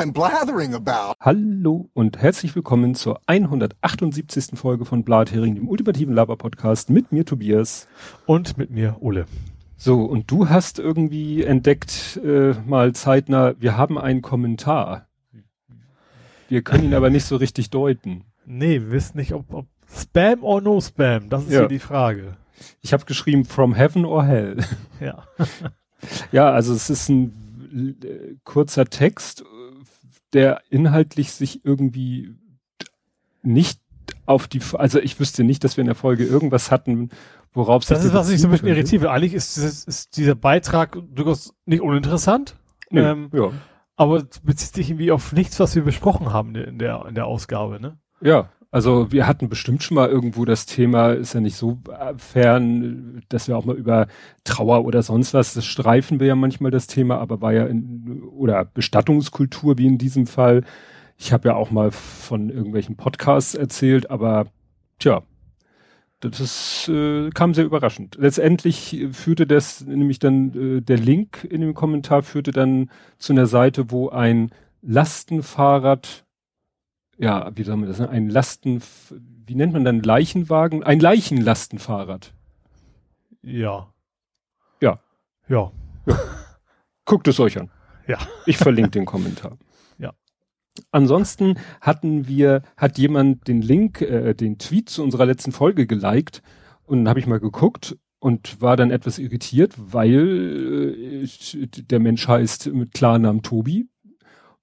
I'm blathering about. Hallo und herzlich willkommen zur 178. Folge von Blathering, dem ultimativen Laber-Podcast mit mir Tobias. Und mit mir Ole. So, und du hast irgendwie entdeckt, äh, mal zeitnah, wir haben einen Kommentar. Wir können ihn aber nicht so richtig deuten. Nee, wir wissen nicht, ob, ob Spam or no Spam, das ist ja, ja die Frage. Ich habe geschrieben, from heaven or hell. Ja. ja, also es ist ein äh, kurzer Text, der inhaltlich sich irgendwie nicht auf die, also ich wüsste nicht, dass wir in der Folge irgendwas hatten, worauf Das ist, was ich so ein bisschen irritiere. Eigentlich ist, ist, ist dieser Beitrag durchaus nicht uninteressant. Nee, ähm, ja. Aber bezieht sich irgendwie auf nichts, was wir besprochen haben in der, in der Ausgabe, ne? Ja, also wir hatten bestimmt schon mal irgendwo das Thema, ist ja nicht so äh, fern, dass wir auch mal über Trauer oder sonst was, das streifen wir ja manchmal das Thema, aber war ja in, oder Bestattungskultur wie in diesem Fall. Ich habe ja auch mal von irgendwelchen Podcasts erzählt, aber tja, das äh, kam sehr überraschend. Letztendlich führte das, nämlich dann äh, der Link in dem Kommentar führte dann zu einer Seite, wo ein Lastenfahrrad, ja, wie soll man das sagen, ein Lasten, wie nennt man dann Leichenwagen? Ein Leichenlastenfahrrad. Ja. Ja. Ja. ja. Guckt es euch an. Ja. Ich verlinke den Kommentar. Ansonsten hatten wir, hat jemand den Link, äh, den Tweet zu unserer letzten Folge geliked und dann habe ich mal geguckt und war dann etwas irritiert, weil äh, der Mensch heißt mit Klarnamen Tobi.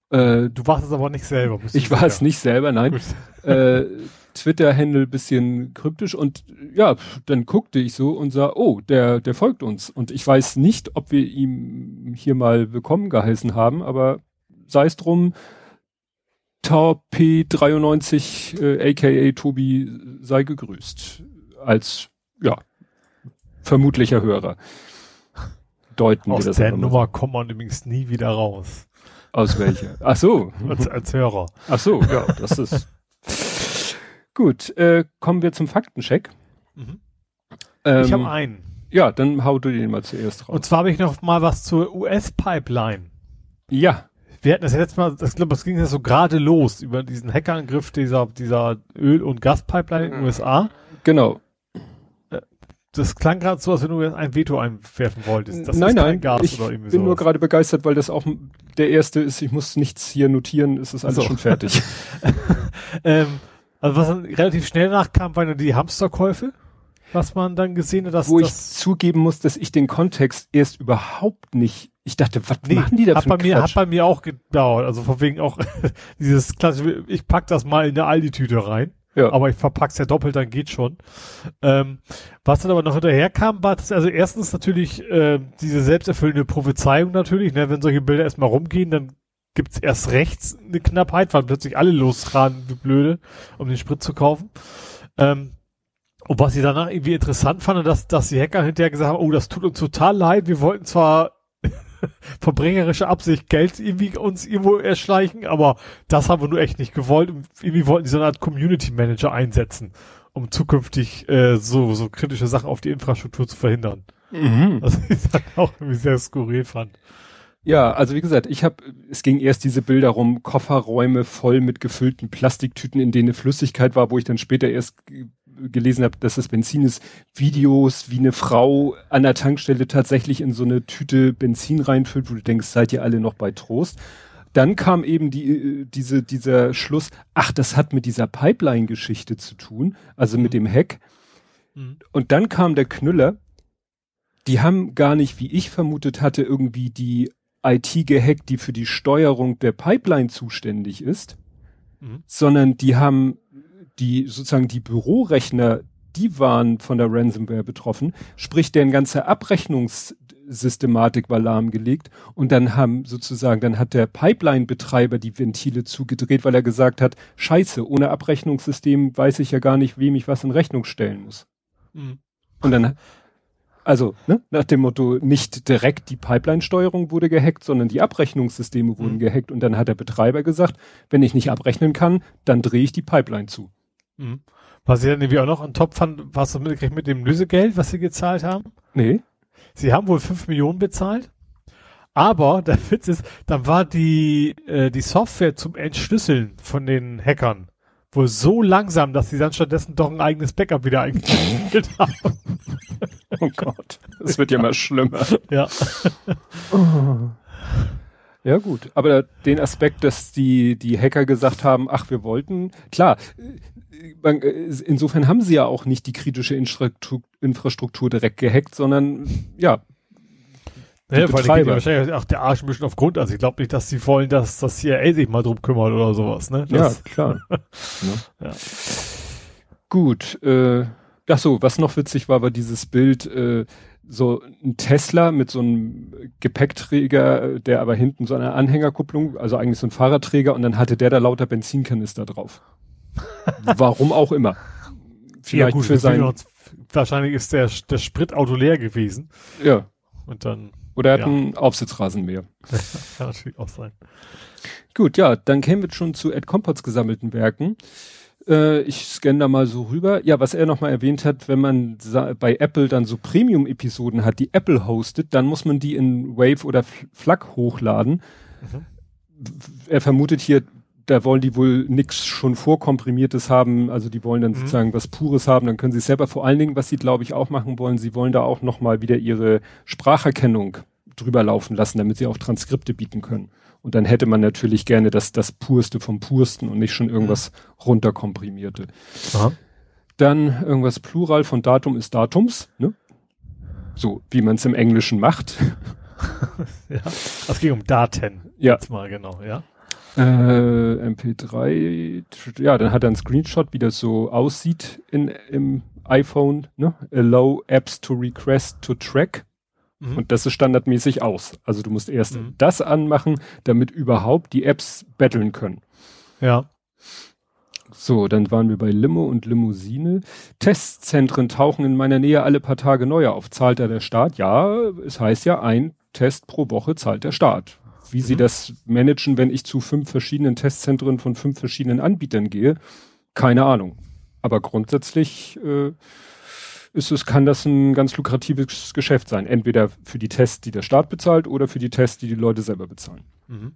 Äh, du warst es aber nicht selber. Ich war es nicht selber, nein. Äh, Twitter-Handle bisschen kryptisch und ja, dann guckte ich so und sah, oh, der, der folgt uns. Und ich weiß nicht, ob wir ihm hier mal willkommen geheißen haben, aber sei es drum, P93, äh, aka Tobi, sei gegrüßt. Als, ja, vermutlicher Hörer. Deuten Aus wir das der Nummer so. kommt man übrigens nie wieder raus. Aus welcher? Ach so. als, als Hörer. Ach so, ja, das ist. Gut, äh, kommen wir zum Faktencheck. Mhm. Ähm, ich habe einen. Ja, dann hau du den mal zuerst raus. Und zwar habe ich noch mal was zur US-Pipeline. Ja wir hatten das letzte Mal, ich glaube, das ging ja so gerade los über diesen Hackerangriff dieser, dieser Öl- und Gaspipeline in den USA. Genau. Das klang gerade so, als wenn du jetzt ein Veto einwerfen wolltest. Das nein, nein, Gas ich bin sowas. nur gerade begeistert, weil das auch der erste ist. Ich muss nichts hier notieren, es ist alles so. schon fertig. ähm, also was dann relativ schnell nachkam, waren die Hamsterkäufe was man dann gesehen hat, dass wo ich zugeben muss, dass ich den Kontext erst überhaupt nicht. Ich dachte, was nee, machen die da hat für bei mir Hat bei mir auch gedauert. Also von wegen auch dieses klassische. Ich pack das mal in eine Aldi-Tüte rein. Ja. Aber ich verpack's ja doppelt, dann geht schon. Ähm, was dann aber noch hinterher kam, war das, also erstens natürlich äh, diese selbsterfüllende Prophezeiung natürlich, ne, wenn solche Bilder erstmal rumgehen, dann gibt's erst rechts eine Knappheit, weil plötzlich alle losraten wie blöde, um den Sprit zu kaufen. Ähm, und was ich danach irgendwie interessant fand, dass, dass die Hacker hinterher gesagt haben, oh, das tut uns total leid, wir wollten zwar verbringerische Absicht Geld irgendwie uns irgendwo erschleichen, aber das haben wir nur echt nicht gewollt. Und irgendwie wollten die so eine Art Community Manager einsetzen, um zukünftig äh, so, so kritische Sachen auf die Infrastruktur zu verhindern. Mhm. Was ich dann auch irgendwie sehr skurril fand. Ja, also wie gesagt, ich habe, es ging erst diese Bilder rum, Kofferräume voll mit gefüllten Plastiktüten, in denen Flüssigkeit war, wo ich dann später erst gelesen habe, dass das Benzin ist, Videos, wie eine Frau an der Tankstelle tatsächlich in so eine Tüte Benzin reinfüllt, wo du denkst, seid ihr alle noch bei Trost. Dann kam eben die, äh, diese, dieser Schluss, ach, das hat mit dieser Pipeline-Geschichte zu tun, also mit mhm. dem Hack. Mhm. Und dann kam der Knüller, die haben gar nicht, wie ich vermutet hatte, irgendwie die IT gehackt, die für die Steuerung der Pipeline zuständig ist, mhm. sondern die haben die sozusagen die Bürorechner, die waren von der Ransomware betroffen, sprich deren ganze Abrechnungssystematik war lahmgelegt und dann haben sozusagen, dann hat der Pipeline-Betreiber die Ventile zugedreht, weil er gesagt hat, scheiße, ohne Abrechnungssystem weiß ich ja gar nicht, wem ich was in Rechnung stellen muss. Mhm. Und dann, also ne, nach dem Motto, nicht direkt die Pipeline-Steuerung wurde gehackt, sondern die Abrechnungssysteme wurden mhm. gehackt und dann hat der Betreiber gesagt, wenn ich nicht abrechnen kann, dann drehe ich die Pipeline zu. Mhm. Was ich dann irgendwie auch noch an Top fand, was du mitgekriegt mit dem Lösegeld, was sie gezahlt haben? Nee. Sie haben wohl fünf Millionen bezahlt, Aber der Witz ist, dann war die, äh, die Software zum Entschlüsseln von den Hackern wohl so langsam, dass sie dann stattdessen doch ein eigenes Backup wieder eingestellt haben. Oh Gott, das wird ja mal schlimmer. Ja. Ja gut, aber den Aspekt, dass die die Hacker gesagt haben, ach wir wollten, klar, insofern haben sie ja auch nicht die kritische Infrastruktur direkt gehackt, sondern ja. Ja, weil die wahrscheinlich auch der Arsch ein bisschen auf Grund. Also ich glaube nicht, dass sie wollen, dass das CIA sich mal drum kümmert oder sowas, ne? Das, ja, klar. ja. ja. Gut, äh, ach so, was noch witzig war, war dieses Bild, äh, so ein Tesla mit so einem Gepäckträger, der aber hinten so eine Anhängerkupplung, also eigentlich so ein Fahrradträger und dann hatte der da lauter Benzinkanister drauf. Warum auch immer. Vielleicht ja, gut, für sein. Wahrscheinlich ist der, der Spritauto leer gewesen. Ja. Und dann. Oder er hat ja. einen Aufsitzrasen mehr. Kann natürlich auch sein. Gut, ja, dann kämen wir schon zu Ed Compots gesammelten Werken. Äh, ich scanne da mal so rüber. Ja, was er nochmal erwähnt hat, wenn man bei Apple dann so Premium-Episoden hat, die Apple hostet, dann muss man die in Wave oder FLAC hochladen. Mhm. Er vermutet hier, da wollen die wohl nix schon vorkomprimiertes haben, also die wollen dann mhm. sozusagen was Pures haben, dann können sie selber vor allen Dingen, was sie glaube ich auch machen wollen, sie wollen da auch nochmal wieder ihre Spracherkennung drüber laufen lassen, damit sie auch Transkripte bieten können. Und dann hätte man natürlich gerne das, das Purste vom Pursten und nicht schon irgendwas mhm. runterkomprimierte. Aha. Dann irgendwas Plural von Datum ist Datums, ne? So, wie man es im Englischen macht. ja, es ging um Daten. Ja. Jetzt mal genau, ja. Äh, MP3, ja, dann hat er einen Screenshot, wie das so aussieht in, im iPhone, ne? Allow apps to request to track. Mhm. Und das ist standardmäßig aus. Also du musst erst mhm. das anmachen, damit überhaupt die Apps betteln können. Ja. So, dann waren wir bei Limo und Limousine. Testzentren tauchen in meiner Nähe alle paar Tage neu auf. Zahlt da der Staat? Ja, es heißt ja, ein Test pro Woche zahlt der Staat. Wie mhm. sie das managen, wenn ich zu fünf verschiedenen Testzentren von fünf verschiedenen Anbietern gehe, keine Ahnung. Aber grundsätzlich äh, ist es, kann das ein ganz lukratives Geschäft sein. Entweder für die Tests, die der Staat bezahlt, oder für die Tests, die die Leute selber bezahlen. Mhm.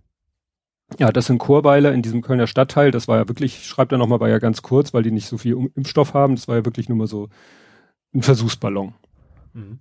Ja, das in Chorweiler in diesem Kölner Stadtteil, das war ja wirklich, schreibt er nochmal, war ja ganz kurz, weil die nicht so viel Impfstoff haben. Das war ja wirklich nur mal so ein Versuchsballon. Mhm.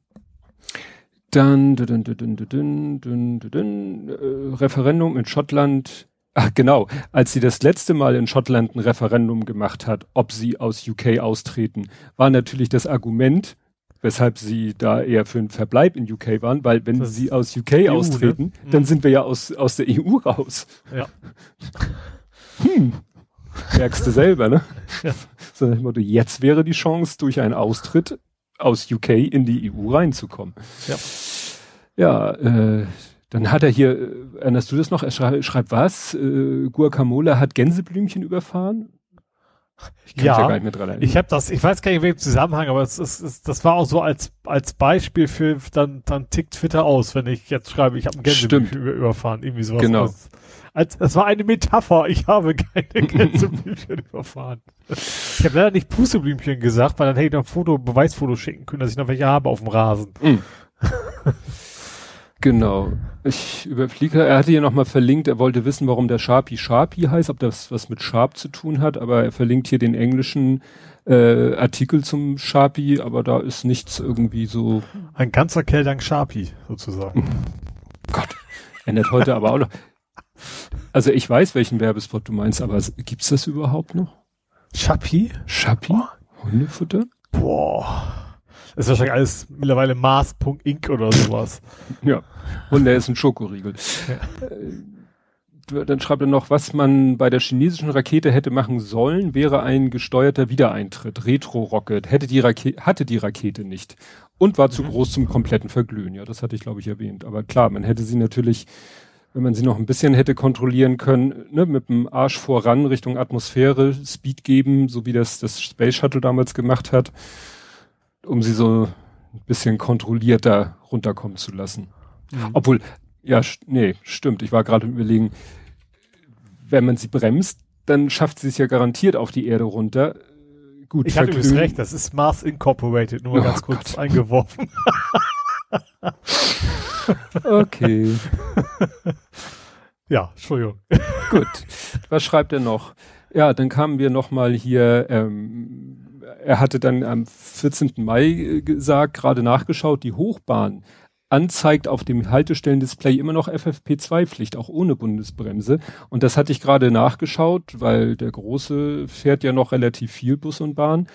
Dann dün, dün, dün, dün, dün, äh, Referendum in Schottland Ach genau, als sie das letzte Mal in Schottland ein Referendum gemacht hat, ob sie aus UK austreten, war natürlich das Argument, weshalb sie da eher für einen Verbleib in UK waren, weil wenn das sie aus UK EU, ne? austreten, ne? dann sind wir ja aus, aus der EU raus. Ja. Hm. Merkst du selber, ne? Ja. So Motto, jetzt wäre die Chance, durch einen Austritt aus UK in die EU reinzukommen. Ja. Ja, äh, dann hat er hier, äh, erinnerst du das noch? Er schrei schreibt was? Äh, Guacamole hat Gänseblümchen überfahren? Ich kann ja, ja gar nicht mehr dran erinnern. Ich habe das, ich weiß gar nicht, welchen Zusammenhang, aber es ist, es, das war auch so als als Beispiel für dann dann tickt Twitter aus, wenn ich jetzt schreibe, ich habe ein Gänseblümchen über, überfahren, irgendwie sowas. Genau. Als, als, das war eine Metapher. Ich habe keine Gänseblümchen überfahren. Ich habe leider nicht Pusteblümchen gesagt, weil dann hätte ich noch ein Foto, Beweisfoto schicken können, dass ich noch welche habe auf dem Rasen. Mm. Genau. Ich überfliege, er hatte hier nochmal verlinkt, er wollte wissen, warum der Sharpie Sharpie heißt, ob das was mit Sharp zu tun hat, aber er verlinkt hier den englischen äh, Artikel zum Sharpie, aber da ist nichts irgendwie so. Ein ganzer Kerl dank Sharpie, sozusagen. Gott. Ändert heute aber auch noch. Also ich weiß, welchen Werbespot du meinst, aber gibt's das überhaupt noch? Sharpie? Sharpie? Hundefutter? Boah. Das ist wahrscheinlich alles mittlerweile Mars.inc oder sowas. ja. Und der ist ein Schokoriegel. Ja. Äh, dann schreibt er noch, was man bei der chinesischen Rakete hätte machen sollen, wäre ein gesteuerter Wiedereintritt. Retro-Rocket. Hätte die Rakete, hatte die Rakete nicht. Und war zu mhm. groß zum kompletten Verglühen. Ja, das hatte ich, glaube ich, erwähnt. Aber klar, man hätte sie natürlich, wenn man sie noch ein bisschen hätte kontrollieren können, ne, mit dem Arsch voran Richtung Atmosphäre Speed geben, so wie das das Space Shuttle damals gemacht hat um sie so ein bisschen kontrollierter runterkommen zu lassen. Mhm. Obwohl, ja, nee, stimmt. Ich war gerade überlegen, wenn man sie bremst, dann schafft sie es ja garantiert auf die Erde runter. Gut, ich hatte übrigens recht, das ist Mars Incorporated, nur oh ganz kurz Gott. eingeworfen. okay. Ja, Entschuldigung. Gut. Was schreibt er noch? Ja, dann kamen wir noch mal hier, ähm, er hatte dann am 14. Mai gesagt, gerade nachgeschaut, die Hochbahn anzeigt auf dem Haltestellendisplay immer noch FFP2-Pflicht, auch ohne Bundesbremse. Und das hatte ich gerade nachgeschaut, weil der Große fährt ja noch relativ viel Bus und Bahn.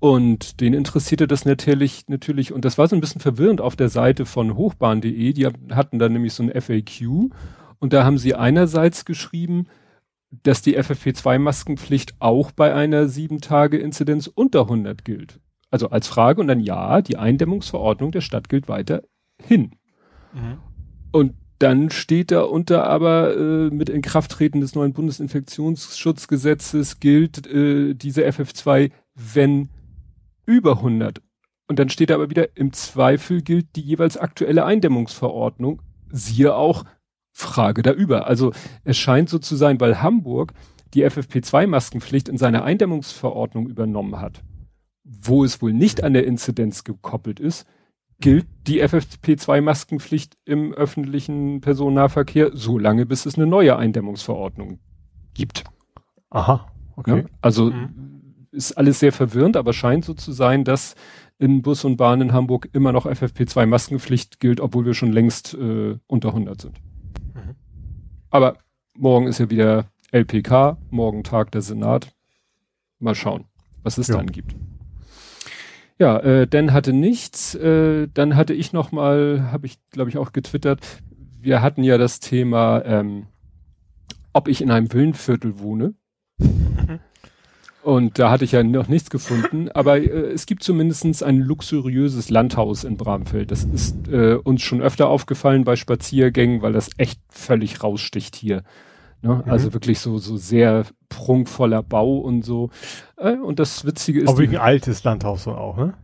Und den interessierte das natürlich, natürlich, und das war so ein bisschen verwirrend auf der Seite von hochbahn.de, die hatten da nämlich so ein FAQ und da haben sie einerseits geschrieben, dass die FFP2-Maskenpflicht auch bei einer sieben Tage Inzidenz unter 100 gilt. Also als Frage und dann ja, die Eindämmungsverordnung der Stadt gilt weiterhin. Mhm. Und dann steht da unter aber äh, mit Inkrafttreten des neuen Bundesinfektionsschutzgesetzes gilt äh, diese FF2, wenn über 100. Und dann steht aber wieder, im Zweifel gilt die jeweils aktuelle Eindämmungsverordnung. Siehe auch Frage da über. Also es scheint so zu sein, weil Hamburg die FFP2-Maskenpflicht in seiner Eindämmungsverordnung übernommen hat, wo es wohl nicht an der Inzidenz gekoppelt ist, gilt die FFP2-Maskenpflicht im öffentlichen Personennahverkehr so lange, bis es eine neue Eindämmungsverordnung gibt. Aha, okay. Ja, also mhm ist alles sehr verwirrend, aber scheint so zu sein, dass in Bus und Bahn in Hamburg immer noch FFP2 Maskenpflicht gilt, obwohl wir schon längst äh, unter 100 sind. Mhm. Aber morgen ist ja wieder LPK, morgen Tag der Senat. Mal schauen, was es ja. dann gibt. Ja, äh, Dan hatte nichts. Äh, dann hatte ich noch mal, habe ich glaube ich auch getwittert. Wir hatten ja das Thema, ähm, ob ich in einem Villenviertel wohne. Und da hatte ich ja noch nichts gefunden, aber äh, es gibt zumindestens ein luxuriöses Landhaus in Bramfeld. Das ist äh, uns schon öfter aufgefallen bei Spaziergängen, weil das echt völlig raussticht hier. Ne? Mhm. Also wirklich so, so sehr prunkvoller Bau und so. Äh, und das Witzige ist. Aber wie ein altes Landhaus so auch, ne?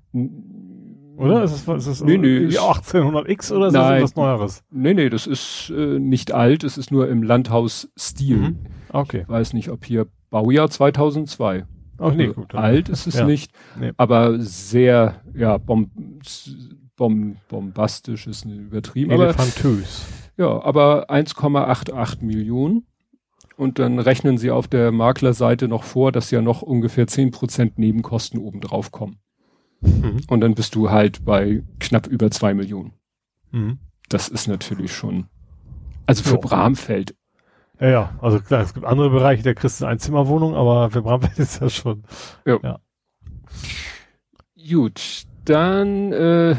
Oder? Ist es, ist es nee, nee, 1800X oder ist nein, das was Neueres? Nee, nee, das ist äh, nicht alt, es ist nur im Landhausstil. Mhm. Okay. Ich weiß nicht, ob hier Baujahr 2002. Ach nee, gut. Alt ist es ja. nicht, nee. aber sehr, ja, bom, bom, bombastisch ist übertrieben. Elefantös. Ja, aber 1,88 Millionen. Und dann rechnen sie auf der Maklerseite noch vor, dass ja noch ungefähr 10 Prozent Nebenkosten obendrauf kommen. Mhm. Und dann bist du halt bei knapp über zwei Millionen. Mhm. Das ist natürlich schon, also für jo. Bramfeld ja, ja, also klar, es gibt andere Bereiche, da kriegst du eine Einzimmerwohnung, aber für Bramfeld ist das schon. Ja. ja. Gut, dann äh,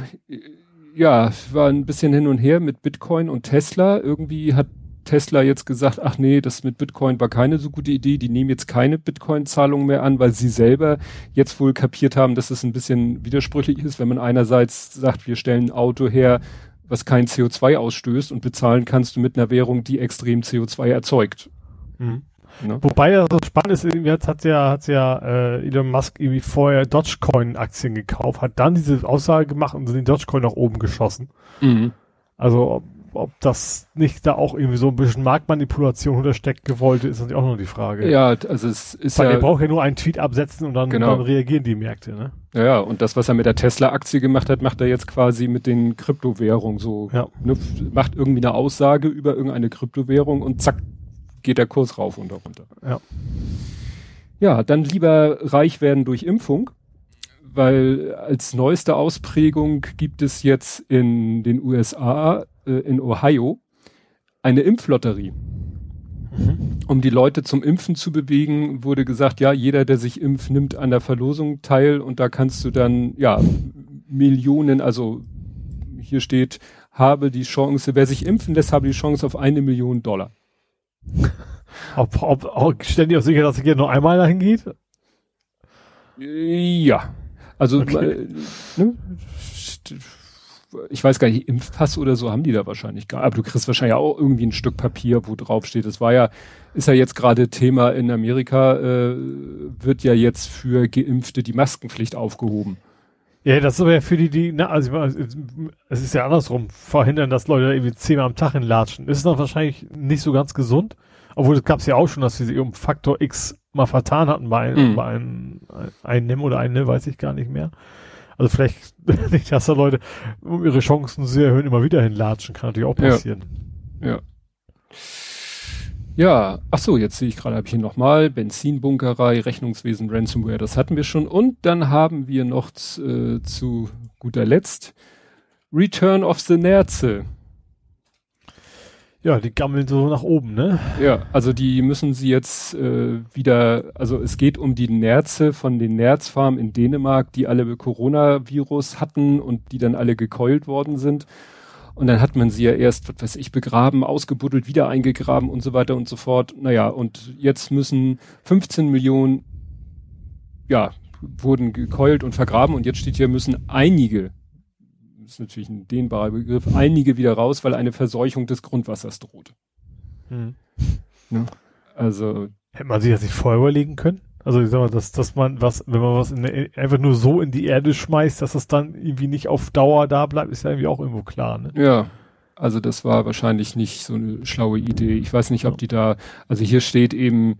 ja, war ein bisschen hin und her mit Bitcoin und Tesla. Irgendwie hat Tesla jetzt gesagt, ach nee, das mit Bitcoin war keine so gute Idee, die nehmen jetzt keine Bitcoin-Zahlungen mehr an, weil sie selber jetzt wohl kapiert haben, dass es ein bisschen widersprüchlich ist, wenn man einerseits sagt, wir stellen ein Auto her, was kein CO2 ausstößt und bezahlen kannst du mit einer Währung, die extrem CO2 erzeugt. Mhm. Ne? Wobei das so spannend ist, jetzt hat ja, hat ja äh, Elon Musk irgendwie vorher Dogecoin-Aktien gekauft, hat dann diese Aussage gemacht und den Dogecoin nach oben geschossen. Mhm. Also ob das nicht da auch irgendwie so ein bisschen Marktmanipulation hintersteckt gewollt ist, natürlich auch noch die Frage. Ja, also es ist Weil ja. Er braucht ja nur einen Tweet absetzen und dann, genau. dann reagieren die Märkte, ne? Ja, und das, was er mit der Tesla-Aktie gemacht hat, macht er jetzt quasi mit den Kryptowährungen so. Ja. Ne, macht irgendwie eine Aussage über irgendeine Kryptowährung und zack, geht der Kurs rauf und runter. Ja. Ja, dann lieber reich werden durch Impfung weil als neueste Ausprägung gibt es jetzt in den USA, äh, in Ohio, eine Impflotterie. Mhm. Um die Leute zum Impfen zu bewegen, wurde gesagt, ja, jeder, der sich impft, nimmt an der Verlosung teil und da kannst du dann, ja, Millionen, also hier steht, habe die Chance, wer sich impfen lässt, habe die Chance auf eine Million Dollar. Ob, ob, ob ständig auch sicher, dass er nur einmal dahin geht? Ja. Also, okay. äh, ne? Ich weiß gar nicht, Impfpass oder so haben die da wahrscheinlich gar. Aber du kriegst wahrscheinlich auch irgendwie ein Stück Papier, wo drauf steht. Das war ja, ist ja jetzt gerade Thema in Amerika, äh, wird ja jetzt für Geimpfte die Maskenpflicht aufgehoben. Ja, das ist aber ja für die, die, na, also es ist ja andersrum, verhindern, dass Leute irgendwie zehnmal am Tag hinlatschen. Ist dann wahrscheinlich nicht so ganz gesund. Obwohl, es gab es ja auch schon, dass sie sich um Faktor X mal vertan hatten bei, einem, mhm. bei einem, einem oder eine, weiß ich gar nicht mehr. Also vielleicht nicht, dass da Leute, um ihre Chancen zu erhöhen, immer wieder hinlatschen, kann natürlich auch passieren. Ja. ja. Ja, ach so, jetzt sehe ich gerade, habe ich hier nochmal Benzinbunkerei, Rechnungswesen, Ransomware, das hatten wir schon. Und dann haben wir noch äh, zu guter Letzt Return of the Nerze. Ja, die gammeln so nach oben, ne? Ja, also die müssen sie jetzt äh, wieder, also es geht um die Nerze von den Nerzfarmen in Dänemark, die alle Coronavirus hatten und die dann alle gekeult worden sind. Und dann hat man sie ja erst, was weiß ich, begraben, ausgebuddelt, wieder eingegraben und so weiter und so fort. Naja, und jetzt müssen 15 Millionen, ja, wurden gekeult und vergraben und jetzt steht hier, müssen einige, ist natürlich ein dehnbarer Begriff, einige wieder raus, weil eine Verseuchung des Grundwassers droht. Hm. Ja, also. Hätte man sich das nicht vorher überlegen können? Also ich sag mal, dass, dass man was, wenn man was in, einfach nur so in die Erde schmeißt, dass es dann irgendwie nicht auf Dauer da bleibt, ist ja irgendwie auch irgendwo klar. Ne? Ja, also das war wahrscheinlich nicht so eine schlaue Idee. Ich weiß nicht, ob die da, also hier steht eben,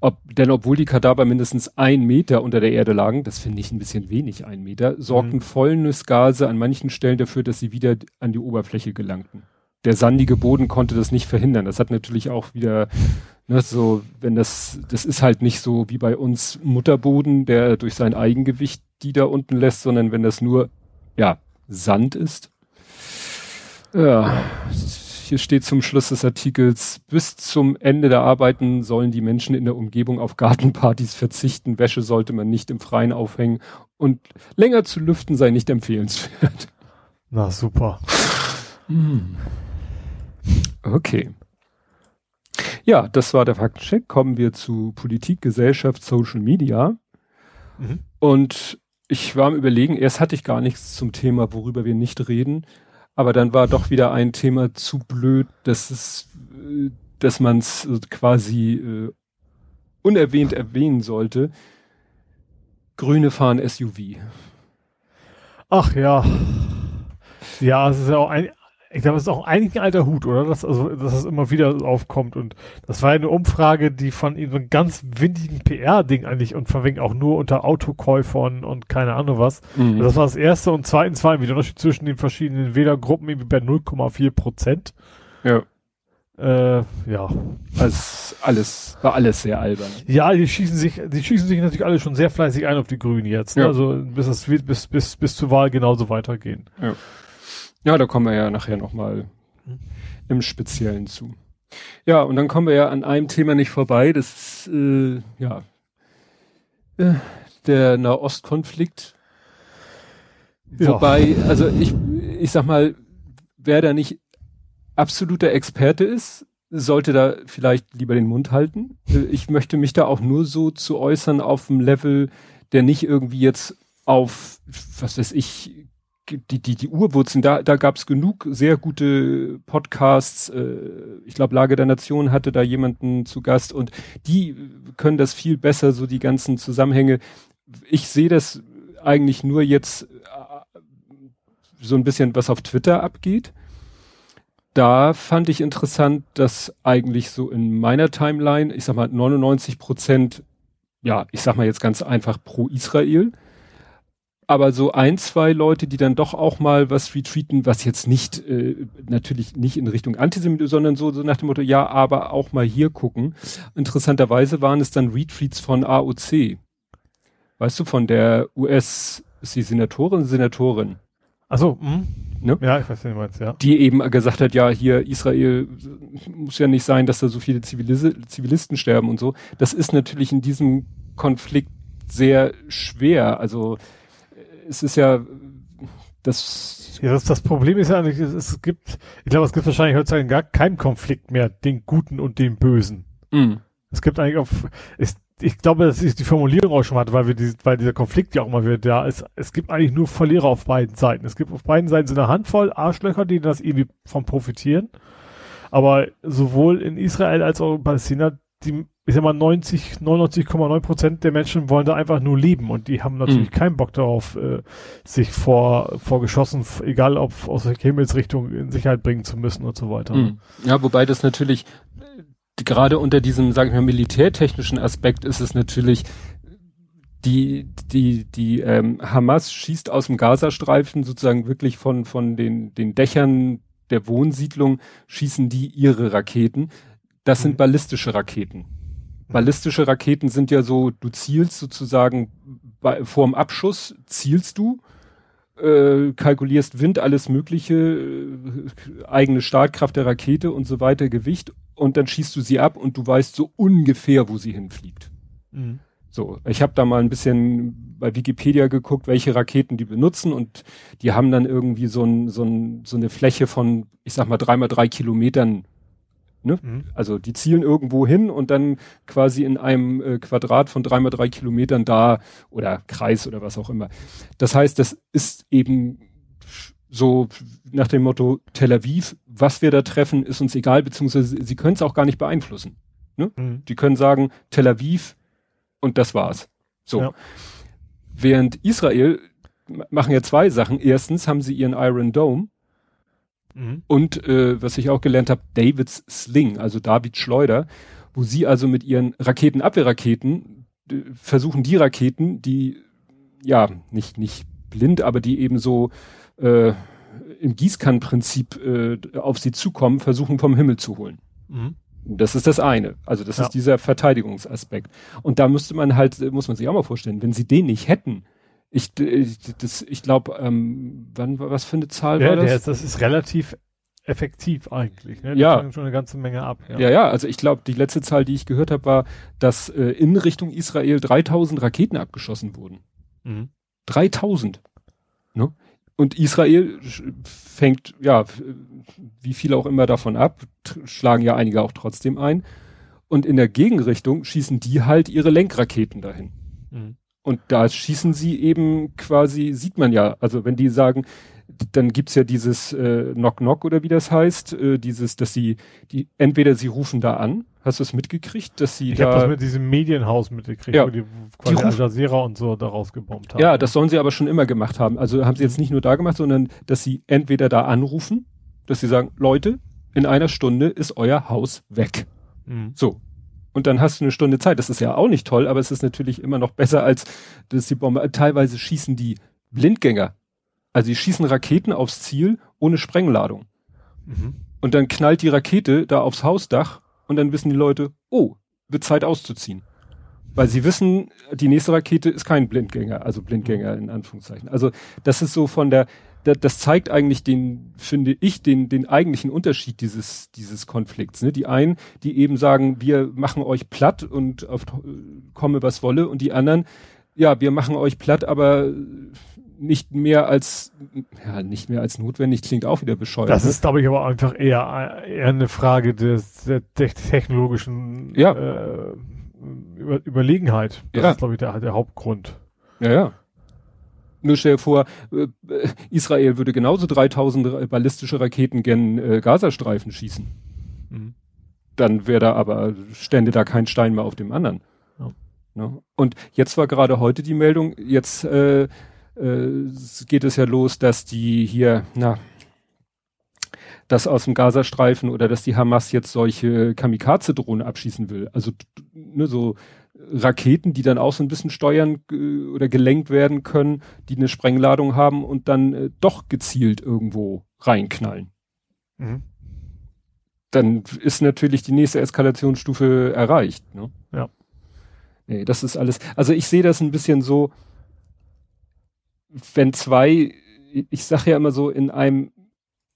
ob, denn obwohl die Kadaver mindestens ein Meter unter der Erde lagen, das finde ich ein bisschen wenig, ein Meter, sorgten mhm. Fäulnisgase an manchen Stellen dafür, dass sie wieder an die Oberfläche gelangten. Der sandige Boden konnte das nicht verhindern. Das hat natürlich auch wieder Ne, so, wenn das, das ist halt nicht so wie bei uns Mutterboden, der durch sein Eigengewicht die da unten lässt, sondern wenn das nur, ja, Sand ist. Ja, hier steht zum Schluss des Artikels, bis zum Ende der Arbeiten sollen die Menschen in der Umgebung auf Gartenpartys verzichten. Wäsche sollte man nicht im Freien aufhängen und länger zu lüften sei nicht empfehlenswert. Na super. Hm. Okay. Ja, das war der Faktencheck. Kommen wir zu Politik, Gesellschaft, Social Media. Mhm. Und ich war am überlegen, erst hatte ich gar nichts zum Thema, worüber wir nicht reden. Aber dann war doch wieder ein Thema zu blöd, dass es, äh, dass man es quasi äh, unerwähnt erwähnen sollte. Grüne fahren SUV. Ach ja. Ja, es ist ja auch ein, ich glaube, es ist auch eigentlich ein alter Hut, oder? Dass, also, dass es immer wieder aufkommt. Und das war eine Umfrage, die von so einem ganz windigen PR-Ding eigentlich und verwinkt auch nur unter Autokäufern und keine Ahnung was. Mhm. Das war das erste und zweitens war irgendwie der Unterschied zwischen den verschiedenen Wählergruppen irgendwie bei 0,4 Prozent. Ja. Äh, ja. Also alles, war alles sehr albern. Ja, die schießen sich, die schießen sich natürlich alle schon sehr fleißig ein auf die Grünen jetzt. Ne? Ja. Also bis es bis, bis, bis zur Wahl genauso weitergehen. Ja. Ja, da kommen wir ja nachher nochmal im Speziellen zu. Ja, und dann kommen wir ja an einem Thema nicht vorbei, das ist, äh, ja, äh, der Nahostkonflikt. Ja. Wobei, also ich, ich sag mal, wer da nicht absoluter Experte ist, sollte da vielleicht lieber den Mund halten. Äh, ich möchte mich da auch nur so zu äußern auf dem Level, der nicht irgendwie jetzt auf, was weiß ich, die, die, die Urwurzeln, da, da gab es genug sehr gute Podcasts. Äh, ich glaube, Lage der Nation hatte da jemanden zu Gast und die können das viel besser, so die ganzen Zusammenhänge. Ich sehe das eigentlich nur jetzt äh, so ein bisschen, was auf Twitter abgeht. Da fand ich interessant, dass eigentlich so in meiner Timeline, ich sag mal 99 Prozent, ja, ich sag mal jetzt ganz einfach pro Israel aber so ein, zwei Leute, die dann doch auch mal was retweeten, was jetzt nicht, äh, natürlich nicht in Richtung Antisemitismus, sondern so, so nach dem Motto, ja, aber auch mal hier gucken. Interessanterweise waren es dann Retweets von AOC. Weißt du, von der US, ist sie Senatorin, Senatorin? Also, ne? ja, ich weiß nicht, meinst, ja. Die eben gesagt hat, ja, hier Israel muss ja nicht sein, dass da so viele Zivilis Zivilisten sterben und so. Das ist natürlich in diesem Konflikt sehr schwer. Also es ist ja das. Ja, das, das Problem ist ja eigentlich, es, es gibt, ich glaube, es gibt wahrscheinlich heutzutage gar keinen Konflikt mehr, den Guten und den Bösen. Mm. Es gibt eigentlich auf, ist, ich glaube, das ist die Formulierung auch schon mal, weil wir die, weil dieser Konflikt ja auch mal wieder da ist. Es gibt eigentlich nur Verlierer auf beiden Seiten. Es gibt auf beiden Seiten so eine Handvoll Arschlöcher, die das irgendwie von profitieren. Aber sowohl in Israel als auch in Palästina, die ich sag mal 90, 99,9 Prozent der Menschen wollen da einfach nur leben und die haben natürlich mhm. keinen Bock darauf, äh, sich vor, vor Geschossen, egal ob aus welcher Himmelsrichtung, in Sicherheit bringen zu müssen und so weiter. Mhm. Ja, wobei das natürlich gerade unter diesem, sagen wir, militärtechnischen Aspekt ist es natürlich die, die, die ähm, Hamas schießt aus dem Gazastreifen sozusagen wirklich von, von den, den Dächern der Wohnsiedlung, schießen die ihre Raketen. Das sind mhm. ballistische Raketen. Mhm. Ballistische Raketen sind ja so, du zielst sozusagen bei, vorm Abschuss, zielst du, äh, kalkulierst Wind, alles mögliche, äh, eigene Startkraft der Rakete und so weiter, Gewicht und dann schießt du sie ab und du weißt so ungefähr, wo sie hinfliegt. Mhm. So, ich habe da mal ein bisschen bei Wikipedia geguckt, welche Raketen die benutzen und die haben dann irgendwie so, ein, so, ein, so eine Fläche von, ich sag mal, drei mal drei Kilometern. Ne? Mhm. Also die zielen irgendwo hin und dann quasi in einem äh, Quadrat von drei mal drei Kilometern da oder Kreis oder was auch immer. Das heißt, das ist eben so nach dem Motto Tel Aviv, was wir da treffen, ist uns egal, beziehungsweise sie können es auch gar nicht beeinflussen. Ne? Mhm. Die können sagen, Tel Aviv und das war's. So. Ja. Während Israel machen ja zwei Sachen. Erstens haben sie ihren Iron Dome mhm. und äh, was ich auch gelernt habe, Davids Sling, also Davids Schleuder, wo sie also mit ihren Raketenabwehrraketen äh, versuchen die Raketen, die ja nicht nicht blind, aber die eben so äh, im Gießkannenprinzip äh, auf sie zukommen, versuchen vom Himmel zu holen. Mhm. Das ist das eine. Also das ja. ist dieser Verteidigungsaspekt. Und da müsste man halt, muss man sich auch mal vorstellen, wenn sie den nicht hätten, ich, das, ich glaube, ähm, wann was für eine Zahl ja, war das? Der, das ist relativ effektiv eigentlich. Ne? Die ja. schon eine ganze Menge ab. Ja, ja, ja also ich glaube, die letzte Zahl, die ich gehört habe, war, dass äh, in Richtung Israel 3000 Raketen abgeschossen wurden. Mhm. 3000. Ne? Und Israel fängt, ja, wie viel auch immer davon ab, schlagen ja einige auch trotzdem ein. Und in der Gegenrichtung schießen die halt ihre Lenkraketen dahin. Mhm. Und da schießen sie eben quasi, sieht man ja, also wenn die sagen, dann gibt's ja dieses äh, Knock-Knock oder wie das heißt, äh, dieses, dass sie, die, entweder sie rufen da an, hast du es mitgekriegt, dass sie ich da... Ich habe das mit diesem Medienhaus mitgekriegt, ja, wo die quasi die Al Jazeera und so daraus gebombt haben. Ja, das sollen sie aber schon immer gemacht haben. Also haben sie jetzt nicht nur da gemacht, sondern dass sie entweder da anrufen, dass sie sagen, Leute, in einer Stunde ist euer Haus weg. Mhm. So. Und dann hast du eine Stunde Zeit. Das ist ja auch nicht toll, aber es ist natürlich immer noch besser als, dass die Bombe, teilweise schießen die Blindgänger also sie schießen Raketen aufs Ziel ohne Sprengladung. Mhm. Und dann knallt die Rakete da aufs Hausdach und dann wissen die Leute, oh, wird Zeit auszuziehen. Weil sie wissen, die nächste Rakete ist kein Blindgänger, also Blindgänger in Anführungszeichen. Also das ist so von der, das zeigt eigentlich den, finde ich, den, den eigentlichen Unterschied dieses, dieses Konflikts. Ne? Die einen, die eben sagen, wir machen euch platt und auf, komme was wolle und die anderen, ja, wir machen euch platt, aber nicht mehr als, ja, nicht mehr als notwendig klingt auch wieder bescheuert. Das ne? ist, glaube ich, aber einfach eher, eher eine Frage des, der, der technologischen ja. äh, Über, Überlegenheit. Das ja. ist, glaube ich, der, der Hauptgrund. Ja, ja. Nur stell dir vor, äh, Israel würde genauso 3000 ballistische Raketen gen äh, Gazastreifen schießen. Mhm. Dann wäre da aber, stände da kein Stein mehr auf dem anderen. Ja. Ne? Und jetzt war gerade heute die Meldung, jetzt äh, äh, geht es ja los, dass die hier, na, dass aus dem Gazastreifen oder dass die Hamas jetzt solche Kamikaze-Drohnen abschießen will. Also ne, so Raketen, die dann auch so ein bisschen steuern äh, oder gelenkt werden können, die eine Sprengladung haben und dann äh, doch gezielt irgendwo reinknallen. Mhm. Dann ist natürlich die nächste Eskalationsstufe erreicht. Ne? Ja. Nee, das ist alles. Also ich sehe das ein bisschen so, wenn zwei, ich sage ja immer so, in einem,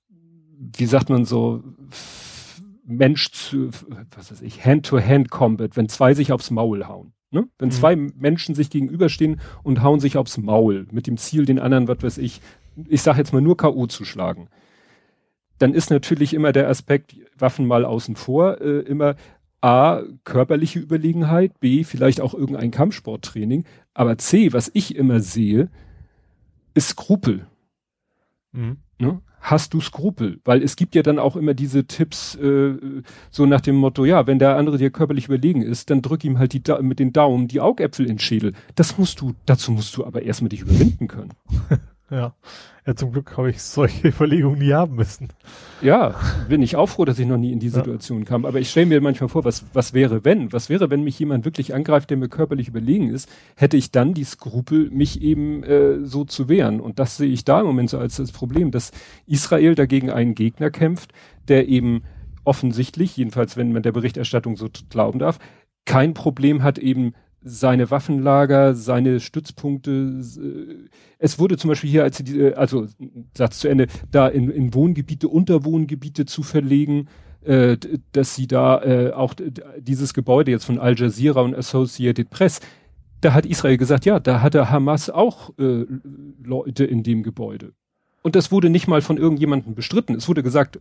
wie sagt man so, Mensch zu, was weiß ich, Hand-to-Hand-Combat, wenn zwei sich aufs Maul hauen. Ne? Wenn mhm. zwei Menschen sich gegenüberstehen und hauen sich aufs Maul, mit dem Ziel, den anderen, was weiß ich, ich sage jetzt mal nur K.O. zu schlagen, dann ist natürlich immer der Aspekt, Waffen mal außen vor, äh, immer A, körperliche Überlegenheit, B, vielleicht auch irgendein Kampfsporttraining, aber C, was ich immer sehe, ist Skrupel. Mhm. Ne? Hast du Skrupel? Weil es gibt ja dann auch immer diese Tipps, äh, so nach dem Motto, ja, wenn der andere dir körperlich überlegen ist, dann drück ihm halt die, mit den Daumen die Augäpfel in den Schädel. Das musst du, dazu musst du aber erstmal dich überwinden können. Ja. Ja, zum Glück habe ich solche Überlegungen nie haben müssen. Ja, bin ich auch froh, dass ich noch nie in die Situation ja. kam. Aber ich stelle mir manchmal vor, was, was wäre, wenn? Was wäre, wenn mich jemand wirklich angreift, der mir körperlich überlegen ist? Hätte ich dann die Skrupel, mich eben äh, so zu wehren? Und das sehe ich da im Moment so als das Problem, dass Israel dagegen einen Gegner kämpft, der eben offensichtlich, jedenfalls wenn man der Berichterstattung so glauben darf, kein Problem hat, eben seine Waffenlager, seine Stützpunkte. Äh, es wurde zum Beispiel hier, als sie die, also Satz zu Ende, da in, in Wohngebiete, Unterwohngebiete zu verlegen, äh, dass sie da äh, auch dieses Gebäude jetzt von Al Jazeera und Associated Press, da hat Israel gesagt, ja, da hatte Hamas auch äh, Leute in dem Gebäude. Und das wurde nicht mal von irgendjemandem bestritten. Es wurde gesagt,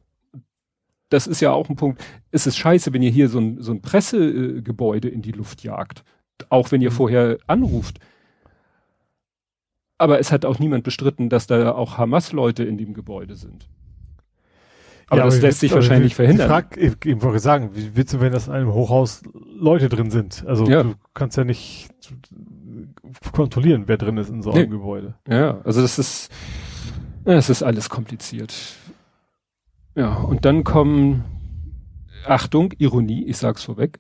das ist ja auch ein Punkt, es ist scheiße, wenn ihr hier so ein, so ein Pressegebäude in die Luft jagt auch wenn ihr mhm. vorher anruft. Aber es hat auch niemand bestritten, dass da auch Hamas-Leute in dem Gebäude sind. Aber ja, das aber lässt sich wahrscheinlich verhindern. Frag, ich, ich wollte sagen, wie willst du, wenn das in einem Hochhaus Leute drin sind? Also ja. du kannst ja nicht kontrollieren, wer drin ist in so einem nee. Gebäude. Ja, also das ist, es ist alles kompliziert. Ja, und dann kommen, Achtung, Ironie, ich sag's vorweg,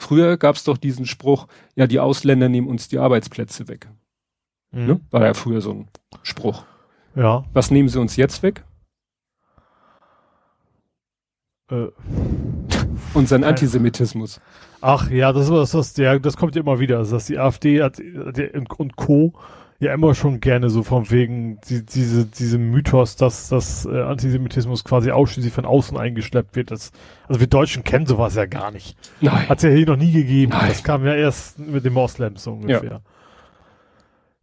Früher gab es doch diesen Spruch, ja, die Ausländer nehmen uns die Arbeitsplätze weg. Mhm. Ne? War ja früher so ein Spruch. Ja. Was nehmen sie uns jetzt weg? Äh. Unseren Antisemitismus. Ach ja, das, das, das, ja, das kommt ja immer wieder. Also, dass die AfD hat, und Co ja immer schon gerne so von wegen die, diese, diese Mythos, dass das äh, Antisemitismus quasi ausschließlich von außen eingeschleppt wird. Das, also wir Deutschen kennen sowas ja gar nicht. Nein. Hat es ja hier noch nie gegeben. Nein. Das kam ja erst mit den Moslems so ungefähr.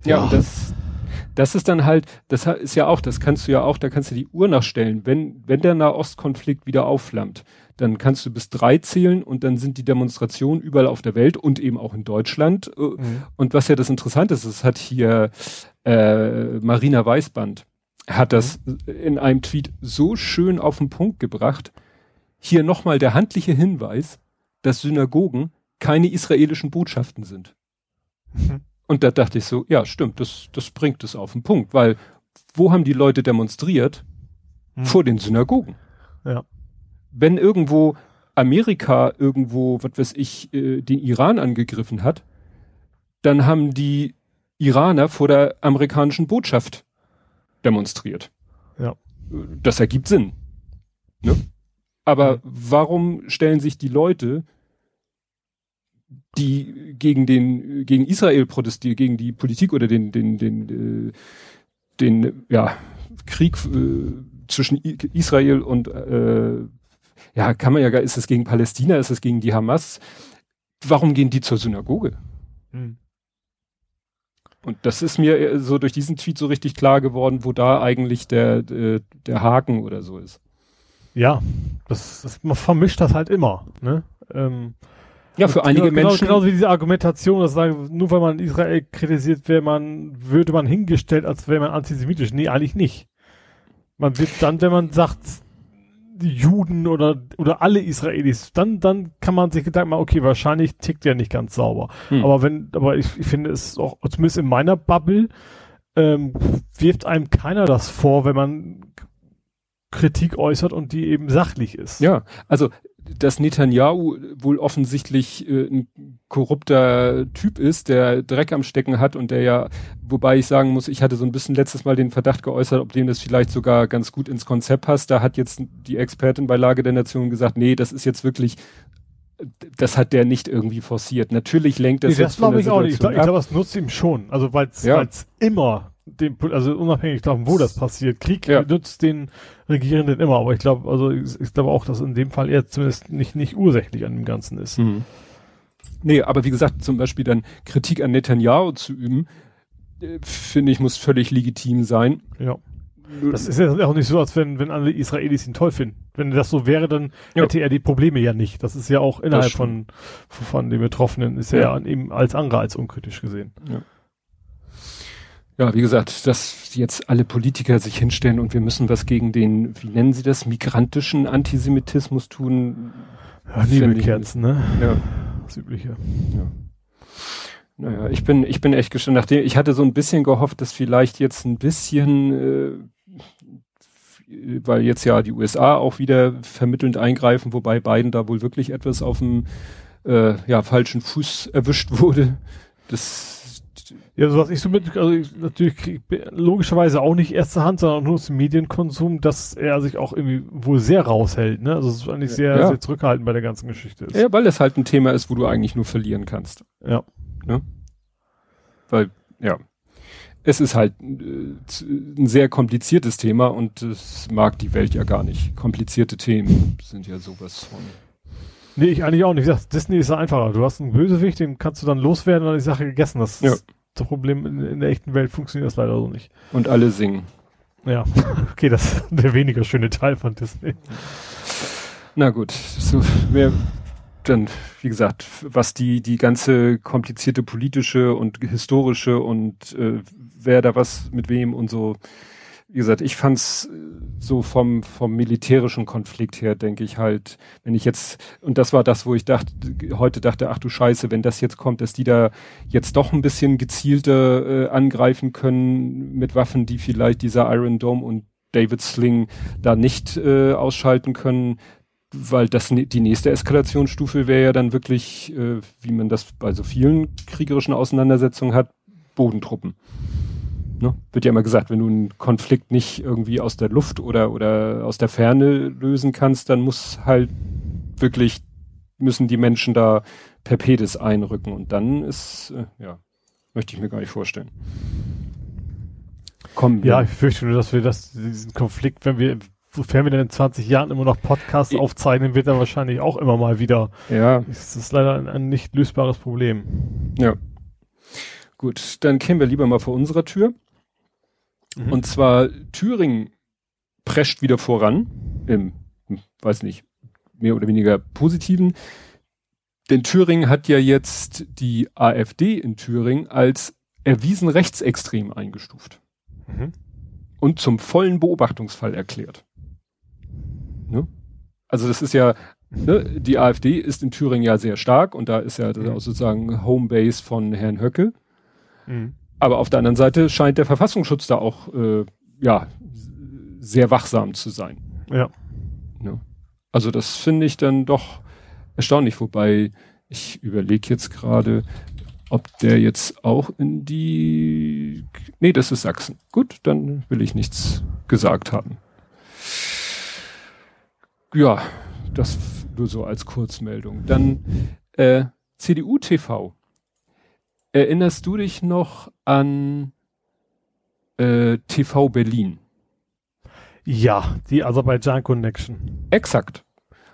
Ja, ja. und das, das ist dann halt, das ist ja auch, das kannst du ja auch, da kannst du die Uhr nachstellen. Wenn, wenn der Nahostkonflikt wieder aufflammt, dann kannst du bis drei zählen und dann sind die Demonstrationen überall auf der Welt und eben auch in Deutschland. Äh, mhm. Und was ja das Interessante ist, es hat hier äh, Marina Weißband hat das mhm. in einem Tweet so schön auf den Punkt gebracht. Hier nochmal der handliche Hinweis, dass Synagogen keine israelischen Botschaften sind. Mhm. Und da dachte ich so, ja, stimmt, das, das bringt es auf den Punkt, weil wo haben die Leute demonstriert? Mhm. Vor den Synagogen. Ja wenn irgendwo Amerika irgendwo, was weiß ich, äh, den Iran angegriffen hat, dann haben die Iraner vor der amerikanischen Botschaft demonstriert. Ja. Das ergibt Sinn. Ne? Aber warum stellen sich die Leute, die gegen den, gegen Israel protestieren, gegen die Politik oder den, den, den, äh, den, ja, Krieg äh, zwischen Israel und äh, ja, kann man ja, ist es gegen Palästina, ist es gegen die Hamas? Warum gehen die zur Synagoge? Hm. Und das ist mir so durch diesen Tweet so richtig klar geworden, wo da eigentlich der, der, der Haken oder so ist. Ja, das, das, man vermischt das halt immer, ne? Ähm, ja, für einige genau, Menschen. Genauso wie diese Argumentation, dass sagen, nur weil man Israel kritisiert, wäre man, würde man hingestellt, als wäre man antisemitisch. Nee, eigentlich nicht. Man wird dann, wenn man sagt, Juden oder, oder alle Israelis, dann, dann kann man sich Gedanken machen, okay, wahrscheinlich tickt der nicht ganz sauber. Hm. Aber wenn, aber ich, ich finde es auch, zumindest in meiner Bubble, ähm, wirft einem keiner das vor, wenn man Kritik äußert und die eben sachlich ist. Ja, also dass Netanyahu wohl offensichtlich äh, ein korrupter Typ ist, der Dreck am Stecken hat und der ja, wobei ich sagen muss, ich hatte so ein bisschen letztes Mal den Verdacht geäußert, ob dem das vielleicht sogar ganz gut ins Konzept passt. Da hat jetzt die Expertin bei Lage der Nation gesagt, nee, das ist jetzt wirklich das hat der nicht irgendwie forciert. Natürlich lenkt das nee, das glaube ich auch nicht. Ich glaube, glaub, das nutzt ihm schon. Also weil es ja. immer dem, also unabhängig davon, wo das passiert. Krieg ja. nützt den Regierenden immer, aber ich glaube, also ich, ich glaube auch, dass in dem Fall er zumindest nicht, nicht ursächlich an dem Ganzen ist. Mhm. Nee, aber wie gesagt, zum Beispiel dann Kritik an Netanyahu zu üben, äh, finde ich, muss völlig legitim sein. Ja. Das ist ja auch nicht so, als wenn, wenn alle Israelis ihn toll finden. Wenn das so wäre, dann ja. hätte er die Probleme ja nicht. Das ist ja auch innerhalb von, von den Betroffenen, ist er ja, ja eben als andere als unkritisch gesehen. Ja ja, wie gesagt, dass jetzt alle Politiker sich hinstellen und wir müssen was gegen den, wie nennen sie das, migrantischen Antisemitismus tun. Ja, Nebelkerzen, ne? Ja. Das Übliche. Ja. Naja, ich bin, ich bin echt gespannt. Nachdem, ich hatte so ein bisschen gehofft, dass vielleicht jetzt ein bisschen, äh, weil jetzt ja die USA auch wieder vermittelnd eingreifen, wobei Biden da wohl wirklich etwas auf dem äh, ja, falschen Fuß erwischt wurde. Das ja, so was ich so mit, also ich, natürlich krieg, logischerweise auch nicht erste Hand, sondern nur aus dem Medienkonsum, dass er sich auch irgendwie wohl sehr raushält, ne? Also es ist eigentlich sehr, ja. sehr zurückhaltend bei der ganzen Geschichte ist. Ja, weil es halt ein Thema ist, wo du eigentlich nur verlieren kannst. Ja. Ne? Weil, ja. Es ist halt äh, ein sehr kompliziertes Thema und es mag die Welt ja gar nicht. Komplizierte Themen sind ja sowas von. Nee, ich eigentlich auch nicht. Ich sag, Disney ist einfacher. Du hast einen Bösewicht, den kannst du dann loswerden und die Sache gegessen. Das ja. ist das Problem. In, in, der echten Welt funktioniert das leider so nicht. Und alle singen. Ja, okay, das ist der weniger schöne Teil von Disney. Na gut, so, mehr, dann, wie gesagt, was die, die ganze komplizierte politische und historische und äh, wer da was mit wem und so wie gesagt, ich fand's äh, so vom, vom militärischen Konflikt her, denke ich halt, wenn ich jetzt, und das war das, wo ich dachte, heute dachte, ach du Scheiße, wenn das jetzt kommt, dass die da jetzt doch ein bisschen gezielter äh, angreifen können mit Waffen, die vielleicht dieser Iron Dome und David Sling da nicht äh, ausschalten können, weil das die nächste Eskalationsstufe wäre ja dann wirklich, äh, wie man das bei so vielen kriegerischen Auseinandersetzungen hat, Bodentruppen. Ne? Wird ja immer gesagt, wenn du einen Konflikt nicht irgendwie aus der Luft oder, oder aus der Ferne lösen kannst, dann muss halt wirklich, müssen die Menschen da per Pedis einrücken und dann ist, äh, ja, möchte ich mir gar nicht vorstellen. Kommen Ja, ich fürchte nur, dass wir das, diesen Konflikt, wenn wir, sofern wir denn in 20 Jahren immer noch Podcasts ich aufzeichnen, wird er wahrscheinlich auch immer mal wieder. Ja. Das ist leider ein, ein nicht lösbares Problem. Ja. Gut, dann kämen wir lieber mal vor unserer Tür. Mhm. Und zwar Thüringen prescht wieder voran, im, weiß nicht, mehr oder weniger positiven. Denn Thüringen hat ja jetzt die AfD in Thüringen als erwiesen rechtsextrem eingestuft. Mhm. Und zum vollen Beobachtungsfall erklärt. Ne? Also das ist ja, ne, die AfD ist in Thüringen ja sehr stark und da ist ja mhm. auch sozusagen Homebase von Herrn Höcke. Mhm. Aber auf der anderen Seite scheint der Verfassungsschutz da auch äh, ja sehr wachsam zu sein. Ja. ja. Also das finde ich dann doch erstaunlich, wobei ich überlege jetzt gerade, ob der jetzt auch in die. Nee, das ist Sachsen. Gut, dann will ich nichts gesagt haben. Ja, das nur so als Kurzmeldung. Dann äh, CDU TV. Erinnerst du dich noch an äh, TV Berlin? Ja, die Aserbaidschan Connection. Exakt.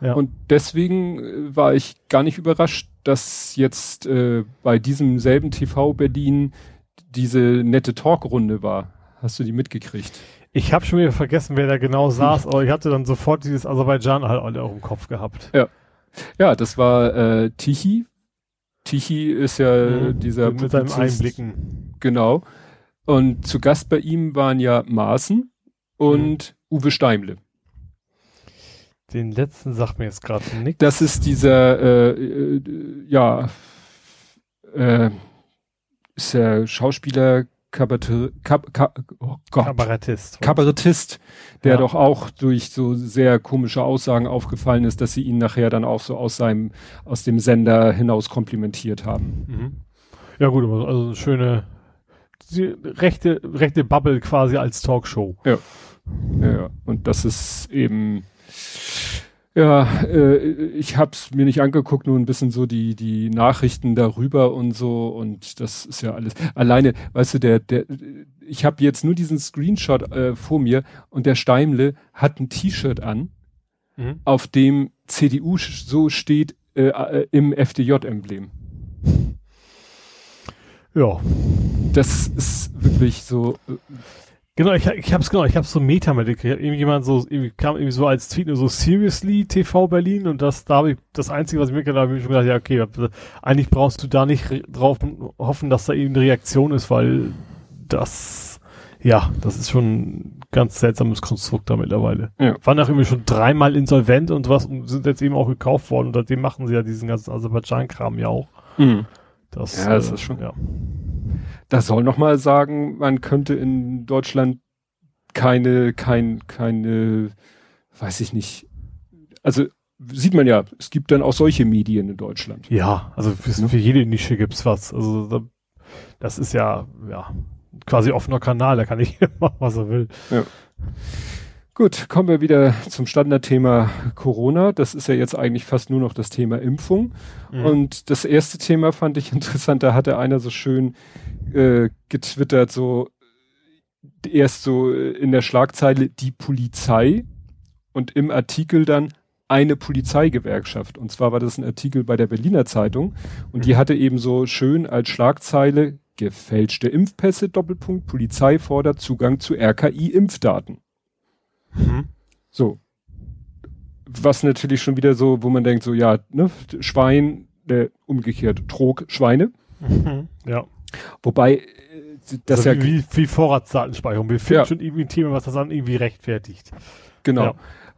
Ja. Und deswegen äh, war ich gar nicht überrascht, dass jetzt äh, bei diesem selben TV Berlin diese nette Talkrunde war. Hast du die mitgekriegt? Ich habe schon wieder vergessen, wer da genau saß, aber ich hatte dann sofort dieses Aserbaidschan halt auch im Kopf gehabt. Ja. Ja, das war äh, Tichy Tichy ist ja mhm, dieser mit seinen Einblicken. Genau. Und zu Gast bei ihm waren ja Maaßen und mhm. Uwe Steimle. Den letzten sagt mir jetzt gerade nichts. Das ist dieser, äh, äh, ja, äh, ist der Schauspieler, Kabarett, Kab, Kab, oh. Kabarettist. Kabarettist, der ja. doch auch durch so sehr komische Aussagen aufgefallen ist, dass sie ihn nachher dann auch so aus seinem, aus dem Sender hinaus komplimentiert haben. Mhm. Ja gut, also eine schöne, rechte, rechte Bubble quasi als Talkshow. Ja. Ja, und das ist eben, ja, äh, ich hab's mir nicht angeguckt, nur ein bisschen so die die Nachrichten darüber und so und das ist ja alles. Alleine, weißt du, der der ich habe jetzt nur diesen Screenshot äh, vor mir und der Steimle hat ein T-Shirt an, mhm. auf dem CDU so steht äh, äh, im FDJ-Emblem. Ja. Das ist wirklich so äh, Genau, ich, ich hab's genau, ich hab's so Metamedik. Irgendjemand so, irgendwie kam irgendwie so als Tweet nur so Seriously TV Berlin und das, da habe ich, das Einzige, was ich mir gedacht habe, ich schon gedacht, ja, okay, eigentlich brauchst du da nicht drauf hoffen, dass da eben eine Reaktion ist, weil das, ja, das ist schon ein ganz seltsames Konstrukt da mittlerweile. Ja. Waren auch irgendwie schon dreimal insolvent und was und sind jetzt eben auch gekauft worden und seitdem machen sie ja diesen ganzen Aserbaidschan-Kram ja auch. Mhm. Das, ja, das äh, ist schon. Ja. Das soll noch mal sagen, man könnte in Deutschland keine, kein, keine, weiß ich nicht. Also sieht man ja, es gibt dann auch solche Medien in Deutschland. Ja, also für, für jede Nische gibt's was. Also das ist ja, ja, quasi offener Kanal, da kann ich machen, was er will. Ja. Gut, kommen wir wieder zum Standardthema Corona. Das ist ja jetzt eigentlich fast nur noch das Thema Impfung. Mhm. Und das erste Thema fand ich interessant, da hatte einer so schön äh, getwittert, so erst so in der Schlagzeile die Polizei und im Artikel dann eine Polizeigewerkschaft. Und zwar war das ein Artikel bei der Berliner Zeitung und die mhm. hatte eben so schön als Schlagzeile gefälschte Impfpässe, Doppelpunkt, Polizei fordert Zugang zu RKI-Impfdaten. Mhm. So. Was natürlich schon wieder so, wo man denkt, so, ja, ne, Schwein, äh, umgekehrt, Trog, Schweine. Mhm. Ja. Wobei, äh, das also ja. Wie, wie Vorratsdatenspeicherung. Wir finden ja. schon irgendwie ein Thema, was das dann irgendwie rechtfertigt. Genau. Ja.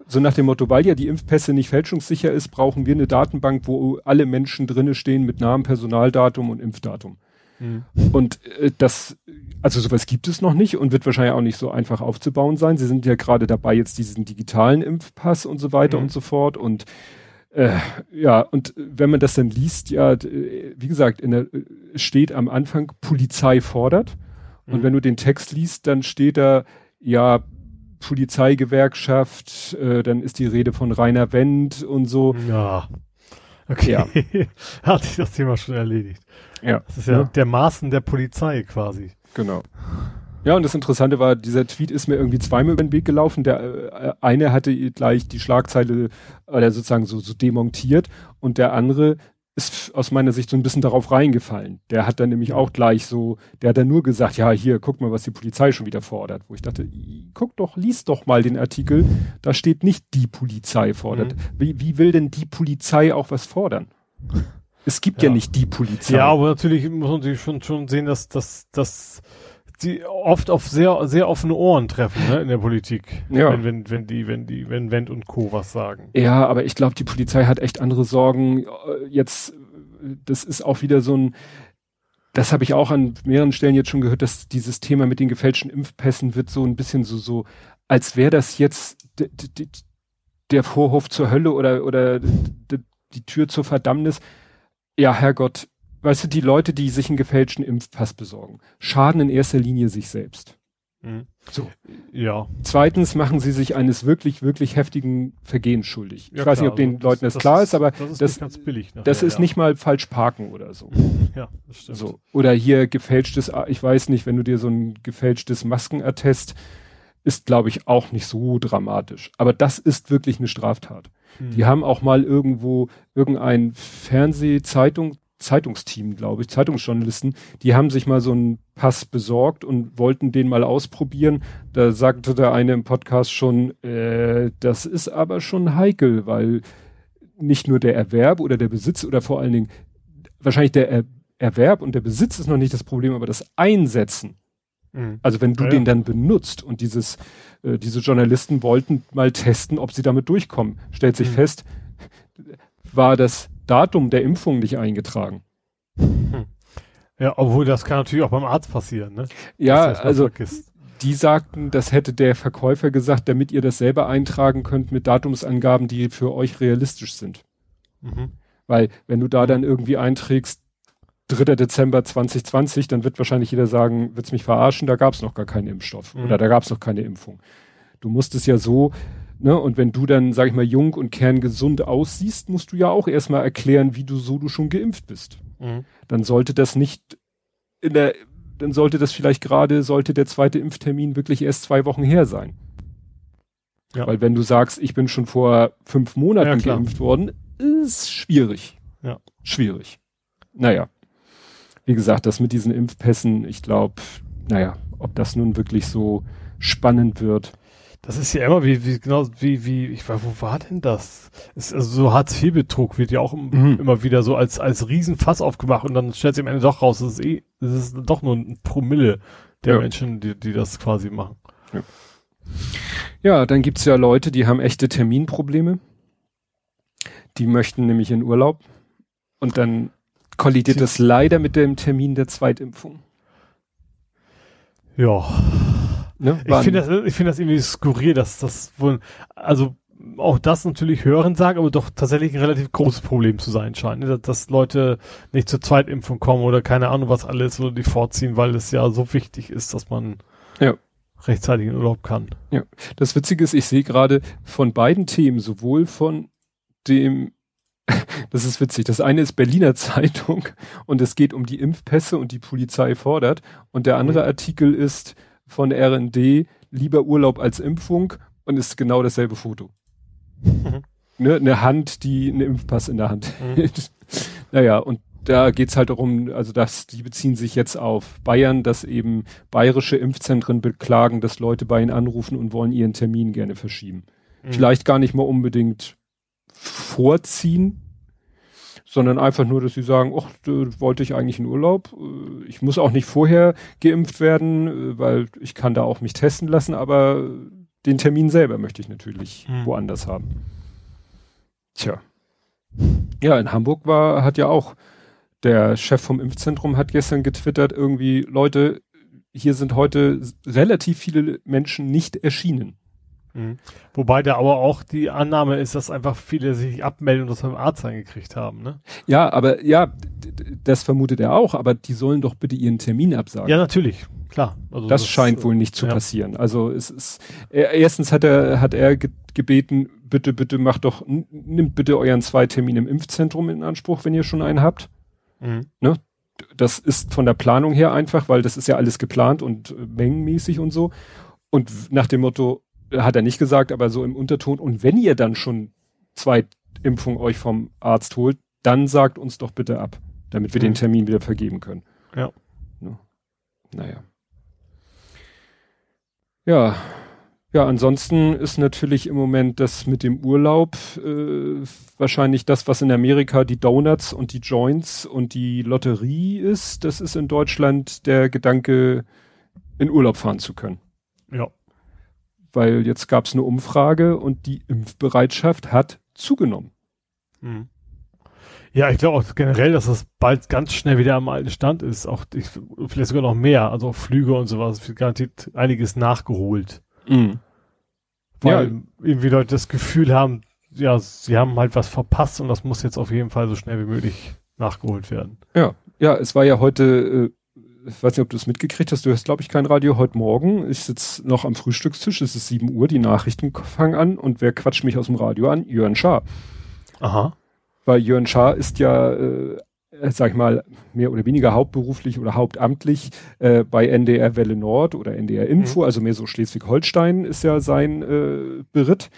So nach dem Motto, weil ja die Impfpässe nicht fälschungssicher ist, brauchen wir eine Datenbank, wo alle Menschen drinne stehen mit Namen, Personaldatum und Impfdatum. Mhm. Und äh, das, also sowas gibt es noch nicht und wird wahrscheinlich auch nicht so einfach aufzubauen sein. Sie sind ja gerade dabei, jetzt diesen digitalen Impfpass und so weiter mhm. und so fort. Und äh, ja, und wenn man das dann liest, ja, wie gesagt, in der, steht am Anfang, Polizei fordert. Und mhm. wenn du den Text liest, dann steht da, ja, Polizeigewerkschaft, äh, dann ist die Rede von Rainer Wendt und so. Ja. Okay. Ja. Hat sich das Thema schon erledigt. Ja. Das ist ja, ja, der Maßen der Polizei quasi. Genau. Ja, und das Interessante war, dieser Tweet ist mir irgendwie zweimal über den Weg gelaufen. Der äh, eine hatte gleich die Schlagzeile oder sozusagen so, so demontiert und der andere ist aus meiner Sicht so ein bisschen darauf reingefallen. Der hat dann nämlich auch gleich so, der hat dann nur gesagt, ja, hier, guck mal, was die Polizei schon wieder fordert. Wo ich dachte, guck doch, lies doch mal den Artikel. Da steht nicht die Polizei fordert. Mhm. Wie, wie will denn die Polizei auch was fordern? Es gibt ja, ja nicht die Polizei. Ja, aber natürlich muss man sich schon, schon sehen, dass, dass, dass die oft auf sehr, sehr offene Ohren treffen, ne, in der Politik. Ja. Wenn, wenn, wenn die, wenn die, wenn Wendt und Co. was sagen. Ja, aber ich glaube, die Polizei hat echt andere Sorgen. Jetzt, das ist auch wieder so ein, das habe ich auch an mehreren Stellen jetzt schon gehört, dass dieses Thema mit den gefälschten Impfpässen wird so ein bisschen so, so, als wäre das jetzt der Vorhof zur Hölle oder, oder die Tür zur Verdammnis ja, Herrgott, weißt du, die Leute, die sich einen gefälschten Impfpass besorgen, schaden in erster Linie sich selbst. Mhm. So. Ja. Zweitens machen sie sich eines wirklich, wirklich heftigen Vergehens schuldig. Ja, ich weiß klar, nicht, ob den also Leuten das, das klar ist, ist, aber das ist, das, ganz billig nachher, das ist ja. nicht mal falsch parken oder so. Ja, das stimmt. So. Oder hier gefälschtes, ich weiß nicht, wenn du dir so ein gefälschtes Maskenattest, ist, glaube ich, auch nicht so dramatisch. Aber das ist wirklich eine Straftat. Die mhm. haben auch mal irgendwo irgendein Fernsehzeitung, Zeitungsteam, glaube ich, Zeitungsjournalisten, die haben sich mal so einen Pass besorgt und wollten den mal ausprobieren. Da sagte der eine im Podcast schon, äh, das ist aber schon heikel, weil nicht nur der Erwerb oder der Besitz oder vor allen Dingen wahrscheinlich der er Erwerb und der Besitz ist noch nicht das Problem, aber das Einsetzen. Mhm. Also wenn du ja, den ja. dann benutzt und dieses äh, diese Journalisten wollten mal testen, ob sie damit durchkommen. Stellt sich mhm. fest, war das Datum der Impfung nicht eingetragen. Hm. Ja, obwohl das kann natürlich auch beim Arzt passieren, ne? Ja, also vergisst. die sagten, das hätte der Verkäufer gesagt, damit ihr das selber eintragen könnt mit Datumsangaben, die für euch realistisch sind. Mhm. Weil wenn du da dann irgendwie einträgst, 3. Dezember 2020, dann wird wahrscheinlich jeder sagen, wird's mich verarschen, da gab's noch gar keinen Impfstoff mhm. oder da gab's noch keine Impfung. Du musst es ja so, ne, und wenn du dann, sag ich mal, jung und kerngesund aussiehst, musst du ja auch erstmal erklären, wie du so du schon geimpft bist. Mhm. Dann sollte das nicht in der, dann sollte das vielleicht gerade, sollte der zweite Impftermin wirklich erst zwei Wochen her sein. Ja. Weil wenn du sagst, ich bin schon vor fünf Monaten ja, geimpft worden, ist schwierig. Ja. Schwierig. Naja wie gesagt, das mit diesen Impfpässen, ich glaube, naja, ob das nun wirklich so spannend wird. Das ist ja immer wie, wie genau wie, wie, ich war, wo war denn das? Ist, also so Hartz-IV-Betrug wird ja auch mhm. immer wieder so als, als Riesenfass aufgemacht und dann stellt sich am Ende doch raus, das ist eh, das ist doch nur ein Promille der ja. Menschen, die, die das quasi machen. Ja. ja, dann gibt's ja Leute, die haben echte Terminprobleme. Die möchten nämlich in Urlaub und dann kollidiert das leider mit dem Termin der Zweitimpfung. Ja. Ne? Ich finde das, ich finde das irgendwie skurril, dass das wohl, also auch das natürlich hören sagen, aber doch tatsächlich ein relativ großes Problem zu sein scheint, ne? dass, dass, Leute nicht zur Zweitimpfung kommen oder keine Ahnung was alles oder die vorziehen, weil es ja so wichtig ist, dass man ja. rechtzeitig in Urlaub kann. Ja, das Witzige ist, ich sehe gerade von beiden Themen, sowohl von dem das ist witzig. Das eine ist Berliner Zeitung und es geht um die Impfpässe und die Polizei fordert. Und der andere mhm. Artikel ist von RND, lieber Urlaub als Impfung und ist genau dasselbe Foto. Mhm. Ne, eine Hand, die einen Impfpass in der Hand mhm. hält. naja, und da geht's halt darum, also dass die beziehen sich jetzt auf Bayern, dass eben bayerische Impfzentren beklagen, dass Leute bei ihnen anrufen und wollen ihren Termin gerne verschieben. Mhm. Vielleicht gar nicht mal unbedingt vorziehen, sondern einfach nur, dass sie sagen, ach, wollte ich eigentlich in Urlaub. Äh, ich muss auch nicht vorher geimpft werden, äh, weil ich kann da auch mich testen lassen, aber den Termin selber möchte ich natürlich hm. woanders haben. Tja. Ja, in Hamburg war, hat ja auch der Chef vom Impfzentrum hat gestern getwittert, irgendwie, Leute, hier sind heute relativ viele Menschen nicht erschienen. Mhm. Wobei da aber auch die Annahme ist, dass einfach viele sich abmelden und das beim Arzt eingekriegt haben, ne? Ja, aber ja, das vermutet er auch, aber die sollen doch bitte ihren Termin absagen. Ja, natürlich, klar. Also das, das scheint wohl nicht zu ja. passieren. Also es ist erstens hat er hat er gebeten, bitte bitte macht doch nimmt bitte euren Zweitermin im Impfzentrum in Anspruch, wenn ihr schon einen habt. Mhm. Ne? Das ist von der Planung her einfach, weil das ist ja alles geplant und äh, mengenmäßig und so. Und nach dem Motto, hat er nicht gesagt, aber so im Unterton. Und wenn ihr dann schon zwei Impfungen euch vom Arzt holt, dann sagt uns doch bitte ab, damit wir mhm. den Termin wieder vergeben können. Ja. ja. Naja. Ja. Ja, ansonsten ist natürlich im Moment das mit dem Urlaub äh, wahrscheinlich das, was in Amerika die Donuts und die Joints und die Lotterie ist. Das ist in Deutschland der Gedanke, in Urlaub fahren zu können. Ja weil jetzt gab es eine Umfrage und die Impfbereitschaft hat zugenommen. Mhm. Ja, ich glaube auch generell, dass das bald ganz schnell wieder am alten Stand ist. Auch ich, vielleicht sogar noch mehr, also auch Flüge und sowas, garantiert einiges nachgeholt. Mhm. Weil ja. irgendwie Leute das Gefühl haben, ja, sie haben halt was verpasst und das muss jetzt auf jeden Fall so schnell wie möglich nachgeholt werden. Ja, ja, es war ja heute äh, ich weiß nicht, ob du es mitgekriegt hast, du hast, glaube ich, kein Radio heute Morgen. Ich sitze noch am Frühstückstisch, es ist 7 Uhr, die Nachrichten fangen an und wer quatscht mich aus dem Radio an? Jörn Schaar. Aha. Weil Jörn Schaar ist ja, äh, sag ich mal, mehr oder weniger hauptberuflich oder hauptamtlich äh, bei NDR Welle Nord oder NDR Info, mhm. also mehr so Schleswig-Holstein ist ja sein äh, Beritt.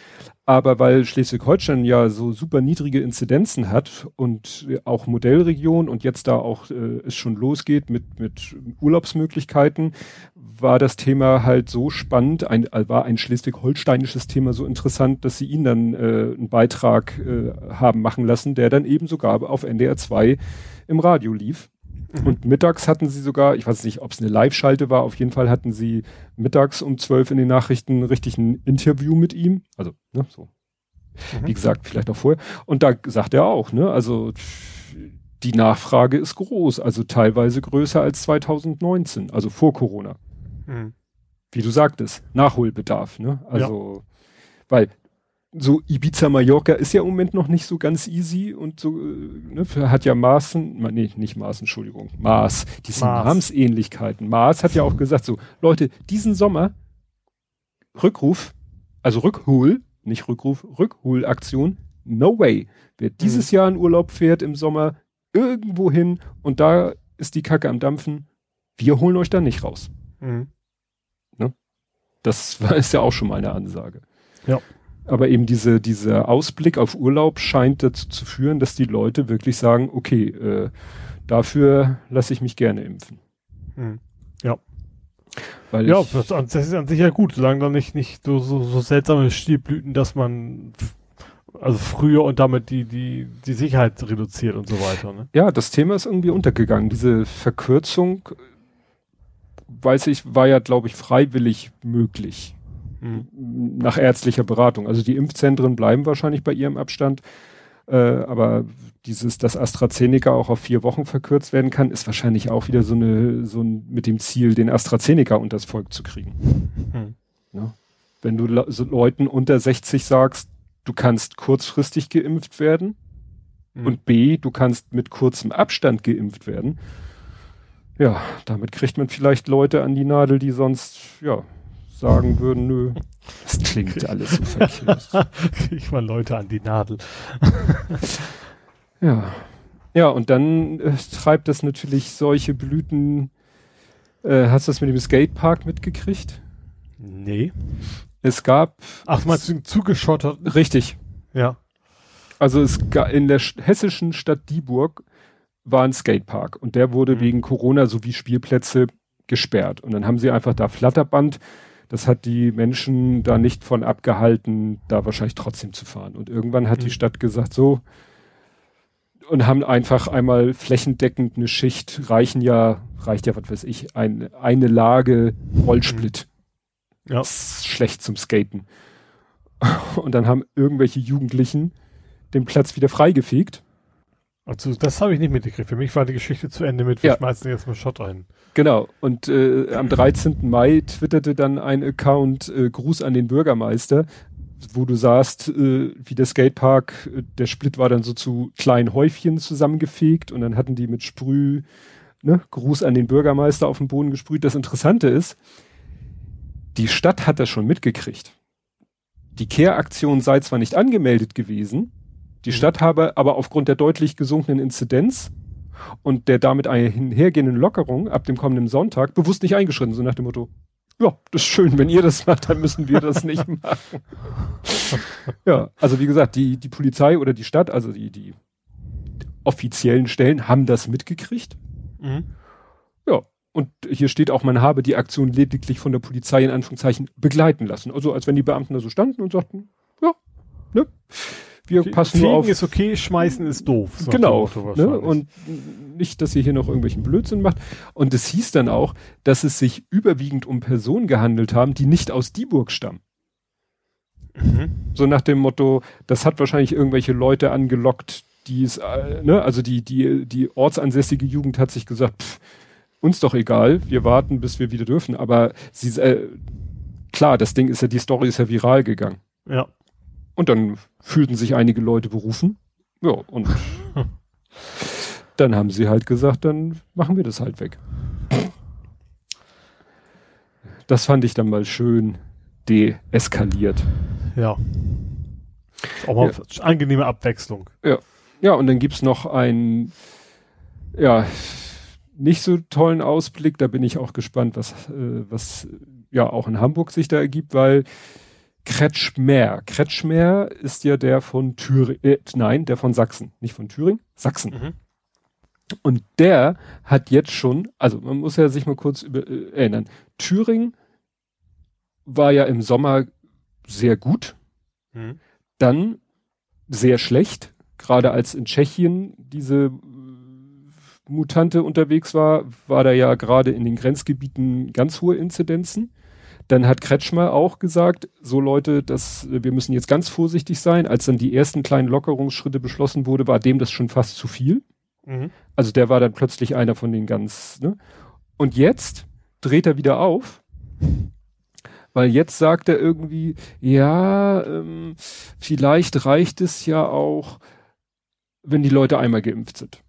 Aber weil Schleswig-Holstein ja so super niedrige Inzidenzen hat und auch Modellregion und jetzt da auch äh, es schon losgeht mit, mit Urlaubsmöglichkeiten, war das Thema halt so spannend, ein, war ein schleswig-holsteinisches Thema so interessant, dass sie ihn dann äh, einen Beitrag äh, haben machen lassen, der dann eben sogar auf NDR 2 im Radio lief. Mhm. Und mittags hatten sie sogar, ich weiß nicht, ob es eine Live-Schalte war, auf jeden Fall hatten sie mittags um zwölf in den Nachrichten richtig ein Interview mit ihm. Also, ne, so. Mhm. Wie gesagt, vielleicht auch vorher. Und da sagt er auch, ne, also die Nachfrage ist groß, also teilweise größer als 2019, also vor Corona. Mhm. Wie du sagtest, Nachholbedarf, ne? Also, ja. weil so Ibiza Mallorca ist ja im Moment noch nicht so ganz easy und so, äh, ne, hat ja Maßen, nee, nicht Maßen, Entschuldigung, Maß, diese Maß. Namensähnlichkeiten. Maß hat ja auch gesagt so, Leute, diesen Sommer Rückruf, also Rückhol, nicht Rückruf, Rückholaktion, no way. Wer dieses mhm. Jahr in Urlaub fährt im Sommer irgendwo hin und da ist die Kacke am Dampfen, wir holen euch da nicht raus. Mhm. Ne? Das war, ist ja auch schon mal eine Ansage. Ja. Aber eben diese, dieser Ausblick auf Urlaub scheint dazu zu führen, dass die Leute wirklich sagen, okay, äh, dafür lasse ich mich gerne impfen. Hm. Ja. Weil ja, das, das, ist an sich ja gut, solange dann nicht, nicht so, so, so seltsame Stilblüten, dass man also früher und damit die, die, die Sicherheit reduziert und so weiter. Ne? Ja, das Thema ist irgendwie untergegangen. Diese Verkürzung, weiß ich, war ja, glaube ich, freiwillig möglich. Mhm. Nach ärztlicher Beratung. Also die Impfzentren bleiben wahrscheinlich bei ihrem Abstand. Äh, aber dieses, dass AstraZeneca auch auf vier Wochen verkürzt werden kann, ist wahrscheinlich auch wieder so eine, so ein, mit dem Ziel, den AstraZeneca unters Volk zu kriegen. Hm. Ja? Wenn du so Leuten unter 60 sagst, du kannst kurzfristig geimpft werden hm. und B, du kannst mit kurzem Abstand geimpft werden. Ja, damit kriegt man vielleicht Leute an die Nadel, die sonst, ja, sagen würden, nö, das klingt alles so verkehrt. Kriegt man Leute an die Nadel. ja. Ja, und dann äh, treibt das natürlich solche Blüten. Äh, hast du das mit dem Skatepark mitgekriegt? Nee. Es gab. Ach, mal zugeschottert. Richtig. Ja. Also es in der hessischen Stadt Dieburg war ein Skatepark und der wurde mhm. wegen Corona sowie Spielplätze gesperrt. Und dann haben sie einfach da Flatterband das hat die Menschen da nicht von abgehalten, da wahrscheinlich trotzdem zu fahren. Und irgendwann hat mhm. die Stadt gesagt, so, und haben einfach einmal flächendeckend eine Schicht, reichen ja, reicht ja, was weiß ich, ein, eine Lage Rollsplit. Mhm. Ja. schlecht zum Skaten. Und dann haben irgendwelche Jugendlichen den Platz wieder freigefegt also das habe ich nicht mitgekriegt. Für mich war die Geschichte zu Ende mit, wir ja. schmeißen jetzt mal Shot ein. Genau. Und äh, am 13. Mai twitterte dann ein Account äh, Gruß an den Bürgermeister, wo du sahst, äh, wie der Skatepark, äh, der Split war dann so zu kleinen Häufchen zusammengefegt und dann hatten die mit Sprüh, ne, Gruß an den Bürgermeister auf den Boden gesprüht. Das Interessante ist, die Stadt hat das schon mitgekriegt. Die Care-Aktion sei zwar nicht angemeldet gewesen, die Stadt habe aber aufgrund der deutlich gesunkenen Inzidenz und der damit einhergehenden Lockerung ab dem kommenden Sonntag bewusst nicht eingeschritten, so nach dem Motto, ja, das ist schön, wenn ihr das macht, dann müssen wir das nicht machen. ja, also wie gesagt, die, die Polizei oder die Stadt, also die, die offiziellen Stellen haben das mitgekriegt. Mhm. Ja, und hier steht auch, man habe die Aktion lediglich von der Polizei in Anführungszeichen begleiten lassen. Also als wenn die Beamten da so standen und sagten, ja, ne? Wir okay, passen nur auf. ist okay, schmeißen ist doof. Genau. Ne? Und nicht, dass ihr hier noch irgendwelchen Blödsinn macht. Und es hieß dann auch, dass es sich überwiegend um Personen gehandelt haben, die nicht aus Dieburg stammen. Mhm. So nach dem Motto, das hat wahrscheinlich irgendwelche Leute angelockt, die es, äh, ne, also die, die, die ortsansässige Jugend hat sich gesagt, pff, uns doch egal, wir warten, bis wir wieder dürfen. Aber sie, äh, klar, das Ding ist ja, die Story ist ja viral gegangen. Ja. Und dann fühlten sich einige Leute berufen. Ja, und dann haben sie halt gesagt, dann machen wir das halt weg. Das fand ich dann mal schön deeskaliert. Ja. Auch mal ja. angenehme Abwechslung. Ja. Ja, und dann gibt's noch einen, ja, nicht so tollen Ausblick. Da bin ich auch gespannt, was, äh, was ja auch in Hamburg sich da ergibt, weil Kretschmer. Kretschmer ist ja der von Thüringen, äh, nein, der von Sachsen, nicht von Thüringen, Sachsen. Mhm. Und der hat jetzt schon, also man muss ja sich mal kurz über, äh, erinnern, Thüringen war ja im Sommer sehr gut, mhm. dann sehr schlecht, gerade als in Tschechien diese Mutante unterwegs war, war da ja gerade in den Grenzgebieten ganz hohe Inzidenzen. Dann hat Kretschmer auch gesagt, so Leute, dass wir müssen jetzt ganz vorsichtig sein. Als dann die ersten kleinen Lockerungsschritte beschlossen wurde, war dem das schon fast zu viel. Mhm. Also der war dann plötzlich einer von den ganz, ne? Und jetzt dreht er wieder auf, weil jetzt sagt er irgendwie, ja, ähm, vielleicht reicht es ja auch, wenn die Leute einmal geimpft sind.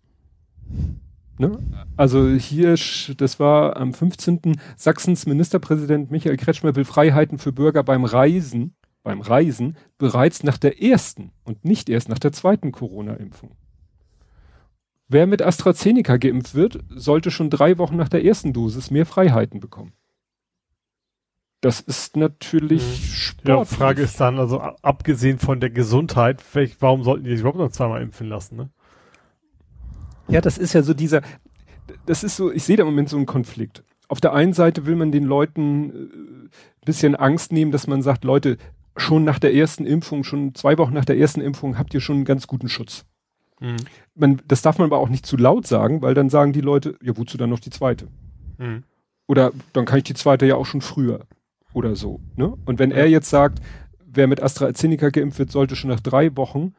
Ne? Also hier, das war am 15. Sachsens Ministerpräsident Michael Kretschmer will Freiheiten für Bürger beim Reisen, beim Reisen bereits nach der ersten und nicht erst nach der zweiten Corona-Impfung. Wer mit AstraZeneca geimpft wird, sollte schon drei Wochen nach der ersten Dosis mehr Freiheiten bekommen. Das ist natürlich mhm. sportlich. Ja, Frage ist dann, also abgesehen von der Gesundheit, warum sollten die sich überhaupt noch zweimal impfen lassen, ne? Ja, das ist ja so dieser, das ist so, ich sehe da im Moment so einen Konflikt. Auf der einen Seite will man den Leuten äh, bisschen Angst nehmen, dass man sagt, Leute, schon nach der ersten Impfung, schon zwei Wochen nach der ersten Impfung habt ihr schon einen ganz guten Schutz. Mhm. Man, das darf man aber auch nicht zu laut sagen, weil dann sagen die Leute, ja, wozu dann noch die zweite? Mhm. Oder dann kann ich die zweite ja auch schon früher. Oder so. Ne? Und wenn er jetzt sagt, wer mit AstraZeneca geimpft wird, sollte schon nach drei Wochen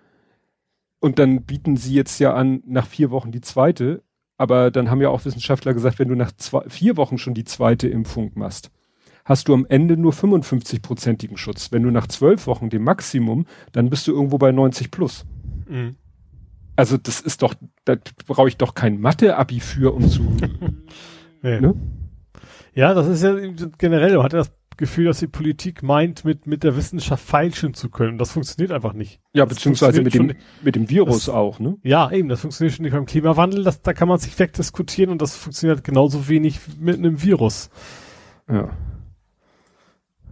Und dann bieten sie jetzt ja an, nach vier Wochen die zweite. Aber dann haben ja auch Wissenschaftler gesagt, wenn du nach zwei, vier Wochen schon die zweite Impfung machst, hast du am Ende nur 55-prozentigen Schutz. Wenn du nach zwölf Wochen dem Maximum, dann bist du irgendwo bei 90 plus. Mhm. Also das ist doch, da brauche ich doch kein Mathe-Abi für, um zu. nee. ne? Ja, das ist ja generell, man hat das Gefühl, dass die Politik meint, mit, mit der Wissenschaft feilschen zu können. Das funktioniert einfach nicht. Ja, das beziehungsweise mit dem, mit dem Virus das, auch, ne? Ja, eben, das funktioniert schon nicht beim Klimawandel, das, da kann man sich wegdiskutieren und das funktioniert genauso wenig mit einem Virus. Ja.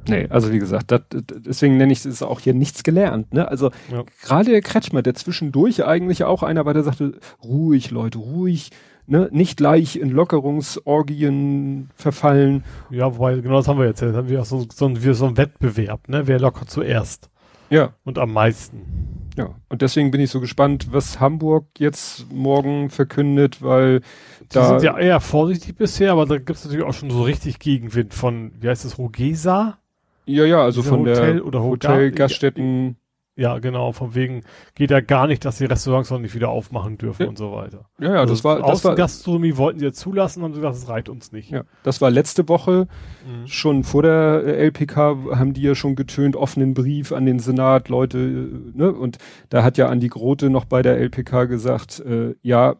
Nee, also wie gesagt, dat, deswegen nenne ich es auch hier nichts gelernt. Ne? Also ja. gerade der Kretschmer, der zwischendurch eigentlich auch einer war, der sagte, ruhig, Leute, ruhig, ne, nicht gleich in Lockerungsorgien verfallen. Ja, wobei, genau das haben wir jetzt. Jetzt haben wir auch so, so, ein, so ein Wettbewerb, ne? Wer lockert zuerst? Ja. Und am meisten. Ja, und deswegen bin ich so gespannt, was Hamburg jetzt morgen verkündet, weil Die da sind ja eher vorsichtig bisher, aber da gibt es natürlich auch schon so richtig Gegenwind von, wie heißt das, Rogesa? Ja, ja, also von Hotel der oder Hotel, Gaststätten, ja, genau, von wegen geht ja gar nicht, dass die Restaurants noch nicht wieder aufmachen dürfen ja. und so weiter. Ja, ja, also das war das war Gastronomie wollten sie ja zulassen, haben sie gesagt, das reicht uns nicht. Ja, das war letzte Woche mhm. schon vor der LPK haben die ja schon getönt offenen Brief an den Senat, Leute, ne, und da hat ja Andi Grote noch bei der LPK gesagt, äh, ja,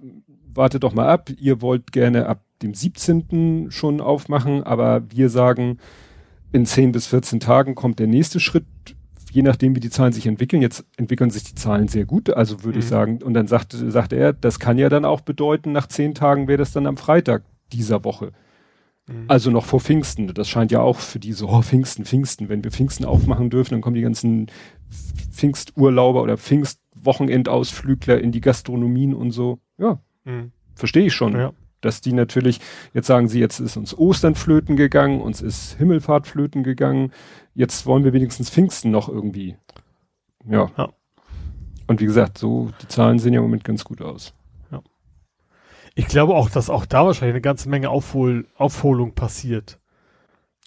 wartet doch mal ab, ihr wollt gerne ab dem 17. schon aufmachen, aber wir sagen, in 10 bis 14 Tagen kommt der nächste Schritt je nachdem, wie die Zahlen sich entwickeln, jetzt entwickeln sich die Zahlen sehr gut, also würde mhm. ich sagen, und dann sagte, sagte er, das kann ja dann auch bedeuten, nach zehn Tagen wäre das dann am Freitag dieser Woche. Mhm. Also noch vor Pfingsten. Das scheint ja auch für die so, oh, Pfingsten, Pfingsten. Wenn wir Pfingsten aufmachen dürfen, dann kommen die ganzen Pfingsturlauber oder Pfingstwochenendausflügler in die Gastronomien und so. Ja, mhm. verstehe ich schon. Ja dass die natürlich, jetzt sagen sie, jetzt ist uns Ostern flöten gegangen, uns ist Himmelfahrt flöten gegangen, jetzt wollen wir wenigstens Pfingsten noch irgendwie. Ja. ja. Und wie gesagt, so, die Zahlen sehen ja im Moment ganz gut aus. Ja. Ich glaube auch, dass auch da wahrscheinlich eine ganze Menge Aufhol Aufholung passiert.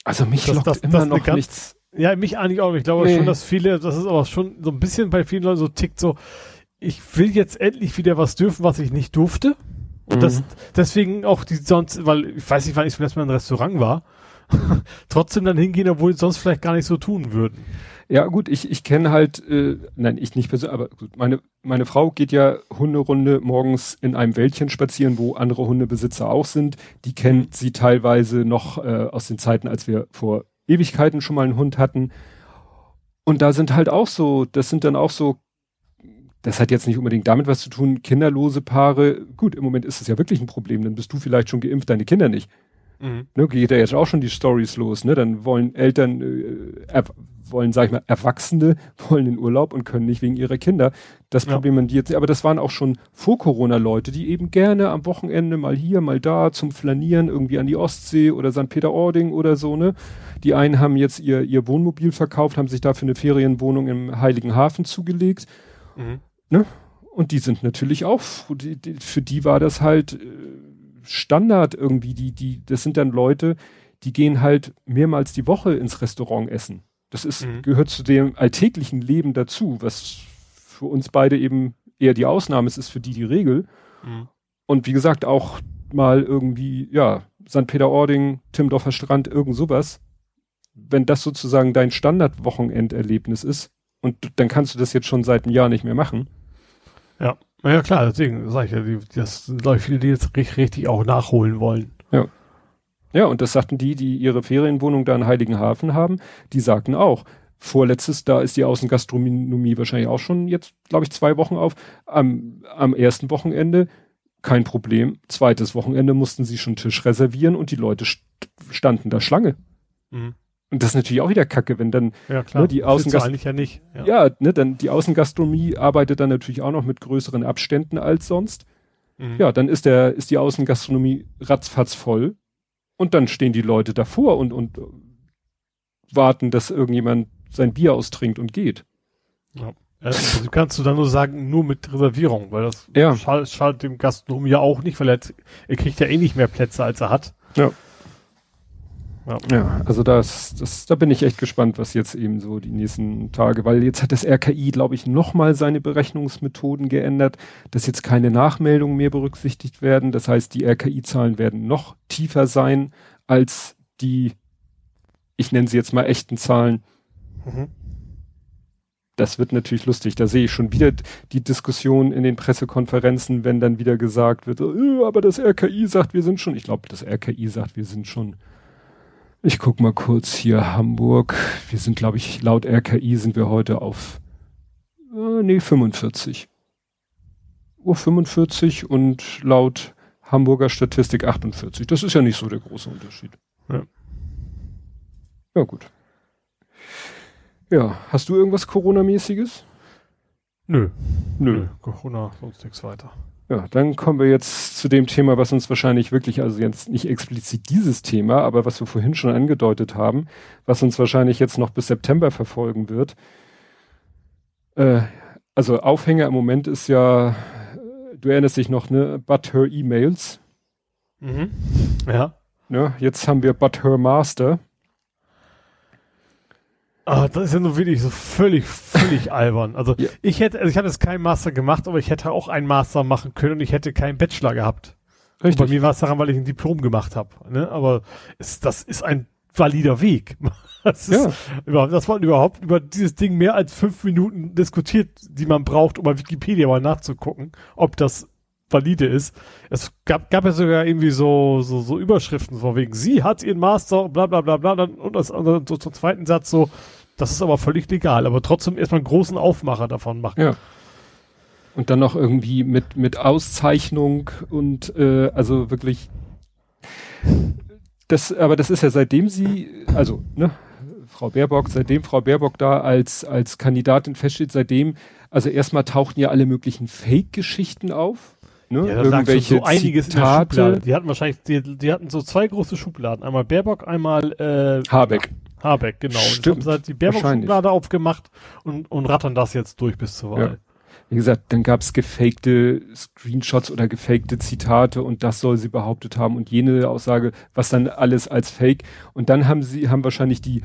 Also mich das, lockt das, immer das noch ganz, nichts. Ja, mich eigentlich auch. Ich glaube nee. schon, dass viele, das ist aber schon so ein bisschen bei vielen Leuten so tickt so, ich will jetzt endlich wieder was dürfen, was ich nicht durfte. Und mhm. das, deswegen auch die sonst, weil ich weiß nicht, wann ich zum letzten Mal im Restaurant war, trotzdem dann hingehen, obwohl sie sonst vielleicht gar nicht so tun würden. Ja, gut, ich, ich kenne halt, äh, nein, ich nicht persönlich, aber gut, meine, meine Frau geht ja Hunderunde morgens in einem Wäldchen spazieren, wo andere Hundebesitzer auch sind. Die kennt sie teilweise noch äh, aus den Zeiten, als wir vor Ewigkeiten schon mal einen Hund hatten. Und da sind halt auch so, das sind dann auch so das hat jetzt nicht unbedingt damit was zu tun, kinderlose Paare, gut, im Moment ist es ja wirklich ein Problem, dann bist du vielleicht schon geimpft, deine Kinder nicht. Mhm. Ne, geht ja jetzt auch schon die Stories los, ne? Dann wollen Eltern, äh, wollen, sag ich mal, Erwachsene, wollen in Urlaub und können nicht wegen ihrer Kinder. Das ja. Problem die jetzt, aber das waren auch schon vor Corona Leute, die eben gerne am Wochenende mal hier, mal da zum Flanieren irgendwie an die Ostsee oder St. Peter-Ording oder so, ne? Die einen haben jetzt ihr, ihr Wohnmobil verkauft, haben sich dafür eine Ferienwohnung im Heiligen Hafen zugelegt. Mhm. Ne? Und die sind natürlich auch, für die war das halt äh, Standard irgendwie. Die, die, das sind dann Leute, die gehen halt mehrmals die Woche ins Restaurant essen. Das ist, mhm. gehört zu dem alltäglichen Leben dazu, was für uns beide eben eher die Ausnahme ist, ist für die die Regel. Mhm. Und wie gesagt, auch mal irgendwie, ja, St. Peter-Ording, Timdorfer Strand, irgend sowas. Wenn das sozusagen dein Standard-Wochenenderlebnis ist, und dann kannst du das jetzt schon seit einem Jahr nicht mehr machen, ja, ja klar, deswegen sage ich ja, die, das sind glaube ich viele, die jetzt richtig, richtig auch nachholen wollen. Ja. Ja, und das sagten die, die ihre Ferienwohnung da in Heiligenhafen haben, die sagten auch, vorletztes, da ist die Außengastronomie wahrscheinlich auch schon jetzt, glaube ich, zwei Wochen auf. Am, am ersten Wochenende kein Problem. Zweites Wochenende mussten sie schon Tisch reservieren und die Leute st standen da Schlange. Mhm. Und das ist natürlich auch wieder Kacke, wenn dann ja, klar. Ne, die Außengast eigentlich ja nicht. Ja, ja ne, dann die Außengastronomie arbeitet dann natürlich auch noch mit größeren Abständen als sonst. Mhm. Ja, dann ist der ist die Außengastronomie ratzfatz voll und dann stehen die Leute davor und und warten, dass irgendjemand sein Bier austrinkt und geht. Ja. Also kannst du dann nur sagen, nur mit Reservierung, weil das ja. schadet, schadet dem Gastronom ja auch nicht, weil er, er kriegt ja eh nicht mehr Plätze, als er hat. Ja. Ja. ja, also das, das, da bin ich echt gespannt, was jetzt eben so die nächsten Tage, weil jetzt hat das RKI, glaube ich, nochmal seine Berechnungsmethoden geändert, dass jetzt keine Nachmeldungen mehr berücksichtigt werden. Das heißt, die RKI-Zahlen werden noch tiefer sein als die, ich nenne sie jetzt mal echten Zahlen. Mhm. Das wird natürlich lustig. Da sehe ich schon wieder die Diskussion in den Pressekonferenzen, wenn dann wieder gesagt wird, oh, aber das RKI sagt, wir sind schon, ich glaube, das RKI sagt, wir sind schon ich guck mal kurz hier Hamburg. Wir sind, glaube ich, laut RKI sind wir heute auf äh, nee, 45. Uhr 45 und laut Hamburger Statistik 48. Das ist ja nicht so der große Unterschied. Ja, ja gut. Ja, hast du irgendwas Corona-mäßiges? Nö. Nö. Corona, sonst nichts weiter. Ja, dann kommen wir jetzt zu dem Thema, was uns wahrscheinlich wirklich, also jetzt nicht explizit dieses Thema, aber was wir vorhin schon angedeutet haben, was uns wahrscheinlich jetzt noch bis September verfolgen wird. Äh, also Aufhänger im Moment ist ja, du erinnerst dich noch, ne, But Her E-Mails. Mhm. Ja. Ne, jetzt haben wir But Her Master. Ah, das ist ja nur wirklich so völlig, völlig albern. Also ja. ich hätte, also ich habe jetzt keinen Master gemacht, aber ich hätte auch einen Master machen können und ich hätte keinen Bachelor gehabt. Richtig. Und bei mir war es daran, weil ich ein Diplom gemacht habe. Ne? Aber es, das ist ein valider Weg. Das ist ja. überhaupt, dass man überhaupt über dieses Ding mehr als fünf Minuten diskutiert, die man braucht, um bei Wikipedia mal nachzugucken, ob das valide ist. Es gab, gab ja sogar irgendwie so, so, so Überschriften von wegen, sie hat ihren Master, bla bla bla bla, und, das, und so zum zweiten Satz so, das ist aber völlig legal, aber trotzdem erstmal einen großen Aufmacher davon machen. Ja. Und dann noch irgendwie mit, mit Auszeichnung und äh, also wirklich das, aber das ist ja seitdem sie, also, ne, Frau Baerbock, seitdem Frau Baerbock da als, als Kandidatin feststeht, seitdem, also erstmal tauchten ja alle möglichen Fake-Geschichten auf. Ne? Ja, Irgendwelche so einiges Zitate. Die hatten wahrscheinlich, die, die hatten so zwei große Schubladen. Einmal Baerbock, einmal äh, Habeck. Habeck, genau. Stimmt. Und haben halt die Baerbock-Schublade aufgemacht und, und rattern das jetzt durch bis zur Wahl. Ja. Wie gesagt, dann gab es gefakte Screenshots oder gefakte Zitate und das soll sie behauptet haben und jene Aussage, was dann alles als Fake. Und dann haben sie, haben wahrscheinlich die,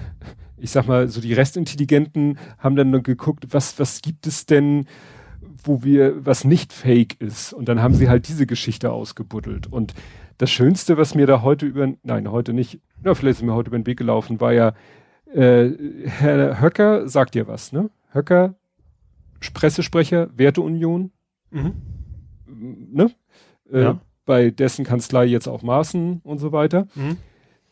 ich sag mal, so die Restintelligenten haben dann geguckt, was, was gibt es denn, wo wir, was nicht fake ist. Und dann haben sie halt diese Geschichte ausgebuddelt. Und das Schönste, was mir da heute über, nein, heute nicht, na, vielleicht ist mir heute über den Weg gelaufen, war ja, äh, Herr Höcker sagt dir was, ne? Höcker, Pressesprecher, Werteunion, mhm. ne? Äh, ja. Bei dessen Kanzlei jetzt auch Maßen und so weiter. Mhm.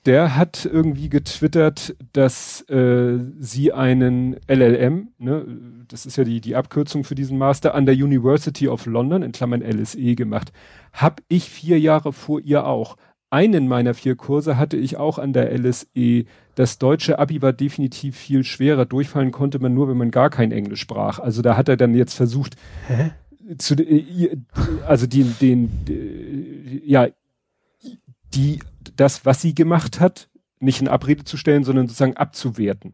Der hat irgendwie getwittert, dass äh, sie einen LLM, ne, das ist ja die, die Abkürzung für diesen Master, an der University of London, in Klammern LSE, gemacht. Hab ich vier Jahre vor ihr auch. Einen meiner vier Kurse hatte ich auch an der LSE. Das deutsche Abi war definitiv viel schwerer. Durchfallen konnte man nur, wenn man gar kein Englisch sprach. Also da hat er dann jetzt versucht, Hä? zu, äh, also den, den, den, ja, die, das, was sie gemacht hat, nicht in Abrede zu stellen, sondern sozusagen abzuwerten.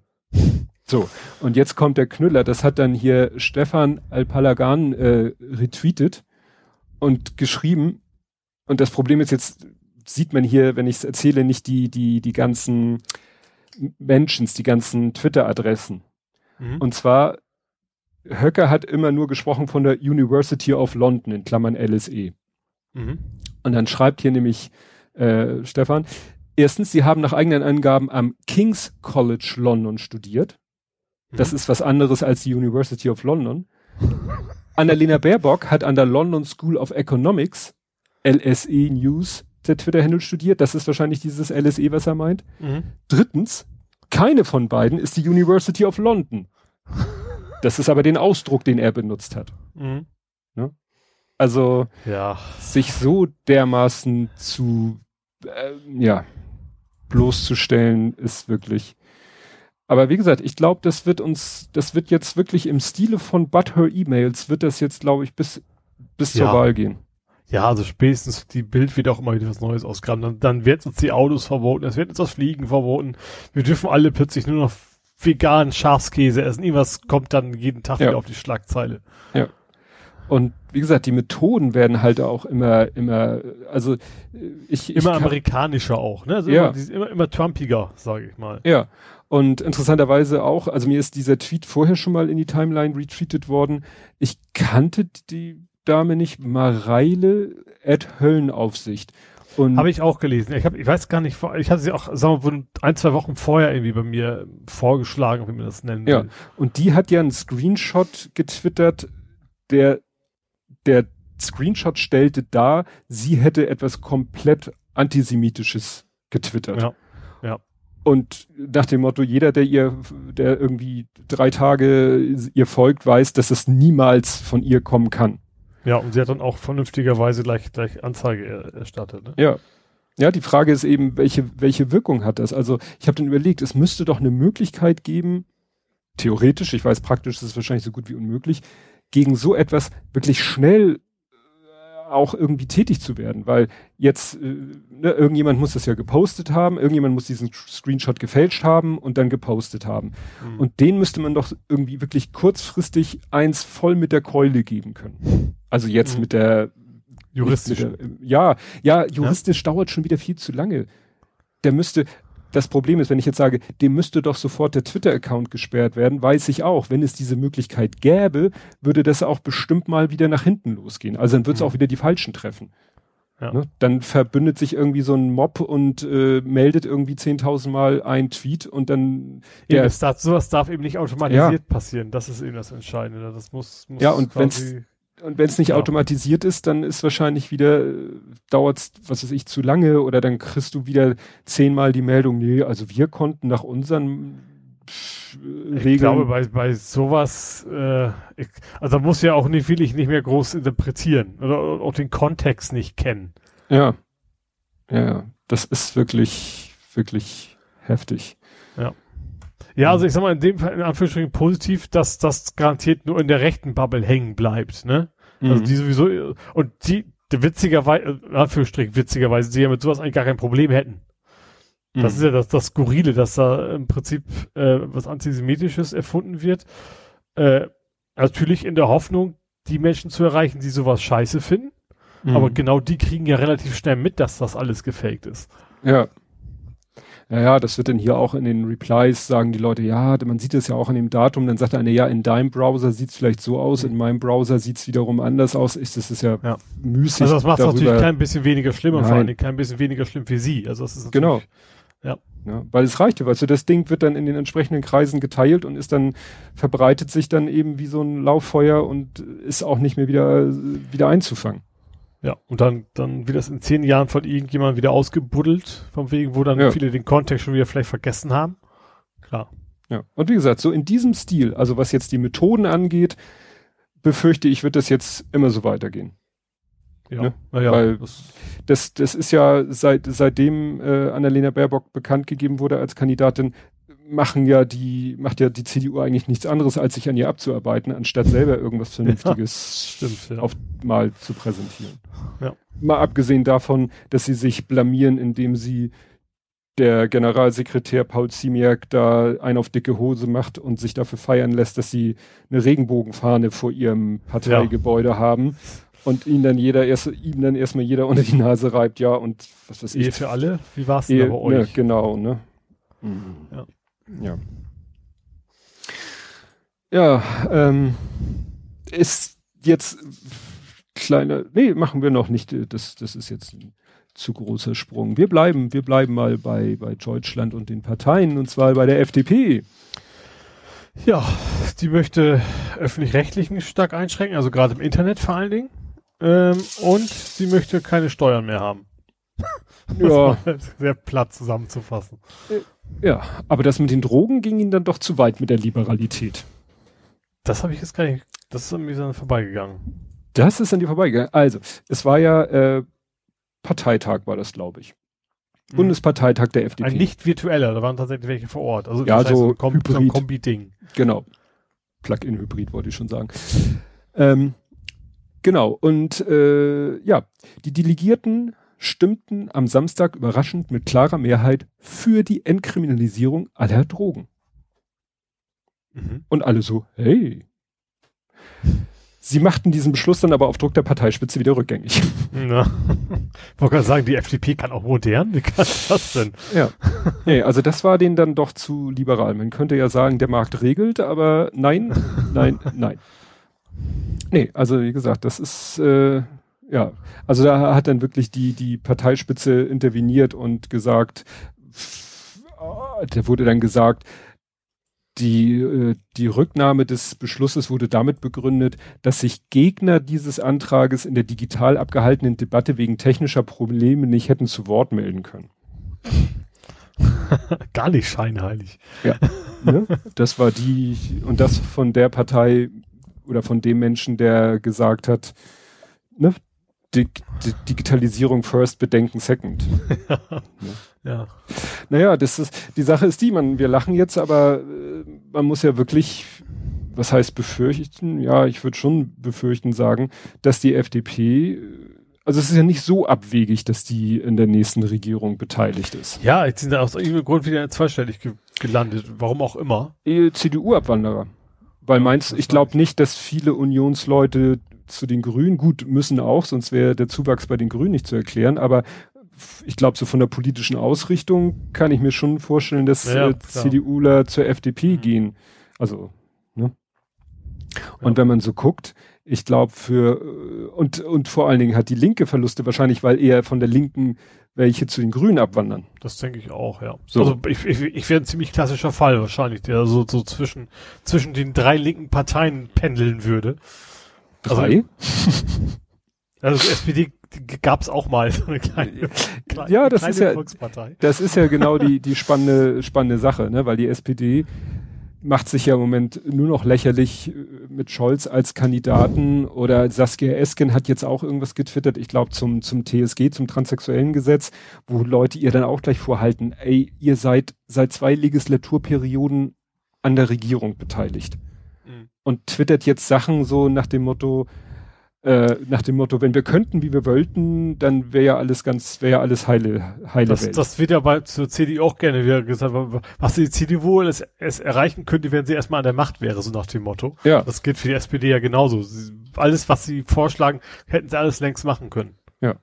So, und jetzt kommt der Knüller, das hat dann hier Stefan Alpalagan äh, retweetet und geschrieben, und das Problem ist jetzt, sieht man hier, wenn ich es erzähle, nicht die, die, die ganzen Mentions, die ganzen Twitter-Adressen. Mhm. Und zwar, Höcker hat immer nur gesprochen von der University of London, in Klammern LSE. Mhm. Und dann schreibt hier nämlich äh, Stefan, erstens, sie haben nach eigenen Angaben am King's College London studiert. Das mhm. ist was anderes als die University of London. Annalena Baerbock hat an der London School of Economics LSE News der Twitter-Handle studiert. Das ist wahrscheinlich dieses LSE, was er meint. Mhm. Drittens, keine von beiden ist die University of London. Das ist aber den Ausdruck, den er benutzt hat. Mhm. Ne? Also ja. sich so dermaßen zu äh, ja bloßzustellen, ist wirklich. Aber wie gesagt, ich glaube, das wird uns, das wird jetzt wirklich im Stile von But Her E-Mails, wird das jetzt, glaube ich, bis, bis ja. zur Wahl gehen. Ja, also spätestens die Bild wird auch immer wieder was Neues ausgraben. Dann, dann wird uns die Autos verboten, es wird uns das Fliegen verboten. Wir dürfen alle plötzlich nur noch veganen Schafskäse essen. Irgendwas kommt dann jeden Tag ja. wieder auf die Schlagzeile. Ja. Und wie gesagt, die Methoden werden halt auch immer, immer, also ich. Immer ich kann, amerikanischer auch, ne? Also ja. immer, immer, immer Trumpiger, sage ich mal. Ja. Und interessanterweise auch, also mir ist dieser Tweet vorher schon mal in die Timeline retweetet worden. Ich kannte die Dame nicht, Mareile at Höllenaufsicht. Habe ich auch gelesen. Ich, hab, ich weiß gar nicht, ich hatte sie auch, sagen wir mal, ein, zwei Wochen vorher irgendwie bei mir vorgeschlagen, wie man das nennen will. Ja, und die hat ja einen Screenshot getwittert, der, der Screenshot stellte dar, sie hätte etwas komplett antisemitisches getwittert. Ja. Ja. Und nach dem Motto, jeder, der ihr, der irgendwie drei Tage ihr folgt, weiß, dass es niemals von ihr kommen kann. Ja, und sie hat dann auch vernünftigerweise gleich, gleich Anzeige erstattet. Ne? Ja. Ja, die Frage ist eben, welche, welche Wirkung hat das? Also ich habe dann überlegt, es müsste doch eine Möglichkeit geben, theoretisch, ich weiß praktisch, ist es wahrscheinlich so gut wie unmöglich, gegen so etwas wirklich schnell auch irgendwie tätig zu werden, weil jetzt äh, ne, irgendjemand muss das ja gepostet haben, irgendjemand muss diesen Screenshot gefälscht haben und dann gepostet haben. Mhm. Und den müsste man doch irgendwie wirklich kurzfristig eins voll mit der Keule geben können. Also jetzt mhm. mit der juristisch. Ja, ja, juristisch ja? dauert schon wieder viel zu lange. Der müsste, das Problem ist, wenn ich jetzt sage, dem müsste doch sofort der Twitter-Account gesperrt werden, weiß ich auch, wenn es diese Möglichkeit gäbe, würde das auch bestimmt mal wieder nach hinten losgehen. Also dann wird es mhm. auch wieder die Falschen treffen. Ja. Ne? Dann verbündet sich irgendwie so ein Mob und äh, meldet irgendwie 10.000 Mal ein Tweet und dann eben, darf, sowas darf eben nicht automatisiert ja. passieren. Das ist eben das Entscheidende. Das muss, muss ja und wenn und wenn es nicht ja. automatisiert ist, dann ist wahrscheinlich wieder, äh, dauert was weiß ich, zu lange oder dann kriegst du wieder zehnmal die Meldung, nee, also wir konnten nach unseren Regeln. Ich glaube, bei, bei sowas, äh, ich, also da muss ja auch nicht, will ich nicht mehr groß interpretieren oder auch den Kontext nicht kennen. Ja. Ja, das ist wirklich, wirklich heftig. Ja. Ja, also ich sag mal, in dem Fall in Anführungsstrichen positiv, dass das garantiert nur in der rechten Bubble hängen bleibt, ne? Also mhm. Also die sowieso, und die, die witzigerweise, in Anführungsstrichen witzigerweise, die ja mit sowas eigentlich gar kein Problem hätten. Das mhm. ist ja das, das Skurrile, dass da im Prinzip äh, was Antisemitisches erfunden wird. Äh, natürlich in der Hoffnung, die Menschen zu erreichen, die sowas scheiße finden. Mhm. Aber genau die kriegen ja relativ schnell mit, dass das alles gefaked ist. Ja. Ja, ja, das wird dann hier auch in den Replies sagen die Leute, ja, man sieht es ja auch in dem Datum, dann sagt einer, ja, in deinem Browser sieht es vielleicht so aus, in meinem Browser sieht es wiederum anders aus. Ich, das ist ja, ja. müßig. Also das macht es natürlich kein bisschen weniger schlimmer, vor allem kein bisschen weniger schlimm für sie. Also das ist genau. Ja. ja. Weil es reicht ja, weil so das Ding wird dann in den entsprechenden Kreisen geteilt und ist dann, verbreitet sich dann eben wie so ein Lauffeuer und ist auch nicht mehr wieder, wieder einzufangen. Ja, und dann, dann wird das in zehn Jahren von irgendjemandem wieder ausgebuddelt, von wegen, wo dann ja. viele den Kontext schon wieder vielleicht vergessen haben. Klar. Ja, und wie gesagt, so in diesem Stil, also was jetzt die Methoden angeht, befürchte ich, wird das jetzt immer so weitergehen. Ja, ne? naja. Weil das, das, das ist ja seit, seitdem äh, Annalena Baerbock bekannt gegeben wurde als Kandidatin, machen ja die, macht ja die CDU eigentlich nichts anderes, als sich an ihr abzuarbeiten, anstatt selber irgendwas Vernünftiges ja, stimmt, ja. auf mal zu präsentieren. Ja. Mal abgesehen davon, dass sie sich blamieren, indem sie der Generalsekretär Paul Ziemiak da ein auf dicke Hose macht und sich dafür feiern lässt, dass sie eine Regenbogenfahne vor ihrem Parteigebäude ja. haben und ihn dann jeder erst, ihm dann erstmal jeder unter die Nase reibt, ja, und was weiß ich. Ehe für alle? Wie war es denn bei euch? Ne, genau, ne? Mhm. Ja. Ja. Ja, ähm, ist jetzt kleiner, nee, machen wir noch nicht, das, das ist jetzt ein zu großer Sprung. Wir bleiben, wir bleiben mal bei, bei Deutschland und den Parteien, und zwar bei der FDP. Ja, die möchte öffentlich-rechtlichen stark einschränken, also gerade im Internet vor allen Dingen. Ähm, und sie möchte keine Steuern mehr haben. Ja. sehr platt zusammenzufassen. Ja, aber das mit den Drogen ging ihnen dann doch zu weit mit der Liberalität. Das habe ich jetzt gar nicht, das ist an mir dann vorbeigegangen. Das ist an dir vorbeigegangen. Also, es war ja äh, Parteitag war das, glaube ich. Mhm. Bundesparteitag der FDP. Ein nicht virtueller, da waren tatsächlich welche vor Ort. Also ja, so, so Kom Hybrid. Kombi-Ding. Genau. Plug-in-Hybrid wollte ich schon sagen. Ähm, genau. Und äh, ja, die Delegierten stimmten am Samstag überraschend mit klarer Mehrheit für die Entkriminalisierung aller Drogen. Mhm. Und alle so, hey. Sie machten diesen Beschluss dann aber auf Druck der Parteispitze wieder rückgängig. Ich wollte gerade sagen, die FDP kann auch modern. Wie kann das denn? Ja. Nee, also das war denen dann doch zu liberal. Man könnte ja sagen, der Markt regelt, aber nein, nein, nein. Nee, also wie gesagt, das ist äh, ja, also da hat dann wirklich die die Parteispitze interveniert und gesagt, da wurde dann gesagt, die, äh, die Rücknahme des Beschlusses wurde damit begründet, dass sich Gegner dieses Antrages in der digital abgehaltenen Debatte wegen technischer Probleme nicht hätten zu Wort melden können. Gar nicht scheinheilig. Ja. Ne? Das war die, und das von der Partei oder von dem Menschen, der gesagt hat, ne, Dig Digitalisierung first, Bedenken second. ja. ja. Naja, das ist, die Sache ist die, man, wir lachen jetzt, aber äh, man muss ja wirklich, was heißt befürchten? Ja, ich würde schon befürchten sagen, dass die FDP, also es ist ja nicht so abwegig, dass die in der nächsten Regierung beteiligt ist. Ja, jetzt sind da aus irgendeinem Grund wieder zweistellig ge gelandet, warum auch immer. CDU-Abwanderer. Weil meinst, ich glaube nicht, dass viele Unionsleute zu den Grünen, gut, müssen auch, sonst wäre der Zuwachs bei den Grünen nicht zu erklären, aber ich glaube, so von der politischen Ausrichtung kann ich mir schon vorstellen, dass ja, äh, CDUler zur FDP mhm. gehen. Also, ne? Und ja. wenn man so guckt, ich glaube für äh, und und vor allen Dingen hat die Linke Verluste wahrscheinlich, weil eher von der Linken welche zu den Grünen abwandern. Das denke ich auch, ja. So. Also ich, ich, ich wäre ein ziemlich klassischer Fall wahrscheinlich, der so, so zwischen zwischen den drei linken Parteien pendeln würde. Drei? Also, also SPD gab es auch mal so eine kleine, kleine ja, das kleine ist ja, Volkspartei. Das ist ja genau die die spannende spannende Sache, ne, weil die SPD macht sich ja im Moment nur noch lächerlich äh, mit Scholz als Kandidaten. Oder Saskia Esken hat jetzt auch irgendwas getwittert, ich glaube zum zum TSG, zum transsexuellen Gesetz, wo Leute ihr dann auch gleich vorhalten, ey, ihr seid seit zwei Legislaturperioden an der Regierung beteiligt. Und twittert jetzt Sachen so nach dem Motto, äh, nach dem Motto, wenn wir könnten, wie wir wollten, dann wäre ja alles ganz, wäre ja alles heile, heile das, Welt. Das wird ja bei zur CDU auch gerne wieder gesagt, was die CDU wohl es, es erreichen könnte, wenn sie erstmal an der Macht wäre, so nach dem Motto. Ja. Das gilt für die SPD ja genauso. Sie, alles, was sie vorschlagen, hätten sie alles längst machen können. Ja.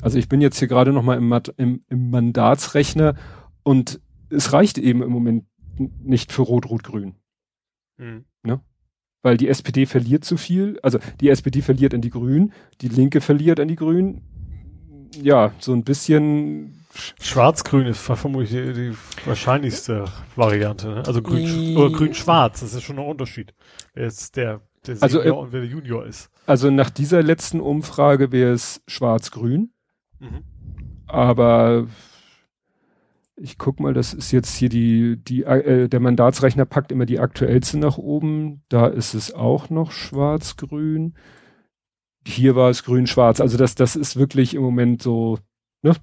Also ich bin jetzt hier gerade nochmal im, im, im Mandatsrechner und es reicht eben im Moment nicht für Rot-Rot-Grün. Mhm. Weil die SPD verliert zu viel. Also die SPD verliert an die Grünen, die Linke verliert an die Grünen. Ja, so ein bisschen. Schwarz-Grün ist vermutlich die, die wahrscheinlichste Variante. Ne? Also grün oder grün-schwarz, das ist schon ein Unterschied. Wer ist der, der also, Senior äh, und wer der Junior ist. Also nach dieser letzten Umfrage wäre es schwarz-grün. Mhm. Aber ich guck mal, das ist jetzt hier die, die, äh, der Mandatsrechner packt immer die aktuellste nach oben. Da ist es auch noch schwarz-grün. Hier war es grün-schwarz. Also das, das ist wirklich im Moment so, ne?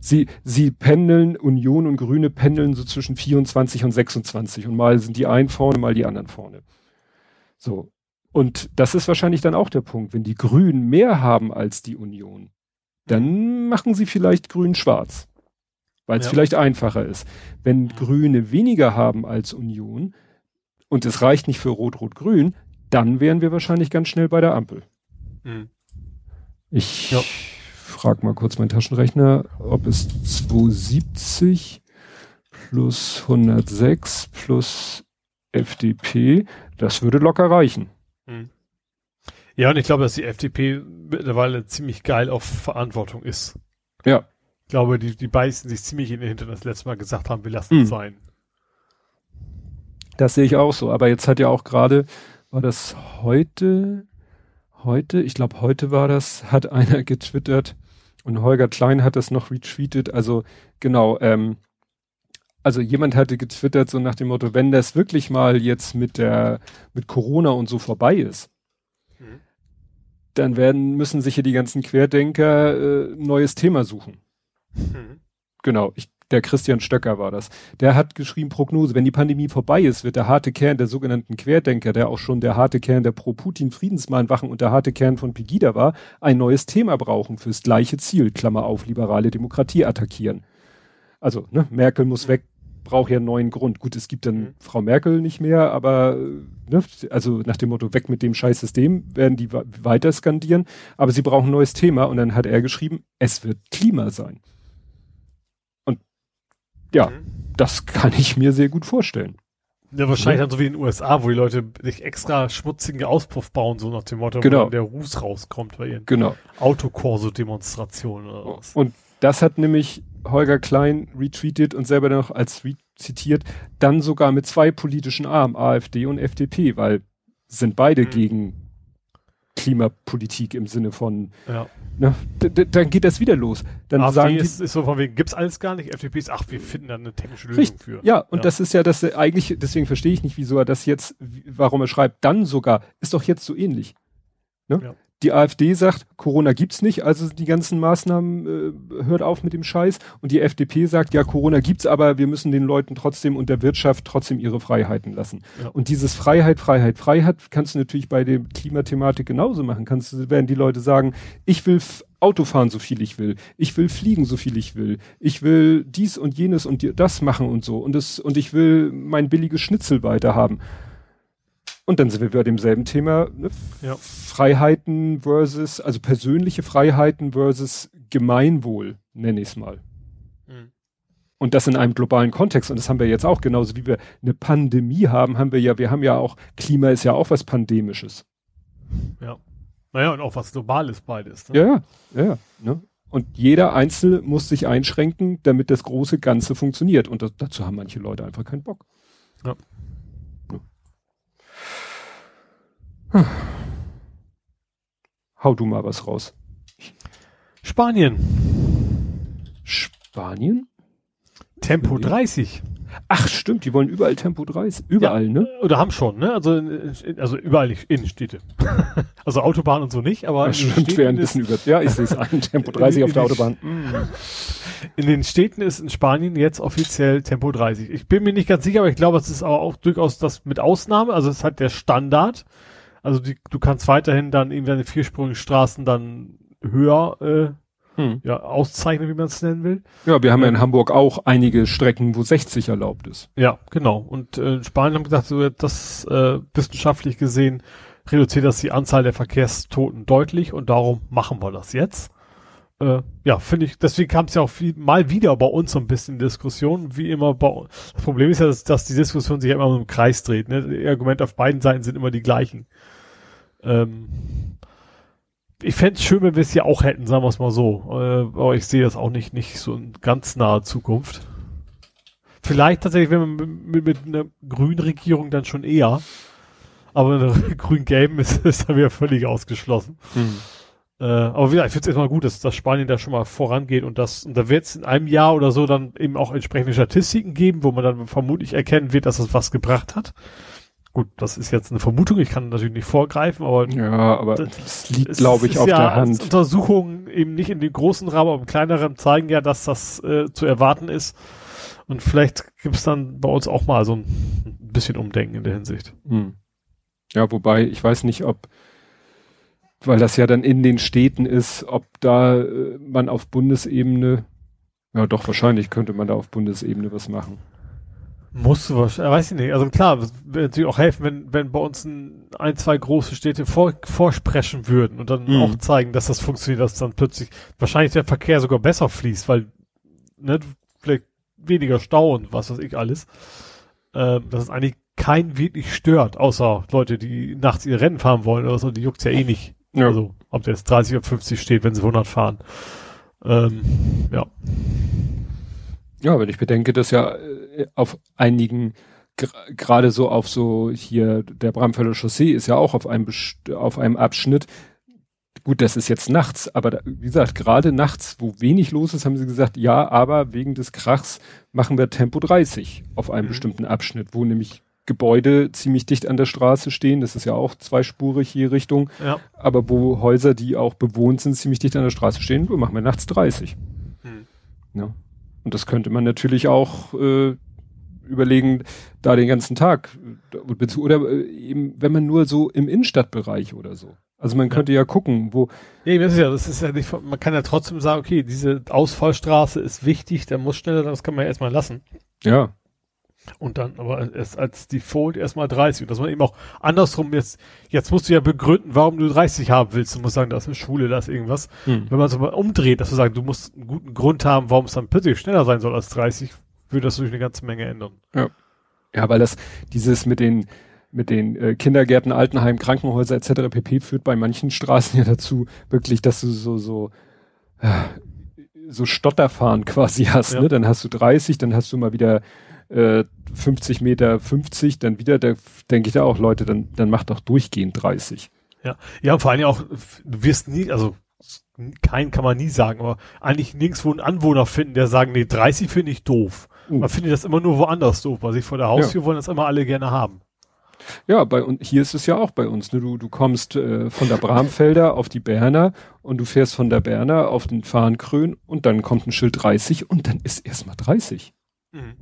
Sie, sie pendeln, Union und Grüne pendeln so zwischen 24 und 26 und mal sind die einen vorne, mal die anderen vorne. So. Und das ist wahrscheinlich dann auch der Punkt. Wenn die Grünen mehr haben als die Union, dann machen sie vielleicht grün-schwarz weil es ja. vielleicht einfacher ist. Wenn Grüne weniger haben als Union und es reicht nicht für Rot-Rot-Grün, dann wären wir wahrscheinlich ganz schnell bei der Ampel. Mhm. Ich ja. frage mal kurz meinen Taschenrechner, ob es 270 plus 106 plus FDP, das würde locker reichen. Mhm. Ja, und ich glaube, dass die FDP mittlerweile ziemlich geil auf Verantwortung ist. Ja. Ich glaube, die, die beißen sich ziemlich in den Hintern, das letzte Mal gesagt haben, wir lassen es mhm. sein. Das sehe ich auch so. Aber jetzt hat ja auch gerade, war das heute, heute, ich glaube heute war das, hat einer getwittert und Holger Klein hat das noch retweetet. Also genau, ähm, also jemand hatte getwittert so nach dem Motto, wenn das wirklich mal jetzt mit der, mit Corona und so vorbei ist, mhm. dann werden, müssen sich hier die ganzen Querdenker äh, neues Thema suchen. Mhm. Genau, ich, der Christian Stöcker war das. Der hat geschrieben Prognose, wenn die Pandemie vorbei ist, wird der harte Kern der sogenannten Querdenker, der auch schon der harte Kern der Pro-Putin-Friedensmahnwachen und der harte Kern von Pegida war, ein neues Thema brauchen fürs gleiche Ziel, Klammer auf, liberale Demokratie attackieren. Also, ne, Merkel muss weg, braucht ja einen neuen Grund. Gut, es gibt dann mhm. Frau Merkel nicht mehr, aber ne, also nach dem Motto weg mit dem Scheißsystem werden die weiter skandieren, aber sie brauchen ein neues Thema und dann hat er geschrieben, es wird Klima sein. Ja, mhm. das kann ich mir sehr gut vorstellen. Ja, wahrscheinlich dann so wie in den USA, wo die Leute sich extra schmutzigen Auspuff bauen, so nach dem Motto, genau. wo der Ruß rauskommt bei ihren genau. Autokorso-Demonstrationen oder was. Und das hat nämlich Holger Klein retweetet und selber noch als Tweet zitiert, dann sogar mit zwei politischen Armen, AfD und FDP, weil sind beide mhm. gegen Klimapolitik im Sinne von, ja. Ne, dann geht das wieder los. Dann AfD sagen ist, ist so von wegen, gibt's alles gar nicht, FDP ist, ach, wir finden da eine technische Lösung richtig, für. Ja, und ja. das ist ja das, eigentlich, deswegen verstehe ich nicht, wieso er das jetzt, warum er schreibt, dann sogar, ist doch jetzt so ähnlich. Ne? Ja. Die AfD sagt, Corona gibt's nicht, also die ganzen Maßnahmen äh, hört auf mit dem Scheiß. Und die FDP sagt, ja, Corona gibt's, aber wir müssen den Leuten trotzdem und der Wirtschaft trotzdem ihre Freiheiten lassen. Ja. Und dieses Freiheit, Freiheit, Freiheit kannst du natürlich bei der Klimathematik genauso machen. Kannst du, werden die Leute sagen, ich will Auto fahren, so viel ich will. Ich will fliegen, so viel ich will. Ich will dies und jenes und das machen und so. Und das, und ich will mein billiges Schnitzel weiter haben. Und dann sind wir bei demselben Thema, ne? ja. Freiheiten versus, also persönliche Freiheiten versus Gemeinwohl, nenne ich es mal. Mhm. Und das in einem globalen Kontext. Und das haben wir jetzt auch, genauso wie wir eine Pandemie haben, haben wir ja, wir haben ja auch, Klima ist ja auch was Pandemisches. Ja. Naja, und auch was Globales beides. Ne? Ja, ja, ja. Ne? Und jeder Einzelne muss sich einschränken, damit das große Ganze funktioniert. Und das, dazu haben manche Leute einfach keinen Bock. Ja. Hau du mal was raus. Spanien. Spanien? Tempo 30. Ach, stimmt, die wollen überall Tempo 30. Überall, ja, ne? Oder haben schon, ne? Also, also überall nicht Innenstädte. also Autobahn und so nicht, aber. Das stimmt, wäre ein bisschen über. Ja, ich sehe es an. Tempo 30 in, auf der Autobahn. In den Städten ist in Spanien jetzt offiziell Tempo 30. Ich bin mir nicht ganz sicher, aber ich glaube, es ist aber auch durchaus das mit Ausnahme. Also es ist halt der Standard. Also die, du kannst weiterhin dann irgendwelche vierspurigen Straßen dann höher äh, hm. ja, auszeichnen, wie man es nennen will. Ja, wir haben ja in Hamburg auch einige Strecken, wo 60 erlaubt ist. Ja, genau. Und äh, in Spanien haben gesagt, so das äh, wissenschaftlich gesehen reduziert das die Anzahl der Verkehrstoten deutlich und darum machen wir das jetzt. Äh, ja, finde ich, deswegen kam es ja auch viel, mal wieder bei uns so ein bisschen in Diskussion, wie immer bei uns. Das Problem ist ja, dass, dass die Diskussion sich ja immer im Kreis dreht. Ne? Die Argumente auf beiden Seiten sind immer die gleichen. Ähm, ich fände es schön, wenn wir es ja auch hätten, sagen wir es mal so. Äh, aber ich sehe das auch nicht, nicht so in ganz naher Zukunft. Vielleicht tatsächlich, wenn man mit, mit einer grünen Regierung dann schon eher. Aber eine grün-gelben ist, ist dann wieder völlig ausgeschlossen. Mhm. Äh, aber wieder, ich finde es erstmal gut, dass, dass Spanien da schon mal vorangeht und das, und da wird es in einem Jahr oder so dann eben auch entsprechende Statistiken geben, wo man dann vermutlich erkennen wird, dass das was gebracht hat. Gut, das ist jetzt eine Vermutung, ich kann natürlich nicht vorgreifen, aber ja, aber das liegt, glaube ich, auf ja, der Hand. Untersuchungen eben nicht in den großen Rahmen, aber im kleineren zeigen ja, dass das äh, zu erwarten ist. Und vielleicht gibt es dann bei uns auch mal so ein, ein bisschen Umdenken in der Hinsicht. Hm. Ja, wobei ich weiß nicht, ob, weil das ja dann in den Städten ist, ob da äh, man auf Bundesebene, ja doch wahrscheinlich könnte man da auf Bundesebene was machen. Muss wahrscheinlich, weiß ich nicht. Also klar, würde natürlich auch helfen, wenn, wenn bei uns ein, ein zwei große Städte vor, vorsprechen würden und dann mhm. auch zeigen, dass das funktioniert, dass dann plötzlich wahrscheinlich der Verkehr sogar besser fließt, weil, ne, vielleicht weniger Stau und was weiß ich alles. Ähm, dass es eigentlich kein wirklich stört, außer Leute, die nachts ihre Rennen fahren wollen oder so, die juckt's ja eh nicht. Ja. Also, ob der jetzt 30 oder 50 steht, wenn sie 100 fahren. Ähm, ja. Ja, wenn ich bedenke, dass ja äh, auf einigen gerade so auf so hier der Bramfelder Chaussee ist ja auch auf einem auf einem Abschnitt. Gut, das ist jetzt nachts, aber da, wie gesagt, gerade nachts, wo wenig los ist, haben sie gesagt, ja, aber wegen des Krachs machen wir Tempo 30 auf einem mhm. bestimmten Abschnitt, wo nämlich Gebäude ziemlich dicht an der Straße stehen. Das ist ja auch zweispurig hier Richtung. Ja. Aber wo Häuser, die auch bewohnt sind, ziemlich dicht an der Straße stehen, machen wir nachts 30. Mhm. Ja. Und das könnte man natürlich auch äh, überlegen, da den ganzen Tag oder äh, eben, wenn man nur so im Innenstadtbereich oder so. Also man könnte ja, ja gucken, wo. Ja, das ist ja, das ist ja nicht, man kann ja trotzdem sagen, okay, diese Ausfallstraße ist wichtig, der muss schneller, das kann man ja erstmal lassen. Ja. Und dann aber erst als Default erstmal 30. Und dass man eben auch andersrum jetzt, jetzt musst du ja begründen, warum du 30 haben willst. Du musst sagen, das ist Schule, das ist irgendwas. Hm. Wenn man es aber umdreht, dass du sagst, du musst einen guten Grund haben, warum es dann plötzlich schneller sein soll als 30, würde das durch eine ganze Menge ändern. Ja. Ja, weil das, dieses mit den, mit den äh, Kindergärten, Altenheim, Krankenhäuser etc. pp. führt bei manchen Straßen ja dazu, wirklich, dass du so, so, äh, so Stotterfahren quasi hast, ja. ne? Dann hast du 30, dann hast du mal wieder äh, 50 Meter 50, dann wieder, da denke ich da auch, Leute, dann, dann macht doch durchgehend 30. Ja, ja, vor allem auch, du wirst nie, also keinen kann man nie sagen, aber eigentlich nirgendwo einen Anwohner finden, der sagen, nee, 30 finde ich doof. Uh. Man findet das immer nur woanders doof, weil sich vor der Haustür ja. wollen das immer alle gerne haben. Ja, bei uns hier ist es ja auch bei uns. Ne? Du, du kommst äh, von der Bramfelder auf die Berner und du fährst von der Berner auf den Fahrenkrön und dann kommt ein Schild 30 und dann ist erstmal 30. Mhm.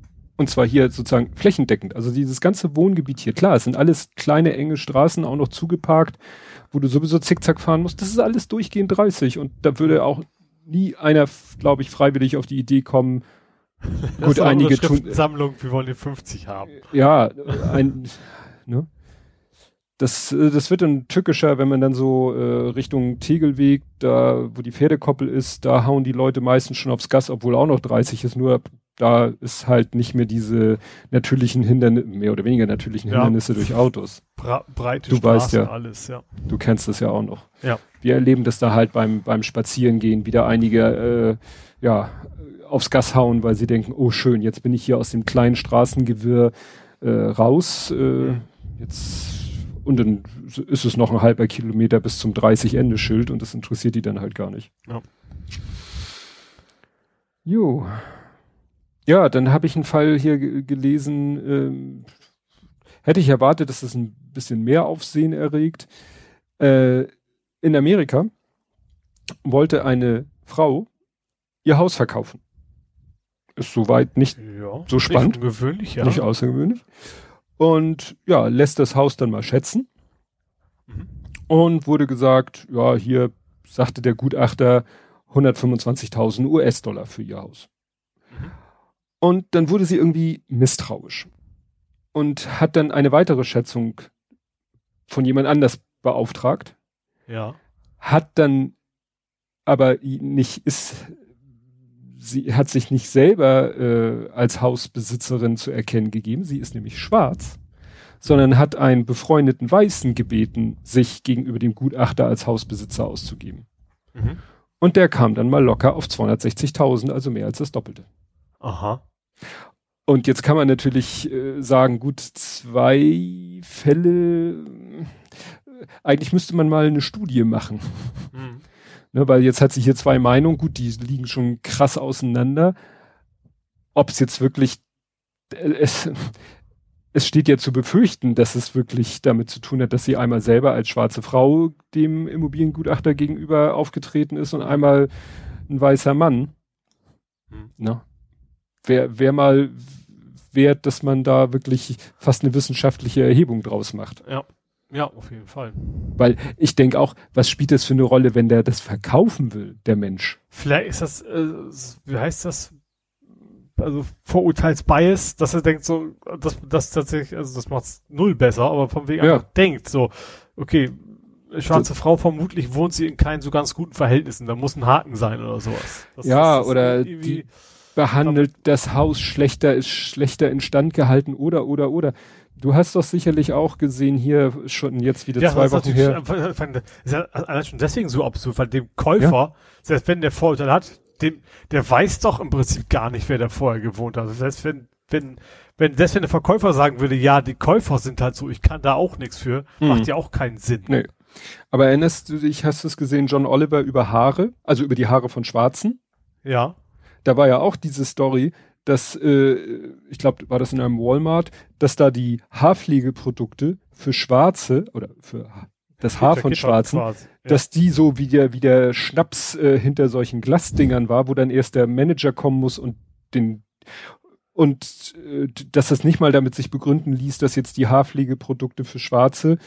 Und zwar hier sozusagen flächendeckend. Also dieses ganze Wohngebiet hier, klar, es sind alles kleine, enge Straßen, auch noch zugeparkt, wo du sowieso zickzack fahren musst. Das ist alles durchgehend 30. Und da würde auch nie einer, glaube ich, freiwillig auf die Idee kommen, das gut, einige tun. Sammlung, wir wollen die 50 haben. Ja, ein, ne? Das, äh, das wird dann tückischer, wenn man dann so äh, Richtung Tegelweg, da wo die Pferdekoppel ist, da hauen die Leute meistens schon aufs Gas, obwohl auch noch 30 ist, nur da ist halt nicht mehr diese natürlichen Hindernisse, mehr oder weniger natürlichen ja. Hindernisse durch Autos. Bra breite du Straßen, weißt ja, alles, ja. Du kennst das ja auch noch. Ja. Wir erleben das da halt beim, beim Spazierengehen wieder einige, äh, ja, aufs Gas hauen, weil sie denken, oh schön, jetzt bin ich hier aus dem kleinen Straßengewirr äh, raus, äh, mhm. jetzt und dann ist es noch ein halber Kilometer bis zum 30 Ende Schild und das interessiert die dann halt gar nicht. Ja. Jo. Ja, dann habe ich einen Fall hier gelesen, ähm, hätte ich erwartet, dass das ein bisschen mehr Aufsehen erregt. Äh, in Amerika wollte eine Frau ihr Haus verkaufen. Ist soweit nicht ja, so spannend. Nicht ungewöhnlich, ja. Nicht außergewöhnlich. Und ja, lässt das Haus dann mal schätzen. Mhm. Und wurde gesagt, ja, hier sagte der Gutachter 125.000 US-Dollar für ihr Haus. Und dann wurde sie irgendwie misstrauisch und hat dann eine weitere Schätzung von jemand anders beauftragt. Ja. Hat dann aber nicht, ist, sie hat sich nicht selber äh, als Hausbesitzerin zu erkennen gegeben, sie ist nämlich schwarz, sondern hat einen befreundeten Weißen gebeten, sich gegenüber dem Gutachter als Hausbesitzer auszugeben. Mhm. Und der kam dann mal locker auf 260.000, also mehr als das Doppelte. Aha. Und jetzt kann man natürlich äh, sagen, gut, zwei Fälle, äh, eigentlich müsste man mal eine Studie machen. Mhm. Ne, weil jetzt hat sich hier zwei Meinungen, gut, die liegen schon krass auseinander. Ob es jetzt wirklich, äh, es, es steht ja zu befürchten, dass es wirklich damit zu tun hat, dass sie einmal selber als schwarze Frau dem Immobiliengutachter gegenüber aufgetreten ist und einmal ein weißer Mann. Mhm. Ne? Wer, wer mal wert, dass man da wirklich fast eine wissenschaftliche Erhebung draus macht. Ja. Ja, auf jeden Fall. Weil ich denke auch, was spielt das für eine Rolle, wenn der das verkaufen will, der Mensch? Vielleicht ist das, äh, wie heißt das? Also Vorurteilsbias, dass er denkt so, dass das tatsächlich, also das macht's null besser, aber vom Weg ja. einfach denkt so, okay, schwarze so. Frau vermutlich wohnt sie in keinen so ganz guten Verhältnissen, da muss ein Haken sein oder sowas. Das, ja, das oder die behandelt das Haus schlechter, ist schlechter instand gehalten oder, oder, oder. Du hast doch sicherlich auch gesehen hier schon jetzt wieder ja, zwei Wochen her. Ist ja allein schon deswegen so absurd, weil dem Käufer, ja? selbst wenn der Vorurteil hat, dem, der weiß doch im Prinzip gar nicht, wer da vorher gewohnt hat. Selbst wenn, wenn, wenn, selbst wenn der Verkäufer sagen würde, ja, die Käufer sind halt so, ich kann da auch nichts für, mhm. macht ja auch keinen Sinn. Nee. Aber erinnerst du dich, hast du es gesehen, John Oliver über Haare, also über die Haare von Schwarzen? Ja. Da war ja auch diese Story, dass, äh, ich glaube, war das in einem Walmart, dass da die Haarpflegeprodukte für Schwarze oder für das Haar von Schwarzen, Schwarz, ja. dass die so wie der, wie der Schnaps äh, hinter solchen Glasdingern war, wo dann erst der Manager kommen muss und den und äh, dass das nicht mal damit sich begründen ließ, dass jetzt die Haarpflegeprodukte für Schwarze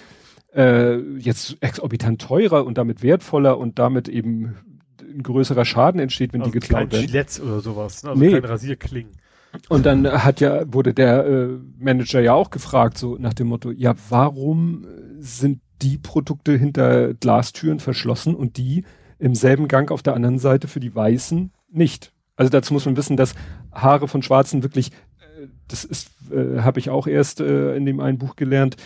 äh, jetzt exorbitant teurer und damit wertvoller und damit eben ein größerer Schaden entsteht, wenn also die geklaut kein werden. Gillette oder sowas, ne? also nee. kein Rasierklingen. Und dann hat ja, wurde der äh, Manager ja auch gefragt, so nach dem Motto, ja, warum sind die Produkte hinter Glastüren verschlossen und die im selben Gang auf der anderen Seite für die Weißen nicht? Also dazu muss man wissen, dass Haare von Schwarzen wirklich, äh, das ist, äh, habe ich auch erst äh, in dem einen Buch gelernt,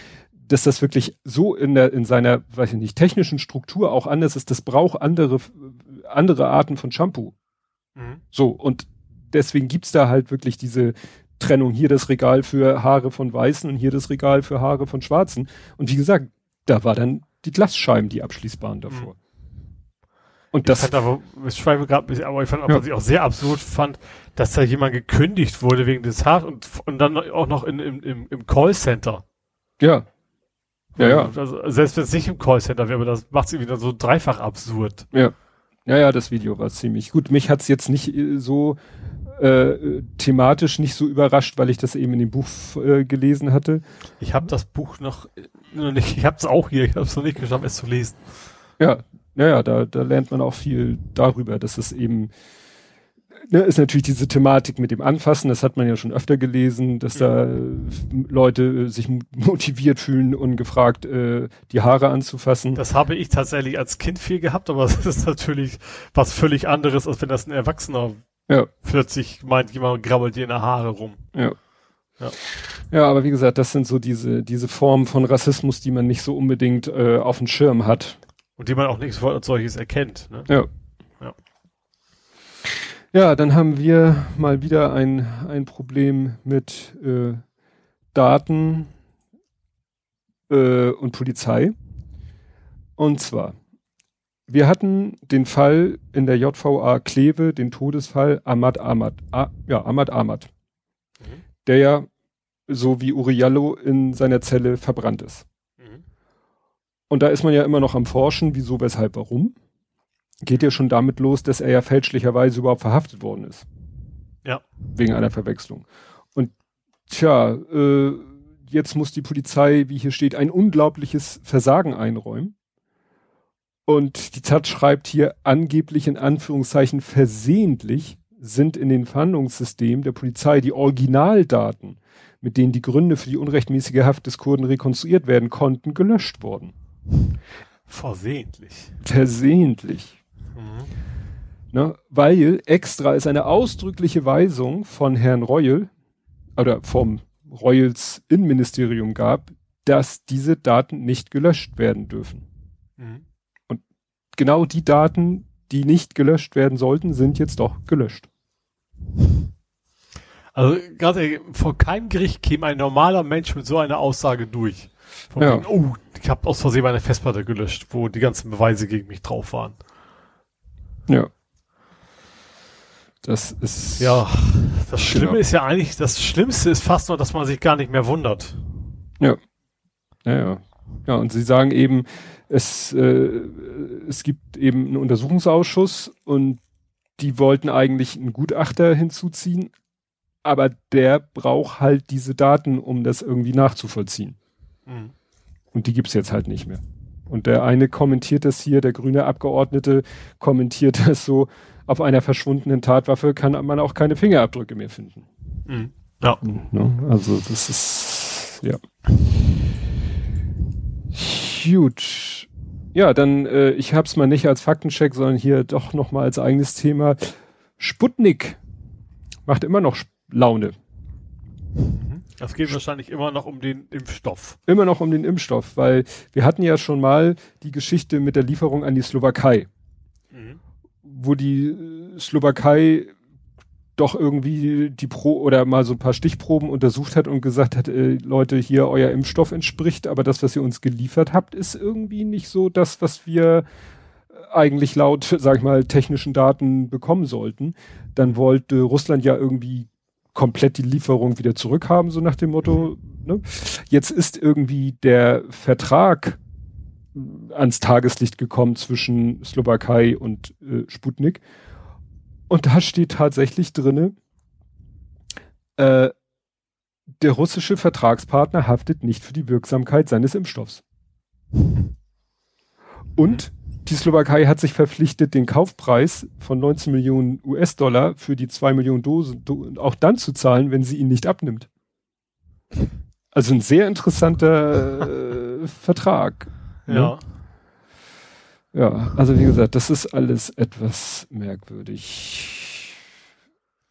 dass das wirklich so in der in seiner, weiß ich nicht, technischen Struktur auch anders ist. Das braucht andere andere Arten von Shampoo. Mhm. So und deswegen gibt's da halt wirklich diese Trennung. Hier das Regal für Haare von Weißen und hier das Regal für Haare von Schwarzen. Und wie gesagt, da war dann die Glasscheiben, die abschließbaren davor. Mhm. Und das. Ich fand aber, ich schreibe gerade, aber ich fand, ja. was ich auch sehr absurd fand, dass da jemand gekündigt wurde wegen des Haars und, und dann auch noch in, im, im, im Callcenter. Ja. Ja, ja. Also, selbst wenn es nicht im Callcenter wäre, aber das macht es irgendwie dann so dreifach absurd. Ja. Ja, ja, das Video war ziemlich gut. Mich hat's jetzt nicht äh, so äh, thematisch nicht so überrascht, weil ich das eben in dem Buch äh, gelesen hatte. Ich habe das Buch noch, äh, ich habe es auch hier, ich habe es noch nicht geschafft, es zu lesen. Ja, naja, da, da lernt man auch viel darüber, dass es eben ne, ist natürlich diese Thematik mit dem Anfassen, das hat man ja schon öfter gelesen, dass da Leute äh, sich motiviert fühlen, ungefragt äh, die Haare anzufassen. Das habe ich tatsächlich als Kind viel gehabt, aber es ist natürlich was völlig anderes, als wenn das ein Erwachsener ja. plötzlich meint, jemand grabbelt dir in der Haare rum. Ja. Ja. ja, aber wie gesagt, das sind so diese, diese Formen von Rassismus, die man nicht so unbedingt äh, auf dem Schirm hat. Und die man auch nicht sofort als solches erkennt. Ne? Ja. Ja, dann haben wir mal wieder ein, ein Problem mit äh, Daten äh, und Polizei. Und zwar, wir hatten den Fall in der JVA Kleve, den Todesfall Ahmad Ahmad. Ah, ja, Ahmad Ahmad. Mhm. Der ja so wie Uriallo in seiner Zelle verbrannt ist. Und da ist man ja immer noch am Forschen, wieso, weshalb, warum. Geht ja schon damit los, dass er ja fälschlicherweise überhaupt verhaftet worden ist. Ja. Wegen einer Verwechslung. Und tja, äh, jetzt muss die Polizei, wie hier steht, ein unglaubliches Versagen einräumen. Und die Tat schreibt hier angeblich in Anführungszeichen versehentlich sind in den Verhandlungssystemen der Polizei die Originaldaten, mit denen die Gründe für die unrechtmäßige Haft des Kurden rekonstruiert werden konnten, gelöscht worden. Versehentlich. Versehentlich. Mhm. Ne, weil extra ist eine ausdrückliche Weisung von Herrn Reul oder vom Reuels Innenministerium gab, dass diese Daten nicht gelöscht werden dürfen. Mhm. Und genau die Daten, die nicht gelöscht werden sollten, sind jetzt doch gelöscht. Also gerade vor keinem Gericht käme ein normaler Mensch mit so einer Aussage durch. Von ja. Wegen, oh, ich habe aus Versehen meine Festplatte gelöscht, wo die ganzen Beweise gegen mich drauf waren. Ja. Das ist. Ja, das Schlimme genau. ist ja eigentlich, das Schlimmste ist fast nur, dass man sich gar nicht mehr wundert. Ja. Ja, ja. Ja, und sie sagen eben, es, äh, es gibt eben einen Untersuchungsausschuss und die wollten eigentlich einen Gutachter hinzuziehen, aber der braucht halt diese Daten, um das irgendwie nachzuvollziehen. Mhm. Und die gibt's jetzt halt nicht mehr. Und der eine kommentiert das hier, der grüne Abgeordnete kommentiert das so, auf einer verschwundenen Tatwaffe kann man auch keine Fingerabdrücke mehr finden. Mhm. Ja. Ne? Also das ist, ja. Huge. Ja, dann, äh, ich hab's mal nicht als Faktencheck, sondern hier doch nochmal als eigenes Thema. Sputnik macht immer noch Laune. Das geht wahrscheinlich immer noch um den Impfstoff. Immer noch um den Impfstoff, weil wir hatten ja schon mal die Geschichte mit der Lieferung an die Slowakei, mhm. wo die äh, Slowakei doch irgendwie die Pro oder mal so ein paar Stichproben untersucht hat und gesagt hat, äh, Leute, hier euer Impfstoff entspricht, aber das, was ihr uns geliefert habt, ist irgendwie nicht so das, was wir äh, eigentlich laut, sag ich mal, technischen Daten bekommen sollten. Dann wollte Russland ja irgendwie komplett die Lieferung wieder zurückhaben, so nach dem Motto. Ne? Jetzt ist irgendwie der Vertrag ans Tageslicht gekommen zwischen Slowakei und äh, Sputnik. Und da steht tatsächlich drinne, äh, der russische Vertragspartner haftet nicht für die Wirksamkeit seines Impfstoffs. Und die Slowakei hat sich verpflichtet, den Kaufpreis von 19 Millionen US-Dollar für die zwei Millionen Dosen do auch dann zu zahlen, wenn sie ihn nicht abnimmt. Also ein sehr interessanter äh, Vertrag. Ne? Ja. Ja, also wie gesagt, das ist alles etwas merkwürdig.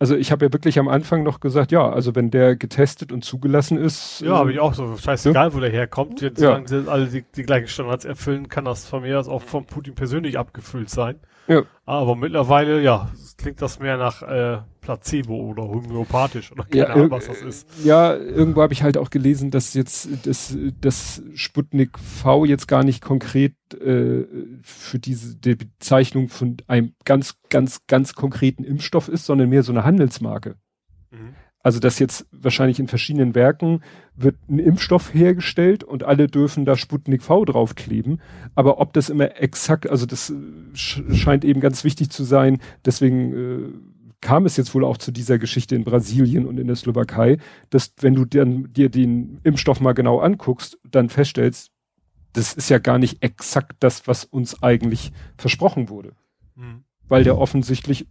Also ich habe ja wirklich am Anfang noch gesagt, ja, also wenn der getestet und zugelassen ist. Ja, äh, habe ich auch so. Scheißegal, ja? wo der herkommt. Jetzt, ja. sie alle die, die gleichen Standards erfüllen, kann das von mir aus auch von Putin persönlich abgefüllt sein. Ja. Aber mittlerweile, ja, klingt das mehr nach äh, Placebo oder homöopathisch oder keine ja, Ahnung, was das ist. Ja, irgendwo habe ich halt auch gelesen, dass jetzt das, das Sputnik V jetzt gar nicht konkret äh, für diese die Bezeichnung von einem ganz, ganz, ganz konkreten Impfstoff ist, sondern mehr so eine Handelsmarke. Mhm. Also dass jetzt wahrscheinlich in verschiedenen Werken wird ein Impfstoff hergestellt und alle dürfen da Sputnik V draufkleben. Aber ob das immer exakt, also das scheint eben ganz wichtig zu sein. Deswegen äh, kam es jetzt wohl auch zu dieser Geschichte in Brasilien und in der Slowakei, dass wenn du dann dir den Impfstoff mal genau anguckst, dann feststellst, das ist ja gar nicht exakt das, was uns eigentlich versprochen wurde. Mhm. Weil der offensichtlich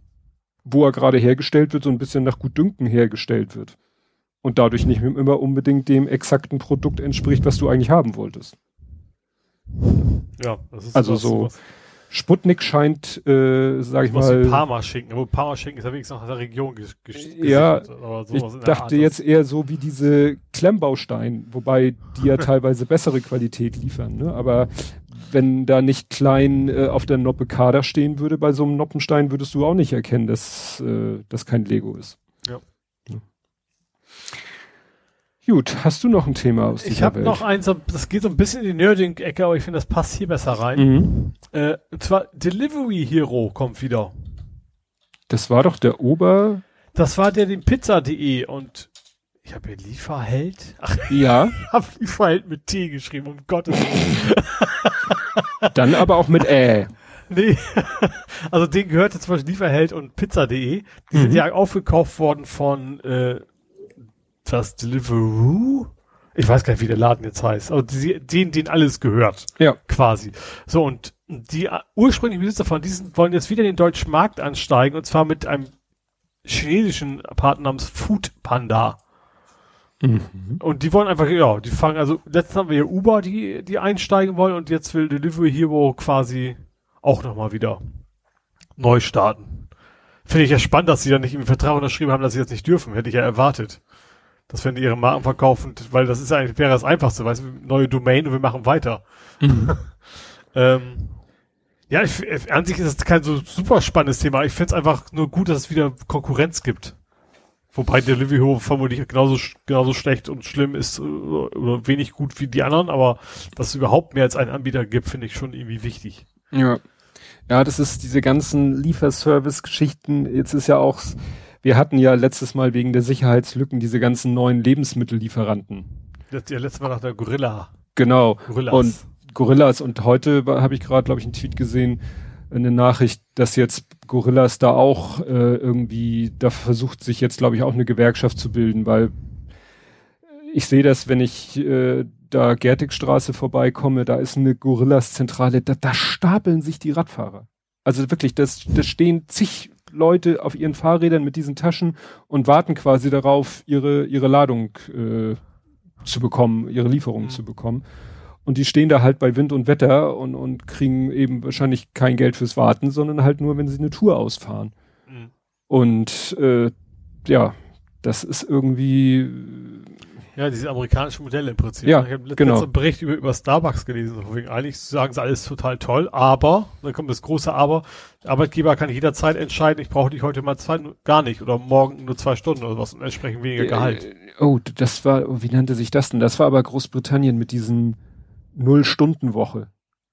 wo er gerade hergestellt wird, so ein bisschen nach Gutdünken hergestellt wird. Und dadurch nicht immer unbedingt dem exakten Produkt entspricht, was du eigentlich haben wolltest. Ja, das ist also so. Sowas. Sputnik scheint, äh, sag ich mal. Parma-Schinken, aber Parma-Schinken ist ja wenigstens nach der Region gesichert. Ja, ich dachte jetzt eher so wie diese Klemmbaustein, wobei die ja teilweise bessere Qualität liefern. Ne? Aber wenn da nicht klein äh, auf der Noppe Kader stehen würde, bei so einem Noppenstein würdest du auch nicht erkennen, dass äh, das kein Lego ist. Ja. Gut, hast du noch ein Thema aus dieser Ich habe noch eins, das geht so ein bisschen in die Nerding-Ecke, aber ich finde, das passt hier besser rein. Mhm. Äh, und zwar Delivery Hero kommt wieder. Das war doch der Ober... Das war der den Pizza.de und ich habe hier Lieferheld. Ach, ja. Ich habe Lieferheld mit T geschrieben, um Gottes Willen. Dann aber auch mit Ä. Nee, also den gehört jetzt zum Beispiel Lieferheld und Pizza.de. Die mhm. sind ja aufgekauft worden von äh, das Deliveroo. Ich weiß gar nicht, wie der Laden jetzt heißt. Aber die, denen, denen alles gehört. Ja. Quasi. So, und die ursprünglichen Besitzer von diesen wollen jetzt wieder in den deutschen Markt ansteigen und zwar mit einem chinesischen Partner namens Food Panda. Mhm. Und die wollen einfach, ja, die fangen, also letztens haben wir hier Uber, die, die einsteigen wollen und jetzt will Delivery Hero quasi auch nochmal wieder neu starten. Finde ich ja spannend, dass sie da nicht im Vertrag unterschrieben haben, dass sie jetzt nicht dürfen. Hätte ich ja erwartet. Dass wenn die ihre Marken verkaufen, weil das ist eigentlich, wäre das Einfachste, weißt du, neue Domain und wir machen weiter. Mhm. ähm, ja, ich, an sich ist es kein so super spannendes Thema. Ich finde es einfach nur gut, dass es wieder Konkurrenz gibt. Wobei der Livio vermutlich genauso, genauso schlecht und schlimm ist äh, oder wenig gut wie die anderen, aber dass es überhaupt mehr als einen Anbieter gibt, finde ich schon irgendwie wichtig. Ja. Ja, das ist diese ganzen Lieferservice-Geschichten. Jetzt ist ja auch, wir hatten ja letztes Mal wegen der Sicherheitslücken diese ganzen neuen Lebensmittellieferanten. Das, ja, letztes Mal nach der Gorilla. Genau. Gorillas. Und Gorillas. Und heute habe ich gerade, glaube ich, einen Tweet gesehen, eine Nachricht, dass jetzt Gorillas da auch äh, irgendwie, da versucht sich jetzt, glaube ich, auch eine Gewerkschaft zu bilden, weil ich sehe das, wenn ich äh, da Gertigstraße vorbeikomme, da ist eine Gorillas-Zentrale, da, da stapeln sich die Radfahrer. Also wirklich, das, das stehen zig Leute auf ihren Fahrrädern mit diesen Taschen und warten quasi darauf, ihre, ihre Ladung äh, zu bekommen, ihre Lieferung mhm. zu bekommen. Und die stehen da halt bei Wind und Wetter und, und kriegen eben wahrscheinlich kein Geld fürs Warten, sondern halt nur, wenn sie eine Tour ausfahren. Mhm. Und äh, ja, das ist irgendwie. Ja, diese amerikanischen Modelle im Prinzip. Ja, ich habe genau. einen Bericht über, über Starbucks gelesen. Eigentlich sagen sie alles total toll, aber, dann kommt das große Aber, Arbeitgeber kann jederzeit entscheiden, ich brauche dich heute mal zwei, gar nicht oder morgen nur zwei Stunden oder was und entsprechend weniger äh, Gehalt. Äh, oh, das war, wie nannte sich das denn? Das war aber Großbritannien mit diesen Null-Stunden-Woche.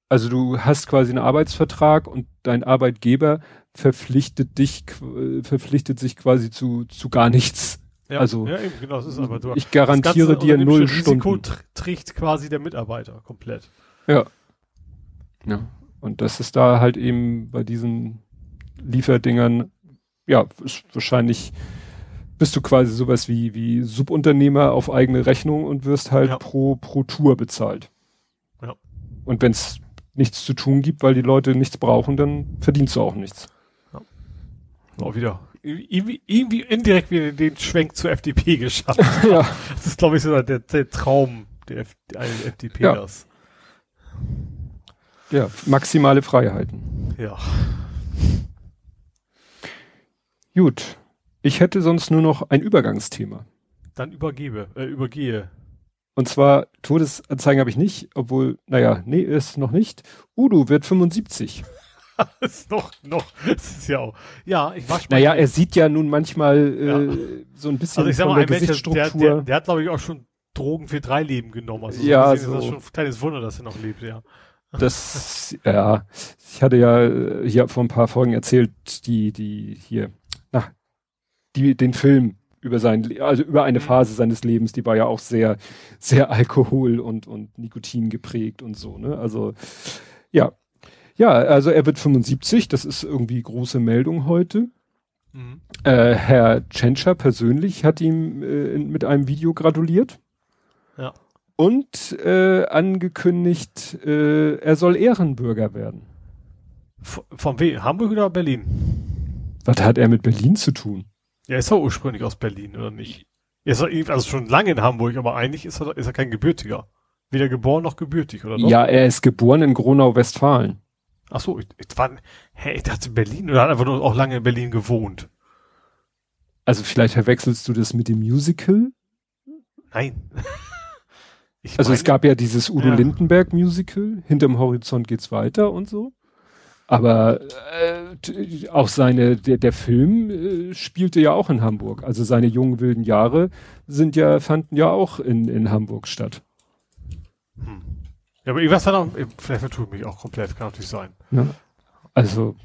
Also du hast quasi einen Arbeitsvertrag und dein Arbeitgeber verpflichtet dich, verpflichtet sich quasi zu, zu gar nichts. Ja, also ja, eben, genau, das ist aber du, ich garantiere dir null Risiko Stunden. trägt quasi der Mitarbeiter komplett. Ja. Ja. Und das ist da halt eben bei diesen Lieferdingern, ja, wahrscheinlich bist du quasi sowas wie, wie Subunternehmer auf eigene Rechnung und wirst halt ja. pro, pro Tour bezahlt. Und wenn es nichts zu tun gibt, weil die Leute nichts brauchen, dann verdienst du auch nichts. Ja. Auch wieder irgendwie, irgendwie indirekt wieder den Schwenk zur FDP geschafft. ja. Das ist, glaube ich, so der, der Traum der, F der FDP. Ja. ja, maximale Freiheiten. Ja. Gut. Ich hätte sonst nur noch ein Übergangsthema. Dann übergebe, äh, übergehe. Und zwar, Todesanzeigen habe ich nicht, obwohl, naja, nee, ist noch nicht. Udo wird 75. ist noch, noch, das ist ja auch, ja, ich wasche Naja, er sieht ja nun manchmal äh, ja. so ein bisschen also ich sag mal, von der Mensch, der, der, der, hat, glaube ich, auch schon Drogen für drei Leben genommen. Also so ja, so. ist das schon ein kleines Wunder, dass er noch lebt, ja. Das, ja, ich hatte ja äh, hier vor ein paar Folgen erzählt, die, die hier, na, die, den Film über sein, also über eine mhm. Phase seines Lebens, die war ja auch sehr, sehr Alkohol und, und Nikotin geprägt und so, ne? Also, ja. Ja, also er wird 75, das ist irgendwie große Meldung heute. Mhm. Äh, Herr Tschentscher persönlich hat ihm äh, mit einem Video gratuliert. Ja. Und äh, angekündigt, äh, er soll Ehrenbürger werden. Von, von wem? Hamburg oder Berlin? Was hat er mit Berlin zu tun? Er ist doch ursprünglich aus Berlin, oder nicht? Er ist doch, also schon lange in Hamburg, aber eigentlich ist er, ist er kein Gebürtiger. Weder geboren noch gebürtig, oder doch? Ja, er ist geboren in Gronau-Westfalen. Ach so, ich, ich, war, hä, ich dachte Berlin oder hat einfach nur auch lange in Berlin gewohnt. Also vielleicht verwechselst du das mit dem Musical? Nein. also meine, es gab ja dieses Udo ja. Lindenberg Musical, hinterm Horizont geht's weiter und so. Aber äh, auch seine, der, der Film äh, spielte ja auch in Hamburg. Also seine jungen wilden Jahre sind ja, fanden ja auch in, in Hamburg statt. Hm. Ja, aber ich weiß ja noch, vielleicht vertue ich mich auch komplett, kann natürlich sein. Ja. Also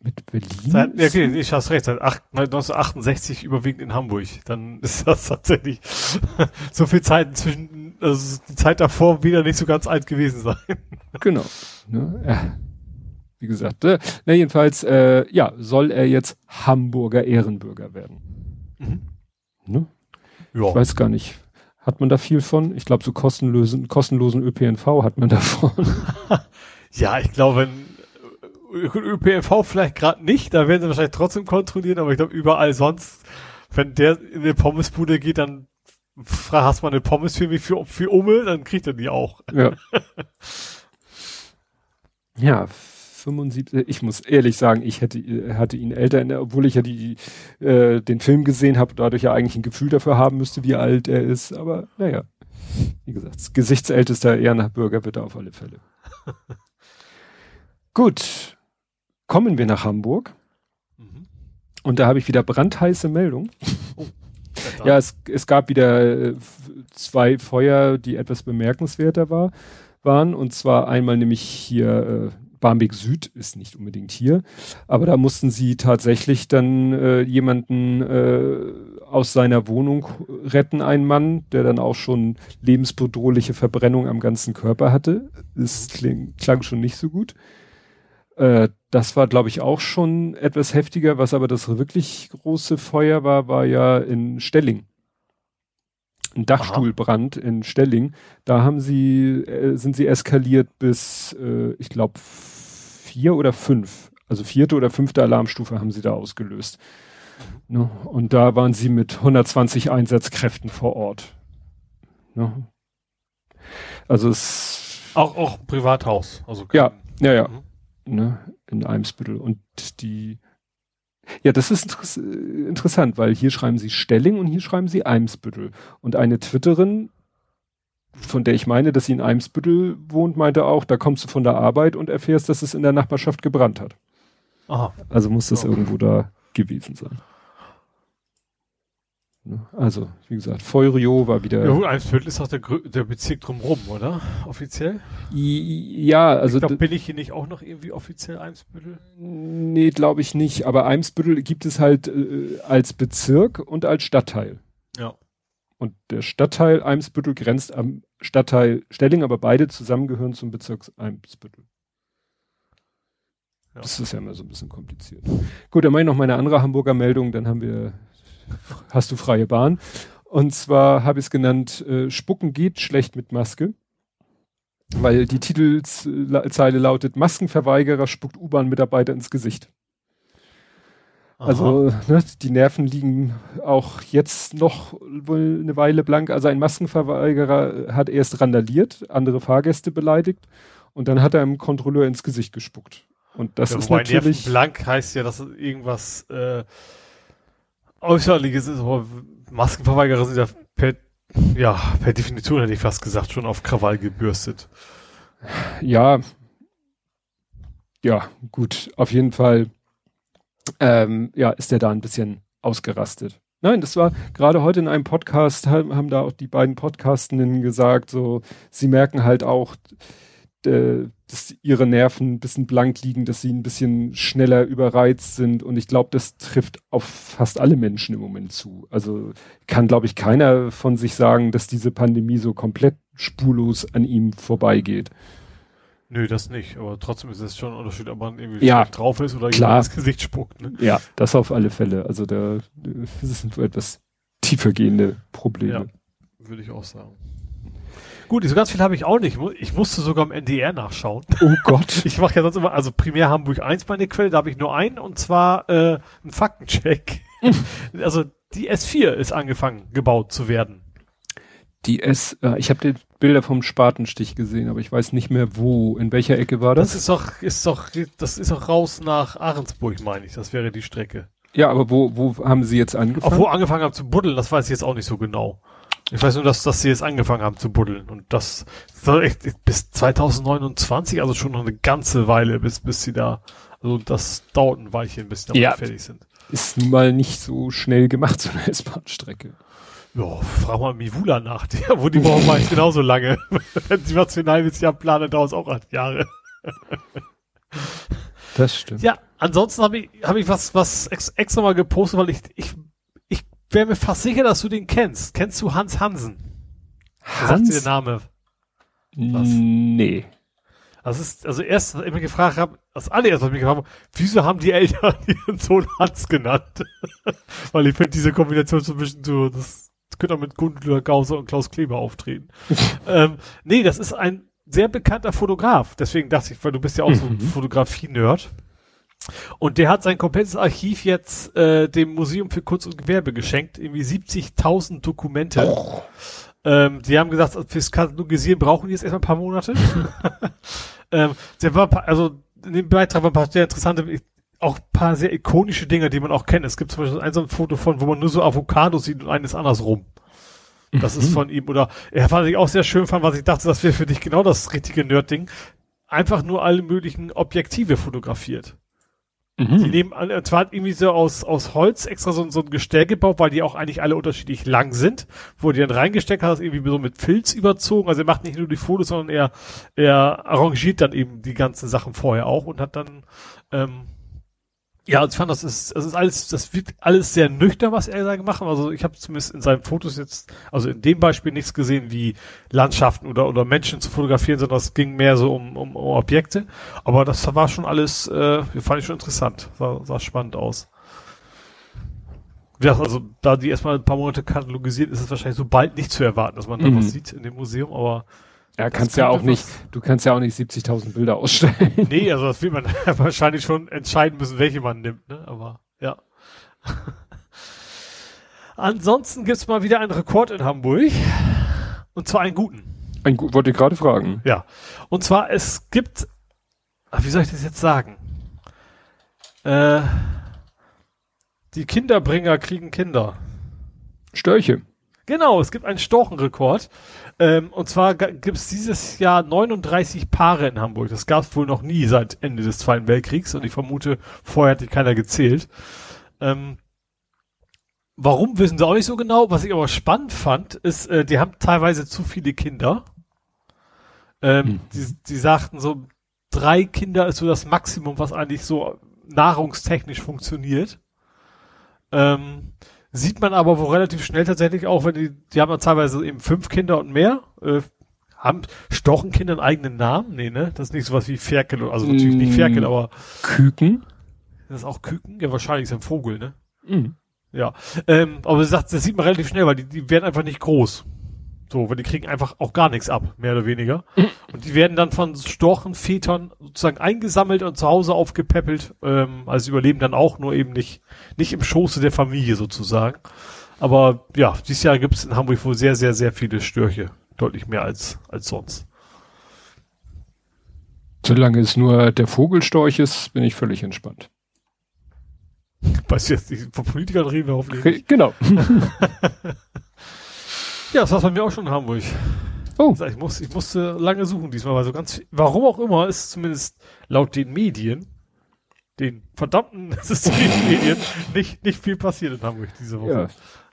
mit Berlin? Seit, ja, okay, ich hast recht, seit 1968 überwiegend in Hamburg. Dann ist das tatsächlich so viel Zeit zwischen, also die Zeit davor wieder nicht so ganz alt gewesen sein. Genau. Ne? Ja. Wie gesagt, äh, na jedenfalls, äh, ja, soll er jetzt Hamburger Ehrenbürger werden. Mhm. Ne? Ja. Ich weiß gar nicht. Hat man da viel von? Ich glaube, so kostenlosen, kostenlosen ÖPNV hat man davon. ja, ich glaube, wenn ÖPNV vielleicht gerade nicht, da werden sie wahrscheinlich trotzdem kontrollieren, aber ich glaube überall sonst, wenn der in eine Pommesbude geht, dann hast du mal eine Pommes für mich für, für Ummel, dann kriegt er die auch. Ja. ja, 75, ich muss ehrlich sagen, ich hätte, hatte ihn älter, obwohl ich ja die, äh, den Film gesehen habe, dadurch ja eigentlich ein Gefühl dafür haben müsste, wie alt er ist, aber naja, wie gesagt, gesichtsältester Ehrenbürger wird er auf alle Fälle. Gut, kommen wir nach Hamburg. Mhm. Und da habe ich wieder brandheiße Meldung. Oh, ja, es, es gab wieder äh, zwei Feuer, die etwas bemerkenswerter war, waren. Und zwar einmal nämlich hier äh, Barmbek Süd ist nicht unbedingt hier, aber da mussten sie tatsächlich dann äh, jemanden äh, aus seiner Wohnung retten, einen Mann, der dann auch schon lebensbedrohliche Verbrennung am ganzen Körper hatte. Das kling, klang schon nicht so gut. Äh, das war, glaube ich, auch schon etwas heftiger. Was aber das wirklich große Feuer war, war ja in Stelling. Ein Dachstuhlbrand Aha. in Stelling. Da haben sie, äh, sind sie eskaliert bis, äh, ich glaube, vier oder fünf. Also vierte oder fünfte Alarmstufe haben sie da ausgelöst. Ne? Und da waren sie mit 120 Einsatzkräften vor Ort. Ne? Also es auch auch Privathaus. Also ja, ja, ja. Mhm ne, in Eimsbüttel. Und die, ja, das ist inter interessant, weil hier schreiben sie Stelling und hier schreiben sie Eimsbüttel. Und eine Twitterin, von der ich meine, dass sie in Eimsbüttel wohnt, meinte auch, da kommst du von der Arbeit und erfährst, dass es in der Nachbarschaft gebrannt hat. Aha. Also muss das oh. irgendwo da gewesen sein. Ne? Also, wie gesagt, Feurio war wieder. Ja, gut, Eimsbüttel ist auch der, der Bezirk drumrum, oder? Offiziell? Ja, also. Ich glaub, bin ich hier nicht auch noch irgendwie offiziell Eimsbüttel? Nee, glaube ich nicht. Aber Eimsbüttel gibt es halt äh, als Bezirk und als Stadtteil. Ja. Und der Stadtteil Eimsbüttel grenzt am Stadtteil Stelling, aber beide zusammen gehören zum Bezirk Eimsbüttel. Ja. Das ist ja immer so ein bisschen kompliziert. Gut, dann mache ich noch meine andere Hamburger Meldung, dann haben wir hast du freie Bahn. Und zwar habe ich es genannt, äh, Spucken geht schlecht mit Maske. Weil die Titelzeile lautet, Maskenverweigerer spuckt U-Bahn-Mitarbeiter ins Gesicht. Also ne, die Nerven liegen auch jetzt noch wohl eine Weile blank. Also ein Maskenverweigerer hat erst randaliert, andere Fahrgäste beleidigt und dann hat er einem Kontrolleur ins Gesicht gespuckt. Und das ja, ist natürlich blank heißt ja, dass irgendwas äh, äußerliches ist, aber Maskenverweigerer sind ja per, ja per Definition hätte ich fast gesagt schon auf Krawall gebürstet. Ja, ja, gut, auf jeden Fall ähm, ja, ist der da ein bisschen ausgerastet. Nein, das war gerade heute in einem Podcast, haben, da auch die beiden Podcastenden gesagt, so, sie merken halt auch, dass ihre Nerven ein bisschen blank liegen, dass sie ein bisschen schneller überreizt sind und ich glaube, das trifft auf fast alle Menschen im Moment zu. Also kann, glaube ich, keiner von sich sagen, dass diese Pandemie so komplett spurlos an ihm vorbeigeht. Nö, das nicht, aber trotzdem ist es schon ein Unterschied, ob man irgendwie ja, drauf ist oder klar. ins Gesicht spuckt. Ne? Ja, das auf alle Fälle. Also da das sind etwas tiefergehende Probleme. Ja, würde ich auch sagen. Gut, so ganz viel habe ich auch nicht. Ich musste sogar im NDR nachschauen. Oh Gott. Ich mache ja sonst immer, also primär Hamburg 1 meine Quelle, da habe ich nur einen und zwar äh, einen Faktencheck. also die S4 ist angefangen gebaut zu werden. Die S, äh, ich habe die Bilder vom Spatenstich gesehen, aber ich weiß nicht mehr wo. In welcher Ecke war das? Das ist doch, ist doch, das ist doch raus nach Ahrensburg, meine ich. Das wäre die Strecke. Ja, aber wo, wo haben sie jetzt angefangen? Auch wo angefangen haben zu buddeln, das weiß ich jetzt auch nicht so genau. Ich weiß nur, dass, dass sie jetzt angefangen haben zu buddeln und das soll echt bis 2029, also schon noch eine ganze Weile, bis, bis sie da, also das dauert ein Weilchen, bis sie ja, fertig sind. Ist nun mal nicht so schnell gemacht, so eine S-Bahn-Strecke. Ja, frag mal Mivula nach, der, wo die brauchen wir eigentlich genauso lange. Wenn sie was für ein halbes Jahr planen, dauert es auch acht Jahre. das stimmt. Ja, ansonsten habe ich, hab ich was, was ex, extra mal gepostet, weil ich, ich, ich wäre mir fast sicher, dass du den kennst. Kennst du Hans Hansen? Hans? Sagt dir der Name? Was? Nee. Das ist, also erst, als ich mich gefragt habe, das allererste, was ich mich gefragt habe, wieso haben die Eltern ihren Sohn Hans genannt? Weil ich finde diese Kombination so ein bisschen so, das könnte auch mit Gundler Gause und Klaus Kleber auftreten. ähm, nee, das ist ein sehr bekannter Fotograf. Deswegen dachte ich, weil du bist ja auch mhm. so ein mhm. Fotografie-Nerd. Und der hat sein komplettes Archiv jetzt äh, dem Museum für Kunst und Gewerbe geschenkt. Irgendwie 70.000 Dokumente. Oh. Ähm, die haben gesagt, fürs Katalogisieren brauchen die jetzt erstmal ein paar Monate. ähm, der war, also in dem Beitrag waren ein paar sehr interessante, auch paar sehr ikonische Dinge, die man auch kennt. Es gibt zum Beispiel ein so ein Foto von, wo man nur so Avocados sieht und eines andersrum. Das mhm. ist von ihm. Oder er fand ich auch sehr schön fand, was ich dachte, das wäre für dich genau das richtige Nerd-Ding. Einfach nur alle möglichen Objektive fotografiert. Mhm. Die nehmen, äh, zwar irgendwie so aus, aus Holz extra so, so ein Gestell gebaut, weil die auch eigentlich alle unterschiedlich lang sind, wo die dann reingesteckt hat, das irgendwie so mit Filz überzogen. Also er macht nicht nur die Fotos, sondern er, er arrangiert dann eben die ganzen Sachen vorher auch und hat dann ähm, ja, ich fand, das ist, das ist alles, das wird alles sehr nüchtern, was er da gemacht hat. Also ich habe zumindest in seinen Fotos jetzt, also in dem Beispiel nichts gesehen, wie Landschaften oder oder Menschen zu fotografieren, sondern es ging mehr so um, um, um Objekte. Aber das war schon alles, äh, fand ich schon interessant, sah, sah spannend aus. Ja, also da die erstmal ein paar Monate katalogisiert, ist es wahrscheinlich so bald nicht zu erwarten, dass man da mhm. was sieht in dem Museum, aber ja, kannst ja auch nicht, du kannst ja auch nicht 70.000 Bilder ausstellen. Nee, also das will man wahrscheinlich schon entscheiden müssen, welche man nimmt, ne? Aber ja. Ansonsten gibt's mal wieder einen Rekord in Hamburg. Und zwar einen guten. Ein, wollte ich gerade fragen. Ja. Und zwar, es gibt, wie soll ich das jetzt sagen? Äh, die Kinderbringer kriegen Kinder. Störche. Genau, es gibt einen Storchenrekord. Ähm, und zwar gibt es dieses Jahr 39 Paare in Hamburg. Das gab es wohl noch nie seit Ende des Zweiten Weltkriegs und ich vermute, vorher hat die keiner gezählt. Ähm, warum wissen sie auch nicht so genau. Was ich aber spannend fand, ist, äh, die haben teilweise zu viele Kinder. Ähm, hm. die, die sagten so, drei Kinder ist so das Maximum, was eigentlich so nahrungstechnisch funktioniert. Ähm, Sieht man aber wo relativ schnell tatsächlich auch, wenn die, die haben ja teilweise eben fünf Kinder und mehr. Äh, haben Stochenkinder einen eigenen Namen? Nee, ne? Das ist nicht sowas wie Ferkel, also natürlich nicht Ferkel, aber. Küken? Das ist auch Küken? Ja, wahrscheinlich ist ein Vogel, ne? Mhm. Ja. Ähm, aber sie sagt, das sieht man relativ schnell, weil die, die werden einfach nicht groß. So, weil die kriegen einfach auch gar nichts ab, mehr oder weniger. Und die werden dann von Storchenvätern sozusagen eingesammelt und zu Hause aufgepäppelt. Ähm, also überleben dann auch, nur eben nicht, nicht im Schoße der Familie sozusagen. Aber ja, dieses Jahr gibt es in Hamburg wohl sehr, sehr, sehr viele Störche. Deutlich mehr als, als sonst. Solange es nur der Vogelstorch ist, bin ich völlig entspannt. Weißt du jetzt nicht, von Politikern reden wir hoffentlich. Genau. ja, das war's bei mir auch schon in Hamburg. Oh. Ich, muss, ich musste lange suchen diesmal, weil so ganz, warum auch immer, ist zumindest laut den Medien, den verdammten Systemmedien, nicht, nicht viel passiert in Hamburg diese Woche. Ja.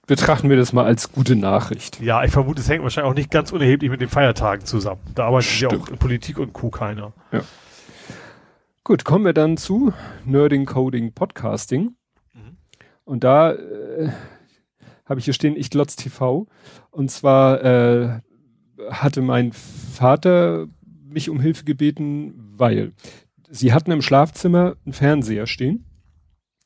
Betrachten wir das mal als gute Nachricht. Ja, ich vermute, es hängt wahrscheinlich auch nicht ganz unerheblich mit den Feiertagen zusammen. Da arbeitet ja auch in Politik und Co. keiner. Ja. Gut, kommen wir dann zu Nerding Coding Podcasting. Mhm. Und da äh, habe ich hier stehen, ich glotz TV. Und zwar äh, hatte mein Vater mich um Hilfe gebeten, weil sie hatten im Schlafzimmer einen Fernseher stehen.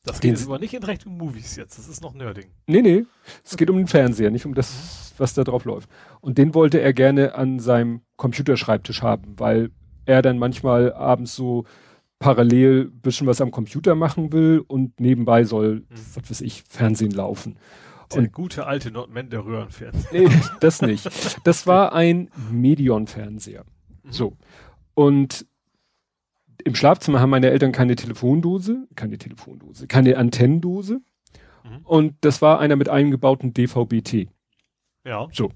Das geht aber nicht in Richtung Movies jetzt, das ist noch Nerding. Nee, nee, es geht um den Fernseher, nicht um das, was da drauf läuft. Und den wollte er gerne an seinem Computerschreibtisch haben, weil er dann manchmal abends so parallel bisschen was am Computer machen will und nebenbei soll, hm. was weiß ich, Fernsehen laufen. Der und gute alte Nordmender Röhrenfernseher. Nee, das nicht. Das war ein Medion-Fernseher. Mhm. So. Und im Schlafzimmer haben meine Eltern keine Telefondose, keine Telefondose, keine Antennendose. Mhm. Und das war einer mit eingebauten DVB-T. Ja. So.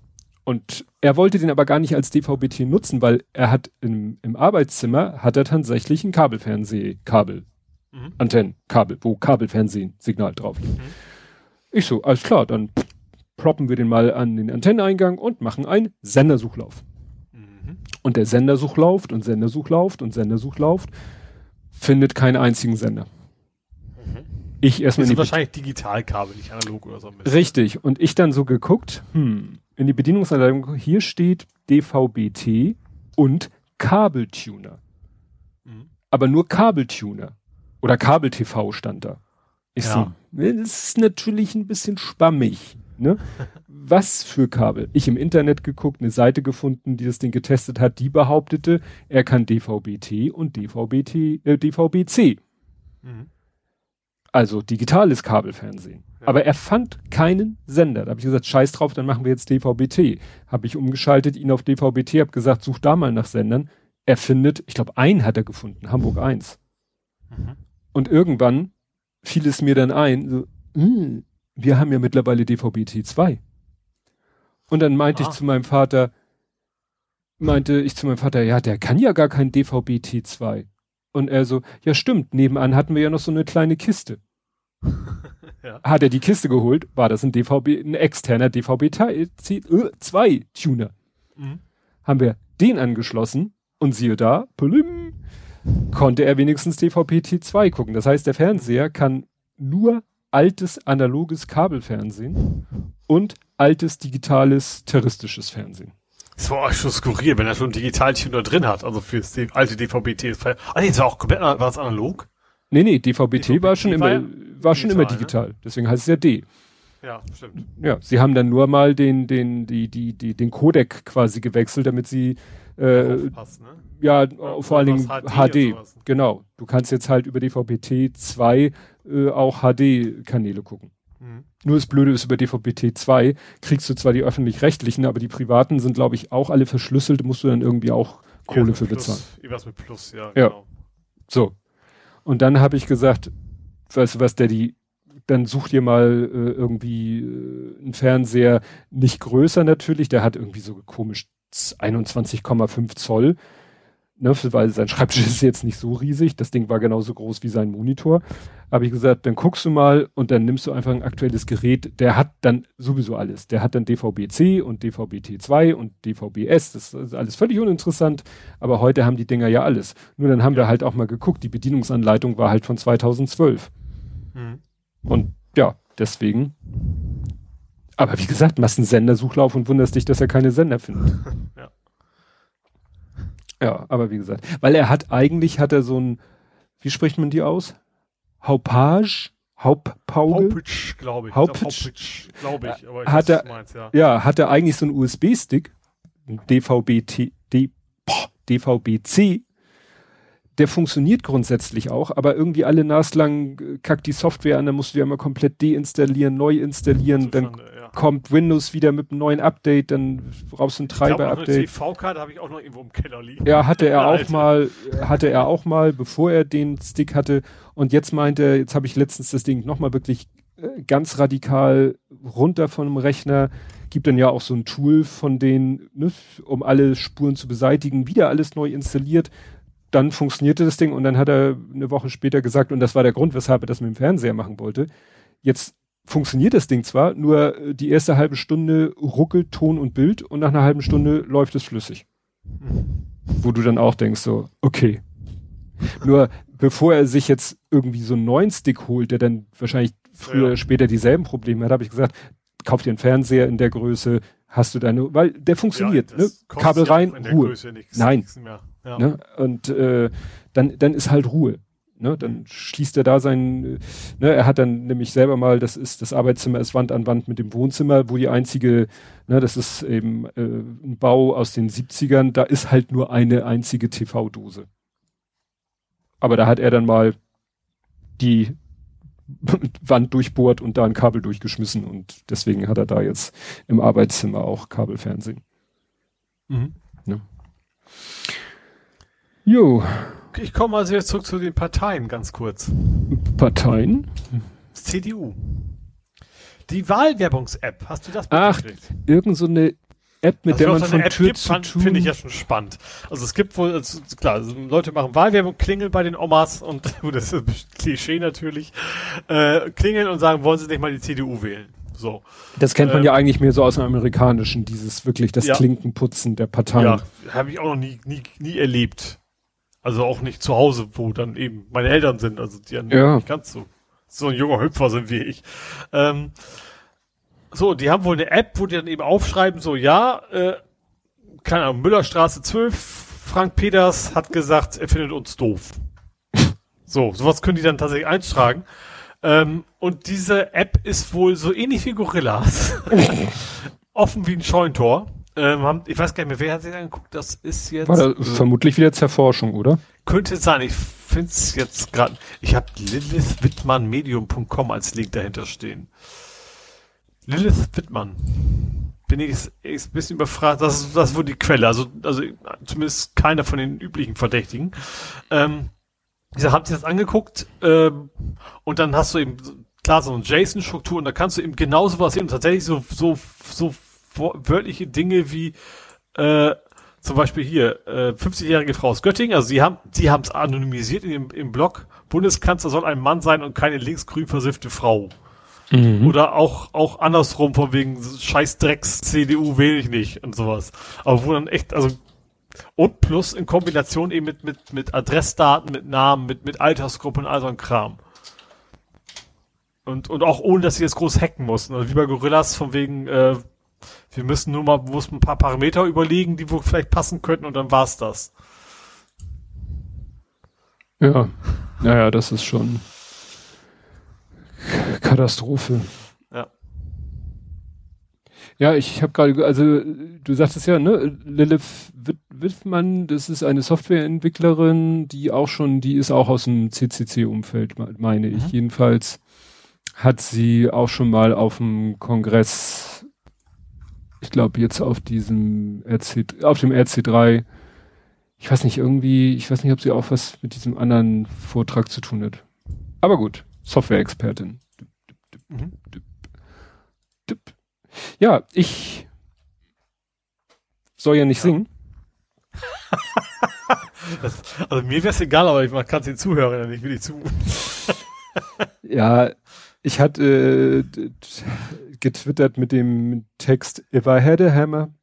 Und er wollte den aber gar nicht als DVB-T nutzen, weil er hat im, im Arbeitszimmer hat er tatsächlich ein Kabelfernsehkabel, mhm. Antennen, Kabel, wo Kabelfernsehen Signal drauf liegt. Mhm. Ich so, alles klar, dann proppen wir den mal an den Antenneneingang und machen einen Sendersuchlauf. Mhm. Und der Sendersuch läuft und Sendersuch läuft und Sendersuch läuft, findet keinen einzigen Sender. Mhm. Ich erstmal. Das ist wahrscheinlich Digitalkabel, nicht analog oder so. Richtig. Und ich dann so geguckt, hm, in die Bedienungsanleitung, hier steht DVB-T und Kabeltuner. Mhm. Aber nur Kabeltuner. Oder Kabel-TV stand da. Ich ja. so, ne, das ist natürlich ein bisschen spammig. Ne? Was für Kabel? Ich im Internet geguckt, eine Seite gefunden, die das Ding getestet hat, die behauptete, er kann DVB-T und DVB-T, äh, DVB-C. Mhm. Also digitales Kabelfernsehen. Ja. Aber er fand keinen Sender. Da habe ich gesagt, scheiß drauf, dann machen wir jetzt DVB-T. Habe ich umgeschaltet, ihn auf DVB-T, habe gesagt, such da mal nach Sendern. Er findet, ich glaube, einen hat er gefunden, Hamburg 1. Mhm. Und irgendwann fiel es mir dann ein, so, mh, hm, wir haben ja mittlerweile DVB-T2. Und dann meinte ah. ich zu meinem Vater, meinte ich zu meinem Vater, ja, der kann ja gar kein DVB-T2. Und er so, ja stimmt, nebenan hatten wir ja noch so eine kleine Kiste. ja. Hat er die Kiste geholt, war das ein DVB, ein externer DVB-2-Tuner. Mhm. Haben wir den angeschlossen und siehe da, plim, konnte er wenigstens DVB-T2 gucken. Das heißt, der Fernseher kann nur altes analoges Kabelfernsehen und altes digitales terroristisches Fernsehen. Das war auch schon skurril, wenn er schon Digitaltuner drin hat, also fürs alte DVB-T. Ah nee, das war auch komplett, war das analog? Nee, nee, DVB-T DVB war schon immer, war, war schon immer digital. Ne? Deswegen heißt es ja D. Ja, stimmt. Ja, sie haben dann nur mal den, den, die, die, die, den Codec quasi gewechselt, damit sie, äh, ne? Ja, ja, vor allen Dingen HD. HD genau. Du kannst jetzt halt über DVB-T 2 äh, auch HD-Kanäle gucken. Mhm. Nur das Blöde ist, über DVB-T 2 kriegst du zwar die öffentlich-rechtlichen, aber die privaten sind, glaube ich, auch alle verschlüsselt, musst du dann irgendwie auch Kohle ja, für Plus, bezahlen. Irgendwas mit Plus, ja, ja. genau. So. Und dann habe ich gesagt, weißt du was, Daddy, dann such dir mal äh, irgendwie äh, einen Fernseher, nicht größer natürlich, der hat irgendwie so komisch 21,5 Zoll ne, weil sein Schreibtisch ist jetzt nicht so riesig, das Ding war genauso groß wie sein Monitor. Habe ich gesagt, dann guckst du mal und dann nimmst du einfach ein aktuelles Gerät, der hat dann sowieso alles. Der hat dann DVB-C und DVB-T2 und DVB-S, das ist alles völlig uninteressant, aber heute haben die Dinger ja alles. Nur dann haben wir halt auch mal geguckt, die Bedienungsanleitung war halt von 2012. Mhm. Und ja, deswegen aber wie gesagt, machst einen Sendersuchlauf und wunderst dich, dass er keine Sender findet. ja. Ja, aber wie gesagt, weil er hat eigentlich hat er so ein, wie spricht man die aus? Haupage? Hauptpauge. Haupitsch, glaube ich. Haupitsch, glaube ich. Aber ich hat er, meinst, ja. ja, hat er eigentlich so einen USB-Stick, DVB-T, D, DVB-C, der funktioniert grundsätzlich auch, aber irgendwie alle naslang äh, kackt die Software an, dann musst du ja mal komplett deinstallieren, neu installieren, dann ja. kommt Windows wieder mit einem neuen Update, dann brauchst du ein Treiber-Update. TV-Karte habe ich auch noch irgendwo im Keller liegen. Ja, hatte er auch mal, hatte er auch mal, bevor er den Stick hatte. Und jetzt meinte er, jetzt habe ich letztens das Ding nochmal wirklich äh, ganz radikal runter von dem Rechner. Gibt dann ja auch so ein Tool von denen, ne, um alle Spuren zu beseitigen, wieder alles neu installiert dann funktionierte das Ding und dann hat er eine Woche später gesagt, und das war der Grund, weshalb er das mit dem Fernseher machen wollte. Jetzt funktioniert das Ding zwar, nur äh, die erste halbe Stunde ruckelt Ton und Bild und nach einer halben Stunde läuft es flüssig. Wo du dann auch denkst so, okay. Nur bevor er sich jetzt irgendwie so einen neuen Stick holt, der dann wahrscheinlich früher oder später dieselben Probleme hat, habe ich gesagt, kauf dir einen Fernseher in der Größe, hast du deine, weil der funktioniert, ja, ne? Kabel rein, Ruhe. Nein. Ja. Ne? Und äh, dann, dann ist halt Ruhe. Ne? Dann mhm. schließt er da sein, ne? er hat dann nämlich selber mal, das ist, das Arbeitszimmer ist Wand an Wand mit dem Wohnzimmer, wo die einzige, ne, das ist eben äh, ein Bau aus den 70ern, da ist halt nur eine einzige TV-Dose. Aber da hat er dann mal die Wand durchbohrt und da ein Kabel durchgeschmissen und deswegen hat er da jetzt im Arbeitszimmer auch Kabelfernsehen. Mhm. Ne? Jo. Ich komme also jetzt zurück zu den Parteien ganz kurz. Parteien? CDU. Die Wahlwerbungs-App, hast du das Ach, irgend so eine App, mit also der man von App Tür gibt, zu Tür... Finde ich ja schon spannend. Also es gibt wohl, also klar, also Leute machen Wahlwerbung, klingeln bei den Omas und gut, das ist ein Klischee natürlich, äh, klingeln und sagen, wollen sie nicht mal die CDU wählen. So. Das kennt man ähm, ja eigentlich mehr so aus dem Amerikanischen, dieses wirklich das ja. Klinkenputzen der Parteien. Ja, habe ich auch noch nie, nie, nie erlebt. Also auch nicht zu Hause, wo dann eben meine Eltern sind, also die ja. nicht ganz so, so ein junger Hüpfer sind wie ich. Ähm, so, die haben wohl eine App, wo die dann eben aufschreiben, so, ja, äh, keine Ahnung, Müllerstraße 12, Frank Peters hat gesagt, er findet uns doof. so, sowas können die dann tatsächlich eintragen. Ähm, und diese App ist wohl so ähnlich wie Gorillas. Offen wie ein Scheuntor. Ähm, haben, ich weiß gar nicht mehr, wer hat sich angeguckt? Das ist jetzt. War da äh, vermutlich wieder Zerforschung, oder? Könnte sein. Ich finde es jetzt gerade. Ich habe Lilith Wittmann Medium.com als Link dahinter stehen. Lilith Wittmann. Bin ich, ich ein bisschen überfragt. Das ist, das ist wohl die Quelle. Also, also zumindest keiner von den üblichen Verdächtigen. Ähm, ich habe sich das angeguckt ähm, und dann hast du eben klar so eine JSON-Struktur und da kannst du eben genauso was sehen und tatsächlich so so so wörtliche Dinge wie äh, zum Beispiel hier, äh, 50-jährige Frau aus Göttingen, also sie haben sie haben es anonymisiert in dem, im Blog, Bundeskanzler soll ein Mann sein und keine linksgrün versiffte Frau. Mhm. Oder auch, auch andersrum, von wegen scheiß Drecks CDU wähle ich nicht und sowas. Aber wo dann echt, also und plus in Kombination eben mit, mit, mit Adressdaten, mit Namen, mit, mit Altersgruppe und all so ein Kram. Und, und auch ohne, dass sie jetzt groß hacken mussten. Also wie bei Gorillas von wegen, äh, wir müssen nur mal bewusst ein paar Parameter überlegen, die wo vielleicht passen könnten und dann war's das. Ja, naja, das ist schon Katastrophe. Ja. Ja, ich habe gerade, also du sagtest ja, ne, Lilith Wittmann, das ist eine Softwareentwicklerin, die auch schon, die ist auch aus dem CCC-Umfeld, meine ich. Mhm. Jedenfalls hat sie auch schon mal auf dem Kongress ich glaube jetzt auf diesem RC, auf dem RC3, ich weiß nicht, irgendwie, ich weiß nicht, ob sie auch was mit diesem anderen Vortrag zu tun hat. Aber gut, Software-Expertin. Mhm. Ja, ich soll ja nicht ja. singen. das, also mir wäre es egal, aber man kann es den Zuhörern nicht wirklich zu. ja, ich hatte äh, getwittert mit dem Text If I had a hammer.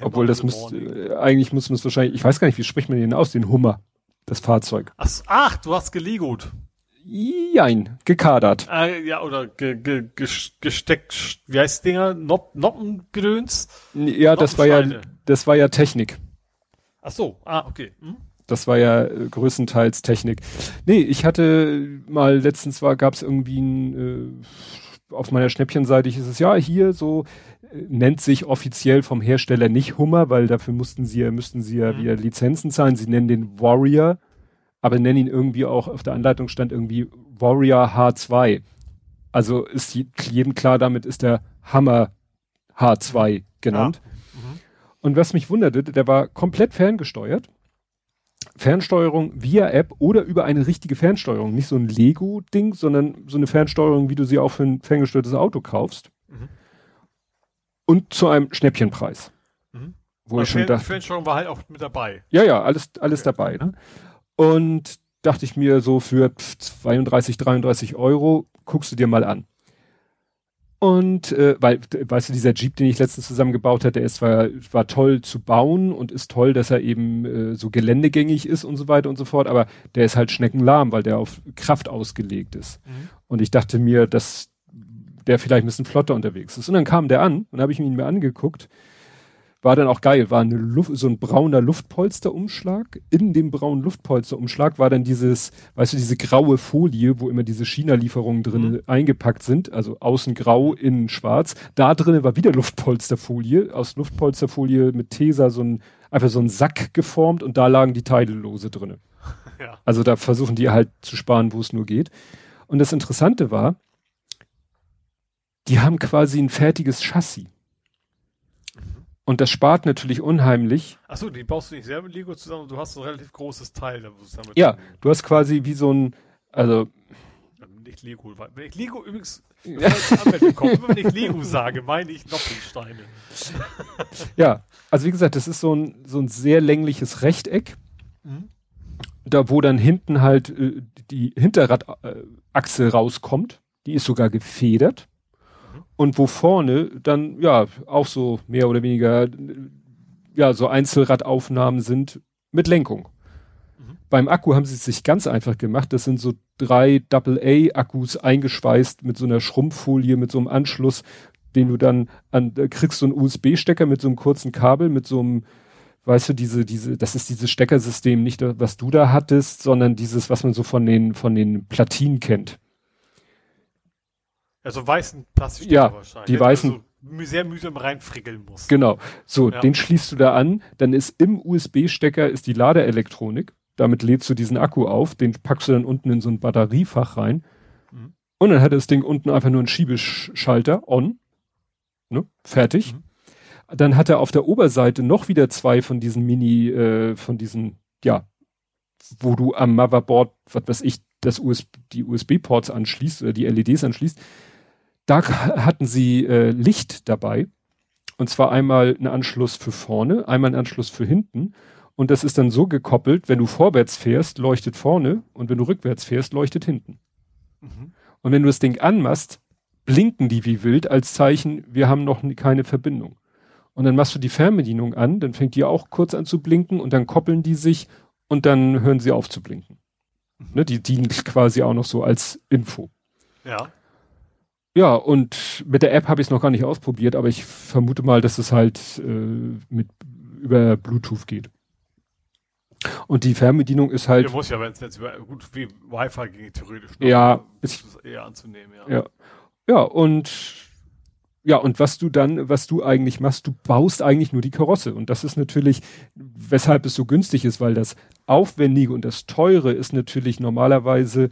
Obwohl das muss, äh, eigentlich muss man es wahrscheinlich, ich weiß gar nicht, wie spricht man den aus, den Hummer, das Fahrzeug. Ach, ach du hast gelegut. Jein, gekadert. Äh, ja, oder ge, ge, gesteckt, wie heißt Dinger? Nopp, Noppengedöns? Ja, das war ja, das war ja Technik. Ach so, ah, okay. Hm? Das war ja äh, größtenteils Technik. Nee, ich hatte mal letztens war, gab es irgendwie ein, äh, auf meiner Schnäppchenseite ist es ja hier so, äh, nennt sich offiziell vom Hersteller nicht Hummer, weil dafür mussten sie ja, müssten sie ja mhm. wieder Lizenzen zahlen. Sie nennen den Warrior, aber nennen ihn irgendwie auch, auf der Anleitung stand irgendwie Warrior H2. Also ist jedem klar, damit ist der Hammer H2 genannt. Ja. Mhm. Und was mich wunderte, der war komplett ferngesteuert. Fernsteuerung via App oder über eine richtige Fernsteuerung. Nicht so ein Lego-Ding, sondern so eine Fernsteuerung, wie du sie auch für ein ferngesteuertes Auto kaufst. Mhm. Und zu einem Schnäppchenpreis. Mhm. Wo ich schon Fern dachte, Fernsteuerung war halt auch mit dabei. Ja, ja, alles, alles okay. dabei. Ne? Und dachte ich mir so für 32, 33 Euro guckst du dir mal an. Und äh, weil, weißt du, dieser Jeep, den ich letztens zusammengebaut hatte, der ist zwar war toll zu bauen und ist toll, dass er eben äh, so geländegängig ist und so weiter und so fort, aber der ist halt schneckenlahm, weil der auf Kraft ausgelegt ist. Mhm. Und ich dachte mir, dass der vielleicht ein bisschen flotter unterwegs ist. Und dann kam der an und habe ich ihn mir angeguckt war dann auch geil, war eine Luft, so ein brauner Luftpolsterumschlag. In dem braunen Luftpolsterumschlag war dann dieses, weißt du, diese graue Folie, wo immer diese China-Lieferungen drin mhm. eingepackt sind, also außen grau, innen schwarz. Da drinnen war wieder Luftpolsterfolie, aus Luftpolsterfolie mit Tesa so ein, einfach so ein Sack geformt und da lagen die Teile lose drinnen. Ja. Also da versuchen die halt zu sparen, wo es nur geht. Und das Interessante war, die haben quasi ein fertiges Chassis. Und das spart natürlich unheimlich. Achso, die baust du nicht selber mit Lego zusammen, du hast ein relativ großes Teil. Damit ja, du hast quasi wie so ein, also. Nicht Lego, wenn ich Lego übrigens, ja. wenn ich Lego sage, meine ich Noppingsteine. ja, also wie gesagt, das ist so ein, so ein sehr längliches Rechteck. Mhm. Da, wo dann hinten halt äh, die Hinterradachse rauskommt. Die ist sogar gefedert und wo vorne dann ja auch so mehr oder weniger ja so Einzelradaufnahmen sind mit Lenkung. Mhm. Beim Akku haben sie es sich ganz einfach gemacht. Das sind so drei AA-Akkus eingeschweißt mit so einer Schrumpffolie, mit so einem Anschluss, den du dann an, kriegst so einen USB-Stecker mit so einem kurzen Kabel, mit so einem, weißt du, diese, diese, das ist dieses Steckersystem, nicht was du da hattest, sondern dieses, was man so von den, von den Platinen kennt. Also weißen Plastikstecker ja, wahrscheinlich. Die weißen. Also sehr mühsam reinfrickeln muss. Genau. So, ja. den schließt du da an. Dann ist im USB-Stecker ist die Ladeelektronik. Damit lädst du diesen Akku auf. Den packst du dann unten in so ein Batteriefach rein. Mhm. Und dann hat das Ding unten einfach nur einen Schiebeschalter on. Ne? Fertig. Mhm. Dann hat er auf der Oberseite noch wieder zwei von diesen Mini, äh, von diesen, ja, wo du am Motherboard, was weiß ich, das USB, die USB-Ports anschließt oder die LEDs anschließt da hatten sie äh, Licht dabei. Und zwar einmal einen Anschluss für vorne, einmal einen Anschluss für hinten. Und das ist dann so gekoppelt, wenn du vorwärts fährst, leuchtet vorne und wenn du rückwärts fährst, leuchtet hinten. Mhm. Und wenn du das Ding anmachst, blinken die wie wild als Zeichen, wir haben noch keine Verbindung. Und dann machst du die Fernbedienung an, dann fängt die auch kurz an zu blinken und dann koppeln die sich und dann hören sie auf zu blinken. Mhm. Ne, die dienen quasi auch noch so als Info. Ja. Ja, und mit der App habe ich es noch gar nicht ausprobiert, aber ich vermute mal, dass es halt äh, mit über Bluetooth geht. Und die Fernbedienung ist halt. Du musst ja, wenn es jetzt über gut wie Wi-Fi ging, theoretisch noch, ja, ist es eher anzunehmen, ja. Ja. Ja, und ja, und was du dann, was du eigentlich machst, du baust eigentlich nur die Karosse. Und das ist natürlich, weshalb es so günstig ist, weil das Aufwendige und das Teure ist natürlich normalerweise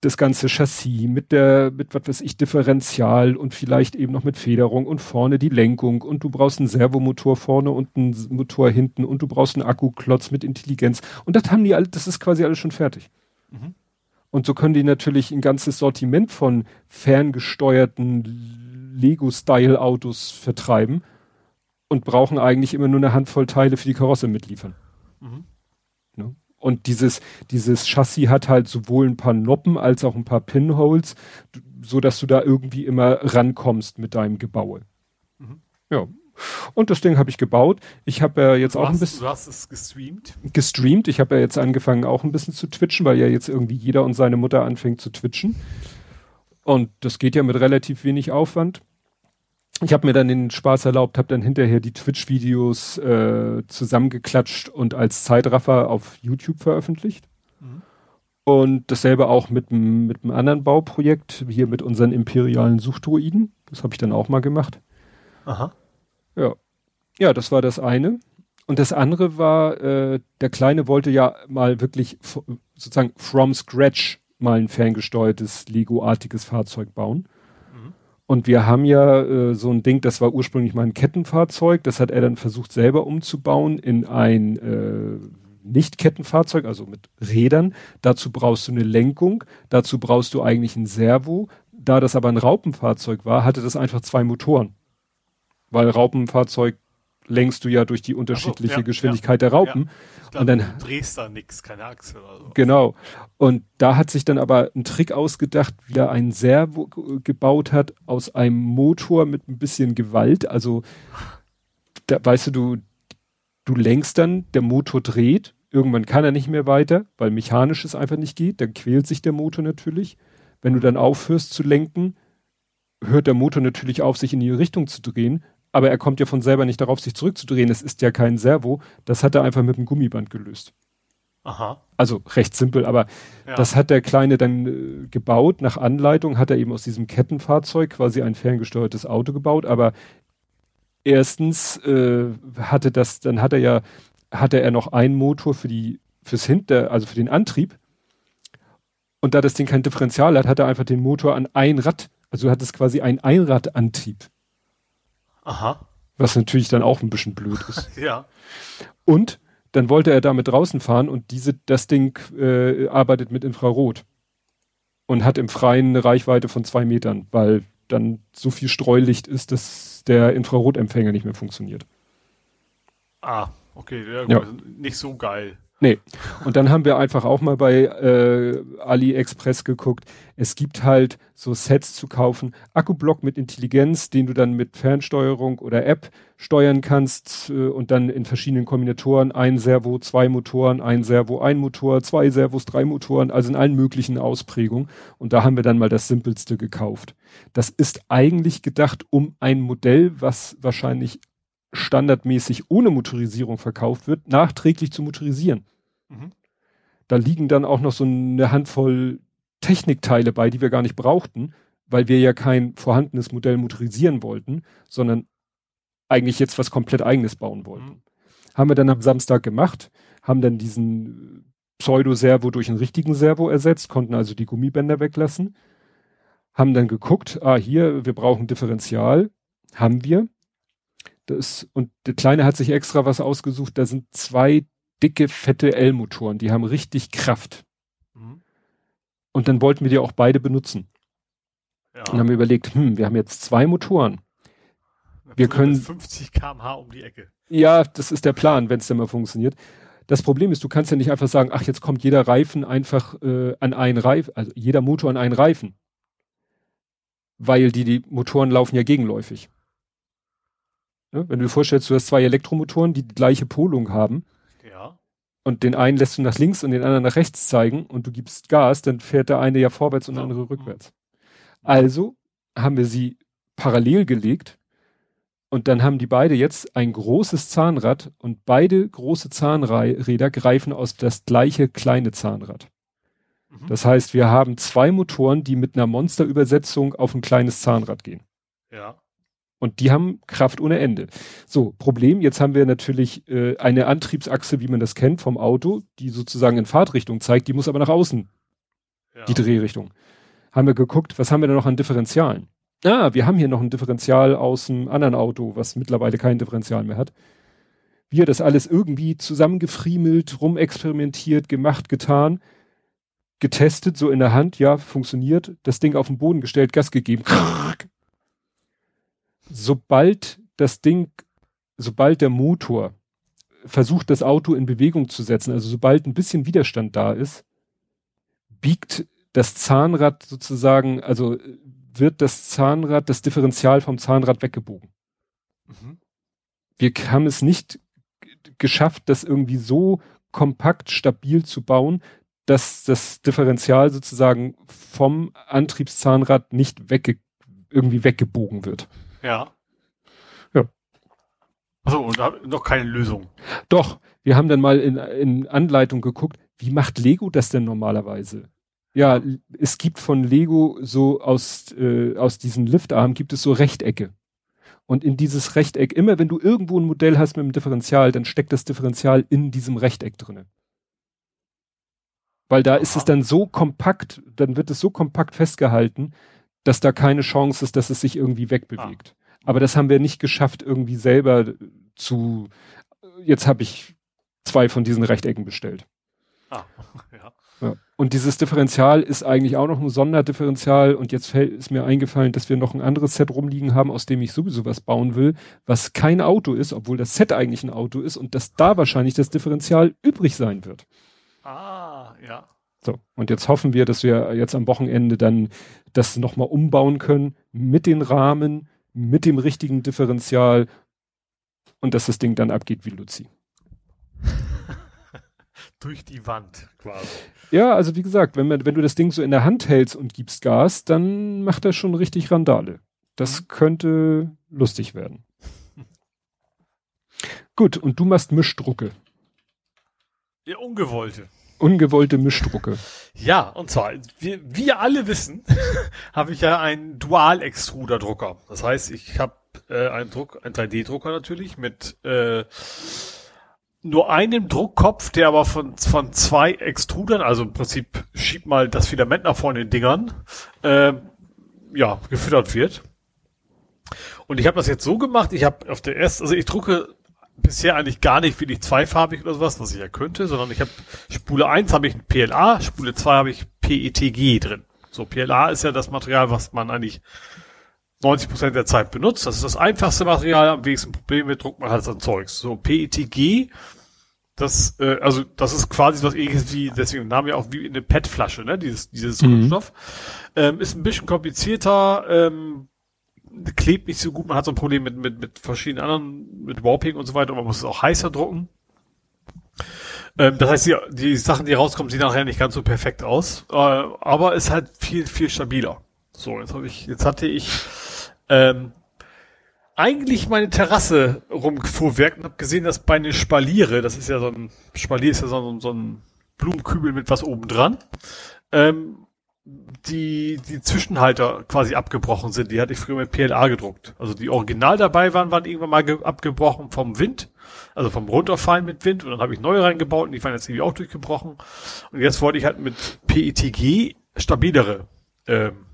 das ganze Chassis mit der, mit was weiß ich, Differential und vielleicht eben noch mit Federung und vorne die Lenkung und du brauchst einen Servomotor vorne und einen Motor hinten und du brauchst einen Akkuklotz mit Intelligenz und das haben die alle, das ist quasi alles schon fertig. Mhm. Und so können die natürlich ein ganzes Sortiment von ferngesteuerten Lego-Style-Autos vertreiben und brauchen eigentlich immer nur eine Handvoll Teile für die Karosse mitliefern. Mhm. Und dieses, dieses Chassis hat halt sowohl ein paar Noppen als auch ein paar Pinholes, so dass du da irgendwie immer rankommst mit deinem Gebaue. Mhm. Ja. Und das Ding habe ich gebaut. Ich habe ja jetzt du auch hast, ein bisschen. Du hast es gestreamt? Gestreamt. Ich habe ja jetzt angefangen auch ein bisschen zu twitchen, weil ja jetzt irgendwie jeder und seine Mutter anfängt zu twitchen. Und das geht ja mit relativ wenig Aufwand. Ich habe mir dann den Spaß erlaubt, habe dann hinterher die Twitch-Videos äh, zusammengeklatscht und als Zeitraffer auf YouTube veröffentlicht. Mhm. Und dasselbe auch mit mit einem anderen Bauprojekt, hier mit unseren imperialen Suchdruiden. Das habe ich dann auch mal gemacht. Aha. Ja. Ja, das war das eine. Und das andere war, äh, der Kleine wollte ja mal wirklich sozusagen from scratch mal ein ferngesteuertes Lego-artiges Fahrzeug bauen. Und wir haben ja äh, so ein Ding, das war ursprünglich mal ein Kettenfahrzeug, das hat er dann versucht selber umzubauen in ein äh, Nicht-Kettenfahrzeug, also mit Rädern. Dazu brauchst du eine Lenkung, dazu brauchst du eigentlich ein Servo. Da das aber ein Raupenfahrzeug war, hatte das einfach zwei Motoren. Weil Raupenfahrzeug lenkst du ja durch die unterschiedliche so, ja, Geschwindigkeit ja, der Raupen. Ja. Glaub, und dann du drehst da nix, keine Achse oder so. Genau. Und da hat sich dann aber ein Trick ausgedacht, wie er einen Servo gebaut hat aus einem Motor mit ein bisschen Gewalt. Also, da weißt du, du, du lenkst dann, der Motor dreht, irgendwann kann er nicht mehr weiter, weil mechanisch es einfach nicht geht, dann quält sich der Motor natürlich. Wenn du dann aufhörst zu lenken, hört der Motor natürlich auf, sich in die Richtung zu drehen, aber er kommt ja von selber nicht darauf, sich zurückzudrehen. Es ist ja kein Servo. Das hat er einfach mit dem Gummiband gelöst. Aha. Also recht simpel, aber ja. das hat der Kleine dann äh, gebaut. Nach Anleitung hat er eben aus diesem Kettenfahrzeug quasi ein ferngesteuertes Auto gebaut. Aber erstens äh, hatte das, dann hat er ja, hatte er noch einen Motor für die, fürs Hinter, also für den Antrieb. Und da das Ding kein Differential hat, hat er einfach den Motor an ein Rad, also hat es quasi einen Einradantrieb. Aha. Was natürlich dann auch ein bisschen blöd ist. ja. Und dann wollte er damit draußen fahren und diese, das Ding äh, arbeitet mit Infrarot und hat im Freien eine Reichweite von zwei Metern, weil dann so viel Streulicht ist, dass der Infrarotempfänger nicht mehr funktioniert. Ah, okay, ja, gut, ja. nicht so geil. Nee. Und dann haben wir einfach auch mal bei äh, AliExpress geguckt. Es gibt halt so Sets zu kaufen, Akkublock mit Intelligenz, den du dann mit Fernsteuerung oder App steuern kannst äh, und dann in verschiedenen Kombinatoren ein Servo, zwei Motoren, ein Servo, ein Motor, zwei Servos, drei Motoren, also in allen möglichen Ausprägungen. Und da haben wir dann mal das simpelste gekauft. Das ist eigentlich gedacht, um ein Modell, was wahrscheinlich standardmäßig ohne Motorisierung verkauft wird, nachträglich zu motorisieren. Mhm. Da liegen dann auch noch so eine Handvoll Technikteile bei, die wir gar nicht brauchten, weil wir ja kein vorhandenes Modell motorisieren wollten, sondern eigentlich jetzt was komplett eigenes bauen wollten. Mhm. Haben wir dann am Samstag gemacht, haben dann diesen Pseudo-Servo durch einen richtigen Servo ersetzt, konnten also die Gummibänder weglassen, haben dann geguckt, ah, hier, wir brauchen Differential, haben wir. Das, und der Kleine hat sich extra was ausgesucht. Da sind zwei dicke, fette L-Motoren. Die haben richtig Kraft. Mhm. Und dann wollten wir die auch beide benutzen. Ja. Und haben wir überlegt, hm, wir haben jetzt zwei Motoren. Wir können 50 kmh um die Ecke. Ja, das ist der Plan, wenn es denn mal funktioniert. Das Problem ist, du kannst ja nicht einfach sagen, ach, jetzt kommt jeder Reifen einfach äh, an einen Reifen, also jeder Motor an einen Reifen. Weil die, die Motoren laufen ja gegenläufig. Ne? Wenn du dir vorstellst, du hast zwei Elektromotoren, die die gleiche Polung haben. Ja. Und den einen lässt du nach links und den anderen nach rechts zeigen und du gibst Gas, dann fährt der eine ja vorwärts und der andere rückwärts. Also haben wir sie parallel gelegt und dann haben die beide jetzt ein großes Zahnrad und beide große Zahnräder greifen aus das gleiche kleine Zahnrad. Mhm. Das heißt, wir haben zwei Motoren, die mit einer Monsterübersetzung auf ein kleines Zahnrad gehen. Ja. Und die haben Kraft ohne Ende. So, Problem, jetzt haben wir natürlich äh, eine Antriebsachse, wie man das kennt vom Auto, die sozusagen in Fahrtrichtung zeigt, die muss aber nach außen, ja. die Drehrichtung. Haben wir geguckt, was haben wir da noch an Differentialen? Ah, wir haben hier noch ein Differential aus dem anderen Auto, was mittlerweile kein Differential mehr hat. Wir das alles irgendwie zusammengefriemelt, rumexperimentiert, gemacht, getan, getestet, so in der Hand, ja, funktioniert, das Ding auf den Boden gestellt, Gas gegeben, sobald das Ding, sobald der Motor versucht, das Auto in Bewegung zu setzen, also sobald ein bisschen Widerstand da ist, biegt das Zahnrad sozusagen, also wird das Zahnrad, das Differential vom Zahnrad weggebogen. Mhm. Wir haben es nicht geschafft, das irgendwie so kompakt stabil zu bauen, dass das Differential sozusagen vom Antriebszahnrad nicht wegge irgendwie weggebogen wird. Ja. Achso, und da noch keine Lösung. Doch, wir haben dann mal in, in Anleitung geguckt, wie macht Lego das denn normalerweise? Ja, es gibt von Lego so aus, äh, aus diesen Liftarmen gibt es so Rechtecke. Und in dieses Rechteck, immer wenn du irgendwo ein Modell hast mit einem Differential, dann steckt das Differential in diesem Rechteck drinnen. Weil da Aha. ist es dann so kompakt, dann wird es so kompakt festgehalten, dass da keine Chance ist, dass es sich irgendwie wegbewegt. Ah. Aber das haben wir nicht geschafft, irgendwie selber zu. Jetzt habe ich zwei von diesen Rechtecken bestellt. Ah, ja. ja. Und dieses Differential ist eigentlich auch noch ein Sonderdifferential und jetzt fällt, ist mir eingefallen, dass wir noch ein anderes Set rumliegen haben, aus dem ich sowieso was bauen will, was kein Auto ist, obwohl das Set eigentlich ein Auto ist und dass da wahrscheinlich das Differential übrig sein wird. Ah, ja. So, und jetzt hoffen wir, dass wir jetzt am Wochenende dann das nochmal umbauen können mit den Rahmen, mit dem richtigen Differential und dass das Ding dann abgeht wie Luzi. Durch die Wand quasi. Ja, also wie gesagt, wenn, man, wenn du das Ding so in der Hand hältst und gibst Gas, dann macht er schon richtig Randale. Das mhm. könnte lustig werden. Gut, und du machst Mischdrucke. Ja, ungewollte. Ungewollte Mischdrucke. Ja, und zwar, wir, wir alle wissen, habe ich ja einen Dual-Extruder-Drucker. Das heißt, ich habe äh, einen Druck, einen 3D-Drucker natürlich mit äh, nur einem Druckkopf, der aber von, von zwei Extrudern, also im Prinzip schiebt mal das Filament nach vorne in Dingern, äh, ja, gefüttert wird. Und ich habe das jetzt so gemacht, ich habe auf der ersten, also ich drucke bisher eigentlich gar nicht wirklich zweifarbig oder sowas, was ich ja könnte, sondern ich habe Spule 1 habe ich ein PLA, Spule 2 habe ich PETG drin. So, PLA ist ja das Material, was man eigentlich 90 Prozent der Zeit benutzt. Das ist das einfachste Material, am wenigsten Probleme druckt man halt an Zeugs. So, PETG, das, äh, also das ist quasi was ähnliches wie, deswegen Name ja auch wie eine PET-Flasche, ne, dieses, dieses mhm. Kunststoff. Ähm, ist ein bisschen komplizierter, ähm, klebt nicht so gut, man hat so ein Problem mit, mit, mit verschiedenen anderen, mit Warping und so weiter, und man muss es auch heißer drucken. Ähm, das heißt, die, die Sachen, die rauskommen, sehen nachher nicht ganz so perfekt aus, äh, aber ist halt viel, viel stabiler. So, jetzt habe ich, jetzt hatte ich ähm, eigentlich meine Terrasse rumgefuhrwerk und habe gesehen, dass bei einer Spaliere, das ist ja so ein, Spalier ist ja so, so ein Blumenkübel mit was oben dran, ähm, die, die Zwischenhalter quasi abgebrochen sind. Die hatte ich früher mit PLA gedruckt. Also die original dabei waren, waren irgendwann mal abgebrochen vom Wind, also vom Runterfallen mit Wind und dann habe ich neue reingebaut und die waren jetzt irgendwie auch durchgebrochen. Und jetzt wollte ich halt mit PETG stabilere ähm,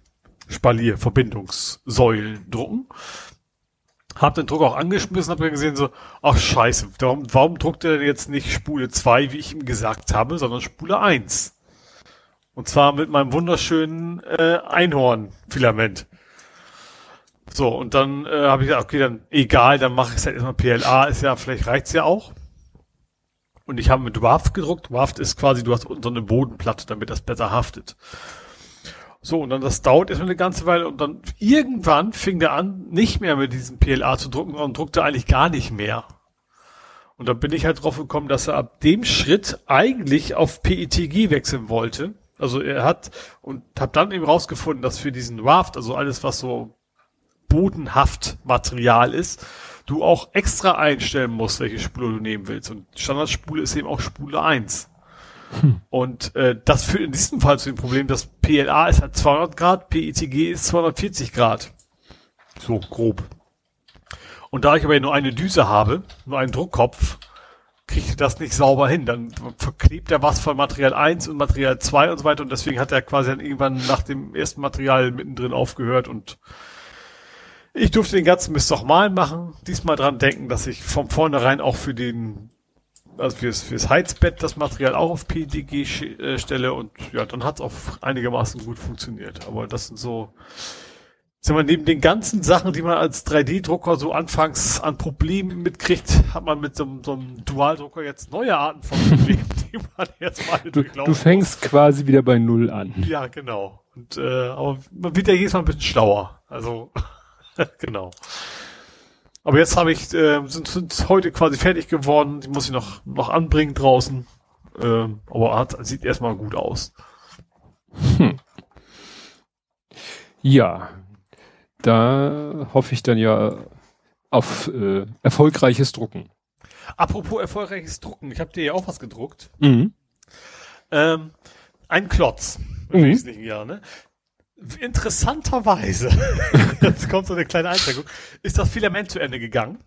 Spalier-Verbindungssäulen drucken. Hab den Druck auch angeschmissen, hab dann gesehen so, ach scheiße, warum, warum druckt er denn jetzt nicht Spule 2, wie ich ihm gesagt habe, sondern Spule 1? Und zwar mit meinem wunderschönen äh, Einhorn-Filament. So, und dann äh, habe ich gesagt, okay, dann egal, dann mache ich es halt erstmal PLA, ist ja, vielleicht reicht's ja auch. Und ich habe mit Waft gedruckt. Waft ist quasi, du hast unten so eine Bodenplatte, damit das besser haftet. So, und dann das dauert erstmal eine ganze Weile und dann irgendwann fing der an, nicht mehr mit diesem PLA zu drucken und druckte eigentlich gar nicht mehr. Und dann bin ich halt drauf gekommen, dass er ab dem Schritt eigentlich auf PETG wechseln wollte. Also er hat und hab dann eben rausgefunden, dass für diesen Raft, also alles was so Bodenhaftmaterial ist, du auch extra einstellen musst, welche Spule du nehmen willst. Und Standardspule ist eben auch Spule 1. Hm. Und äh, das führt in diesem Fall zu dem Problem, dass PLA ist halt 200 Grad, PETG ist 240 Grad. So grob. Und da ich aber nur eine Düse habe, nur einen Druckkopf, kriegt das nicht sauber hin. Dann verklebt er was von Material 1 und Material 2 und so weiter und deswegen hat er quasi dann irgendwann nach dem ersten Material mittendrin aufgehört und ich durfte den ganzen Mist nochmal machen. Diesmal dran denken, dass ich von vornherein auch für den also fürs, fürs Heizbett das Material auch auf PDG äh, stelle und ja, dann hat es auch einigermaßen gut funktioniert. Aber das sind so, sagen wir, neben den ganzen Sachen, die man als 3D-Drucker so anfangs an Problemen mitkriegt, hat man mit so, so einem Dualdrucker jetzt neue Arten von Problemen, die man jetzt mal du, du fängst muss. quasi wieder bei Null an. Ja, genau. Und, äh, aber man wird ja jedes Mal ein bisschen schlauer. Also, genau. Aber jetzt habe ich, äh, sind, sind heute quasi fertig geworden. Die muss ich noch, noch anbringen draußen. Ähm, aber hat, sieht erstmal gut aus. Hm. Ja, da hoffe ich dann ja auf äh, erfolgreiches Drucken. Apropos erfolgreiches Drucken, ich habe dir ja auch was gedruckt. Mhm. Ähm, ein Klotz im mhm. wesentlichen Jahr, ne? Interessanterweise, jetzt kommt so eine kleine Einschränkung, ist das Filament zu Ende gegangen.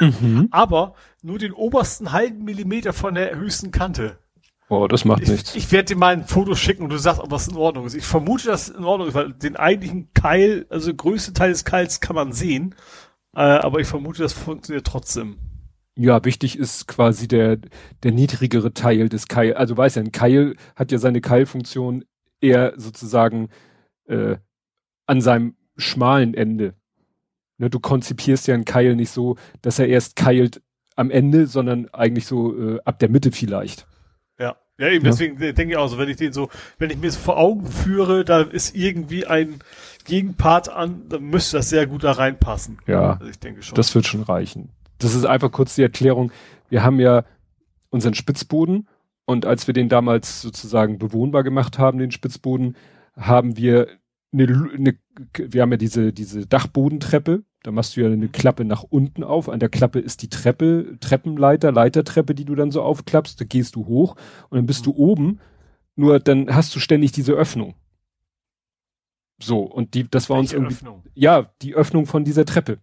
Mhm. Aber nur den obersten halben Millimeter von der höchsten Kante. Oh, das macht ich, nichts. Ich werde dir mal ein Foto schicken und du sagst, ob das in Ordnung ist. Ich vermute, dass es in Ordnung ist, weil den eigentlichen Keil, also der größte Teil des Keils kann man sehen. Äh, aber ich vermute, das funktioniert trotzdem. Ja, wichtig ist quasi der, der niedrigere Teil des Keil. Also weiß ja, ein Keil hat ja seine Keilfunktion eher sozusagen äh, an seinem schmalen Ende. Ne, du konzipierst ja einen Keil nicht so, dass er erst keilt am Ende, sondern eigentlich so äh, ab der Mitte vielleicht. Ja. Eben, ja. deswegen denke ich auch so, wenn ich den so, wenn ich mir das vor Augen führe, da ist irgendwie ein Gegenpart an, dann müsste das sehr gut da reinpassen. Ja. Also ich denke schon. Das wird schon reichen. Das ist einfach kurz die Erklärung. Wir haben ja unseren Spitzboden und als wir den damals sozusagen bewohnbar gemacht haben, den Spitzboden, haben wir eine, eine wir haben ja diese, diese Dachbodentreppe, da machst du ja eine Klappe nach unten auf. An der Klappe ist die Treppe, Treppenleiter, Leitertreppe, die du dann so aufklappst. Da gehst du hoch und dann bist du oben. Nur dann hast du ständig diese Öffnung. So, und die, das war Welche uns irgendwie. Öffnung? Ja, die Öffnung von dieser Treppe.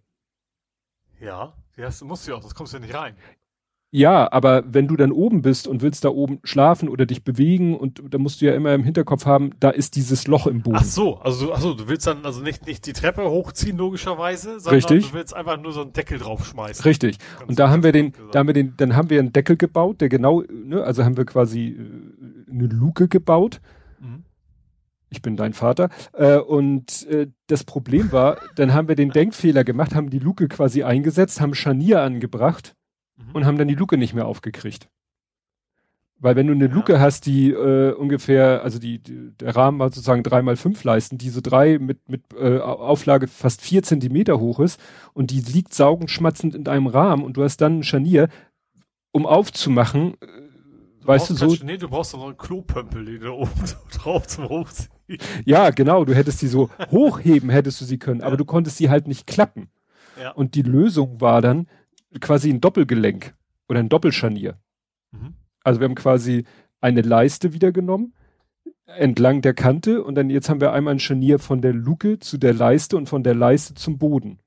Ja, hast, musst du ja auch, das kommst du ja nicht rein. Ja, aber wenn du dann oben bist und willst da oben schlafen oder dich bewegen und da musst du ja immer im Hinterkopf haben, da ist dieses Loch im Boden. Ach so, also ach so, du willst dann also nicht nicht die Treppe hochziehen logischerweise, sondern Richtig. du willst einfach nur so einen Deckel draufschmeißen. Richtig. Ganz und da haben wir den, da haben wir den, dann haben wir einen Deckel gebaut, der genau, ne, also haben wir quasi äh, eine Luke gebaut. Mhm. Ich bin dein Vater. Äh, und äh, das Problem war, dann haben wir den Denkfehler gemacht, haben die Luke quasi eingesetzt, haben Scharnier angebracht mhm. und haben dann die Luke nicht mehr aufgekriegt. Weil wenn du eine Luke ja. hast, die äh, ungefähr, also die, die, der Rahmen war sozusagen drei mal fünf Leisten, die so drei mit, mit äh, Auflage fast vier Zentimeter hoch ist und die liegt saugend schmatzend in einem Rahmen und du hast dann ein Scharnier, um aufzumachen, äh, du weißt du so. Nee, du brauchst doch noch einen Klopömpel, den du oben drauf zum Hochziehen. Ja, genau, du hättest die so hochheben, hättest du sie können, ja. aber du konntest sie halt nicht klappen. Ja. Und die Lösung war dann, quasi ein Doppelgelenk oder ein Doppelscharnier. Mhm. Also wir haben quasi eine Leiste wieder genommen, entlang der Kante und dann jetzt haben wir einmal ein Scharnier von der Luke zu der Leiste und von der Leiste zum Boden.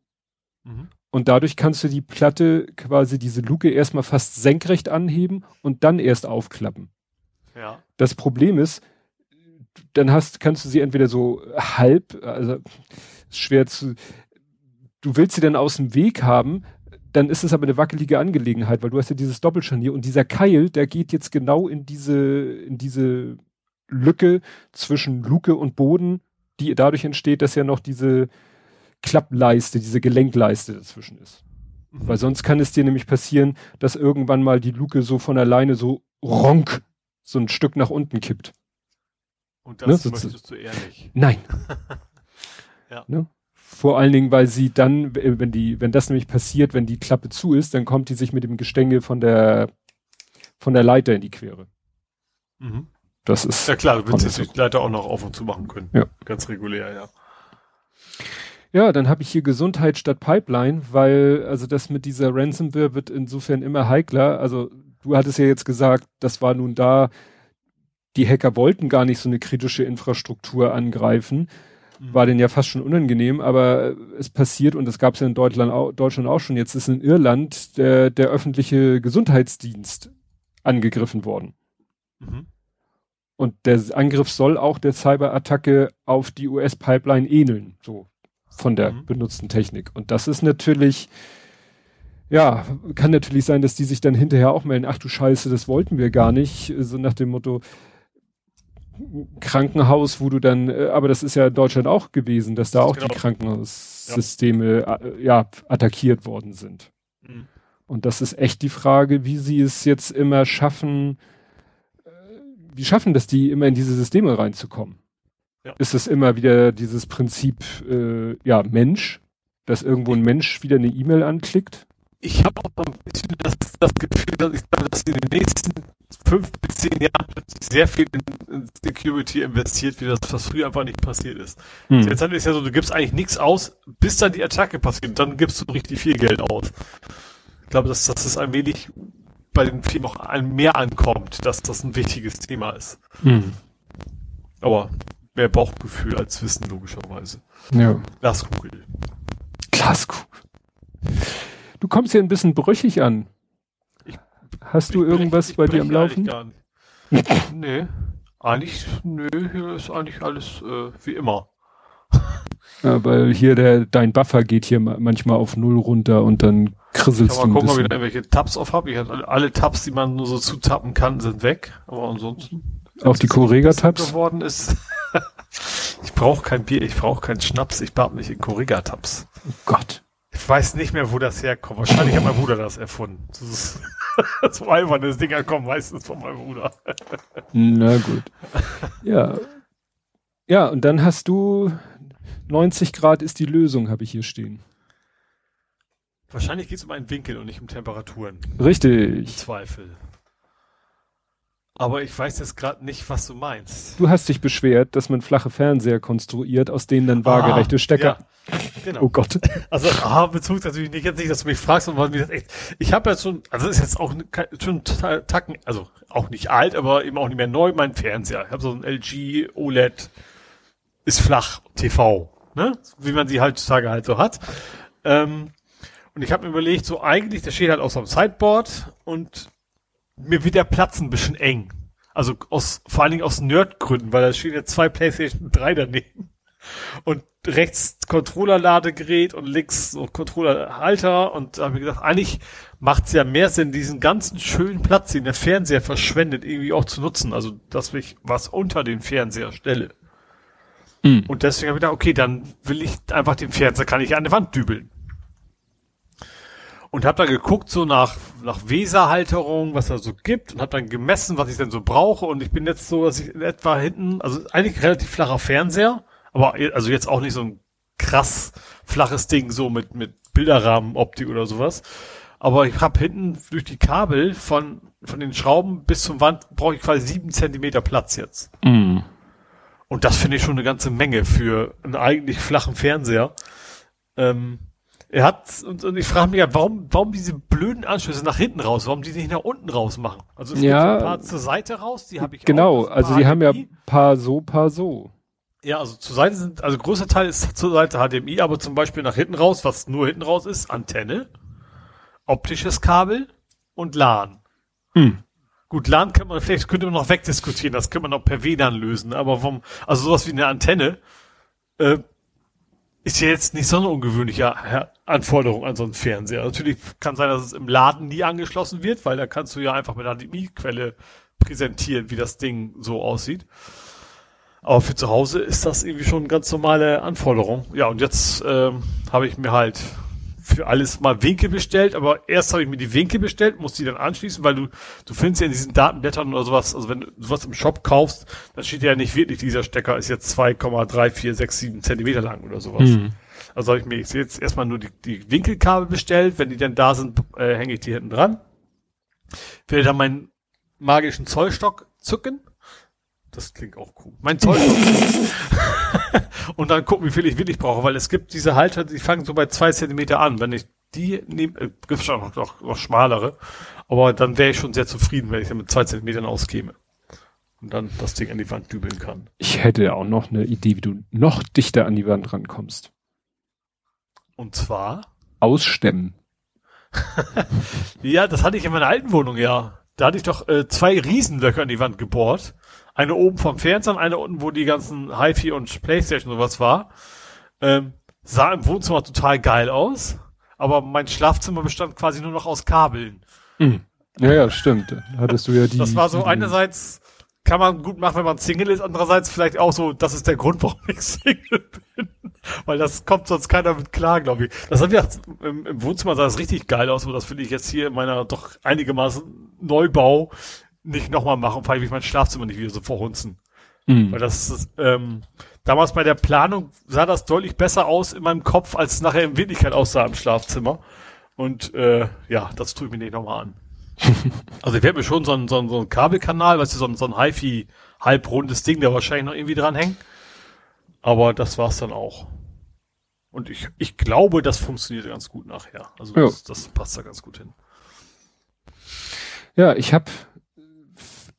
Mhm. Und dadurch kannst du die Platte quasi diese Luke erstmal fast senkrecht anheben und dann erst aufklappen. Ja. Das Problem ist, dann hast, kannst du sie entweder so halb, also schwer zu, du willst sie dann aus dem Weg haben, dann ist es aber eine wackelige Angelegenheit, weil du hast ja dieses Doppelscharnier und dieser Keil, der geht jetzt genau in diese, in diese Lücke zwischen Luke und Boden, die dadurch entsteht, dass ja noch diese Klappleiste, diese Gelenkleiste dazwischen ist. Mhm. Weil sonst kann es dir nämlich passieren, dass irgendwann mal die Luke so von alleine so ronk so ein Stück nach unten kippt. Und das ne? möchtest du ehrlich. Nein. ja. Ne? Vor allen Dingen, weil sie dann, wenn die, wenn das nämlich passiert, wenn die Klappe zu ist, dann kommt die sich mit dem Gestänge von der, von der Leiter in die Quere. Mhm. Das ist. Ja klar, du willst die Leiter auch noch auf und zu machen können. Ja. Ganz regulär, ja. Ja, dann habe ich hier Gesundheit statt Pipeline, weil also das mit dieser Ransomware wird insofern immer heikler. Also du hattest ja jetzt gesagt, das war nun da, die Hacker wollten gar nicht so eine kritische Infrastruktur angreifen war denn ja fast schon unangenehm, aber es passiert und das gab es ja in Deutschland auch, Deutschland auch schon. Jetzt ist in Irland der, der öffentliche Gesundheitsdienst angegriffen worden. Mhm. Und der Angriff soll auch der Cyberattacke auf die US-Pipeline ähneln, so von der mhm. benutzten Technik. Und das ist natürlich, ja, kann natürlich sein, dass die sich dann hinterher auch melden, ach du Scheiße, das wollten wir gar nicht, so nach dem Motto, Krankenhaus, wo du dann, äh, aber das ist ja in Deutschland auch gewesen, dass da auch genau. die Krankenhaussysteme ja. Äh, ja. attackiert worden sind. Mhm. Und das ist echt die Frage, wie sie es jetzt immer schaffen, äh, wie schaffen das die immer in diese Systeme reinzukommen? Ja. Ist es immer wieder dieses Prinzip, äh, ja, Mensch, dass irgendwo ein Mensch wieder eine E-Mail anklickt? Ich habe auch ein bisschen das, das Gefühl, dass, ich, dass in den nächsten fünf bis zehn Jahren sehr viel in, Security investiert, wie das was früher einfach nicht passiert ist. Hm. Jetzt ist ja so, du gibst eigentlich nichts aus, bis dann die Attacke passiert, dann gibst du richtig viel Geld aus. Ich glaube, dass, dass es ein wenig bei den Firmen auch ein mehr ankommt, dass das ein wichtiges Thema ist. Hm. Aber mehr Bauchgefühl als Wissen, logischerweise. Ja. Glaskugel. Glaskugel. Du kommst hier ein bisschen brüchig an. Hast du irgendwas bei dir am Laufen? Nee. Eigentlich, nö, hier ist eigentlich alles äh, wie immer. Ja, weil hier der, dein Buffer geht hier manchmal auf Null runter und dann krisselst du. Mal gucken, ob ich da irgendwelche Tabs auf habe. Ich hatte alle Tabs, die man nur so zutappen kann, sind weg. Aber ansonsten. Auch die Correga-Tabs? geworden ist. ich brauche kein Bier, ich brauche keinen Schnaps, ich bad mich in Correga-Tabs. Oh Gott. Ich weiß nicht mehr, wo das herkommt. Wahrscheinlich hat mein Bruder das erfunden. Das so alberne Dinger kommen meistens von meinem Bruder. Na gut. Ja. Ja, und dann hast du 90 Grad ist die Lösung, habe ich hier stehen. Wahrscheinlich geht es um einen Winkel und nicht um Temperaturen. Richtig. Zweifel. Aber ich weiß jetzt gerade nicht, was du meinst. Du hast dich beschwert, dass man flache Fernseher konstruiert, aus denen dann waagerechte ah, Stecker. Ja, genau. Oh Gott. Also, ah, Bezug natürlich nicht jetzt nicht, dass du mich fragst, sondern mir das echt. Ich habe ja schon, also ist jetzt auch schon Tacken, also auch nicht alt, aber eben auch nicht mehr neu, mein Fernseher. Ich habe so ein LG OLED, ist flach, TV, ne? Wie man sie heutzutage halt so hat. Ähm, und ich habe mir überlegt, so eigentlich, der steht halt auf so einem Sideboard und mir wird der Platz ein bisschen eng. Also aus, vor allen Dingen aus Nerdgründen, weil da stehen ja zwei PlayStation 3 daneben. Und rechts Controller-Ladegerät und links so Controller-Halter. Und da habe ich gedacht, eigentlich macht es ja mehr Sinn, diesen ganzen schönen Platz, den der Fernseher verschwendet, irgendwie auch zu nutzen. Also, dass ich was unter den Fernseher stelle. Mhm. Und deswegen habe ich gedacht, okay, dann will ich einfach den Fernseher, kann ich an die Wand dübeln und habe da geguckt so nach nach Weserhalterung, was da so gibt und habe dann gemessen, was ich denn so brauche und ich bin jetzt so, dass ich in etwa hinten, also eigentlich relativ flacher Fernseher, aber also jetzt auch nicht so ein krass flaches Ding so mit mit Bilderrahmenoptik oder sowas, aber ich habe hinten durch die Kabel von von den Schrauben bis zum Wand brauche ich quasi sieben Zentimeter Platz jetzt. Mm. Und das finde ich schon eine ganze Menge für einen eigentlich flachen Fernseher. Ähm, er hat, und, und ich frage mich ja, warum, warum diese blöden Anschlüsse nach hinten raus, warum die nicht nach unten raus machen? Also es ja, gibt ein paar zur Seite raus, die habe ich Genau, auch, also die haben ja paar so, paar so. Ja, also zur Seite sind, also größter Teil ist zur Seite HDMI, aber zum Beispiel nach hinten raus, was nur hinten raus ist, Antenne, optisches Kabel und LAN. Hm. Gut, LAN kann man, vielleicht könnte man noch wegdiskutieren, das könnte man auch per WLAN lösen, aber vom, also sowas wie eine Antenne, äh, ist ja jetzt nicht so eine ungewöhnliche Anforderung an so einen Fernseher. Natürlich kann sein, dass es im Laden nie angeschlossen wird, weil da kannst du ja einfach mit einer HDMI-Quelle präsentieren, wie das Ding so aussieht. Aber für zu Hause ist das irgendwie schon eine ganz normale Anforderung. Ja, und jetzt ähm, habe ich mir halt für alles mal Winkel bestellt, aber erst habe ich mir die Winkel bestellt, muss die dann anschließen, weil du, du findest ja in diesen Datenblättern oder sowas, also wenn du sowas im Shop kaufst, dann steht ja nicht wirklich, dieser Stecker ist jetzt 2,3467 Zentimeter lang oder sowas. Mhm. Also habe ich mir jetzt erstmal nur die, die Winkelkabel bestellt, wenn die dann da sind, äh, hänge ich die hinten dran. Werde dann meinen magischen Zollstock zücken. Das klingt auch cool. Mein Zollstock. und dann gucken, wie viel ich wirklich brauche, weil es gibt diese Halter, die fangen so bei zwei Zentimeter an. Wenn ich die nehme, äh, gibt schon noch, noch, noch schmalere, aber dann wäre ich schon sehr zufrieden, wenn ich dann mit zwei Zentimetern auskäme. Und dann das Ding an die Wand dübeln kann. Ich hätte auch noch eine Idee, wie du noch dichter an die Wand rankommst. Und zwar? Ausstemmen. ja, das hatte ich in meiner alten Wohnung, ja. Da hatte ich doch äh, zwei Riesenlöcher in die Wand gebohrt eine oben vom Fernseher und eine unten, wo die ganzen HiFi und Playstation und sowas war. Ähm, sah im Wohnzimmer total geil aus, aber mein Schlafzimmer bestand quasi nur noch aus Kabeln. Mhm. Ja, ja, stimmt. Hattest du ja die. Das war so einerseits kann man gut machen, wenn man Single ist, andererseits vielleicht auch so, das ist der Grund, warum ich Single bin. Weil das kommt sonst keiner mit klar, glaube ich. Das hat ja im, im Wohnzimmer sah das richtig geil aus, aber das finde ich jetzt hier in meiner doch einigermaßen Neubau nicht nochmal machen, vor allem ich mein Schlafzimmer nicht wieder so verhunzen. Mhm. Weil das ist, ähm, damals bei der Planung sah das deutlich besser aus in meinem Kopf, als es nachher in Wirklichkeit aussah im Schlafzimmer. Und äh, ja, das tue ich mir nicht nochmal an. also ich werde mir schon so einen, so einen, so einen Kabelkanal, weißt du, so ein, so ein HiFi halbrundes Ding, der wahrscheinlich noch irgendwie dranhängt. Aber das war's dann auch. Und ich, ich glaube, das funktioniert ganz gut nachher. Also das, das passt da ganz gut hin. Ja, ich habe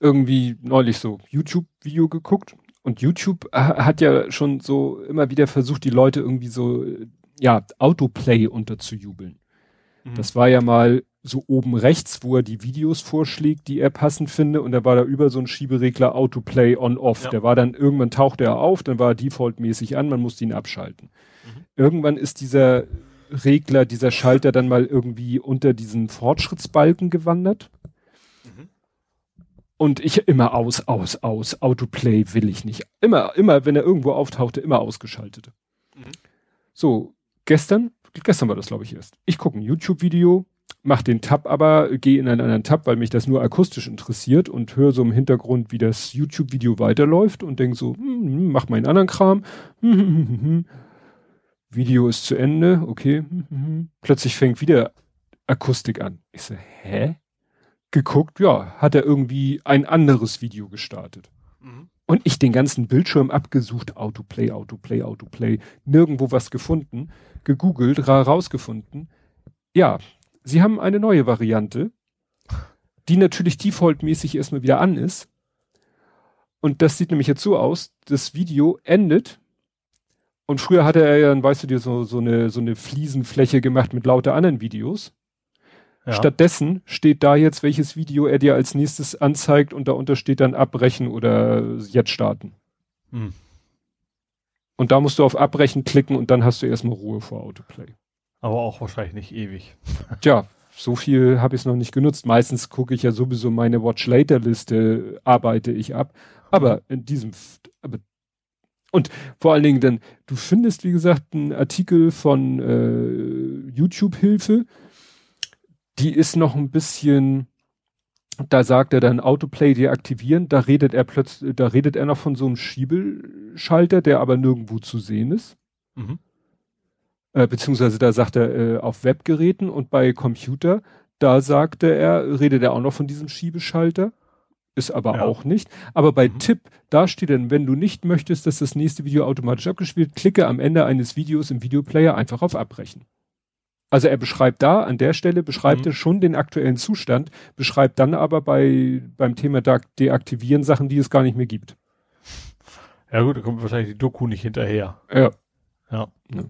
irgendwie neulich so YouTube-Video geguckt und YouTube hat ja schon so immer wieder versucht, die Leute irgendwie so, ja, Autoplay unterzujubeln. Mhm. Das war ja mal so oben rechts, wo er die Videos vorschlägt, die er passend finde, und da war da über so ein Schieberegler Autoplay on-off. Ja. Der war dann, irgendwann tauchte er auf, dann war er defaultmäßig an, man musste ihn abschalten. Mhm. Irgendwann ist dieser Regler, dieser Schalter dann mal irgendwie unter diesen Fortschrittsbalken gewandert. Und ich immer aus, aus, aus, Autoplay will ich nicht. Immer, immer, wenn er irgendwo auftauchte, immer ausgeschaltet. Mhm. So, gestern, gestern war das glaube ich erst. Ich gucke ein YouTube-Video, mach den Tab aber, gehe in einen anderen Tab, weil mich das nur akustisch interessiert und höre so im Hintergrund, wie das YouTube-Video weiterläuft und denk so, hm, hm, mach meinen anderen Kram. Hm, hm, hm, hm, Video ist zu Ende, okay. Plötzlich fängt wieder Akustik an. Ich so, hä? Geguckt, ja, hat er irgendwie ein anderes Video gestartet. Mhm. Und ich den ganzen Bildschirm abgesucht, Autoplay, Autoplay, Autoplay, nirgendwo was gefunden, gegoogelt, rausgefunden. Ja, Sie haben eine neue Variante, die natürlich defaultmäßig erstmal wieder an ist. Und das sieht nämlich jetzt so aus, das Video endet und früher hatte er ja, weißt du dir, so, so eine, so eine Fliesenfläche gemacht mit lauter anderen Videos. Ja. Stattdessen steht da jetzt, welches Video er dir als nächstes anzeigt und darunter steht dann abbrechen oder jetzt starten. Hm. Und da musst du auf abbrechen klicken und dann hast du erstmal Ruhe vor Autoplay. Aber auch wahrscheinlich nicht ewig. Tja, so viel habe ich es noch nicht genutzt. Meistens gucke ich ja sowieso meine Watch Later Liste, arbeite ich ab. Aber in diesem, aber und vor allen Dingen dann, du findest, wie gesagt, einen Artikel von äh, YouTube-Hilfe, die ist noch ein bisschen, da sagt er dann Autoplay deaktivieren, da redet er plötzlich, da redet er noch von so einem Schiebelschalter, der aber nirgendwo zu sehen ist. Mhm äh, beziehungsweise da sagt er äh, auf Webgeräten und bei Computer, da sagte er, redet er auch noch von diesem Schiebeschalter. Ist aber ja. auch nicht. Aber bei mhm. Tipp, da steht dann, wenn du nicht möchtest, dass das nächste Video automatisch abgespielt, klicke am Ende eines Videos im Videoplayer einfach auf Abbrechen. Also er beschreibt da, an der Stelle beschreibt mhm. er schon den aktuellen Zustand, beschreibt dann aber bei, beim Thema Deaktivieren Sachen, die es gar nicht mehr gibt. Ja gut, da kommt wahrscheinlich die Doku nicht hinterher. Ja. Ja. ja.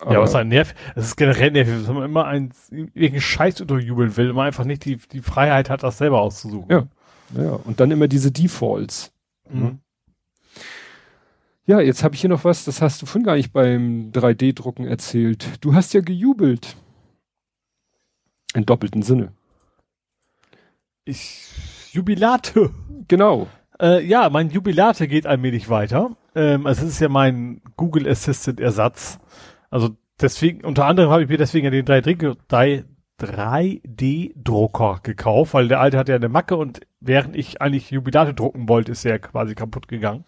Aber ja, was ein Nerv, es ist generell nervig, dass man immer einen, irgendeinen Scheiß unterjubeln will, man einfach nicht die, die Freiheit hat, das selber auszusuchen. Ja. Ja, und dann immer diese Defaults. Mhm. Ja, jetzt habe ich hier noch was, das hast du vorhin gar nicht beim 3D-Drucken erzählt. Du hast ja gejubelt. In doppelten Sinne. Ich, Jubilate. Genau. Äh, ja, mein Jubilate geht allmählich weiter. Ähm, also es ist ja mein Google Assistant Ersatz. Also deswegen, unter anderem habe ich mir deswegen ja den 3D-Drucker gekauft, weil der alte hatte ja eine Macke und während ich eigentlich Jubilate drucken wollte, ist er quasi kaputt gegangen.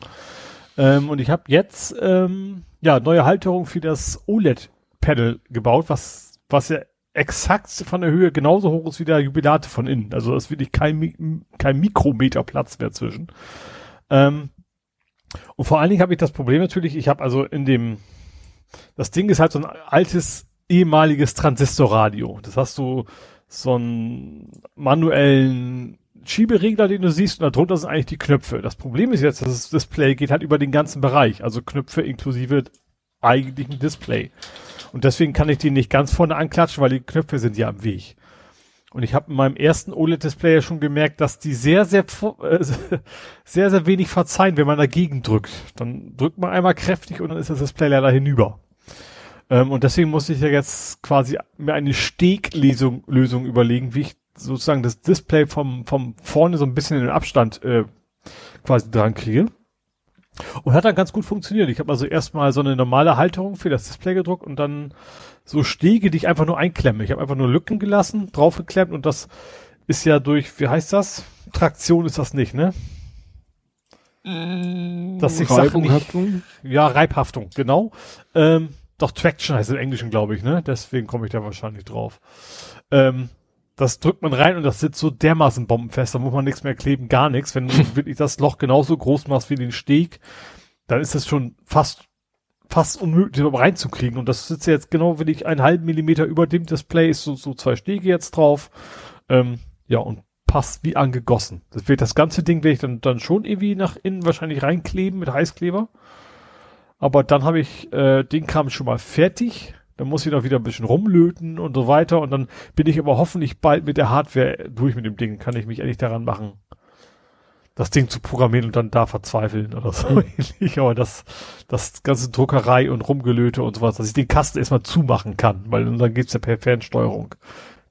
Ähm, und ich habe jetzt ähm, ja neue Halterung für das OLED-Pedal gebaut, was, was ja exakt von der Höhe genauso hoch ist wie der Jubilate von innen. Also ist wirklich kein, kein Mikrometer Platz mehr zwischen. Ähm, und vor allen Dingen habe ich das Problem natürlich, ich habe also in dem das Ding ist halt so ein altes ehemaliges Transistorradio. Das hast du so einen manuellen Schieberegler, den du siehst, und darunter sind eigentlich die Knöpfe. Das Problem ist jetzt, dass das Display geht halt über den ganzen Bereich, also Knöpfe inklusive eigentlichen Display. Und deswegen kann ich die nicht ganz vorne anklatschen, weil die Knöpfe sind ja am Weg. Und ich habe in meinem ersten OLED-Display ja schon gemerkt, dass die sehr, sehr, äh, sehr, sehr wenig verzeihen, wenn man dagegen drückt. Dann drückt man einmal kräftig und dann ist das Display leider hinüber. Ähm, und deswegen muss ich ja jetzt quasi mir eine Steglösung Lösung überlegen, wie ich sozusagen das Display vom, vom vorne so ein bisschen in den Abstand äh, quasi dran kriege. Und hat dann ganz gut funktioniert. Ich habe also erstmal so eine normale Halterung für das Display gedruckt und dann so Stege, die ich einfach nur einklemme. Ich habe einfach nur Lücken gelassen, draufgeklemmt und das ist ja durch, wie heißt das? Traktion ist das nicht, ne? Mm, Dass sich Sachen nicht, ja, Reibhaftung, genau. Ähm, doch Traction heißt im Englischen, glaube ich, ne? Deswegen komme ich da wahrscheinlich drauf. Ähm, das drückt man rein und das sitzt so dermaßen bombenfest, da muss man nichts mehr kleben, gar nichts. Wenn du wirklich das Loch genauso groß machst wie den Steg, dann ist das schon fast, fast unmöglich reinzukriegen. Und das sitzt jetzt genau, wenn ich einen halben Millimeter über dem Display ist, so, so zwei Stege jetzt drauf. Ähm, ja, und passt wie angegossen. Das wird das ganze Ding werde ich dann, dann schon irgendwie nach innen wahrscheinlich reinkleben mit Heißkleber. Aber dann habe ich äh, den Kram schon mal fertig dann muss ich noch wieder ein bisschen rumlöten und so weiter. Und dann bin ich aber hoffentlich bald mit der Hardware durch mit dem Ding. Kann ich mich endlich daran machen, das Ding zu programmieren und dann da verzweifeln oder so mhm. ähnlich. Aber das, das ganze Druckerei und Rumgelöte und sowas, dass ich den Kasten erstmal zumachen kann, weil dann geht's ja per Fernsteuerung.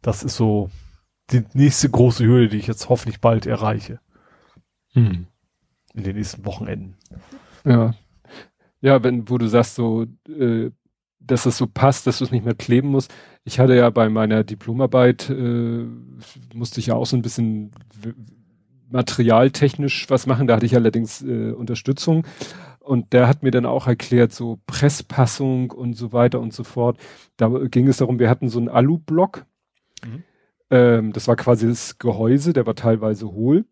Das ist so die nächste große Hürde, die ich jetzt hoffentlich bald erreiche. Hm. In den nächsten Wochenenden. Ja. Ja, wenn, wo du sagst, so äh, dass es so passt, dass du es nicht mehr kleben musst. Ich hatte ja bei meiner Diplomarbeit, äh, musste ich ja auch so ein bisschen materialtechnisch was machen. Da hatte ich allerdings äh, Unterstützung. Und der hat mir dann auch erklärt, so Presspassung und so weiter und so fort. Da ging es darum, wir hatten so einen Alu-Block. Mhm. Ähm, das war quasi das Gehäuse, der war teilweise hohl.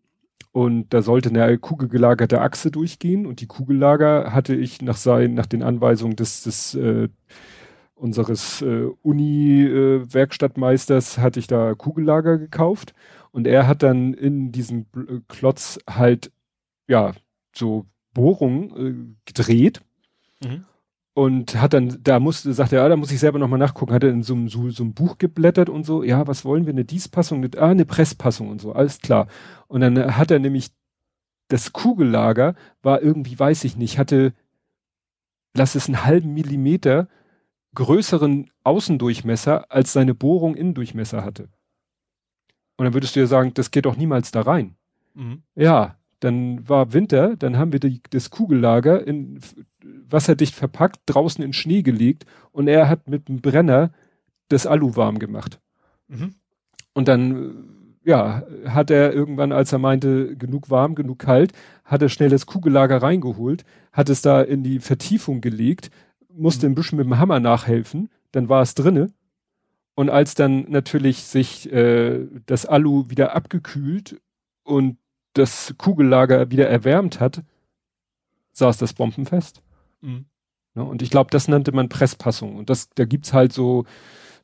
Und da sollte eine kugelgelagerte Achse durchgehen. Und die Kugellager hatte ich nach sein, nach den Anweisungen des, des äh, unseres äh, Uni-Werkstattmeisters äh, hatte ich da Kugellager gekauft. Und er hat dann in diesen äh, Klotz halt ja so Bohrungen äh, gedreht. Mhm und hat dann, da musste, sagte er, ja, da muss ich selber nochmal nachgucken, hat er in so einem, so, so einem Buch geblättert und so, ja, was wollen wir, eine Diespassung, eine, ah, eine Presspassung und so, alles klar. Und dann hat er nämlich, das Kugellager war irgendwie, weiß ich nicht, hatte, lass es einen halben Millimeter größeren Außendurchmesser als seine Bohrung Innendurchmesser hatte. Und dann würdest du ja sagen, das geht doch niemals da rein. Mhm. Ja, dann war Winter, dann haben wir die, das Kugellager in wasserdicht verpackt, draußen in Schnee gelegt und er hat mit dem Brenner das Alu warm gemacht. Mhm. Und dann, ja, hat er irgendwann, als er meinte, genug warm, genug kalt, hat er schnell das Kugellager reingeholt, hat es da in die Vertiefung gelegt, musste mhm. ein bisschen mit dem Hammer nachhelfen, dann war es drinne. Und als dann natürlich sich äh, das Alu wieder abgekühlt und das Kugellager wieder erwärmt hat, saß das bombenfest. Mhm. Ja, und ich glaube, das nannte man Presspassung. Und das, da gibt's halt so,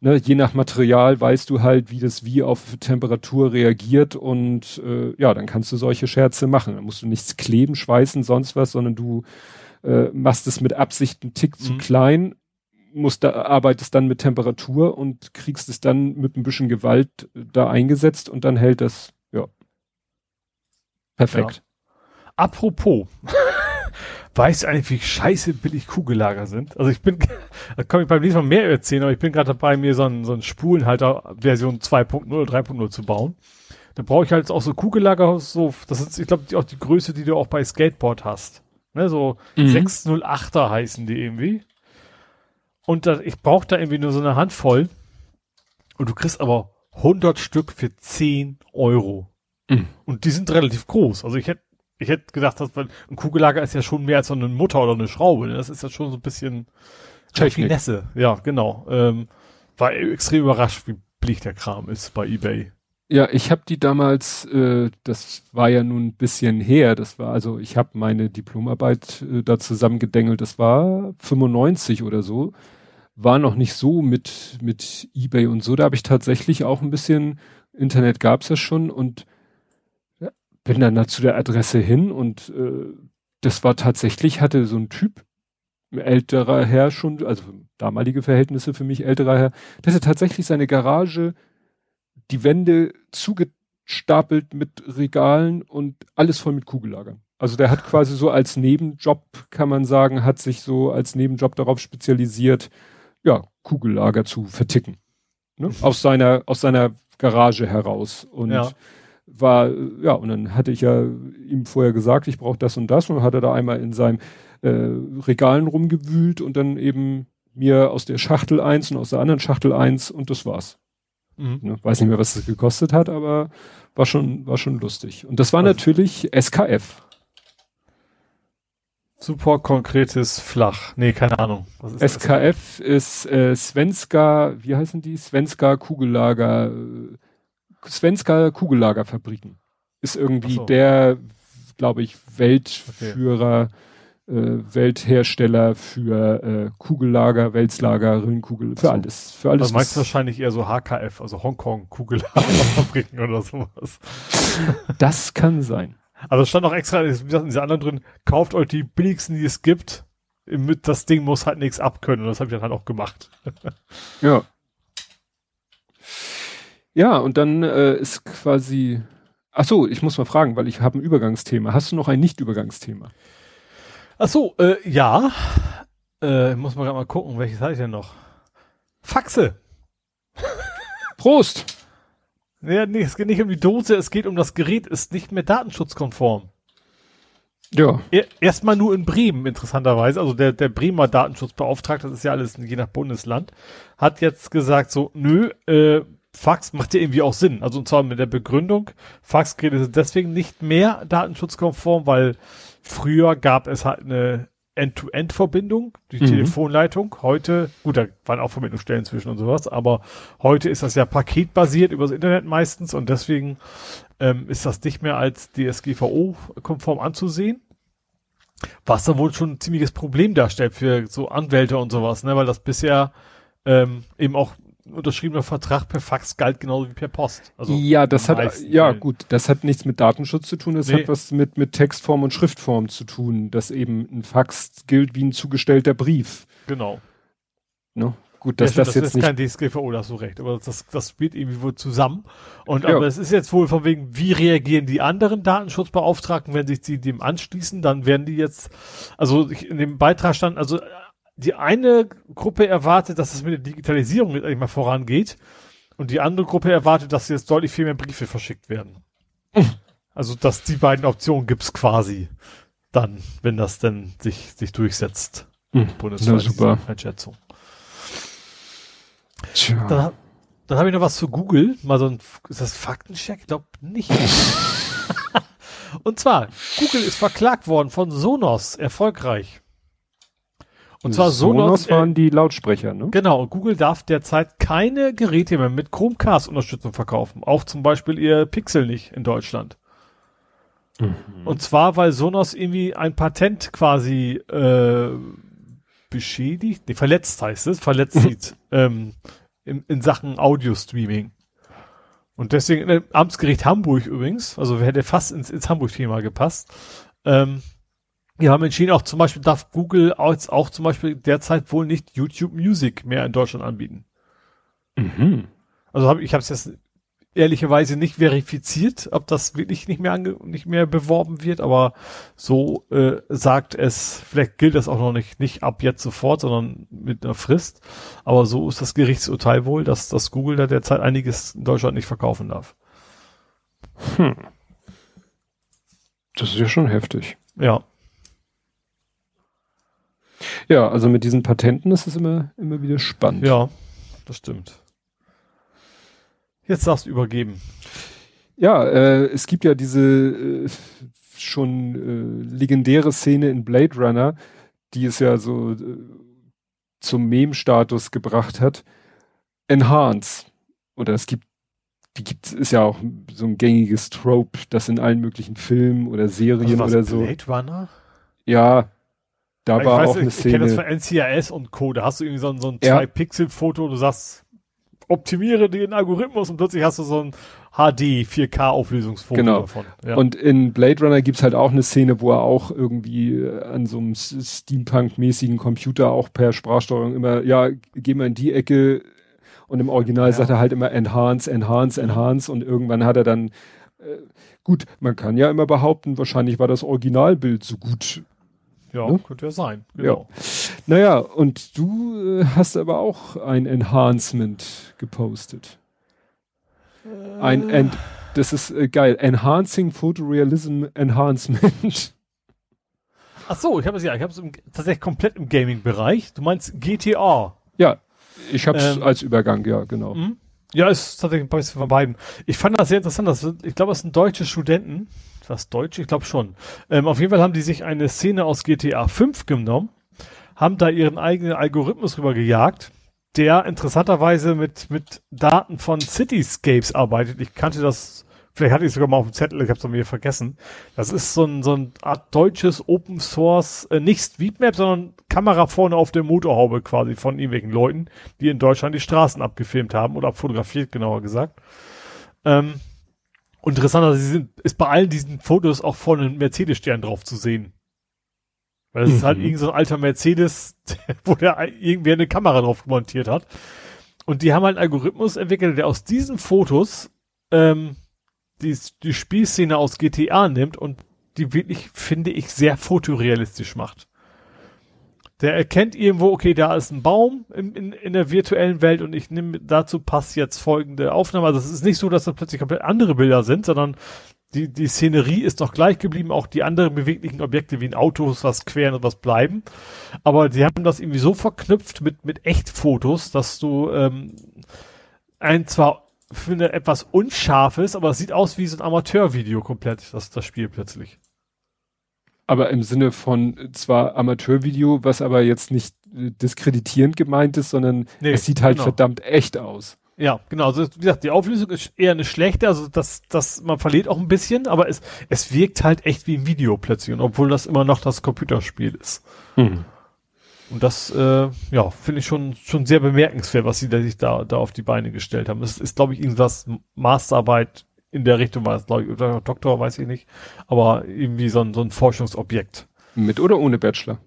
ne, je nach Material weißt du halt, wie das wie auf Temperatur reagiert und äh, ja, dann kannst du solche Scherze machen. Dann musst du nichts kleben, schweißen, sonst was, sondern du äh, machst es mit Absicht einen Tick mhm. zu klein, musst da, arbeitest dann mit Temperatur und kriegst es dann mit ein bisschen Gewalt da eingesetzt und dann hält das Perfekt. Ja. Apropos, weißt du eigentlich, wie scheiße billig Kugellager sind? Also ich bin, da kann ich beim nächsten Mal mehr erzählen, aber ich bin gerade dabei, mir so einen, so einen Spulenhalter Version 2.0 oder 3.0 zu bauen. Da brauche ich halt auch so Kugellager, so, das ist, ich glaube, auch die Größe, die du auch bei Skateboard hast. Ne, so mhm. 608er heißen die irgendwie. Und da, ich brauche da irgendwie nur so eine Handvoll. Und du kriegst aber 100 Stück für 10 Euro. Mhm. Und die sind relativ groß. Also ich hätte ich hätte gedacht, dass man, ein Kugellager ist ja schon mehr als so eine Mutter oder eine Schraube. Ne? Das ist ja schon so ein bisschen Finesse. Ja, genau. Ähm, war extrem überrascht, wie billig der Kram ist bei eBay. Ja, ich habe die damals, äh, das war ja nun ein bisschen her, das war also, ich habe meine Diplomarbeit äh, da zusammengedengelt, das war 95 oder so, war noch nicht so mit mit eBay und so, da habe ich tatsächlich auch ein bisschen Internet gab's ja schon und bin dann da zu der Adresse hin und äh, das war tatsächlich, hatte so ein Typ, ein älterer Herr schon, also damalige Verhältnisse für mich älterer Herr, der hatte tatsächlich seine Garage, die Wände zugestapelt mit Regalen und alles voll mit Kugellagern. Also der hat quasi so als Nebenjob, kann man sagen, hat sich so als Nebenjob darauf spezialisiert, ja, Kugellager zu verticken. Ne? Mhm. Aus seiner, aus seiner Garage heraus. Und ja war, ja, und dann hatte ich ja ihm vorher gesagt, ich brauche das und das und hat er da einmal in seinem äh, Regalen rumgewühlt und dann eben mir aus der Schachtel eins und aus der anderen Schachtel eins und das war's. Mhm. Ne, weiß nicht mehr, was es gekostet hat, aber war schon, war schon lustig. Und das war also, natürlich SKF. Super konkretes Flach. Nee, keine Ahnung. Ist SKF das? ist äh, Svenska, wie heißen die? Svenska Kugellager äh, Svenska Kugellagerfabriken. Ist irgendwie so. der, glaube ich, Weltführer, okay. äh, Welthersteller für äh, Kugellager, Wälzlager, Rinnenkugel, für so. alles. Für alles. Also meinst du wahrscheinlich eher so HKF, also Hongkong Kugellagerfabriken oder sowas. Das kann sein. Also stand auch extra, wie gesagt, in dieser anderen drin, kauft euch die billigsten, die es gibt. Das Ding muss halt nichts abkönnen. Und das habe ich dann halt auch gemacht. ja. Ja, und dann äh, ist quasi. Ach so, ich muss mal fragen, weil ich habe ein Übergangsthema. Hast du noch ein Nicht-Übergangsthema? Ach so, äh, ja. Äh, muss man gerade mal gucken, welches hatte ich denn noch? Faxe. Prost. Ja, nee, es geht nicht um die Dose, es geht um das Gerät, ist nicht mehr datenschutzkonform. Ja. Er, Erstmal nur in Bremen, interessanterweise. Also der, der Bremer Datenschutzbeauftragte, das ist ja alles je nach Bundesland, hat jetzt gesagt so, nö, äh, Fax macht ja irgendwie auch Sinn. Also und zwar mit der Begründung, Faxgeräte sind deswegen nicht mehr datenschutzkonform, weil früher gab es halt eine End-to-End-Verbindung, die mhm. Telefonleitung. Heute, gut, da waren auch Verbindungsstellen zwischen und sowas, aber heute ist das ja paketbasiert übers Internet meistens und deswegen ähm, ist das nicht mehr als DSGVO-konform anzusehen. Was dann wohl schon ein ziemliches Problem darstellt für so Anwälte und sowas, ne, weil das bisher ähm, eben auch unterschriebener Vertrag per Fax galt genauso wie per Post. Also ja, das hat ja Fällen. gut, das hat nichts mit Datenschutz zu tun, das nee. hat was mit mit Textform und Schriftform zu tun, dass eben ein Fax gilt wie ein zugestellter Brief. Genau. Ne? Gut, dass ja, das, das jetzt ist nicht kein DSGVO, da hast du recht, aber das das spielt irgendwie wohl zusammen und ja. aber es ist jetzt wohl von wegen, wie reagieren die anderen Datenschutzbeauftragten, wenn sich die dem anschließen, dann werden die jetzt also in dem Beitrag stand also die eine Gruppe erwartet, dass es mit der Digitalisierung jetzt eigentlich mal vorangeht und die andere Gruppe erwartet, dass jetzt deutlich viel mehr Briefe verschickt werden. Also, dass die beiden Optionen gibt's quasi dann, wenn das denn sich, sich durchsetzt. Mhm. Bundesweit, super. Einschätzung. Tja. Dann, dann habe ich noch was zu Google. Mal so ein, ist das Faktencheck? Ich glaube nicht. Und zwar, Google ist verklagt worden von Sonos, erfolgreich. Und zwar Sonos, Sonos waren äh, die Lautsprecher, ne? Genau. Google darf derzeit keine Geräte mehr mit Chromecast-Unterstützung verkaufen. Auch zum Beispiel ihr Pixel nicht in Deutschland. Mhm. Und zwar, weil Sonos irgendwie ein Patent quasi äh, beschädigt, nee, verletzt heißt es, verletzt sieht ähm, in, in Sachen Audio-Streaming. Und deswegen, äh, Amtsgericht Hamburg übrigens, also hätte fast ins, ins Hamburg-Thema gepasst, ähm, wir haben entschieden, auch zum Beispiel darf Google auch, auch zum Beispiel derzeit wohl nicht YouTube Music mehr in Deutschland anbieten. Mhm. Also hab, ich habe es jetzt ehrlicherweise nicht verifiziert, ob das wirklich nicht mehr ange nicht mehr beworben wird, aber so äh, sagt es, vielleicht gilt das auch noch nicht, nicht ab jetzt sofort, sondern mit einer Frist. Aber so ist das Gerichtsurteil wohl, dass das Google da derzeit einiges in Deutschland nicht verkaufen darf. Hm. Das ist ja schon heftig. Ja. Ja, also mit diesen Patenten ist es immer, immer wieder spannend. Ja, das stimmt. Jetzt darfst du übergeben. Ja, äh, es gibt ja diese äh, schon äh, legendäre Szene in Blade Runner, die es ja so äh, zum Mem-Status gebracht hat. Enhance. Oder es gibt, die gibt ist ja auch so ein gängiges Trope, das in allen möglichen Filmen oder Serien also oder so. Blade Runner? Ja, da ich war weiß, auch eine ich, Szene. Ich kenne das von NCIS und Co. Da hast du irgendwie so ein, so ein ja. 2-Pixel-Foto und du sagst, optimiere den Algorithmus und plötzlich hast du so ein HD 4K Auflösungsfoto genau. davon. Ja. Und in Blade Runner gibt's halt auch eine Szene, wo er auch irgendwie äh, an so einem Steampunk-mäßigen Computer auch per Sprachsteuerung immer, ja, geh mal in die Ecke und im Original ja. sagt er halt immer enhance, enhance, enhance und irgendwann hat er dann äh, gut, man kann ja immer behaupten, wahrscheinlich war das Originalbild so gut ja, ne? könnte ja sein. Genau. Ja. Naja, und du äh, hast aber auch ein Enhancement gepostet. Äh. Ein, Ent das ist äh, geil. Enhancing Photorealism Enhancement. Ach so, ich habe es ja, ich habe es tatsächlich komplett im Gaming-Bereich. Du meinst GTA? Ja, ich habe es ähm, als Übergang, ja, genau. Mh? Ja, ist tatsächlich ein bisschen von beiden. Ich fand das sehr interessant. Das, ich glaube, es sind deutsche Studenten, was Deutsch? Ich glaube schon. Ähm, auf jeden Fall haben die sich eine Szene aus GTA 5 genommen, haben da ihren eigenen Algorithmus rüber gejagt der interessanterweise mit, mit Daten von Cityscapes arbeitet. Ich kannte das, vielleicht hatte ich sogar mal auf dem Zettel, ich habe es mir vergessen. Das ist so ein, so ein Art deutsches Open Source, äh, nicht Streetmap, sondern Kamera vorne auf der Motorhaube quasi von irgendwelchen Leuten, die in Deutschland die Straßen abgefilmt haben oder abfotografiert, genauer gesagt. Ähm, interessanterweise sind, ist bei allen diesen Fotos auch vorne ein Mercedes-Stern drauf zu sehen. Weil das mhm. ist halt mhm. irgend so ein alter Mercedes, wo der irgendwie eine Kamera drauf montiert hat. Und die haben halt einen Algorithmus entwickelt, der aus diesen Fotos ähm, die, die Spielszene aus GTA nimmt und die wirklich, finde ich, sehr fotorealistisch macht. Der erkennt irgendwo, okay, da ist ein Baum in, in, in der virtuellen Welt und ich nehme dazu passt jetzt folgende Aufnahme. Also es ist nicht so, dass das plötzlich komplett andere Bilder sind, sondern die, die Szenerie ist noch gleich geblieben, auch die anderen beweglichen Objekte wie ein Auto, was queren und was bleiben. Aber die haben das irgendwie so verknüpft mit, mit Echtfotos, dass du ähm, ein zwar finde etwas unscharfes, aber es sieht aus wie so ein Amateurvideo komplett, das, das Spiel plötzlich. Aber im Sinne von zwar Amateurvideo, was aber jetzt nicht äh, diskreditierend gemeint ist, sondern nee, es sieht halt genau. verdammt echt aus. Ja, genau. Also wie gesagt, die Auflösung ist eher eine schlechte, also das, das, man verliert auch ein bisschen, aber es, es wirkt halt echt wie ein Video plötzlich, und obwohl das immer noch das Computerspiel ist. Mhm. Und das, äh, ja, finde ich schon, schon sehr bemerkenswert, was sie da sich da, da auf die Beine gestellt haben. Das ist, glaube ich, irgendwas Masterarbeit in der Richtung war es, glaube ich, oder Doktor, weiß ich nicht, aber irgendwie so ein, so ein Forschungsobjekt. Mit oder ohne Bachelor?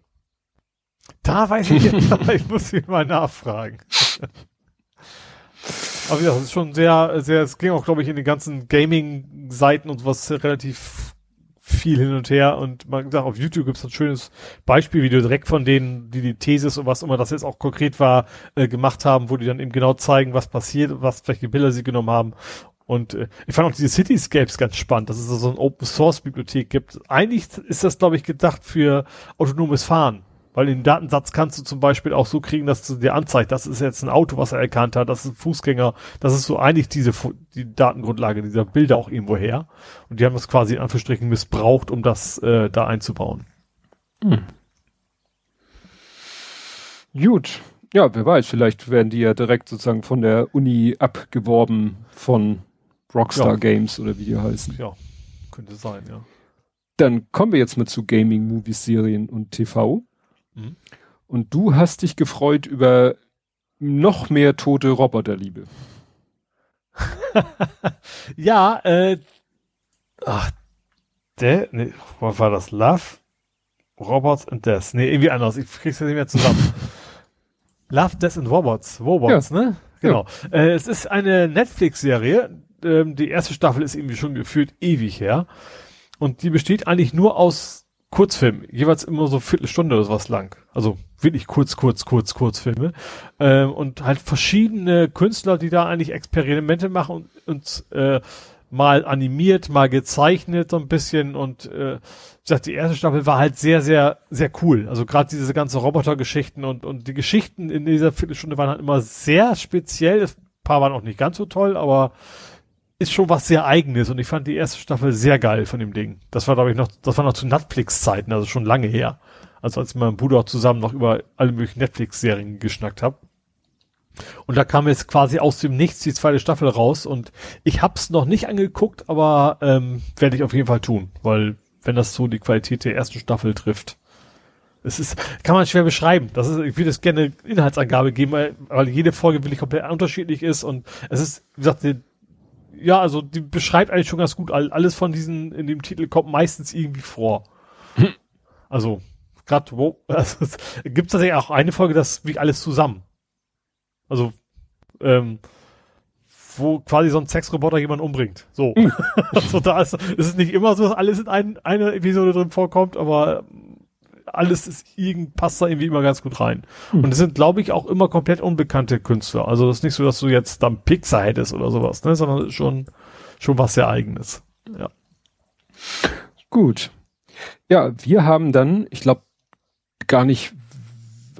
Da weiß ich jetzt, ich muss ihn mal nachfragen. Aber ja, das ist schon sehr, sehr, es ging auch, glaube ich, in den ganzen Gaming-Seiten und sowas relativ viel hin und her und man sagt, auf YouTube gibt es ein schönes Beispielvideo direkt von denen, die die Thesis und was immer das jetzt auch konkret war, äh, gemacht haben, wo die dann eben genau zeigen, was passiert, was, welche Bilder sie genommen haben. Und äh, ich fand auch diese Cityscapes ganz spannend, dass es so ein Open Source Bibliothek gibt. Eigentlich ist das, glaube ich, gedacht für autonomes Fahren. Weil den Datensatz kannst du zum Beispiel auch so kriegen, dass du dir anzeigt, das ist jetzt ein Auto, was er erkannt hat, das ist ein Fußgänger, das ist so eigentlich diese die Datengrundlage dieser Bilder auch irgendwo her. Und die haben das quasi in Anführungsstrichen missbraucht, um das äh, da einzubauen. Hm. Gut. Ja, wer weiß, vielleicht werden die ja direkt sozusagen von der Uni abgeworben von Rockstar ja. Games oder wie die heißen. Ja, könnte sein, ja. Dann kommen wir jetzt mal zu Gaming, Movies, Serien und TV. Mhm. Und du hast dich gefreut über noch mehr tote Roboterliebe. ja, äh, ach, der, nee, was war das? Love? Robots and Death. Nee, irgendwie anders. Ich krieg's ja nicht mehr zusammen. Love, Death and Robots. Robots, ja. ne? Genau. Ja. Äh, es ist eine Netflix-Serie. Ähm, die erste Staffel ist irgendwie schon gefühlt ewig her. Und die besteht eigentlich nur aus Kurzfilm, jeweils immer so Viertelstunde oder was lang. Also wirklich kurz, kurz, kurz, Kurzfilme. Ähm, und halt verschiedene Künstler, die da eigentlich Experimente machen und, und äh, mal animiert, mal gezeichnet so ein bisschen und äh, ich sag, die erste Staffel war halt sehr, sehr, sehr cool. Also gerade diese ganze Robotergeschichten und, und die Geschichten in dieser Viertelstunde waren halt immer sehr speziell. Ein paar waren auch nicht ganz so toll, aber ist schon was sehr eigenes und ich fand die erste Staffel sehr geil von dem Ding. Das war, glaube ich, noch, das war noch zu Netflix-Zeiten, also schon lange her. Also als ich mit meinem Bruder zusammen noch über alle möglichen Netflix-Serien geschnackt habe. Und da kam jetzt quasi aus dem Nichts die zweite Staffel raus und ich hab's noch nicht angeguckt, aber ähm, werde ich auf jeden Fall tun, weil wenn das so die Qualität der ersten Staffel trifft. Es ist, kann man schwer beschreiben. Das ist, ich würde es gerne Inhaltsangabe geben, weil, weil jede Folge wirklich komplett unterschiedlich ist und es ist, wie gesagt, ja, also die beschreibt eigentlich schon ganz gut. Alles von diesen in dem Titel kommt meistens irgendwie vor. Hm. Also gerade wo also, gibt es tatsächlich auch eine Folge, das wie alles zusammen. Also ähm, wo quasi so ein Sexroboter jemanden umbringt. So. Hm. also da ist, ist es nicht immer so, dass alles in ein, eine Episode drin vorkommt, aber alles ist irgend, passt da irgendwie immer ganz gut rein. Hm. Und es sind, glaube ich, auch immer komplett unbekannte Künstler. Also das ist nicht so, dass du jetzt dann Pixar hättest oder sowas, ne, sondern schon, schon was sehr eigenes. Ja. Gut. Ja, wir haben dann, ich glaube, gar nicht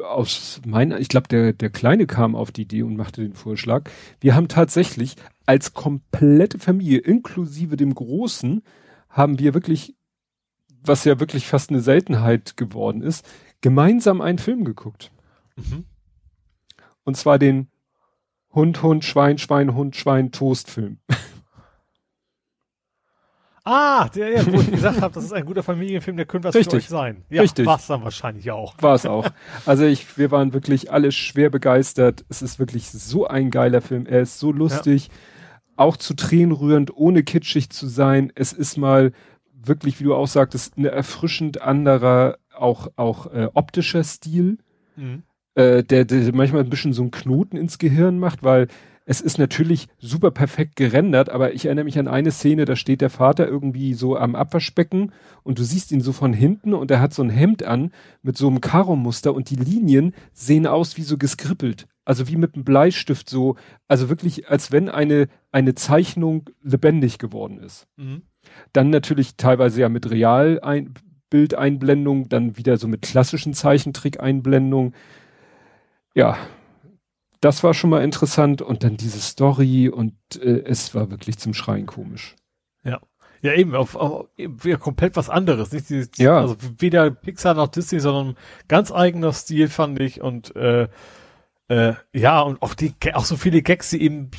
aus meiner, ich glaube, der, der Kleine kam auf die Idee und machte den Vorschlag. Wir haben tatsächlich als komplette Familie, inklusive dem Großen, haben wir wirklich was ja wirklich fast eine Seltenheit geworden ist, gemeinsam einen Film geguckt. Mhm. Und zwar den Hund, Hund, Schwein, Schwein, Hund, Schwein, Toast-Film. Ah, der, ja, wo ich gesagt habe, das ist ein guter Familienfilm, der könnte was Richtig. für euch sein. Ja, Richtig. War es dann wahrscheinlich auch. War es auch. Also ich, wir waren wirklich alle schwer begeistert. Es ist wirklich so ein geiler Film. Er ist so lustig, ja. auch zu Tränen rührend, ohne kitschig zu sein. Es ist mal wirklich, wie du auch sagtest, ein erfrischend anderer, auch, auch äh, optischer Stil, mhm. äh, der, der manchmal ein bisschen so einen Knoten ins Gehirn macht, weil es ist natürlich super perfekt gerendert, aber ich erinnere mich an eine Szene, da steht der Vater irgendwie so am Abwaschbecken und du siehst ihn so von hinten und er hat so ein Hemd an mit so einem Karo-Muster und die Linien sehen aus wie so geskrippelt. Also wie mit einem Bleistift so, also wirklich als wenn eine, eine Zeichnung lebendig geworden ist. Mhm. Dann natürlich teilweise ja mit Realbildeinblendung, dann wieder so mit klassischen Zeichentrick-Einblendung. Ja, das war schon mal interessant und dann diese Story und äh, es war wirklich zum Schreien komisch. Ja. Ja, eben, auf, auf wieder komplett was anderes. Nicht dieses, ja. Also weder Pixar noch Disney, sondern ganz eigener Stil, fand ich. Und äh, äh, ja, und auch die auch so viele Gags, die eben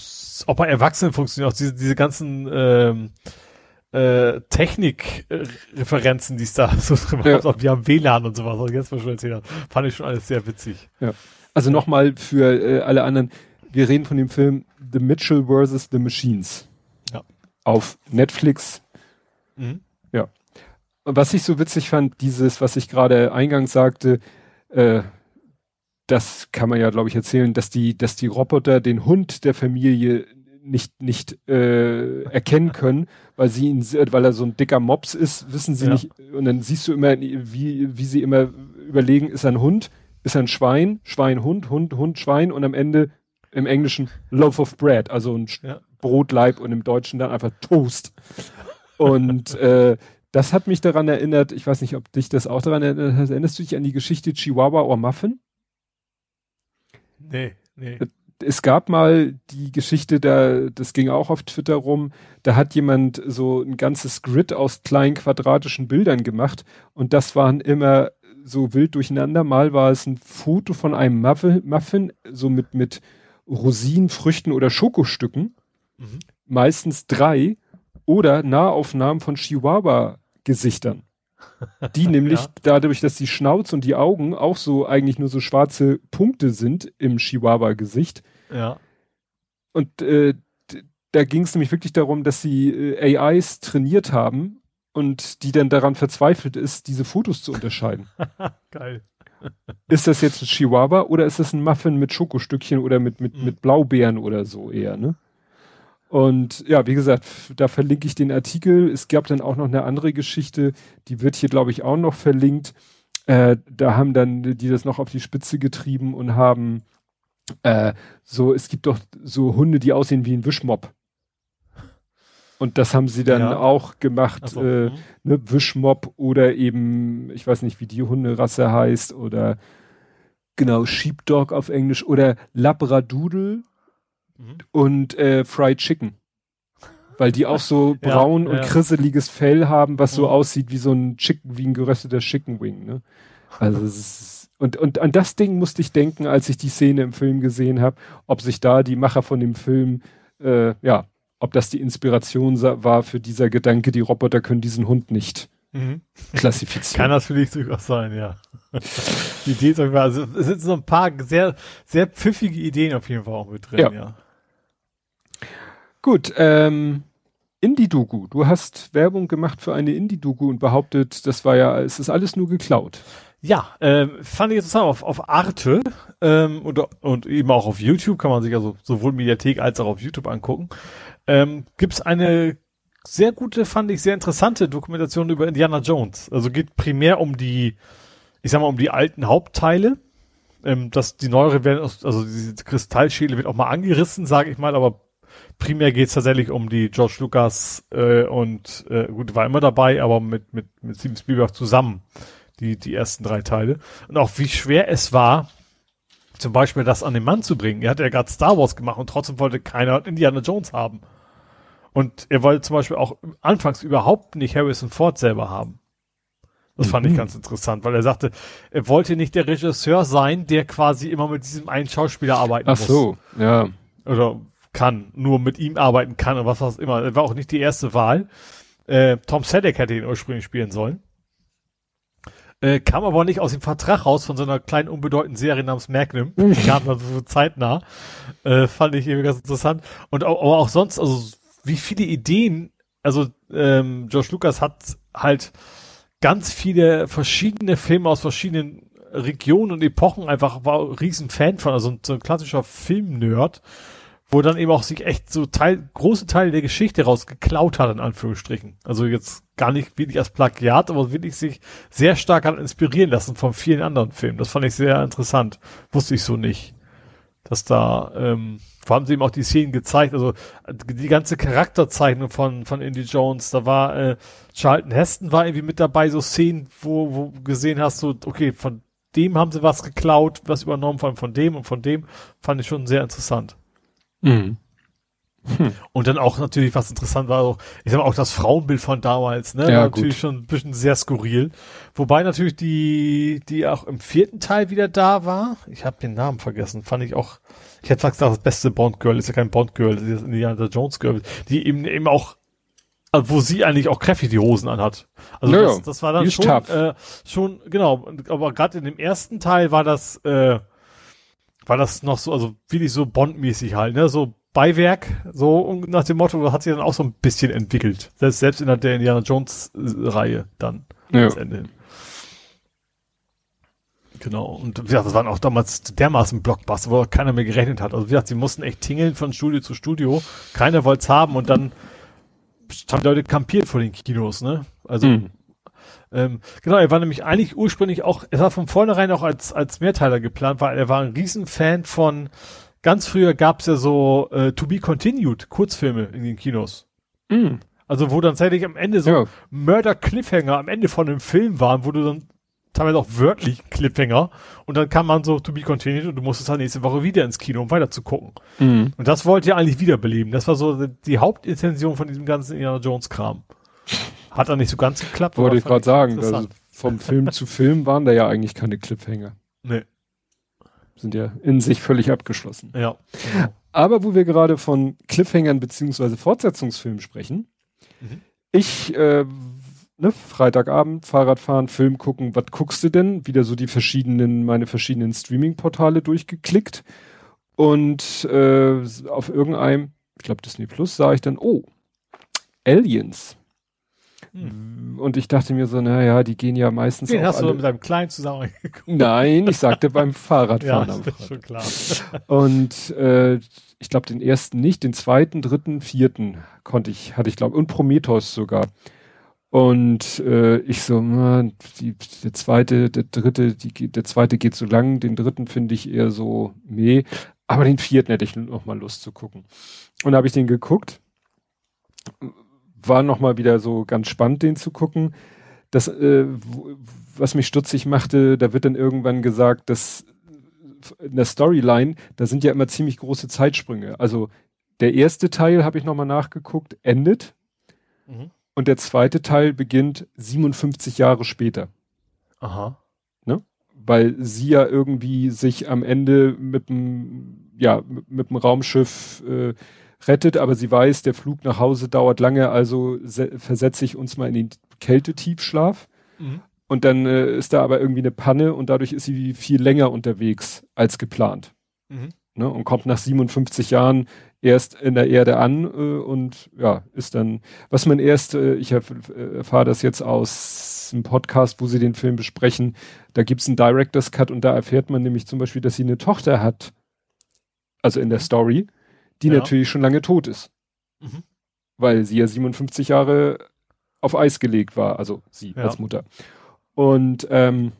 auch bei Erwachsenen funktionieren, auch diese, diese ganzen ähm, äh, Technik-Referenzen, die es da so drin ja. auch wir haben WLAN und sowas, was ich jetzt mal schon erzählt habe, fand ich schon alles sehr witzig. Ja. Also nochmal für äh, alle anderen, wir reden von dem Film The Mitchell vs. The Machines. Ja. Auf Netflix. Mhm. Ja. Und was ich so witzig fand, dieses, was ich gerade eingangs sagte, äh, das kann man ja, glaube ich, erzählen, dass die, dass die Roboter den Hund der Familie nicht nicht äh, erkennen können, weil sie ihn, weil er so ein dicker Mops ist, wissen sie ja. nicht. Und dann siehst du immer, wie wie sie immer überlegen, ist er ein Hund, ist ein Schwein, Schwein, Hund, Hund, Hund, Schwein und am Ende im Englischen Loaf of Bread, also ein ja. Brotleib und im Deutschen dann einfach Toast. Und äh, das hat mich daran erinnert, ich weiß nicht, ob dich das auch daran erinnert, erinnerst du dich an die Geschichte Chihuahua or Muffin? Nee, nee. Es gab mal die Geschichte, da, das ging auch auf Twitter rum, da hat jemand so ein ganzes Grid aus kleinen quadratischen Bildern gemacht und das waren immer so wild durcheinander. Mal war es ein Foto von einem Muffin, so mit, mit Rosinen, Früchten oder Schokostücken. Mhm. Meistens drei. Oder Nahaufnahmen von Chihuahua-Gesichtern. Die nämlich ja. dadurch, dass die Schnauze und die Augen auch so eigentlich nur so schwarze Punkte sind im Chihuahua-Gesicht. Ja. Und äh, da ging es nämlich wirklich darum, dass sie äh, AIs trainiert haben und die dann daran verzweifelt ist, diese Fotos zu unterscheiden. Geil. ist das jetzt ein Chihuahua oder ist das ein Muffin mit Schokostückchen oder mit, mit, mhm. mit Blaubeeren oder so eher, ne? Und ja, wie gesagt, da verlinke ich den Artikel. Es gab dann auch noch eine andere Geschichte, die wird hier, glaube ich, auch noch verlinkt. Äh, da haben dann die das noch auf die Spitze getrieben und haben äh, so, es gibt doch so Hunde, die aussehen wie ein Wischmob. Und das haben sie dann ja. auch gemacht, so. äh, mhm. ne, Wischmob oder eben, ich weiß nicht, wie die Hunderasse heißt oder genau, Sheepdog auf Englisch oder Labradoodle mhm. und äh, Fried Chicken. Weil die auch so braun ja, und ja. krisseliges Fell haben, was so mhm. aussieht wie so ein Chicken, wie ein gerösteter Chicken Wing, ne? Also es ist, und, und an das Ding musste ich denken, als ich die Szene im Film gesehen habe, ob sich da die Macher von dem Film äh, ja ob das die Inspiration war für dieser Gedanke, die Roboter können diesen Hund nicht mhm. klassifizieren. Kann natürlich durchaus sein, ja. die Idee ist also es sind so ein paar sehr, sehr pfiffige Ideen auf jeden Fall auch mit drin, ja. ja. Gut, ähm, Indie-Doku. Du hast Werbung gemacht für eine Indie-Doku und behauptet, das war ja, es ist alles nur geklaut. Ja, ähm, fand ich interessant auf, auf Arte ähm, und, und eben auch auf YouTube kann man sich also sowohl Mediathek als auch auf YouTube angucken ähm, gibt eine sehr gute, fand ich, sehr interessante Dokumentation über Indiana Jones. Also geht primär um die, ich sag mal, um die alten Hauptteile. Ähm, dass die neuere werden, also diese Kristallschädel wird auch mal angerissen, sage ich mal, aber primär geht es tatsächlich um die George Lucas äh, und äh, gut, war immer dabei, aber mit, mit, mit Steven Spielberg zusammen, die, die ersten drei Teile. Und auch wie schwer es war, zum Beispiel das an den Mann zu bringen. Er hat ja gerade Star Wars gemacht und trotzdem wollte keiner Indiana Jones haben. Und er wollte zum Beispiel auch anfangs überhaupt nicht Harrison Ford selber haben. Das mhm. fand ich mhm. ganz interessant, weil er sagte, er wollte nicht der Regisseur sein, der quasi immer mit diesem einen Schauspieler arbeiten Ach muss. Ach so, ja. Oder kann, nur mit ihm arbeiten kann und was auch immer. Er war auch nicht die erste Wahl. Äh, Tom Selleck hätte ihn ursprünglich spielen sollen. Äh, kam aber nicht aus dem Vertrag raus von so einer kleinen unbedeutenden Serie namens Magnum. Die kam dann so zeitnah. Äh, fand ich irgendwie ganz interessant. Und auch, aber auch sonst, also wie viele Ideen, also ähm, George Lucas hat halt ganz viele verschiedene Filme aus verschiedenen Regionen und Epochen einfach war ein riesen Fan von, also so ein klassischer Film-Nerd wo dann eben auch sich echt so Teil, große Teile der Geschichte rausgeklaut hat, in Anführungsstrichen. Also jetzt gar nicht wirklich als Plagiat, aber wirklich sich sehr stark hat inspirieren lassen von vielen anderen Filmen. Das fand ich sehr interessant. Wusste ich so nicht. Dass da, ähm, vor allem sie eben auch die Szenen gezeigt, also die ganze Charakterzeichnung von, von Indy Jones, da war, äh, Charlton Heston war irgendwie mit dabei, so Szenen, wo, wo gesehen hast, so, okay, von dem haben sie was geklaut, was übernommen, vor allem von dem und von dem, fand ich schon sehr interessant. Mhm. Hm. Und dann auch natürlich, was interessant war, auch, ich sag mal, auch das Frauenbild von damals, ne? Ja, natürlich gut. schon ein bisschen sehr skurril. Wobei natürlich die, die auch im vierten Teil wieder da war. Ich habe den Namen vergessen, fand ich auch, ich hätte gesagt, das beste Bond-Girl ist ja kein Bond-Girl, das ist Indiana Jones-Girl, die eben, eben auch, also wo sie eigentlich auch kräftig die Hosen anhat. Also naja, das, das war dann schon, äh, schon, genau, aber gerade in dem ersten Teil war das, äh, war das noch so, also wirklich so Bond-mäßig halt, ne? So Beiwerk, so nach dem Motto, hat sich dann auch so ein bisschen entwickelt. Selbst, selbst in der Indiana Jones-Reihe dann. Ja. Ende Genau. Und wie gesagt, das waren auch damals dermaßen Blockbuster, wo keiner mehr gerechnet hat. Also wie gesagt, sie mussten echt tingeln von Studio zu Studio. Keiner wollte es haben und dann haben Leute kampiert vor den Kinos, ne? Also mhm. Ähm, genau, er war nämlich eigentlich ursprünglich auch, er war von vornherein auch als, als Mehrteiler geplant, weil er war ein Riesenfan von, ganz früher gab's ja so äh, To Be Continued Kurzfilme in den Kinos. Mm. Also wo dann tatsächlich am Ende so ja. Mörder-Cliffhanger am Ende von einem Film waren, wo du dann teilweise auch wörtlich Cliffhanger und dann kam man so To Be Continued und du musstest dann nächste Woche wieder ins Kino, um weiter zu gucken. Mm. Und das wollte er eigentlich wiederbeleben. Das war so die Hauptintention von diesem ganzen Indiana Jones Kram. Hat er nicht so ganz geklappt. Wollte ich gerade sagen, also vom Film zu Film waren da ja eigentlich keine Cliffhanger. Nee. Sind ja in sich völlig abgeschlossen. Ja. Genau. Aber wo wir gerade von Cliffhangern beziehungsweise Fortsetzungsfilmen sprechen, mhm. ich, äh, ne, Freitagabend, Fahrradfahren, Film gucken, was guckst du denn? Wieder so die verschiedenen, meine verschiedenen Streaming-Portale durchgeklickt und äh, auf irgendeinem, ich glaube Disney Plus, sah ich dann, oh, Aliens. Hm. Und ich dachte mir so, naja, die gehen ja meistens. Den hast alle... du mit deinem Kleinen zusammen Nein, ich sagte beim Fahrradfahren. ja, das ist schon klar. Und äh, ich glaube den ersten nicht, den zweiten, dritten, vierten konnte ich, hatte ich glaube, und Prometheus sogar. Und äh, ich so, na, die, der zweite, der dritte, die, der zweite geht so lang, den dritten finde ich eher so meh, aber den vierten hätte ich noch mal Lust zu gucken. Und da habe ich den geguckt war nochmal wieder so ganz spannend, den zu gucken. Das, äh, was mich stutzig machte, da wird dann irgendwann gesagt, dass in der Storyline, da sind ja immer ziemlich große Zeitsprünge. Also der erste Teil, habe ich nochmal nachgeguckt, endet. Mhm. Und der zweite Teil beginnt 57 Jahre später. Aha. Ne? Weil sie ja irgendwie sich am Ende mit dem, ja, mit dem Raumschiff äh, rettet, aber sie weiß, der Flug nach Hause dauert lange, also versetze ich uns mal in den Kältetiefschlaf. Mhm. Und dann äh, ist da aber irgendwie eine Panne und dadurch ist sie viel länger unterwegs als geplant. Mhm. Ne, und kommt nach 57 Jahren erst in der Erde an äh, und ja, ist dann, was man erst, äh, ich äh, erfahre das jetzt aus einem Podcast, wo sie den Film besprechen, da gibt's einen Director's Cut und da erfährt man nämlich zum Beispiel, dass sie eine Tochter hat, also in der Story, die ja. natürlich schon lange tot ist. Mhm. Weil sie ja 57 Jahre auf Eis gelegt war, also sie ja. als Mutter. Und ähm,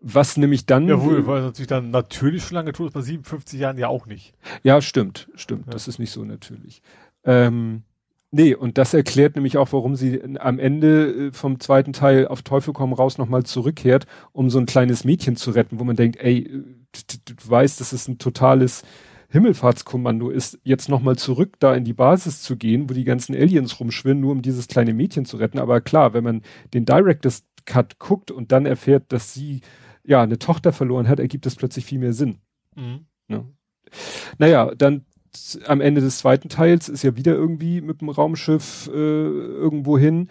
was nämlich dann. Ja, wohl, weil natürlich dann natürlich schon lange tot ist, bei 57 Jahren ja auch nicht. Ja, stimmt, stimmt. Ja. Das ist nicht so natürlich. Ähm, nee, und das erklärt nämlich auch, warum sie am Ende äh, vom zweiten Teil auf Teufel komm raus nochmal zurückkehrt, um so ein kleines Mädchen zu retten, wo man denkt, ey, du, du weißt, das ist ein totales Himmelfahrtskommando ist, jetzt nochmal zurück da in die Basis zu gehen, wo die ganzen Aliens rumschwirren, nur um dieses kleine Mädchen zu retten. Aber klar, wenn man den Director's Cut guckt und dann erfährt, dass sie ja eine Tochter verloren hat, ergibt das plötzlich viel mehr Sinn. Mhm. Ja. Naja, dann am Ende des zweiten Teils ist ja wieder irgendwie mit dem Raumschiff äh, irgendwo hin.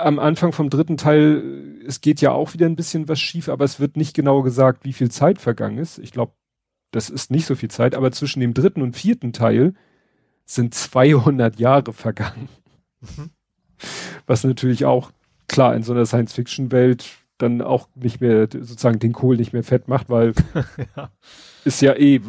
Am Anfang vom dritten Teil, es geht ja auch wieder ein bisschen was schief, aber es wird nicht genau gesagt, wie viel Zeit vergangen ist. Ich glaube, das ist nicht so viel Zeit, aber zwischen dem dritten und vierten Teil sind 200 Jahre vergangen. Mhm. Was natürlich auch klar in so einer Science-Fiction-Welt dann auch nicht mehr sozusagen den Kohl nicht mehr fett macht, weil ja. ist ja eh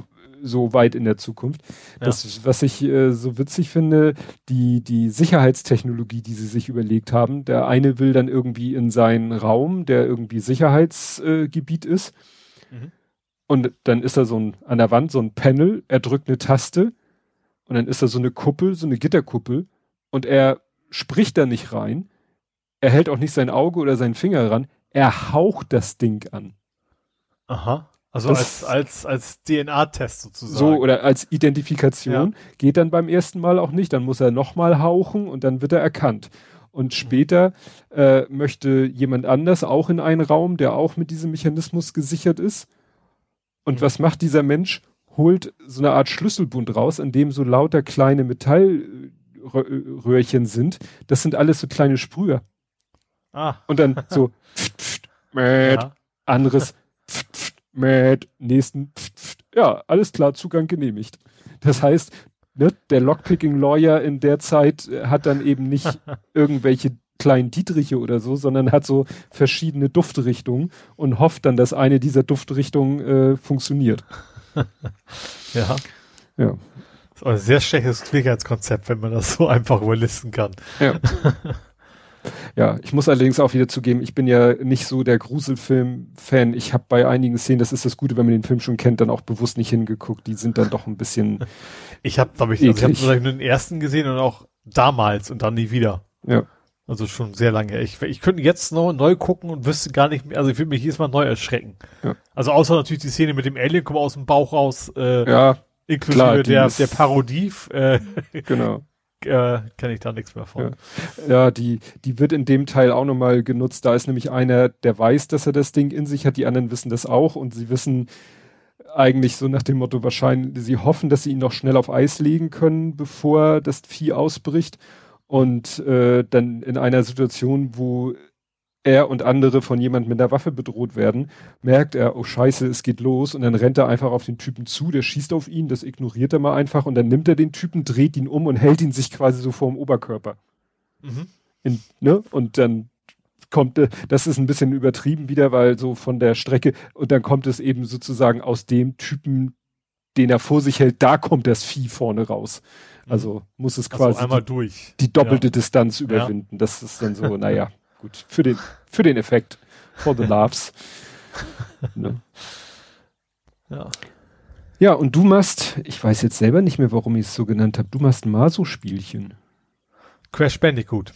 so weit in der Zukunft. Das, ja. was ich äh, so witzig finde, die, die Sicherheitstechnologie, die sie sich überlegt haben. Der eine will dann irgendwie in seinen Raum, der irgendwie Sicherheitsgebiet äh, ist. Mhm. Und dann ist da so ein, an der Wand so ein Panel, er drückt eine Taste und dann ist da so eine Kuppel, so eine Gitterkuppel und er spricht da nicht rein. Er hält auch nicht sein Auge oder seinen Finger ran. Er haucht das Ding an. Aha. Also das, als, als, als DNA-Test sozusagen. So, oder als Identifikation. Ja. Geht dann beim ersten Mal auch nicht. Dann muss er nochmal hauchen und dann wird er erkannt. Und später äh, möchte jemand anders auch in einen Raum, der auch mit diesem Mechanismus gesichert ist. Und was macht dieser Mensch? Holt so eine Art Schlüsselbund raus, in dem so lauter kleine Metallröhrchen sind. Das sind alles so kleine Sprüher. Ah. Und dann so pft, pft, mäht, ja. anderes pft, pft, mäht, nächsten pft, pft. Ja, alles klar, Zugang genehmigt. Das heißt, ne, der Lockpicking-Lawyer in der Zeit äh, hat dann eben nicht irgendwelche kleinen Dietriche oder so, sondern hat so verschiedene Duftrichtungen und hofft dann, dass eine dieser Duftrichtungen äh, funktioniert. ja. Ja. Das ist ein sehr schlechtes Sicherheitskonzept, wenn man das so einfach überlisten kann. Ja. Ja, ich muss allerdings auch wieder zugeben, ich bin ja nicht so der Gruselfilm-Fan. Ich habe bei einigen Szenen, das ist das Gute, wenn man den Film schon kennt, dann auch bewusst nicht hingeguckt. Die sind dann doch ein bisschen. Ich habe, glaube ich, also ich habe nur den ersten gesehen und auch damals und dann nie wieder. Ja. Also schon sehr lange. Ich, ich könnte jetzt noch neu gucken und wüsste gar nicht mehr, also ich würde mich jedes Mal neu erschrecken. Ja. Also außer natürlich die Szene mit dem Alien kommt aus dem Bauch raus, äh, ja, inklusive klar, der, der Parodie. Äh, genau. Äh, kenne ich da nichts mehr von. Ja. ja, die, die wird in dem Teil auch nochmal genutzt. Da ist nämlich einer, der weiß, dass er das Ding in sich hat, die anderen wissen das auch und sie wissen eigentlich so nach dem Motto wahrscheinlich, sie hoffen, dass sie ihn noch schnell auf Eis legen können, bevor das Vieh ausbricht und äh, dann in einer Situation, wo er und andere von jemand mit einer Waffe bedroht werden, merkt er, oh scheiße, es geht los und dann rennt er einfach auf den Typen zu, der schießt auf ihn, das ignoriert er mal einfach und dann nimmt er den Typen, dreht ihn um und hält ihn sich quasi so vorm Oberkörper. Mhm. In, ne? Und dann kommt, äh, das ist ein bisschen übertrieben wieder, weil so von der Strecke und dann kommt es eben sozusagen aus dem Typen, den er vor sich hält, da kommt das Vieh vorne raus. Also muss es quasi also einmal durch. die doppelte ja. Distanz überwinden. Ja. Das ist dann so, naja, gut, für den, für den Effekt. For the laughs. ne? Ja. Ja, und du machst, ich weiß jetzt selber nicht mehr, warum ich es so genannt habe, du machst Maso-Spielchen. Crash Bandicoot.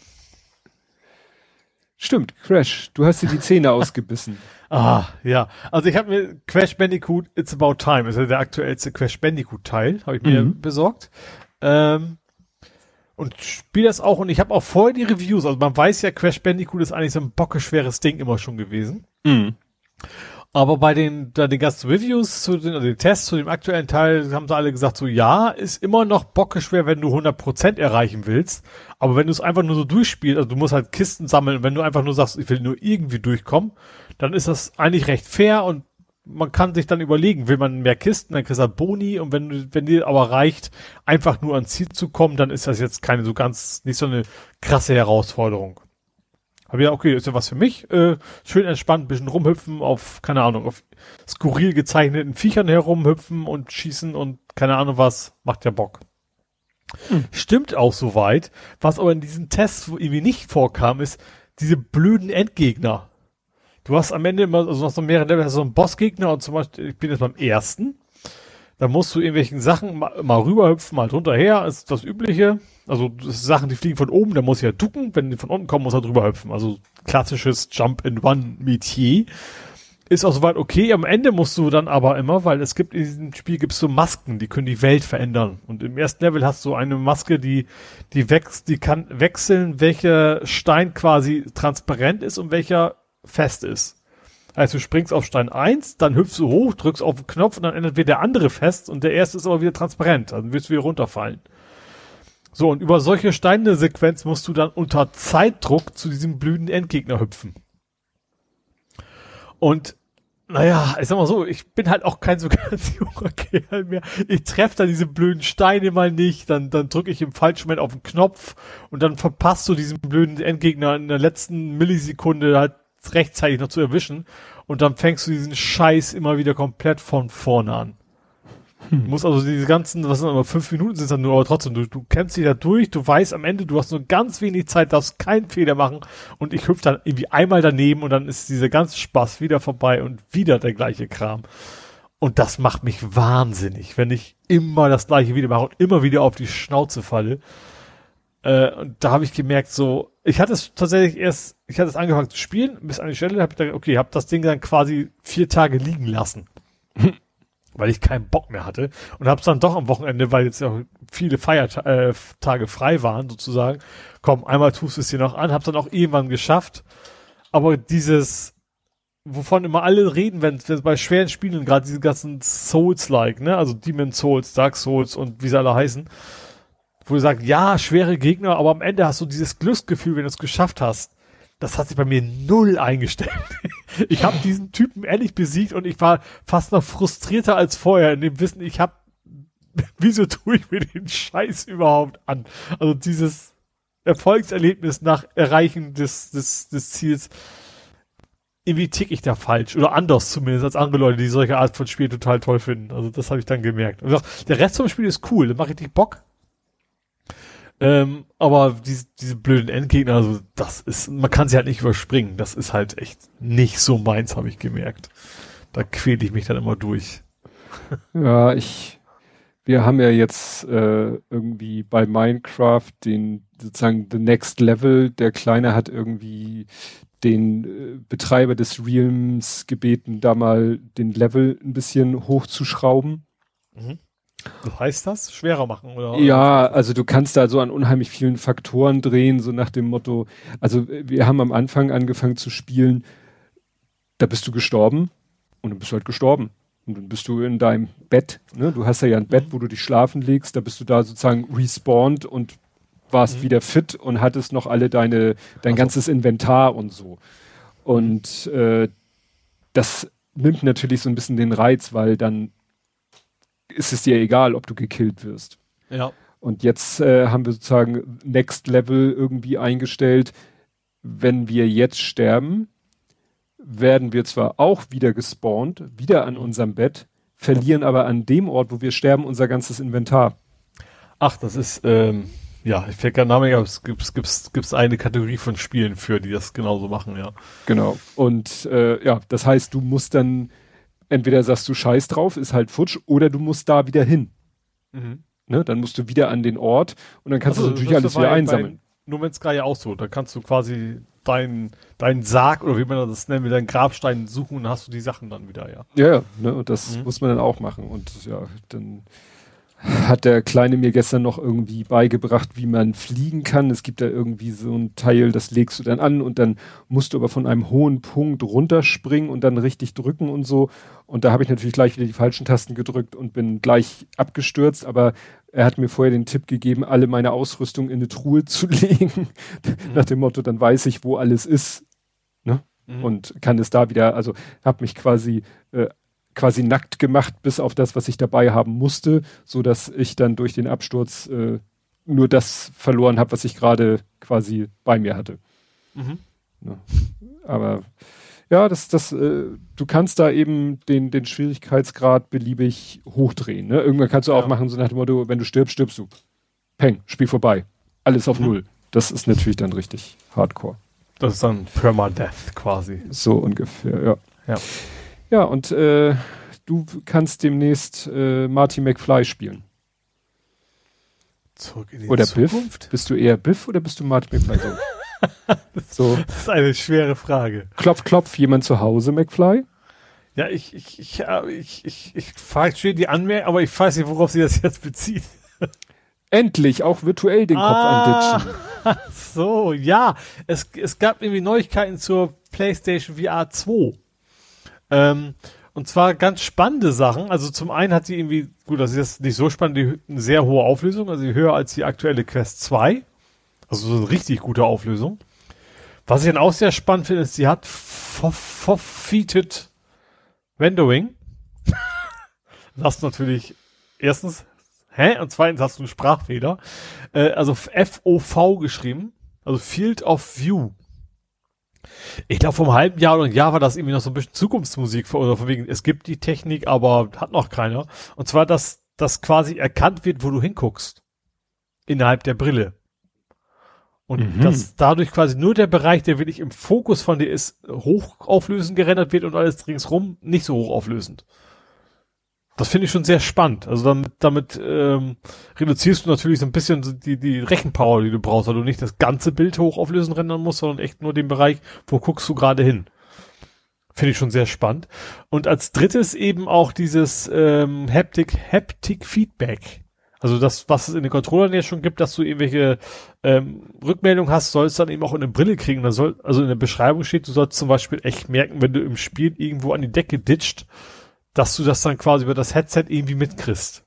Stimmt, Crash, du hast dir die Zähne ausgebissen. Ah, ja. Also ich habe mir Crash Bandicoot It's About Time, ist ja der aktuellste Crash Bandicoot Teil, habe ich mir mhm. besorgt. Ähm, und spiele das auch und ich habe auch vorher die Reviews, also man weiß ja, Crash Bandicoot ist eigentlich so ein bockeschweres Ding immer schon gewesen. Mhm. Aber bei den, da den ganzen Reviews zu den, also den Tests zu dem aktuellen Teil haben sie alle gesagt, so ja, ist immer noch bockeschwer, wenn du 100% erreichen willst. Aber wenn du es einfach nur so durchspielst, also du musst halt Kisten sammeln, wenn du einfach nur sagst, ich will nur irgendwie durchkommen, dann ist das eigentlich recht fair und man kann sich dann überlegen, will man mehr Kisten, dann kriegst du halt Boni und wenn, wenn dir aber reicht, einfach nur ans Ziel zu kommen, dann ist das jetzt keine so ganz, nicht so eine krasse Herausforderung. Aber ja, okay, ist ja was für mich. Äh, schön entspannt, bisschen rumhüpfen auf, keine Ahnung, auf skurril gezeichneten Viechern herumhüpfen und schießen und keine Ahnung was, macht ja Bock. Hm. Stimmt auch soweit. Was aber in diesen Tests irgendwie nicht vorkam, ist diese blöden Endgegner. Du hast am Ende immer, also noch so mehrere Level, hast so einen Bossgegner und zum Beispiel, ich bin jetzt beim ersten. Da musst du irgendwelchen Sachen mal, mal rüberhüpfen, mal drunter her, ist das Übliche. Also das Sachen, die fliegen von oben, da muss ich ja ducken, wenn die von unten kommen, muss er drüber hüpfen. Also klassisches Jump in One Metier. ist auch soweit okay. Am Ende musst du dann aber immer, weil es gibt in diesem Spiel gibt's so Masken, die können die Welt verändern. Und im ersten Level hast du eine Maske, die, die wächst, die kann wechseln, welcher Stein quasi transparent ist und welcher fest ist. Also du springst auf Stein 1, dann hüpfst du hoch, drückst auf den Knopf und dann ändert wieder der andere fest und der erste ist aber wieder transparent. Dann wirst du wieder runterfallen. So, und über solche Steine-Sequenz musst du dann unter Zeitdruck zu diesem blühenden Endgegner hüpfen. Und naja, ich sag mal so, ich bin halt auch kein so ganz junger Kerl mehr. Ich treffe da diese blöden Steine mal nicht, dann, dann drücke ich im falschen Moment auf den Knopf und dann verpasst du diesen blöden Endgegner in der letzten Millisekunde halt rechtzeitig noch zu erwischen und dann fängst du diesen Scheiß immer wieder komplett von vorne an. Hm. Du musst also diese ganzen, was sind aber fünf Minuten sind dann nur, aber trotzdem, du, du kämpfst dich da durch, du weißt am Ende, du hast nur ganz wenig Zeit, darfst keinen Fehler machen und ich hüpfe dann irgendwie einmal daneben und dann ist dieser ganze Spaß wieder vorbei und wieder der gleiche Kram. Und das macht mich wahnsinnig, wenn ich immer das gleiche wieder mache und immer wieder auf die Schnauze falle. Äh, und da habe ich gemerkt, so, ich hatte es tatsächlich erst, ich hatte es angefangen zu spielen, bis an die Stelle, habe ich gedacht, okay, habe das Ding dann quasi vier Tage liegen lassen. weil ich keinen Bock mehr hatte. Und habe es dann doch am Wochenende, weil jetzt ja viele Feiertage äh, frei waren sozusagen, komm, einmal tust du es dir noch an, hab's dann auch irgendwann geschafft, aber dieses, wovon immer alle reden, wenn es bei schweren Spielen, gerade diese ganzen Souls-like, ne, also Demon Souls, Dark Souls und wie sie alle heißen, wo du sagst, ja, schwere Gegner, aber am Ende hast du dieses Glücksgefühl, wenn du es geschafft hast das hat sich bei mir null eingestellt. ich habe diesen Typen ehrlich besiegt und ich war fast noch frustrierter als vorher in dem Wissen, ich habe, wieso tue ich mir den Scheiß überhaupt an? Also dieses Erfolgserlebnis nach Erreichen des, des, des Ziels, irgendwie tick ich da falsch oder anders zumindest als andere Leute, die solche Art von Spiel total toll finden. Also das habe ich dann gemerkt. Und der Rest vom Spiel ist cool, da macht richtig Bock. Ähm, aber diese, diese blöden Endgegner, also das ist, man kann sie halt nicht überspringen. Das ist halt echt nicht so meins, habe ich gemerkt. Da quäle ich mich dann immer durch. Ja, ich, wir haben ja jetzt äh, irgendwie bei Minecraft den sozusagen the next level. Der Kleine hat irgendwie den äh, Betreiber des Realms gebeten, da mal den Level ein bisschen hochzuschrauben. Mhm. Was heißt das? Schwerer machen, oder? Ja, also du kannst da so an unheimlich vielen Faktoren drehen, so nach dem Motto, also wir haben am Anfang angefangen zu spielen, da bist du gestorben und dann bist du halt gestorben. Und dann bist du in deinem Bett, ne? Du hast ja, ja ein Bett, wo du dich schlafen legst, da bist du da sozusagen respawned und warst mhm. wieder fit und hattest noch alle deine, dein also. ganzes Inventar und so. Und äh, das nimmt natürlich so ein bisschen den Reiz, weil dann ist es dir egal, ob du gekillt wirst. Ja. Und jetzt äh, haben wir sozusagen Next Level irgendwie eingestellt. Wenn wir jetzt sterben, werden wir zwar auch wieder gespawnt, wieder an unserem Bett, verlieren aber an dem Ort, wo wir sterben, unser ganzes Inventar. Ach, das ist, ähm, ja, ich fällt kein Name, aber es gibt gibt's, gibt's eine Kategorie von Spielen für, die das genauso machen, ja. Genau. Und äh, ja, das heißt, du musst dann entweder sagst du Scheiß drauf, ist halt futsch, oder du musst da wieder hin. Mhm. Ne, dann musst du wieder an den Ort und dann kannst also, du natürlich alles wieder einsammeln. Nur wenn es gerade auch so, da kannst du quasi deinen dein Sarg oder wie man das nennt, mit deinen Grabstein suchen und hast du die Sachen dann wieder, ja. Ja, ja, ne, und das mhm. muss man dann auch machen und ja, dann hat der Kleine mir gestern noch irgendwie beigebracht, wie man fliegen kann. Es gibt da irgendwie so ein Teil, das legst du dann an und dann musst du aber von einem hohen Punkt runterspringen und dann richtig drücken und so. Und da habe ich natürlich gleich wieder die falschen Tasten gedrückt und bin gleich abgestürzt, aber er hat mir vorher den Tipp gegeben, alle meine Ausrüstung in eine Truhe zu legen. Mhm. Nach dem Motto, dann weiß ich, wo alles ist. Ne? Mhm. Und kann es da wieder, also habe mich quasi äh, quasi nackt gemacht, bis auf das, was ich dabei haben musste, so dass ich dann durch den Absturz äh, nur das verloren habe, was ich gerade quasi bei mir hatte. Mhm. Ja. Aber ja, das, das, äh, du kannst da eben den, den Schwierigkeitsgrad beliebig hochdrehen. Ne? Irgendwann kannst du ja. auch machen, so nach dem Motto, wenn du stirbst, stirbst du. Peng, Spiel vorbei. Alles auf mhm. Null. Das ist natürlich dann richtig hardcore. Das ist dann Permadeath quasi. So ungefähr, ja. Ja. Ja, und äh, du kannst demnäst äh, Marty McFly spielen. Zurück in die oder Zukunft? Biff? Bist du eher Biff oder bist du Marty McFly? So. so. Das ist eine schwere Frage. Klopf, klopf, jemand zu Hause, McFly? Ja, ich, ich, ich, ich, ich, ich verstehe die Anmerkung, aber ich weiß nicht, worauf sie das jetzt bezieht. Endlich auch virtuell den Kopf ah, anditschen. So, ja. Es, es gab irgendwie Neuigkeiten zur PlayStation VR 2. Ähm, und zwar ganz spannende Sachen. Also zum einen hat sie irgendwie, gut, das ist jetzt nicht so spannend, die, eine sehr hohe Auflösung, also höher als die aktuelle Quest 2. Also so eine richtig gute Auflösung. Was ich dann auch sehr spannend finde, ist, sie hat forfeited Rendering. das natürlich erstens, hä? Und zweitens hast du einen Sprachfehler. Äh, also FOV geschrieben. Also Field of View. Ich glaube, vor einem halben Jahr oder ein Jahr war das irgendwie noch so ein bisschen Zukunftsmusik oder von wegen, es gibt die Technik, aber hat noch keiner. Und zwar, dass das quasi erkannt wird, wo du hinguckst. Innerhalb der Brille. Und mhm. dass dadurch quasi nur der Bereich, der wirklich im Fokus von dir ist, hochauflösend gerendert wird und alles ringsrum nicht so hochauflösend. Das finde ich schon sehr spannend. Also damit, damit ähm, reduzierst du natürlich so ein bisschen die, die Rechenpower, die du brauchst, weil du nicht das ganze Bild hochauflösen rendern musst, sondern echt nur den Bereich, wo guckst du gerade hin. Finde ich schon sehr spannend. Und als drittes eben auch dieses ähm, Haptic, Haptic Feedback. Also das, was es in den Controllern ja schon gibt, dass du irgendwelche ähm, Rückmeldungen hast, sollst dann eben auch in eine Brille kriegen. Da soll, also in der Beschreibung steht, du sollst zum Beispiel echt merken, wenn du im Spiel irgendwo an die Decke ditcht, dass du das dann quasi über das Headset irgendwie mitkriegst.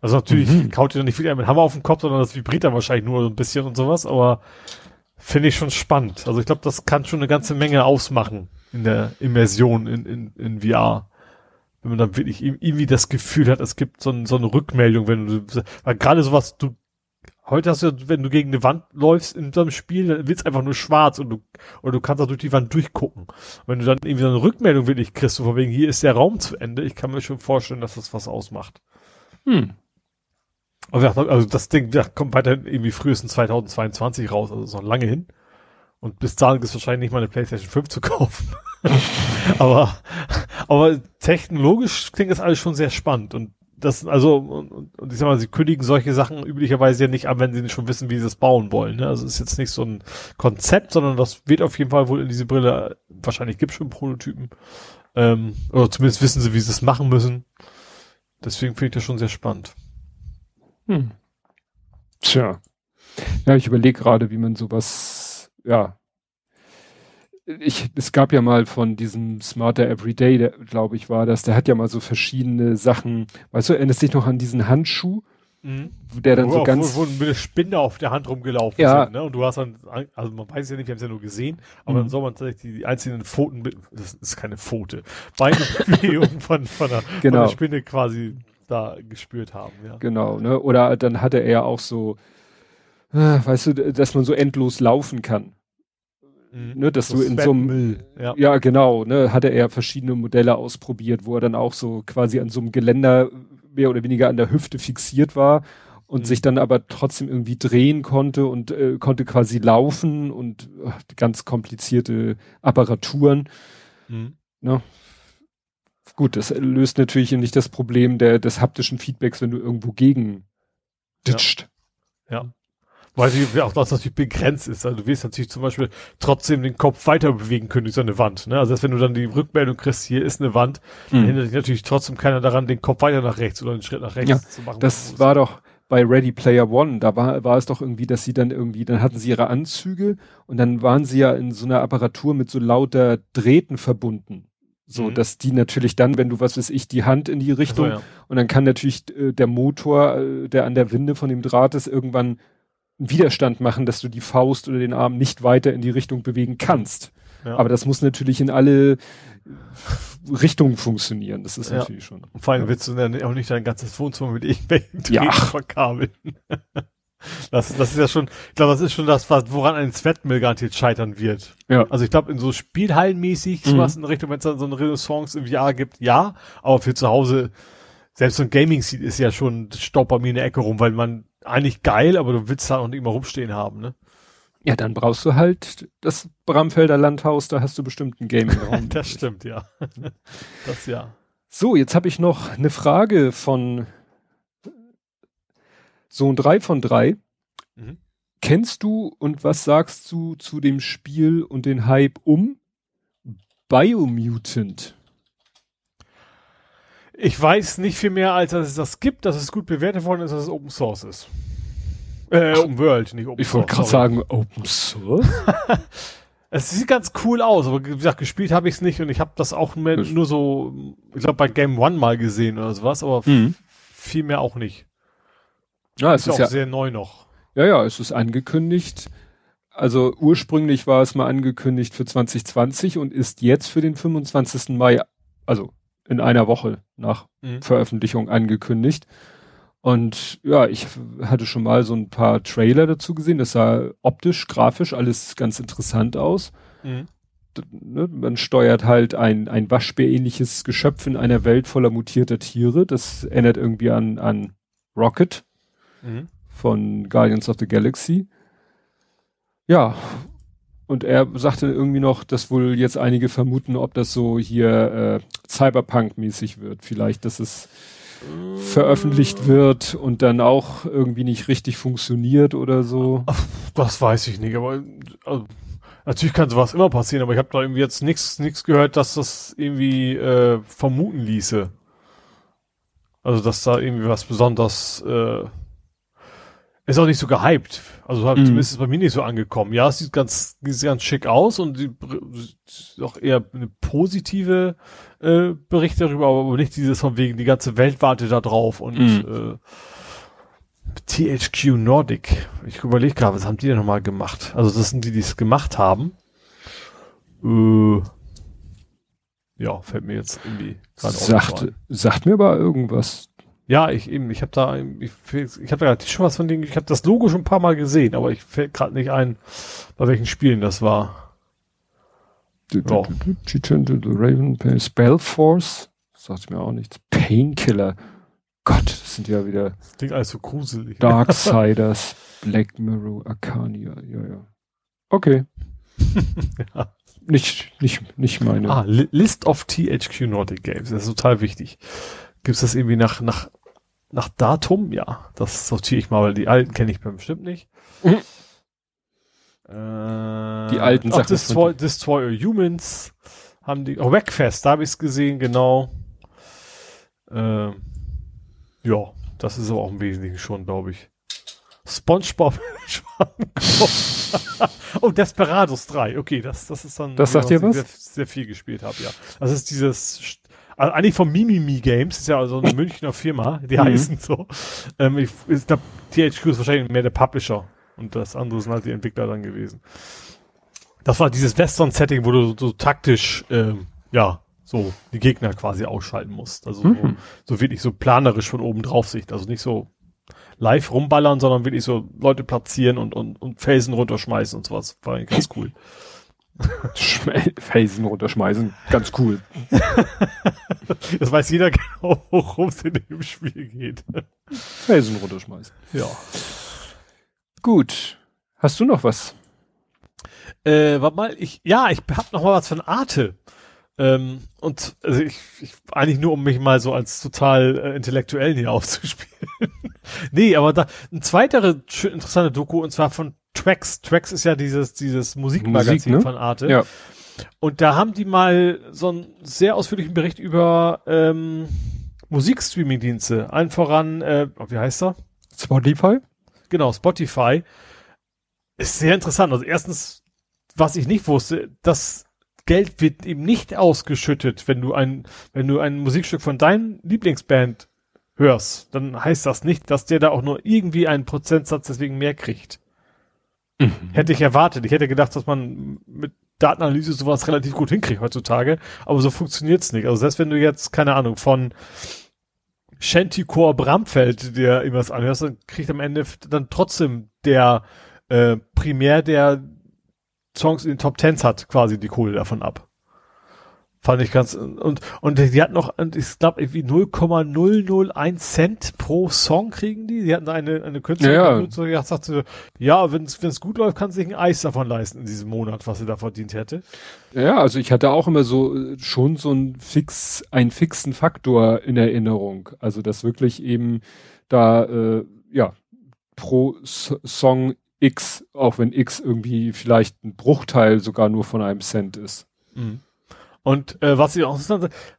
Also natürlich mhm. kaut dir dann nicht viel mit Hammer auf den Kopf, sondern das vibriert dann wahrscheinlich nur so ein bisschen und sowas, aber finde ich schon spannend. Also ich glaube, das kann schon eine ganze Menge ausmachen in der Immersion in, in, in VR. Wenn man dann wirklich irgendwie das Gefühl hat, es gibt so, ein, so eine Rückmeldung, wenn du, weil gerade sowas, du Heute hast du, wenn du gegen eine Wand läufst in so einem Spiel, dann wird's einfach nur schwarz und du, oder du kannst auch durch die Wand durchgucken. Und wenn du dann irgendwie so eine Rückmeldung wirklich kriegst, so von wegen, hier ist der Raum zu Ende, ich kann mir schon vorstellen, dass das was ausmacht. Hm. Aber also das Ding ja, kommt weiterhin irgendwie frühestens 2022 raus, also ist noch lange hin. Und bis dahin ist wahrscheinlich nicht mal eine PlayStation 5 zu kaufen. aber, aber technologisch klingt das alles schon sehr spannend und das, also, und, und ich sag mal, sie kündigen solche Sachen üblicherweise ja nicht an, wenn sie nicht schon wissen, wie sie es bauen wollen. Ne? Also es ist jetzt nicht so ein Konzept, sondern das wird auf jeden Fall wohl in diese Brille, wahrscheinlich gibt schon Prototypen. Ähm, oder zumindest wissen sie, wie sie es machen müssen. Deswegen finde ich das schon sehr spannend. Hm. Tja. Ja, ich überlege gerade, wie man sowas, ja, ich, es gab ja mal von diesem Smarter Everyday, der, glaube ich, war das, der hat ja mal so verschiedene Sachen, weißt du, erinnerst dich noch an diesen Handschuh? Mhm. Der dann wo, so ganz. Wo, wo eine Spinne auf der Hand rumgelaufen ja. sind, ne? Und du hast dann, also man weiß ja nicht, wir haben es ja nur gesehen, aber mhm. dann soll man tatsächlich die einzelnen Pfoten mit, das ist keine Pfote, Beinbewegung von, von, der, genau. von der Spinne quasi da gespürt haben, ja. Genau, ne? Oder dann hatte er auch so, äh, weißt du, dass man so endlos laufen kann. Mhm. Ne, dass so du in so einem, ja. ja. genau, ne, hatte er verschiedene Modelle ausprobiert, wo er dann auch so quasi an so einem Geländer mehr oder weniger an der Hüfte fixiert war und mhm. sich dann aber trotzdem irgendwie drehen konnte und äh, konnte quasi laufen und ach, ganz komplizierte Apparaturen. Mhm. Ne? Gut, das löst natürlich nicht das Problem der, des haptischen Feedbacks, wenn du irgendwo gegen ditcht. Ja. ja. Weil sie auch das natürlich begrenzt ist. Also du wirst natürlich zum Beispiel trotzdem den Kopf weiter bewegen können durch so eine Wand. Ne? Also wenn du dann die Rückmeldung kriegst, hier ist eine Wand, mhm. dann hindert dich natürlich trotzdem keiner daran, den Kopf weiter nach rechts oder einen Schritt nach rechts ja, zu machen. Das war doch bei Ready Player One, da war, war es doch irgendwie, dass sie dann irgendwie, dann hatten sie ihre Anzüge und dann waren sie ja in so einer Apparatur mit so lauter Drähten verbunden. So, mhm. dass die natürlich dann, wenn du, was weiß ich, die Hand in die Richtung so, ja. und dann kann natürlich äh, der Motor, äh, der an der Winde von dem Draht ist, irgendwann Widerstand machen, dass du die Faust oder den Arm nicht weiter in die Richtung bewegen kannst. Ja. Aber das muss natürlich in alle Richtungen funktionieren. Das ist ja. natürlich schon. Und vor allem ja. willst du dann auch nicht dein ganzes Wohnzimmer mit irgendwelchen ja. verkabeln. Das, das ist ja schon, ich glaube, das ist schon das, was, woran ein Zwettmill garantiert scheitern wird. Ja. Also ich glaube, in so Spielhallenmäßig, mhm. sowas in Richtung, wenn es dann so eine Renaissance im VR gibt, ja, aber für zu Hause, selbst so ein Gaming-Seat ist ja schon, staubt bei mir in der Ecke rum, weil man eigentlich geil, aber du willst da auch nicht immer rumstehen haben, ne? Ja, dann brauchst du halt das Bramfelder Landhaus, da hast du bestimmt einen Gaming-Raum. das stimmt, ja. das ja. So, jetzt habe ich noch eine Frage von Sohn 3 von 3. Mhm. Kennst du und was sagst du zu dem Spiel und den Hype um Biomutant? Ich weiß nicht viel mehr, als dass es das gibt, dass es gut bewertet worden ist, dass es Open Source ist. Äh, Open World, nicht Open ich Source. Ich wollte gerade sagen, Open Source? es sieht ganz cool aus, aber wie gesagt, gespielt habe ich es nicht und ich habe das auch mehr, nur so, ich glaube bei Game One mal gesehen oder sowas, aber mhm. viel mehr auch nicht. Ja, es ist, ist ja auch sehr neu noch. Ja, ja, es ist angekündigt. Also ursprünglich war es mal angekündigt für 2020 und ist jetzt für den 25. Mai, also in einer Woche nach mhm. Veröffentlichung angekündigt. Und ja, ich hatte schon mal so ein paar Trailer dazu gesehen. Das sah optisch, grafisch alles ganz interessant aus. Mhm. Ne, man steuert halt ein, ein Waschbär-ähnliches Geschöpf in einer Welt voller mutierter Tiere. Das erinnert irgendwie an, an Rocket mhm. von Guardians of the Galaxy. Ja, und er sagte irgendwie noch, dass wohl jetzt einige vermuten, ob das so hier äh, Cyberpunk-mäßig wird. Vielleicht, dass es veröffentlicht wird und dann auch irgendwie nicht richtig funktioniert oder so. Das weiß ich nicht, aber also, natürlich kann sowas immer passieren, aber ich habe da irgendwie jetzt nichts nichts gehört, dass das irgendwie äh, vermuten ließe. Also dass da irgendwie was besonders äh, ist auch nicht so gehypt. Also hat, mm. zumindest ist bei mir nicht so angekommen. Ja, es sieht ganz, sieht ganz schick aus und die, auch eher eine positive äh, Bericht darüber, aber nicht dieses von wegen, die ganze Welt wartet da drauf und mm. äh, THQ Nordic. Ich überlege gerade, was haben die denn nochmal gemacht? Also das sind die, die es gemacht haben. Äh, ja, fällt mir jetzt irgendwie gerade sagt, sagt mir aber irgendwas. Ja, ich eben, ich habe da, ich, ich habe da schon was von denen, ich habe das Logo schon ein paar Mal gesehen, aber ich fällt gerade nicht ein, bei welchen Spielen das war. Oh. Raven Spellforce, sagt mir auch nichts. Painkiller. Gott, das sind ja wieder. Das klingt alles so gruselig. Darksiders, Black Mirror, Arcania, ja, ja. Okay. ja. Nicht, nicht, nicht meine. Ah, List of THQ Nordic Games, das ist total wichtig. Gibt's das irgendwie nach, nach nach Datum, ja, das sortiere ich mal, weil die alten kenne ich bestimmt nicht. Mhm. Äh, die alten Sachen. Destroy, Destroy Humans haben die, oh, Wreckfest, da habe ich es gesehen, genau. Äh, ja, das ist aber auch im Wesentlichen schon, glaube ich. SpongeBob. oh, Desperados 3. Okay, das, das ist dann, das sagt ihr was? Sehr, sehr viel gespielt habe, ja. Das ist dieses also eigentlich vom Mimimi Games, ist ja also eine Münchner Firma, die mhm. heißen so. Ähm, ich, ich glaube, THQ ist wahrscheinlich mehr der Publisher und das andere sind halt die Entwickler dann gewesen. Das war dieses Western-Setting, wo du so, so taktisch, ähm, ja, so die Gegner quasi ausschalten musst. Also mhm. so, so wirklich so planerisch von oben drauf Sicht. Also nicht so live rumballern, sondern wirklich so Leute platzieren und, und, und Felsen runterschmeißen und sowas. War eigentlich ganz cool. Felsen runterschmeißen, ganz cool. das weiß jeder genau, worum es in dem Spiel geht. Felsen runterschmeißen. Ja. Gut. Hast du noch was? Äh, warte mal, ich, ja, ich hab noch mal was von Arte. Ähm, und also ich, ich, eigentlich nur, um mich mal so als total äh, Intellektuellen hier aufzuspielen. nee, aber da ein zweiter interessante Doku, und zwar von Tracks. Tracks ist ja dieses, dieses Musikmagazin Musik, ne? von Arte. Ja. Und da haben die mal so einen sehr ausführlichen Bericht über ähm, Musikstreaming-Dienste. Allen voran, äh, wie heißt er? Spotify? Genau, Spotify. Ist sehr interessant. Also erstens, was ich nicht wusste, das Geld wird eben nicht ausgeschüttet, wenn du ein, wenn du ein Musikstück von deinem Lieblingsband hörst, dann heißt das nicht, dass der da auch nur irgendwie einen Prozentsatz deswegen mehr kriegt. Mhm. Hätte ich erwartet. Ich hätte gedacht, dass man mit Datenanalyse sowas relativ gut hinkriegt heutzutage, aber so funktioniert's nicht. Also selbst wenn du jetzt, keine Ahnung, von Shantycore Bramfeld dir irgendwas anhörst, dann kriegt am Ende dann trotzdem der äh, primär der Songs in den Top Tens hat quasi die Kohle davon ab. Fand ich ganz, und, und die hatten noch, ich glaube, irgendwie 0,001 Cent pro Song kriegen die. Die hatten eine, eine Künstlerin, ja, ja. die sagte, ja, wenn es gut läuft, kann sie sich ein Eis davon leisten in diesem Monat, was sie da verdient hätte. Ja, also ich hatte auch immer so, schon so ein fix, einen fixen Faktor in Erinnerung. Also, dass wirklich eben da, äh, ja, pro S Song X, auch wenn X irgendwie vielleicht ein Bruchteil sogar nur von einem Cent ist. Mhm. Und äh, was ich auch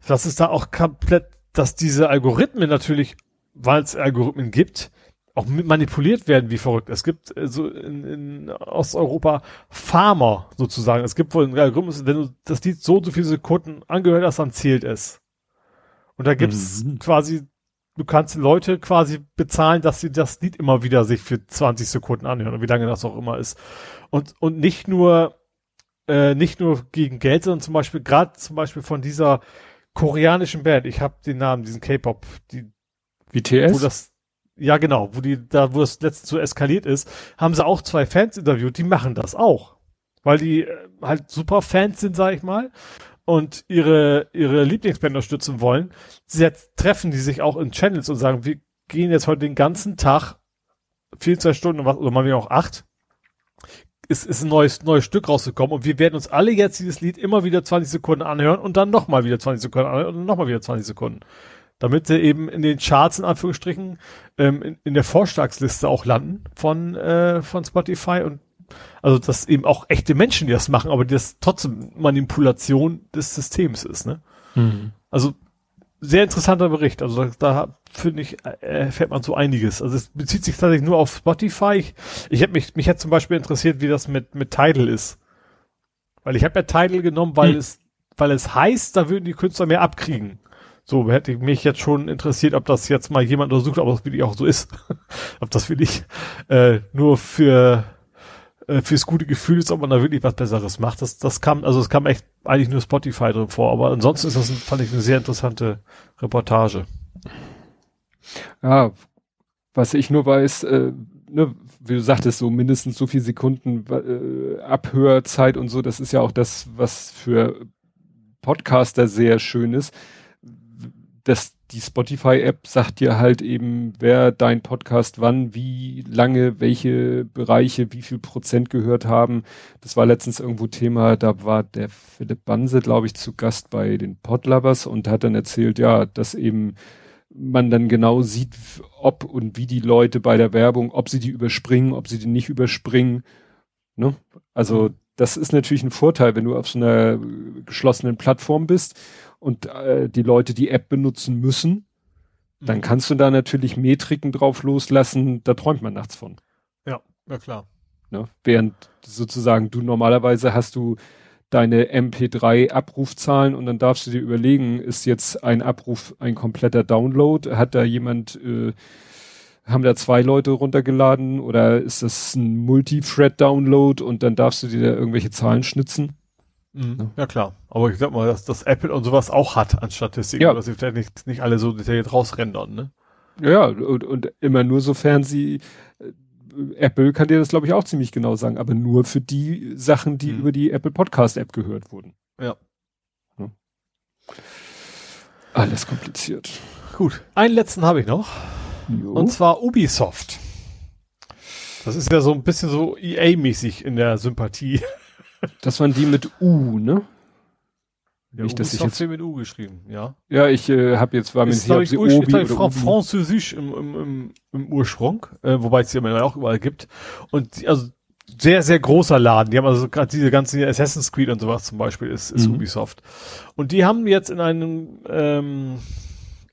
das ist da auch komplett dass diese Algorithmen natürlich, weil es Algorithmen gibt, auch manipuliert werden wie verrückt. Es gibt äh, so in, in Osteuropa Farmer sozusagen. Es gibt wohl einen Algorithmus, wenn du das Lied so so viele Sekunden angehört hast, dann zählt es. Und da gibt's mhm. quasi, du kannst Leute quasi bezahlen, dass sie das Lied immer wieder sich für 20 Sekunden anhören und wie lange das auch immer ist. Und, und nicht nur, äh, nicht nur gegen Geld, sondern zum Beispiel, gerade zum Beispiel von dieser koreanischen Band, ich habe den Namen, diesen K-Pop, die BTS? Wo das, ja, genau, wo die, da, wo das letzte so eskaliert ist, haben sie auch zwei Fans interviewt, die machen das auch. Weil die äh, halt super Fans sind, sag ich mal, und ihre, ihre Lieblingsband unterstützen wollen. Jetzt treffen die sich auch in Channels und sagen, wir gehen jetzt heute den ganzen Tag, vier, zwei Stunden oder mal auch acht, ist, ist ein neues, neues Stück rausgekommen und wir werden uns alle jetzt dieses Lied immer wieder 20 Sekunden anhören und dann nochmal wieder 20 Sekunden anhören und nochmal wieder 20 Sekunden damit sie eben in den Charts in Anführungsstrichen ähm, in, in der Vorschlagsliste auch landen von äh, von Spotify und also dass eben auch echte Menschen, die das machen, aber das trotzdem Manipulation des Systems ist, ne? Mhm. Also sehr interessanter Bericht. Also da, da finde ich, äh, erfährt man so einiges. Also es bezieht sich tatsächlich nur auf Spotify. Ich, ich hätte mich, mich hätte zum Beispiel interessiert, wie das mit, mit Tidal ist. Weil ich habe ja Tidal genommen, weil mhm. es, weil es heißt, da würden die Künstler mehr abkriegen. So hätte mich jetzt schon interessiert, ob das jetzt mal jemand untersucht, ob das wirklich auch so ist. ob das wirklich äh, nur für äh, fürs gute Gefühl ist, ob man da wirklich was Besseres macht. Das, das kam, also es kam echt eigentlich nur Spotify drin vor, aber ansonsten ist das, fand ich, eine sehr interessante Reportage. Ja, was ich nur weiß, äh, ne, wie du sagtest, so mindestens so viel Sekunden äh, Abhörzeit und so, das ist ja auch das, was für Podcaster sehr schön ist das, die Spotify-App sagt dir halt eben, wer dein Podcast wann, wie lange, welche Bereiche, wie viel Prozent gehört haben. Das war letztens irgendwo Thema, da war der Philipp Banse, glaube ich, zu Gast bei den Podlovers und hat dann erzählt, ja, dass eben man dann genau sieht, ob und wie die Leute bei der Werbung, ob sie die überspringen, ob sie die nicht überspringen. Ne? Also das ist natürlich ein Vorteil, wenn du auf so einer geschlossenen Plattform bist und äh, die Leute die App benutzen müssen, dann mhm. kannst du da natürlich Metriken drauf loslassen, da träumt man nachts von. Ja, ja klar. Ne? Während sozusagen du normalerweise hast du deine MP3 Abrufzahlen und dann darfst du dir überlegen, ist jetzt ein Abruf ein kompletter Download? Hat da jemand, äh, haben da zwei Leute runtergeladen oder ist das ein Multi-Thread-Download und dann darfst du dir da irgendwelche Zahlen schnitzen? Mhm. Ja klar, aber ich glaube mal, dass das Apple und sowas auch hat an Statistiken, ja. dass sie vielleicht nicht, nicht alle so detailliert rausrendern, ne? Ja, und, und immer nur sofern sie äh, Apple kann dir das glaube ich auch ziemlich genau sagen, aber nur für die Sachen, die mhm. über die Apple Podcast App gehört wurden. Ja. ja. Alles kompliziert. Gut, einen letzten habe ich noch. Jo. Und zwar Ubisoft. Das ist ja so ein bisschen so EA-mäßig in der Sympathie. Das waren die mit U, ne? Ja, Nicht, dass ich jetzt mit U geschrieben, ja. Ja, ich äh, habe jetzt war mir nicht sicher, ob sie Obi oder Fra Französisch im, im, im, im Ursprung, äh, wobei es ja immer auch überall gibt. Und also sehr, sehr großer Laden. Die haben also gerade diese ganzen Assassin's Creed und sowas zum Beispiel ist, ist mhm. Ubisoft. Und die haben jetzt in einem ähm,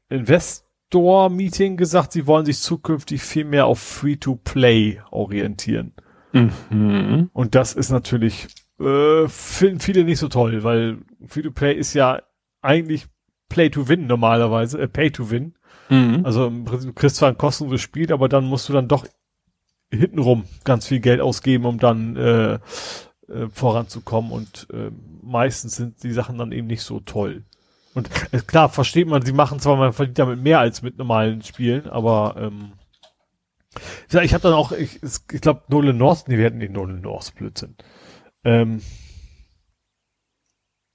Investor-Meeting gesagt, sie wollen sich zukünftig viel mehr auf Free-to-Play orientieren. Mhm. Und das ist natürlich äh, finden viele nicht so toll, weil Free-to-Play ist ja eigentlich Play-to-Win normalerweise, äh, Pay-to-Win. Mhm. Also im Prinzip, du kriegst zwar ein kostenloses Spiel, aber dann musst du dann doch hintenrum ganz viel Geld ausgeben, um dann äh, äh, voranzukommen und äh, meistens sind die Sachen dann eben nicht so toll. Und äh, klar, versteht man, sie machen zwar, man verdient damit mehr als mit normalen Spielen, aber ähm, ich habe dann auch, ich, ich glaube, Nolan North, nee, wir hatten den Nolan North Blödsinn. Ähm,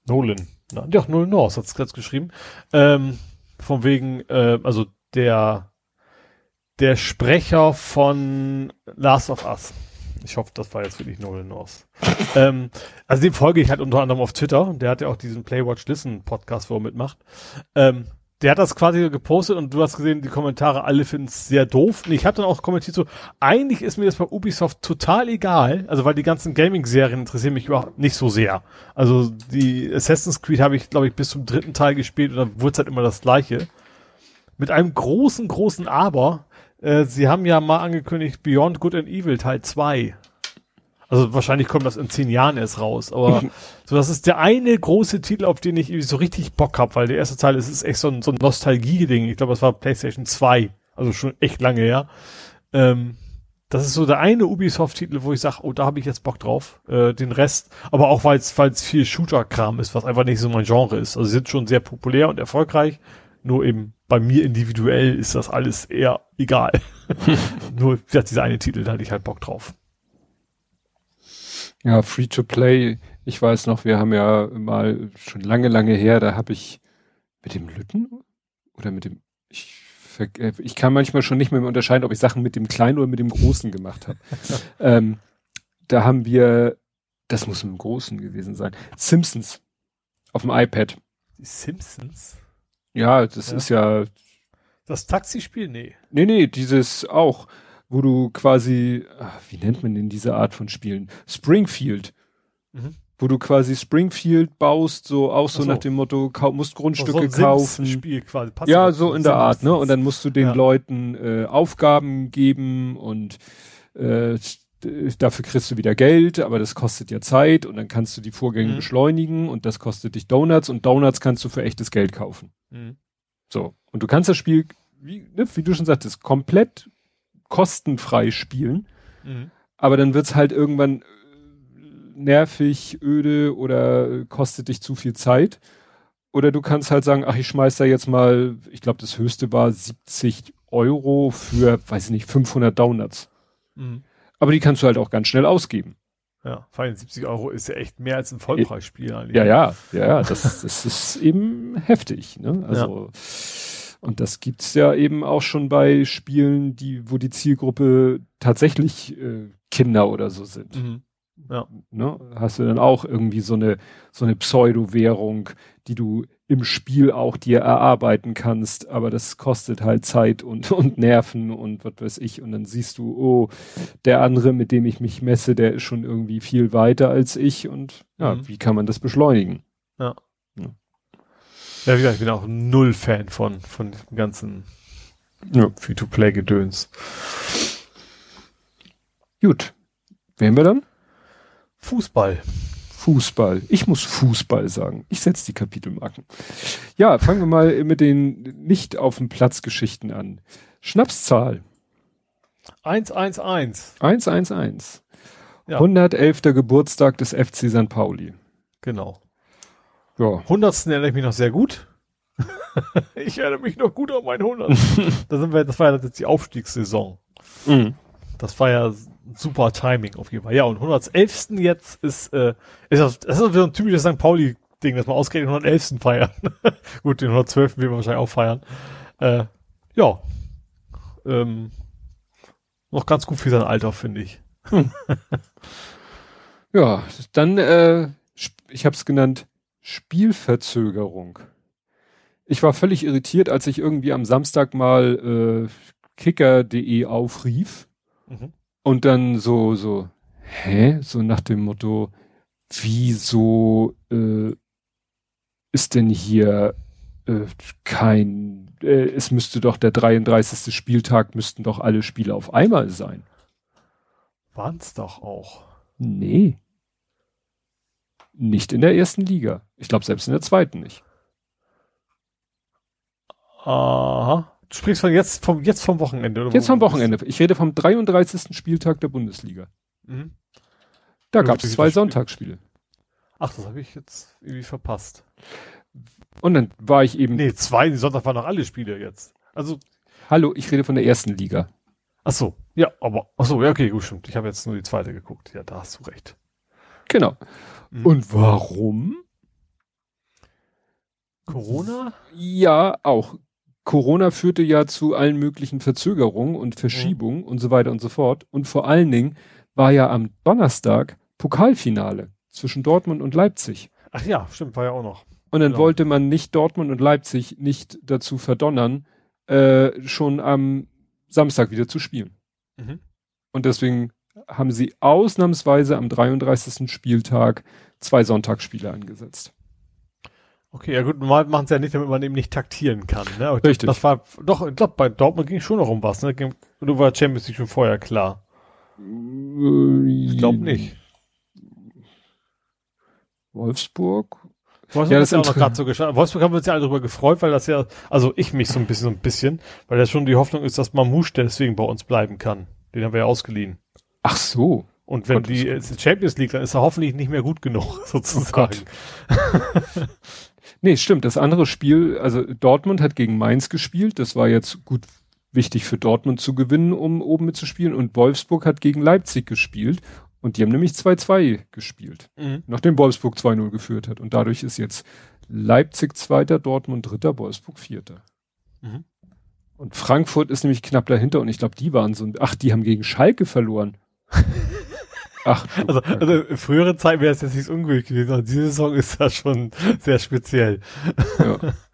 Nolan. Na, doch, Nolan North hat es geschrieben. Ähm, von wegen, äh, also der, der Sprecher von Last of Us. Ich hoffe, das war jetzt wirklich Nolan North. ähm, also dem folge ich halt unter anderem auf Twitter. Der hat ja auch diesen Playwatch Listen Podcast, wo er mitmacht. Ähm, der hat das quasi gepostet und du hast gesehen, die Kommentare, alle finden es sehr doof. Und ich habe dann auch kommentiert so, eigentlich ist mir das bei Ubisoft total egal, also weil die ganzen Gaming-Serien interessieren mich überhaupt nicht so sehr. Also die Assassin's Creed habe ich, glaube ich, bis zum dritten Teil gespielt und dann wurde es halt immer das gleiche. Mit einem großen, großen Aber. Äh, sie haben ja mal angekündigt Beyond Good and Evil Teil 2. Also wahrscheinlich kommt das in zehn Jahren erst raus, aber so das ist der eine große Titel, auf den ich irgendwie so richtig Bock hab, weil der erste Teil ist, ist echt so ein, so ein Nostalgie-Ding. Ich glaube, das war PlayStation 2, also schon echt lange her. Ähm, das ist so der eine Ubisoft-Titel, wo ich sage, oh, da habe ich jetzt Bock drauf. Äh, den Rest, aber auch weil es viel Shooter-Kram ist, was einfach nicht so mein Genre ist. Also sie sind schon sehr populär und erfolgreich, nur eben bei mir individuell ist das alles eher egal. nur dieser eine Titel, da hatte ich halt Bock drauf. Ja, Free to Play. Ich weiß noch, wir haben ja mal schon lange, lange her, da habe ich mit dem Lütten oder mit dem, ich, äh, ich kann manchmal schon nicht mehr unterscheiden, ob ich Sachen mit dem Kleinen oder mit dem Großen gemacht habe. ähm, da haben wir, das muss mit dem Großen gewesen sein, Simpsons auf dem iPad. Die Simpsons? Ja, das ja. ist ja. Das Taxispiel? Nee. Nee, nee, dieses auch wo du quasi, ach, wie nennt man denn diese Art von Spielen? Springfield. Mhm. Wo du quasi Springfield baust, so auch so, so. nach dem Motto, musst Grundstücke so kaufen. Spiel quasi. Passt ja, so in der Art, ne? Und dann musst du den ja. Leuten äh, Aufgaben geben und äh, dafür kriegst du wieder Geld, aber das kostet ja Zeit und dann kannst du die Vorgänge mhm. beschleunigen und das kostet dich Donuts und Donuts kannst du für echtes Geld kaufen. Mhm. So. Und du kannst das Spiel, wie, ne, wie du schon sagtest, komplett kostenfrei spielen. Mhm. Aber dann wird's halt irgendwann äh, nervig, öde oder kostet dich zu viel Zeit. Oder du kannst halt sagen, ach, ich schmeiß da jetzt mal, ich glaube, das höchste war 70 Euro für, weiß ich nicht, 500 Donuts. Mhm. Aber die kannst du halt auch ganz schnell ausgeben. Ja, vor allem 70 Euro ist ja echt mehr als ein Vollpreisspiel eigentlich. Ja, ja, ja, das, das ist eben heftig. Ne? Also ja. Und das gibt's ja eben auch schon bei Spielen, die, wo die Zielgruppe tatsächlich äh, Kinder oder so sind. Mhm. Ja. Ne? Hast du dann auch irgendwie so eine, so eine Pseudo-Währung, die du im Spiel auch dir erarbeiten kannst, aber das kostet halt Zeit und, und Nerven und was weiß ich. Und dann siehst du, oh, der andere, mit dem ich mich messe, der ist schon irgendwie viel weiter als ich und ja, mhm. wie kann man das beschleunigen? Ja. Ja. Wie gesagt, ich bin auch null Fan von, von dem ganzen ja. Free-to-Play-Gedöns. Gut. Wären wir dann? Fußball. Fußball. Ich muss Fußball sagen. Ich setze die Kapitelmarken. Ja, fangen wir mal mit den nicht auf dem Platz Geschichten an. Schnapszahl. 111. 111. Ja. 111. Geburtstag des FC St. Pauli. Genau. Ja. Hundertsten erinnere ich mich noch sehr gut. ich erinnere mich noch gut an meinen Hundertsten. da sind wir, das war ja jetzt die Aufstiegssaison. Mhm. Das war ja super Timing auf jeden Fall. Ja, und 111. jetzt ist, äh, ist das, das ist wieder ein typisches St. Pauli-Ding, dass man ausgerechnet den 111. feiern. gut, den 112. will man wahrscheinlich auch feiern. Äh, ja. Ähm, noch ganz gut für sein Alter, finde ich. Hm. ja, dann, äh, ich habe es genannt, Spielverzögerung. Ich war völlig irritiert, als ich irgendwie am Samstag mal äh, kicker.de aufrief mhm. und dann so, so, hä? So nach dem Motto, wieso äh, ist denn hier äh, kein, äh, es müsste doch der 33. Spieltag, müssten doch alle Spiele auf einmal sein. Waren's doch auch. Nee. Nicht in der ersten Liga. Ich glaube selbst in der zweiten nicht. Aha. Du sprichst von jetzt vom jetzt vom Wochenende oder Jetzt vom Wochenende. Ich rede vom 33. Spieltag der Bundesliga. Mhm. Da gab es zwei Sonntagsspiele. Ach, das habe ich jetzt irgendwie verpasst. Und dann war ich eben. Nee, zwei Sonntag waren noch alle Spiele jetzt. Also. Hallo, ich rede von der ersten Liga. Ach so, ja, aber ach so, ja, okay, gut, stimmt. Ich habe jetzt nur die zweite geguckt. Ja, da hast du recht. Genau. Mhm. Und warum? Corona? Ja, auch. Corona führte ja zu allen möglichen Verzögerungen und Verschiebungen mhm. und so weiter und so fort. Und vor allen Dingen war ja am Donnerstag Pokalfinale zwischen Dortmund und Leipzig. Ach ja, stimmt, war ja auch noch. Und dann genau. wollte man nicht Dortmund und Leipzig nicht dazu verdonnern, äh, schon am Samstag wieder zu spielen. Mhm. Und deswegen haben sie ausnahmsweise am 33. Spieltag zwei Sonntagsspiele angesetzt. Okay, ja gut, normal machen sie ja nicht, damit man eben nicht taktieren kann. Ne? Aber Richtig. Das war doch, ich glaube, bei Dortmund ging schon noch um was. Ne? Du war Champions League schon vorher klar. Ich glaube nicht. Wolfsburg? Wolfsburg ja, das ist auch noch gerade so geschaut. Wolfsburg haben wir uns ja alle darüber gefreut, weil das ja, also ich mich so ein bisschen, so ein bisschen, weil das schon die Hoffnung ist, dass Mamouche deswegen bei uns bleiben kann. Den haben wir ja ausgeliehen. Ach so. Und wenn Gott, die Champions League, dann ist er hoffentlich nicht mehr gut genug, sozusagen. Oh nee, stimmt. Das andere Spiel, also Dortmund hat gegen Mainz gespielt. Das war jetzt gut wichtig für Dortmund zu gewinnen, um oben mitzuspielen. Und Wolfsburg hat gegen Leipzig gespielt. Und die haben nämlich 2-2 gespielt, mhm. nachdem Wolfsburg 2-0 geführt hat. Und dadurch ist jetzt Leipzig Zweiter, Dortmund Dritter, Wolfsburg Vierter. Mhm. Und Frankfurt ist nämlich knapp dahinter und ich glaube, die waren so, ach, die haben gegen Schalke verloren. Ach, also, also in früheren Zeiten wäre es jetzt nicht ungültig gewesen, aber diese Saison ist ja schon sehr speziell. Ja.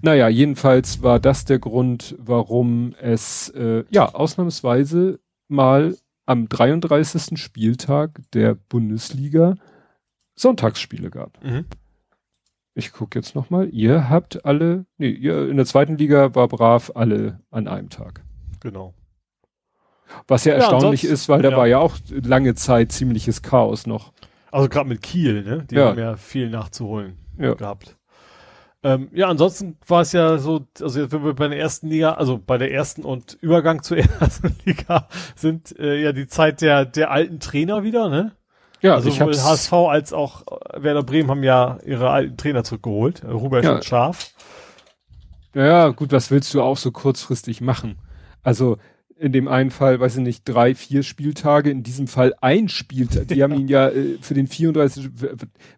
Naja, jedenfalls war das der Grund, warum es äh, ja ausnahmsweise mal am 33. Spieltag der Bundesliga Sonntagsspiele gab. Mhm. Ich gucke jetzt nochmal. Ihr habt alle, nee, ihr in der zweiten Liga war brav alle an einem Tag. Genau. Was ja, ja erstaunlich ist, weil da ja. war ja auch lange Zeit ziemliches Chaos noch. Also gerade mit Kiel, ne? Die ja. haben ja viel nachzuholen ja. gehabt. Ähm, ja, ansonsten war es ja so, also wenn wir bei der ersten Liga, also bei der ersten und Übergang zur ersten Liga sind äh, ja die Zeit der der alten Trainer wieder, ne? Ja, also sowohl HSV als auch Werder Bremen haben ja ihre alten Trainer zurückgeholt, äh, Hubert ja. und Schaf. Ja, gut, was willst du auch so kurzfristig machen? Also in dem einen Fall, weiß ich nicht, drei, vier Spieltage, in diesem Fall ein Spieltag. Die haben ihn ja äh, für den 34,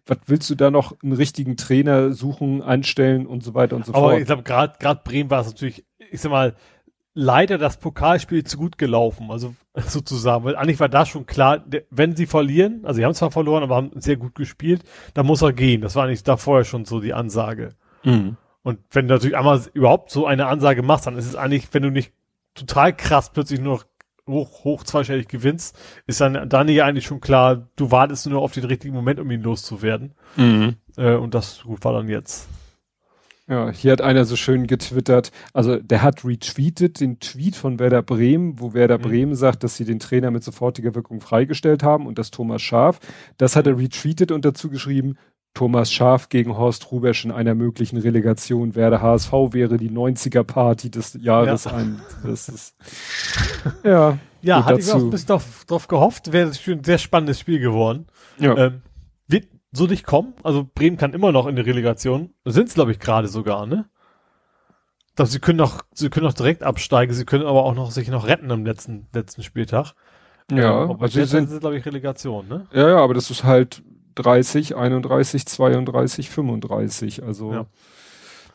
was willst du da noch einen richtigen Trainer suchen, anstellen und so weiter und so Aber fort. Aber ich glaube, gerade gerade Bremen war es natürlich, ich sag mal, leider das Pokalspiel zu gut gelaufen, also sozusagen, weil eigentlich war da schon klar, wenn sie verlieren, also sie haben zwar verloren, aber haben sehr gut gespielt, dann muss er gehen. Das war eigentlich da vorher schon so die Ansage. Mhm. Und wenn du natürlich einmal überhaupt so eine Ansage machst, dann ist es eigentlich, wenn du nicht total krass plötzlich nur noch hoch, hoch zweistellig gewinnst, ist dann, dann ja eigentlich schon klar, du wartest nur auf den richtigen Moment, um ihn loszuwerden. Mhm. Äh, und das gut war dann jetzt. Ja, hier hat einer so schön getwittert, also der hat retweetet den Tweet von Werder Bremen, wo Werder mhm. Bremen sagt, dass sie den Trainer mit sofortiger Wirkung freigestellt haben und das Thomas Schaf. Das hat er retweetet und dazu geschrieben, Thomas Schaf gegen Horst Rubesch in einer möglichen Relegation Werder HSV wäre die 90er Party des Jahres ja. ein. Das ist, ja. Ja, hatte ich auch bisschen drauf, drauf gehofft, wäre ein sehr spannendes Spiel geworden. Ja. Ähm, wird so nicht kommen. Also Bremen kann immer noch in die Relegation. Sind es, glaube ich, gerade sogar, ne? Doch, sie können noch, sie können noch direkt absteigen, sie können aber auch noch sich noch retten am letzten, letzten Spieltag. Ja, ähm, also sie sind, sind glaube ich, Relegation, ne? Ja, ja, aber das ist halt 30, 31, 32, 35. Also ja. und,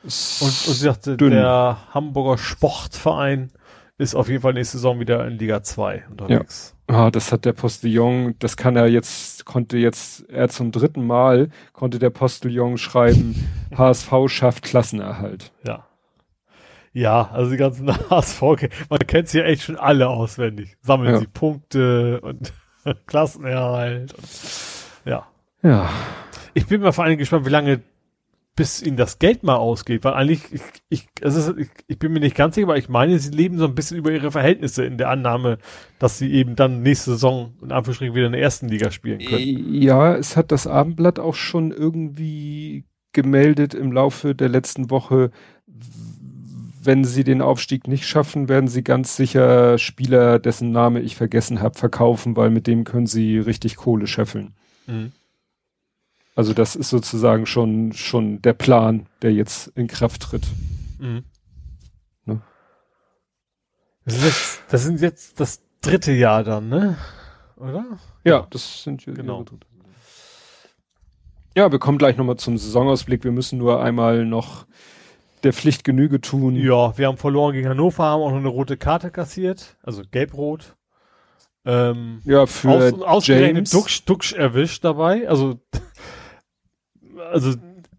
und sie sagte, dünn. der Hamburger Sportverein ist auf jeden Fall nächste Saison wieder in Liga 2 unterwegs. Ja. Ah, das hat der Postillon, das kann er jetzt, konnte jetzt, er zum dritten Mal, konnte der Postillon schreiben, HSV schafft Klassenerhalt. Ja. Ja, also die ganzen HSV, man kennt sie ja echt schon alle auswendig. Sammeln ja. sie Punkte und Klassenerhalt. Und, ja. Ja. Ich bin mal vor allem gespannt, wie lange bis ihnen das Geld mal ausgeht, weil eigentlich, ich, ich, also ich, ich bin mir nicht ganz sicher, aber ich meine, sie leben so ein bisschen über ihre Verhältnisse in der Annahme, dass sie eben dann nächste Saison in Anführungsstrichen wieder in der ersten Liga spielen können. Ja, es hat das Abendblatt auch schon irgendwie gemeldet im Laufe der letzten Woche, wenn sie den Aufstieg nicht schaffen, werden sie ganz sicher Spieler, dessen Name ich vergessen habe, verkaufen, weil mit dem können sie richtig Kohle scheffeln. Mhm. Also das ist sozusagen schon, schon der Plan, der jetzt in Kraft tritt. Mhm. Ne? Das, ist jetzt, das sind jetzt das dritte Jahr dann, ne? Oder? Ja, das sind genau. Ja, wir kommen gleich nochmal zum Saisonausblick. Wir müssen nur einmal noch der Pflicht Genüge tun. Ja, wir haben verloren gegen Hannover, haben auch noch eine rote Karte kassiert, also gelb-rot. Ähm, ja, für aus, ausgerechnet Duxch, Duxch erwischt dabei. Also also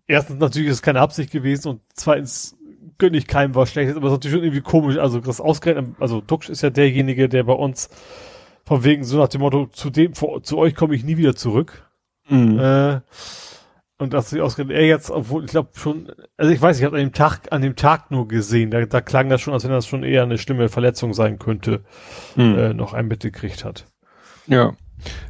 erstens natürlich ist es keine Absicht gewesen und zweitens gönne ich keinem was Schlechtes, aber es ist natürlich schon irgendwie komisch. Also das ausgerechnet, also Dux ist ja derjenige, der bei uns von wegen so nach dem Motto, zu dem, zu euch komme ich nie wieder zurück. Mhm. Äh, Und dass sich ausgerechnet er jetzt, obwohl ich glaube schon, also ich weiß, ich habe an dem Tag, an dem Tag nur gesehen, da, da klang das schon, als wenn das schon eher eine schlimme Verletzung sein könnte, hm. äh, noch ein mitgekriegt hat. Ja.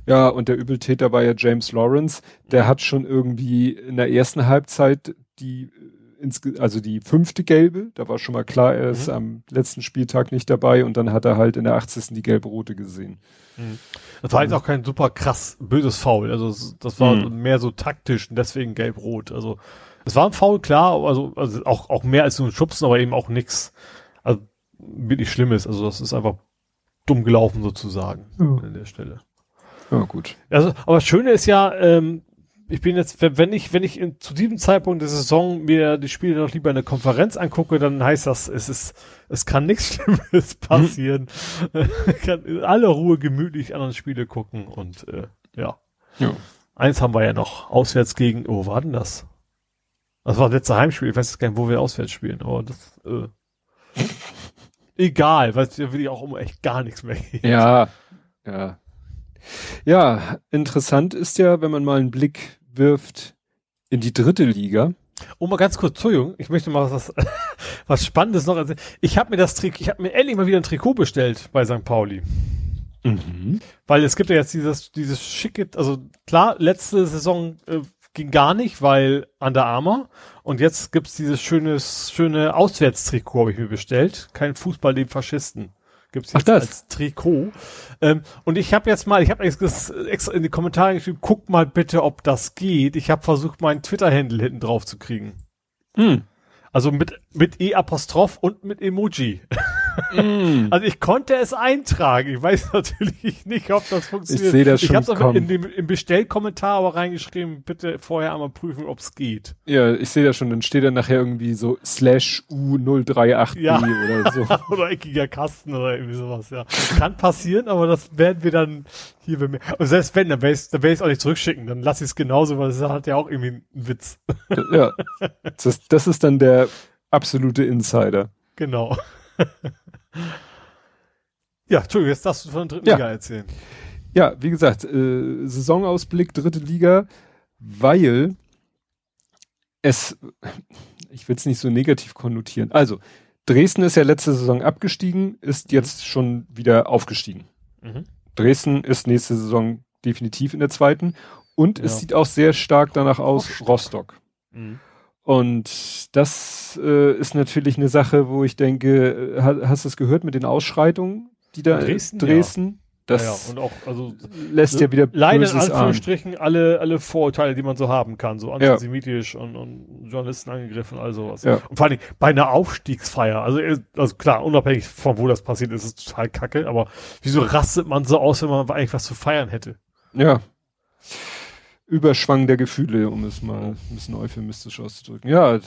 Ja, und der Übeltäter war ja James Lawrence, der hat schon irgendwie in der ersten Halbzeit die ins, also die fünfte gelbe, da war schon mal klar, er ist mhm. am letzten Spieltag nicht dabei und dann hat er halt in der 80. die gelbe-rote gesehen. Mhm. Das war jetzt auch kein super krass böses Foul, also das war mhm. mehr so taktisch und deswegen gelb-rot, also es war ein Foul, klar, also, also auch, auch mehr als nur ein Schubsen, aber eben auch nix, also wirklich Schlimmes, also das ist einfach dumm gelaufen sozusagen an der Stelle. Ja, gut. Also, aber das Schöne ist ja, ähm, ich bin jetzt, wenn ich, wenn ich in, zu diesem Zeitpunkt der Saison mir die Spiele noch lieber in der Konferenz angucke, dann heißt das, es ist, es kann nichts Schlimmes passieren. Mhm. kann in aller Ruhe gemütlich anderen Spiele gucken und äh, ja. ja. Eins haben wir ja noch, auswärts gegen, oh, war denn das? Das war das letzte Heimspiel, ich weiß jetzt gar nicht, wo wir auswärts spielen, aber das, äh, egal, weil es will ich auch um echt gar nichts mehr geht. Ja, ja. Ja, interessant ist ja, wenn man mal einen Blick wirft in die dritte Liga. Oh, mal ganz kurz, Entschuldigung, ich möchte mal was, was Spannendes noch erzählen. Ich habe mir das Trikot, ich habe mir endlich mal wieder ein Trikot bestellt bei St. Pauli. Mhm. Weil es gibt ja jetzt dieses, dieses schicke, also klar, letzte Saison äh, ging gar nicht, weil Under Armour. Und jetzt gibt's dieses schönes, schöne Auswärtstrikot, habe ich mir bestellt. Kein Fußball, den Faschisten. Gibt's jetzt Ach, das. als Trikot. Ähm, und ich habe jetzt mal, ich habe extra in die Kommentare geschrieben, guck mal bitte, ob das geht. Ich habe versucht, meinen Twitter-Handle hinten drauf zu kriegen. Hm. Also mit, mit E-Apostroph und mit Emoji. Mm. Also ich konnte es eintragen. Ich weiß natürlich nicht, ob das funktioniert. Ich sehe das schon. Ich habe es in dem, im Bestellkommentar aber reingeschrieben, bitte vorher einmal prüfen, ob es geht. Ja, ich sehe das schon. Dann steht da nachher irgendwie so slash U038 ja. oder so. oder eckiger Kasten oder irgendwie sowas, ja. Kann passieren, aber das werden wir dann hier bei mir. Und selbst wenn, dann werde ich es auch nicht zurückschicken. Dann lasse ich es genauso, weil es hat ja auch irgendwie einen Witz. ja. Das, das ist dann der absolute Insider. Genau. Ja, Entschuldigung, jetzt darfst du von der dritten ja. Liga erzählen. Ja, wie gesagt, äh, Saisonausblick dritte Liga, weil es, ich will es nicht so negativ konnotieren. Also, Dresden ist ja letzte Saison abgestiegen, ist mhm. jetzt schon wieder aufgestiegen. Mhm. Dresden ist nächste Saison definitiv in der zweiten und ja. es sieht auch sehr stark danach aus, Rostock. Rostock. Mhm. Und das äh, ist natürlich eine Sache, wo ich denke, äh, hast du es gehört mit den Ausschreitungen, die da Dresden? Dresden? Ja. Das ja, und auch, also, lässt ja wieder leider in Anführungsstrichen alle, alle Vorurteile, die man so haben kann, so antisemitisch ja. und, und Journalisten angegriffen, also was. Ja. Und vor allem bei einer Aufstiegsfeier, also, äh, also klar, unabhängig von wo das passiert, ist es total kacke, aber wieso rastet man so aus, wenn man eigentlich was zu feiern hätte? Ja. Überschwang der Gefühle, um es mal ein bisschen euphemistisch auszudrücken. Ja,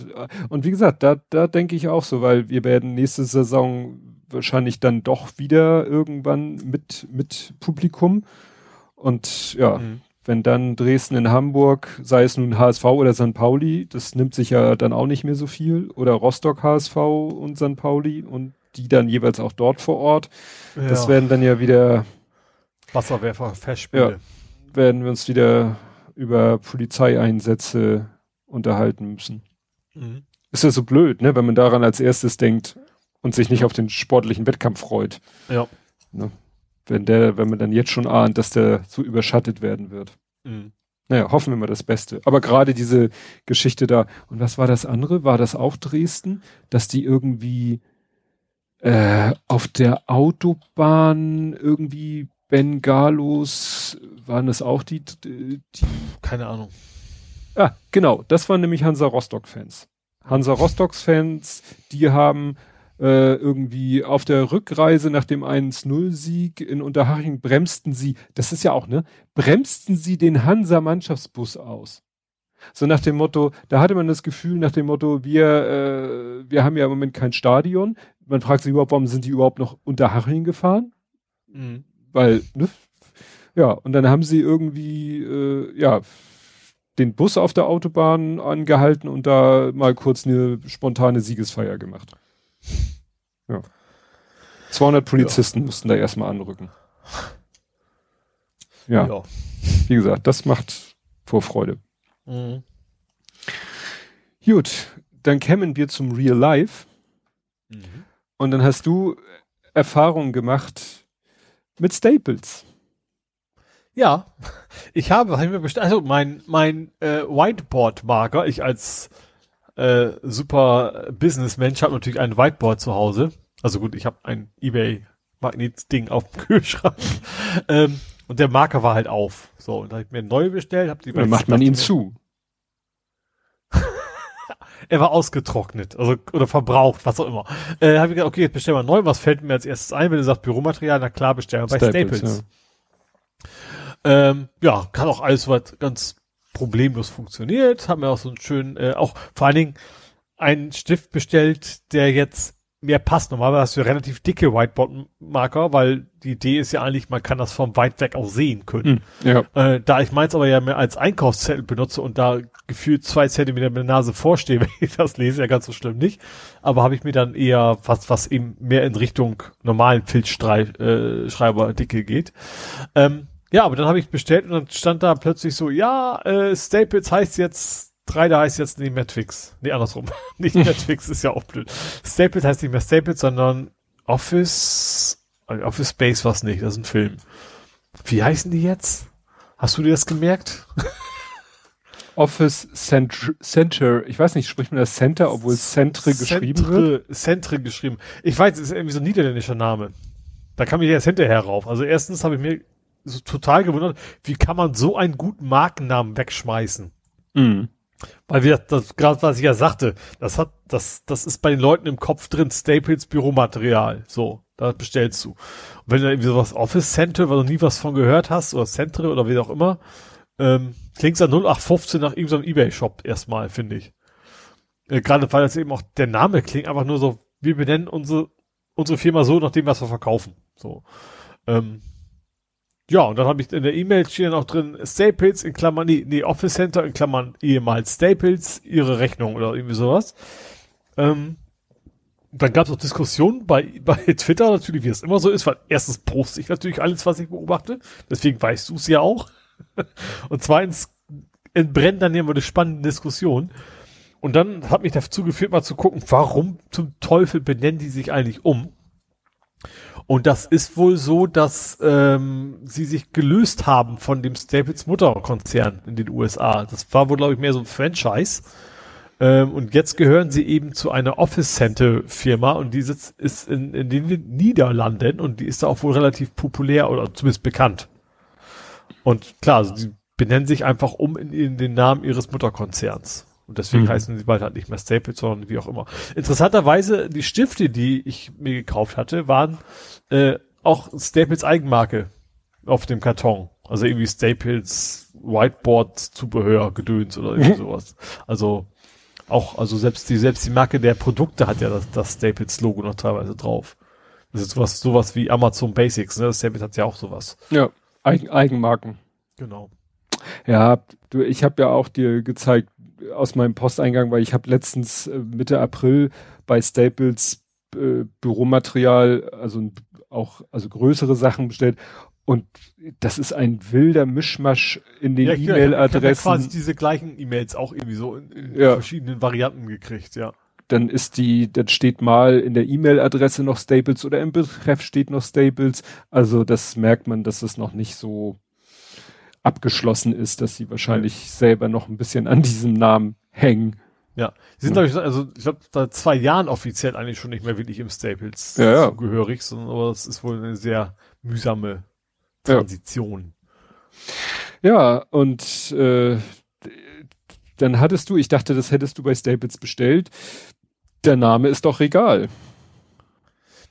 und wie gesagt, da, da denke ich auch so, weil wir werden nächste Saison wahrscheinlich dann doch wieder irgendwann mit, mit Publikum. Und ja, mhm. wenn dann Dresden in Hamburg, sei es nun HSV oder St. Pauli, das nimmt sich ja dann auch nicht mehr so viel. Oder Rostock HSV und St. Pauli und die dann jeweils auch dort vor Ort. Ja. Das werden dann ja wieder Wasserwerfer Festspiele. Ja, werden wir uns wieder über Polizeieinsätze unterhalten müssen. Mhm. Ist ja so blöd, ne, wenn man daran als erstes denkt und sich nicht auf den sportlichen Wettkampf freut. Ja. Ne? Wenn der, wenn man dann jetzt schon ahnt, dass der so überschattet werden wird. Mhm. Naja, hoffen wir mal das Beste. Aber gerade diese Geschichte da, und was war das andere? War das auch Dresden? Dass die irgendwie äh, auf der Autobahn irgendwie Bengalos, waren das auch die, die keine Ahnung. Ah, genau, das waren nämlich Hansa Rostock-Fans. Hansa Rostock-Fans, die haben äh, irgendwie auf der Rückreise nach dem 1-0-Sieg in Unterhaching bremsten sie, das ist ja auch, ne, bremsten sie den Hansa-Mannschaftsbus aus. So nach dem Motto, da hatte man das Gefühl nach dem Motto, wir, äh, wir haben ja im Moment kein Stadion. Man fragt sich überhaupt, warum sind die überhaupt noch Unterhaching gefahren? Mhm weil, ne? Ja, und dann haben sie irgendwie, äh, ja, den Bus auf der Autobahn angehalten und da mal kurz eine spontane Siegesfeier gemacht. Ja. 200 Polizisten ja. mussten da erstmal anrücken. Ja. ja. Wie gesagt, das macht Vorfreude. Mhm. Gut, dann kämen wir zum Real Life. Mhm. Und dann hast du Erfahrungen gemacht mit Staples. Ja, ich habe, habe ich mir bestellt, also mein, mein äh, Whiteboard-Marker, ich als äh, super Businessmensch habe natürlich ein Whiteboard zu Hause. Also gut, ich habe ein Ebay-Magnet-Ding auf dem Kühlschrank. ähm, und der Marker war halt auf. So, und da habe ich mir neu bestellt. Hab die Dann macht man ihn zu. Er war ausgetrocknet, also oder verbraucht, was auch immer. Äh, habe ich gesagt, okay, jetzt bestellen wir neu. Was fällt mir als erstes ein, wenn du sagst Büromaterial? Na klar, bestellen wir bei Staples. Staples. Ja. Ähm, ja, kann auch alles soweit ganz problemlos funktioniert. Haben wir auch so einen schönen, äh, auch vor allen Dingen einen Stift bestellt, der jetzt mehr passt. Normalerweise hast du relativ dicke Whiteboard-Marker, weil die Idee ist ja eigentlich, man kann das vom weit weg auch sehen können. Hm, ja. Äh, da ich meins aber ja mehr als Einkaufszettel benutze und da gefühlt zwei Zentimeter mit der Nase vorstehe, wenn ich das lese, ja ganz so schlimm nicht. Aber habe ich mir dann eher was, was eben mehr in Richtung normalen Filzschreiberdicke äh, geht. Ähm, ja, aber dann habe ich bestellt und dann stand da plötzlich so, ja, äh, Staples heißt jetzt 3 da heißt jetzt nicht mehr Twix. Nee, andersrum. nicht mehr Twix ist ja auch blöd. Staples heißt nicht mehr Staples, sondern Office, äh, Office Space was nicht, das ist ein Film. Wie heißen die jetzt? Hast du dir das gemerkt? Office Center, Center, ich weiß nicht, spricht man das Center, obwohl Centre geschrieben wird? Centre geschrieben. Ich weiß, es ist irgendwie so ein niederländischer Name. Da kam ich erst hinterher rauf. Also erstens habe ich mir so total gewundert, wie kann man so einen guten Markennamen wegschmeißen? Mhm. Weil wir, das, gerade was ich ja sagte, das hat, das, das ist bei den Leuten im Kopf drin, Staples Büromaterial. So, da bestellst du. Und wenn du irgendwie sowas Office Center, weil du nie was von gehört hast, oder Centre oder wie auch immer, ähm, klingt's ja 0815 nach irgendeinem Ebay-Shop erstmal, finde ich. Äh, gerade weil das eben auch, der Name klingt einfach nur so, wir benennen unsere, unsere Firma so, nach dem, was wir verkaufen. So. Ähm, ja, und dann habe ich in der E-Mail steht dann auch drin, Staples in Klammern, nee, nee, Office Center in Klammern ehemals Staples, ihre Rechnung oder irgendwie sowas. Ähm, dann gab es auch Diskussionen bei, bei Twitter natürlich, wie es immer so ist, weil erstens poste ich natürlich alles, was ich beobachte, deswegen weißt du es ja auch. Und zweitens entbrennt dann immer eine spannende Diskussion. Und dann hat mich dazu geführt, mal zu gucken, warum zum Teufel benennen die sich eigentlich um? Und das ist wohl so, dass ähm, sie sich gelöst haben von dem Staples Mutterkonzern in den USA. Das war wohl, glaube ich, mehr so ein Franchise. Ähm, und jetzt gehören sie eben zu einer Office Center Firma und die sitzt, ist in, in den Niederlanden und die ist da auch wohl relativ populär oder zumindest bekannt. Und klar, sie benennen sich einfach um in, in den Namen ihres Mutterkonzerns. Und deswegen mhm. heißen sie bald halt nicht mehr Staples, sondern wie auch immer. Interessanterweise, die Stifte, die ich mir gekauft hatte, waren äh, auch Staples Eigenmarke auf dem Karton. Also irgendwie Staples Whiteboard Zubehör Gedöns oder irgendwie mhm. sowas. Also auch, also selbst die, selbst die Marke der Produkte hat ja das, das Staples Logo noch teilweise drauf. Das ist sowas, sowas wie Amazon Basics, ne? Staples hat ja auch sowas. Ja, Eigen, Eigenmarken. Genau. Ja, du, ich habe ja auch dir gezeigt, aus meinem Posteingang, weil ich habe letztens äh, Mitte April bei Staples äh, Büromaterial, also auch also größere Sachen bestellt und das ist ein wilder Mischmasch in den ja, E-Mail-Adressen. Ich habe quasi diese gleichen E-Mails auch irgendwie so in, in ja. verschiedenen Varianten gekriegt, ja. Dann ist die, dann steht mal in der E-Mail-Adresse noch Staples oder im Betreff steht noch Staples. Also das merkt man, dass es noch nicht so abgeschlossen ist, dass sie wahrscheinlich selber noch ein bisschen an diesem Namen hängen. Ja, sie sind, ja. glaube ich, also ich glaube, seit zwei Jahren offiziell eigentlich schon nicht mehr wirklich im Staples ja, ja. zugehörig, sondern aber es ist wohl eine sehr mühsame Transition. Ja, ja und äh, dann hattest du, ich dachte, das hättest du bei Staples bestellt. Der Name ist doch Regal.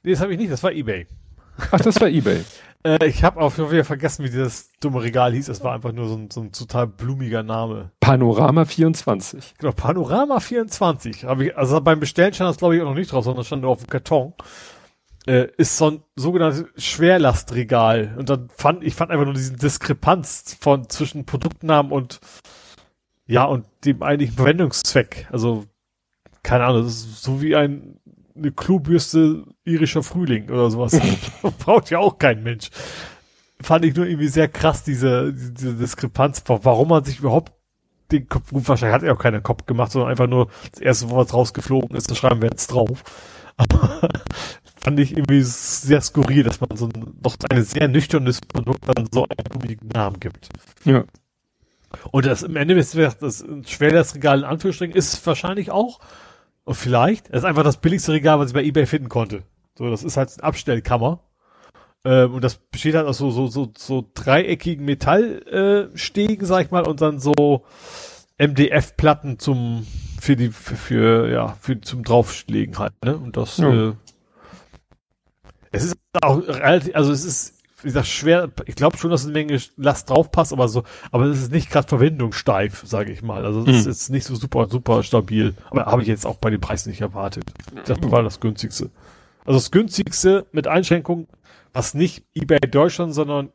Nee, das habe ich nicht, das war eBay. Ach, das war eBay. Äh, ich habe auch wieder vergessen, wie dieses dumme Regal hieß. Es war einfach nur so ein, so ein total blumiger Name. Panorama 24. Genau, Panorama 24. Hab ich, also beim Bestellen stand das glaube ich auch noch nicht drauf, sondern stand nur auf dem Karton. Äh, ist so ein sogenanntes Schwerlastregal. Und dann fand ich fand einfach nur diesen Diskrepanz von zwischen Produktnamen und ja und dem eigentlichen Verwendungszweck. Also keine Ahnung, das ist so wie ein eine Klobürste irischer Frühling oder sowas. Braucht ja auch kein Mensch. Fand ich nur irgendwie sehr krass, diese, diese Diskrepanz, warum man sich überhaupt den Kopf, gut, wahrscheinlich hat er auch keinen Kopf gemacht, sondern einfach nur das erste, wo was rausgeflogen ist, das schreiben wir jetzt drauf. Aber fand ich irgendwie sehr skurril, dass man so ein, doch ein sehr nüchternes Produkt dann so einen gummigen Namen gibt. Ja. Und das im Endeffekt, das schwer das Regal in Anführungsstrichen ist wahrscheinlich auch, und vielleicht, das ist einfach das billigste Regal, was ich bei eBay finden konnte. So, das ist halt ein Abstellkammer. Ähm, und das besteht halt aus so, so, so, so dreieckigen Metallstegen, äh, sag ich mal, und dann so MDF-Platten zum, für die, für, für, ja, für, zum Drauflegen halt, ne? Und das, ja. äh, es ist auch relativ, also es ist, wie gesagt, schwer, ich glaube schon, dass eine Menge Last draufpasst, aber so, aber es ist nicht gerade verwendungssteif, sage ich mal. Also es mhm. ist jetzt nicht so super, super stabil. Aber habe ich jetzt auch bei den Preisen nicht erwartet. Das war das günstigste. Also das günstigste mit Einschränkung, was nicht eBay Deutschland, sondern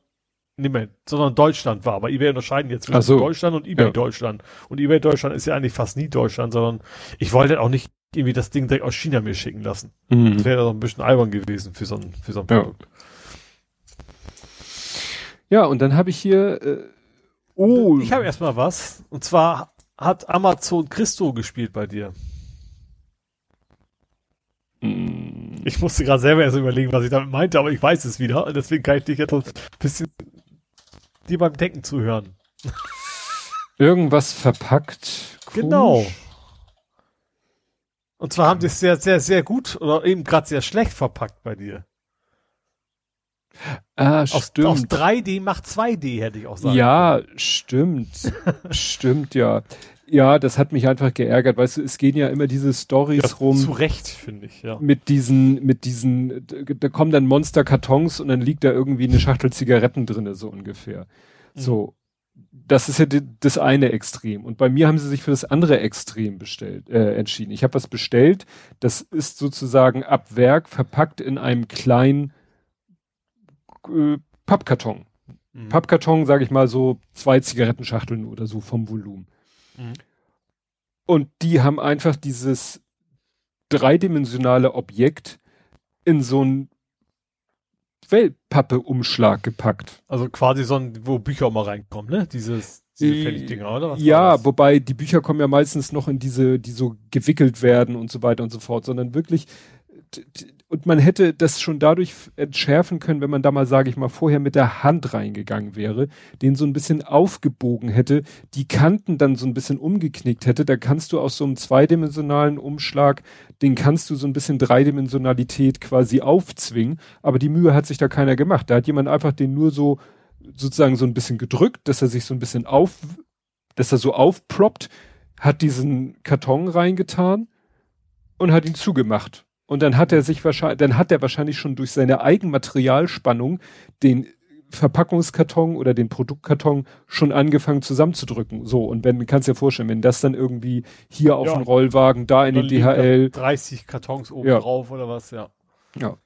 nicht mehr, sondern Deutschland war. Aber eBay unterscheiden jetzt zwischen so. Deutschland und eBay ja. Deutschland. Und eBay Deutschland ist ja eigentlich fast nie Deutschland, sondern ich wollte auch nicht irgendwie das Ding direkt aus China mir schicken lassen. Mhm. Das wäre doch ein bisschen albern gewesen für so ein, für so ein Produkt. Ja, ja und dann habe ich hier, äh, oh. Ich habe erstmal was. Und zwar hat Amazon Christo gespielt bei dir. Hm. Ich musste gerade selber erst überlegen, was ich damit meinte, aber ich weiß es wieder. Deswegen kann ich dich jetzt ein bisschen dir beim Denken zuhören. Irgendwas verpackt. Komisch. Genau. Und zwar haben die es sehr, sehr, sehr gut oder eben gerade sehr schlecht verpackt bei dir. Ah, aus, stimmt. Aus 3D macht 2D, hätte ich auch sagen Ja, können. stimmt. stimmt, ja. Ja, das hat mich einfach geärgert. Weißt du, es gehen ja immer diese Stories ja, rum. Zu Recht, finde ich, ja. Mit diesen, mit diesen, da kommen dann Monsterkartons und dann liegt da irgendwie eine Schachtel Zigaretten drinne, so ungefähr. Mhm. So das ist ja die, das eine Extrem. Und bei mir haben sie sich für das andere Extrem bestellt, äh, entschieden. Ich habe was bestellt, das ist sozusagen ab Werk verpackt in einem kleinen äh, Pappkarton. Mhm. Pappkarton, sage ich mal, so zwei Zigarettenschachteln oder so vom Volumen. Mhm. Und die haben einfach dieses dreidimensionale Objekt in so ein Wellpappe-Umschlag gepackt. Also quasi so ein, wo Bücher auch mal reinkommen, ne? Dieses, diese äh, Fertigdinger, oder? Was ja, wobei die Bücher kommen ja meistens noch in diese, die so gewickelt werden und so weiter und so fort, sondern wirklich und man hätte das schon dadurch entschärfen können, wenn man da mal, sage ich mal, vorher mit der Hand reingegangen wäre, den so ein bisschen aufgebogen hätte, die Kanten dann so ein bisschen umgeknickt hätte, da kannst du aus so einem zweidimensionalen Umschlag, den kannst du so ein bisschen Dreidimensionalität quasi aufzwingen, aber die Mühe hat sich da keiner gemacht. Da hat jemand einfach den nur so sozusagen so ein bisschen gedrückt, dass er sich so ein bisschen auf, dass er so aufploppt, hat diesen Karton reingetan und hat ihn zugemacht und dann hat er sich wahrscheinlich, dann hat er wahrscheinlich schon durch seine Eigenmaterialspannung den Verpackungskarton oder den Produktkarton schon angefangen zusammenzudrücken. So, und wenn, kannst dir vorstellen, wenn das dann irgendwie hier auf ja. den Rollwagen, da in den DHL. 30 Kartons oben ja. drauf oder was, ja. Ja.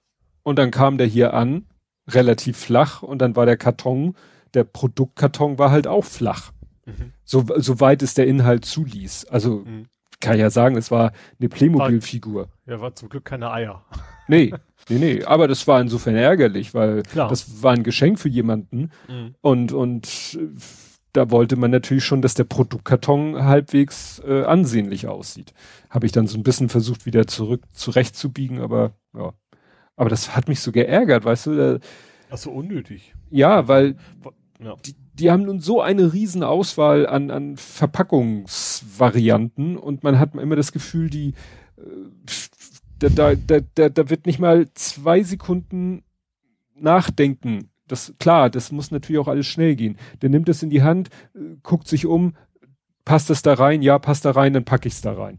Und dann kam der hier an, relativ flach, und dann war der Karton, der Produktkarton war halt auch flach. Mhm. So, soweit es der Inhalt zuließ. Also, mhm kann ja sagen, es war eine Playmobil-Figur. Ja, war zum Glück keine Eier. Nee, nee, nee. Aber das war insofern ärgerlich, weil Klar. das war ein Geschenk für jemanden. Mhm. Und, und da wollte man natürlich schon, dass der Produktkarton halbwegs äh, ansehnlich aussieht. Habe ich dann so ein bisschen versucht, wieder zurück zurechtzubiegen, aber ja. Aber das hat mich so geärgert, weißt du? Ach so, unnötig. Ja, weil ja. Die, die haben nun so eine riesen Auswahl an, an Verpackungsvarianten und man hat immer das Gefühl, die äh, da, da, da, da, wird nicht mal zwei Sekunden nachdenken. Das klar, das muss natürlich auch alles schnell gehen. Der nimmt es in die Hand, äh, guckt sich um, passt es da rein, ja, passt da rein, dann packe ich es da rein.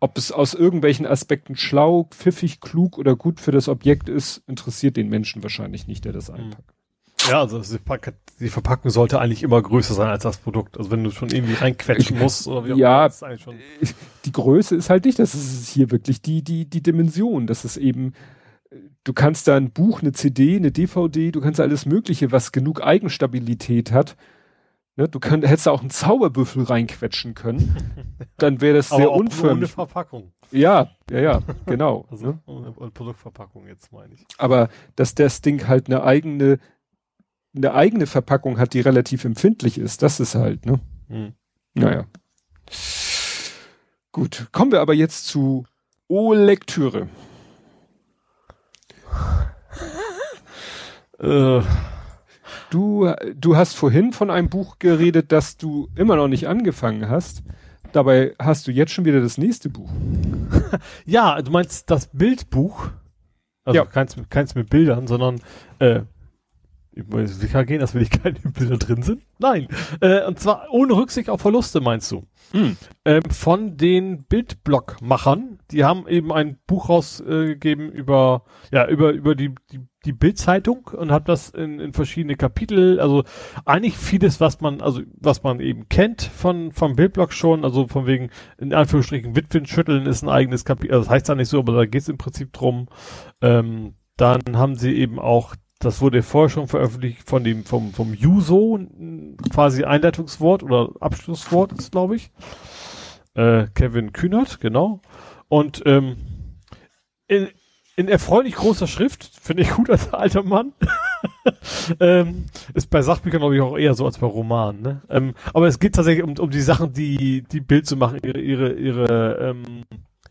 Ob es aus irgendwelchen Aspekten schlau, pfiffig, klug oder gut für das Objekt ist, interessiert den Menschen wahrscheinlich nicht, der das hm. einpackt. Ja, also die Verpackung sollte eigentlich immer größer sein als das Produkt. Also wenn du schon irgendwie reinquetschen musst oder wie auch ja, immer, die Größe ist halt nicht, das ist hier wirklich die, die, die Dimension. Das ist eben, du kannst da ein Buch, eine CD, eine DVD, du kannst alles Mögliche, was genug Eigenstabilität hat. Ne, du könnt, hättest da auch einen Zauberbüffel reinquetschen können. Dann wäre das sehr unförmig. Ohne Verpackung. Ja, ja, ja, genau. also ne? ohne Produktverpackung jetzt meine ich. Aber dass das Ding halt eine eigene eine eigene Verpackung hat, die relativ empfindlich ist, das ist halt, ne? Hm. Naja. Gut, kommen wir aber jetzt zu O-Lektüre. äh. Du, du hast vorhin von einem Buch geredet, das du immer noch nicht angefangen hast. Dabei hast du jetzt schon wieder das nächste Buch. ja, du meinst das Bildbuch. Also ja. keins, keins mit Bildern, sondern äh, sicher gehen, dass wirklich keine Bilder drin sind? Nein. Äh, und zwar ohne Rücksicht auf Verluste, meinst du? Hm. Ähm, von den Bildblockmachern. Die haben eben ein Buch rausgegeben äh, über, ja, über, über die, die, die Bildzeitung und hat das in, in verschiedene Kapitel, also eigentlich vieles, was man, also was man eben kennt von, vom Bildblock schon, also von wegen, in Anführungsstrichen, Witwen schütteln ist ein eigenes Kapitel, also das heißt ja nicht so, aber da geht es im Prinzip drum. Ähm, dann haben sie eben auch das wurde vorher schon veröffentlicht von dem, vom, vom Juso, quasi Einleitungswort oder Abschlusswort ist, glaube ich. Äh, Kevin Kühnert, genau. Und ähm, in, in erfreulich großer Schrift, finde ich gut als alter Mann. ähm, ist bei Sachbüchern, glaube ich, auch eher so als bei Romanen. Ne? Ähm, aber es geht tatsächlich um, um die Sachen, die, die Bild zu machen, ihre, ihre, ihre ähm,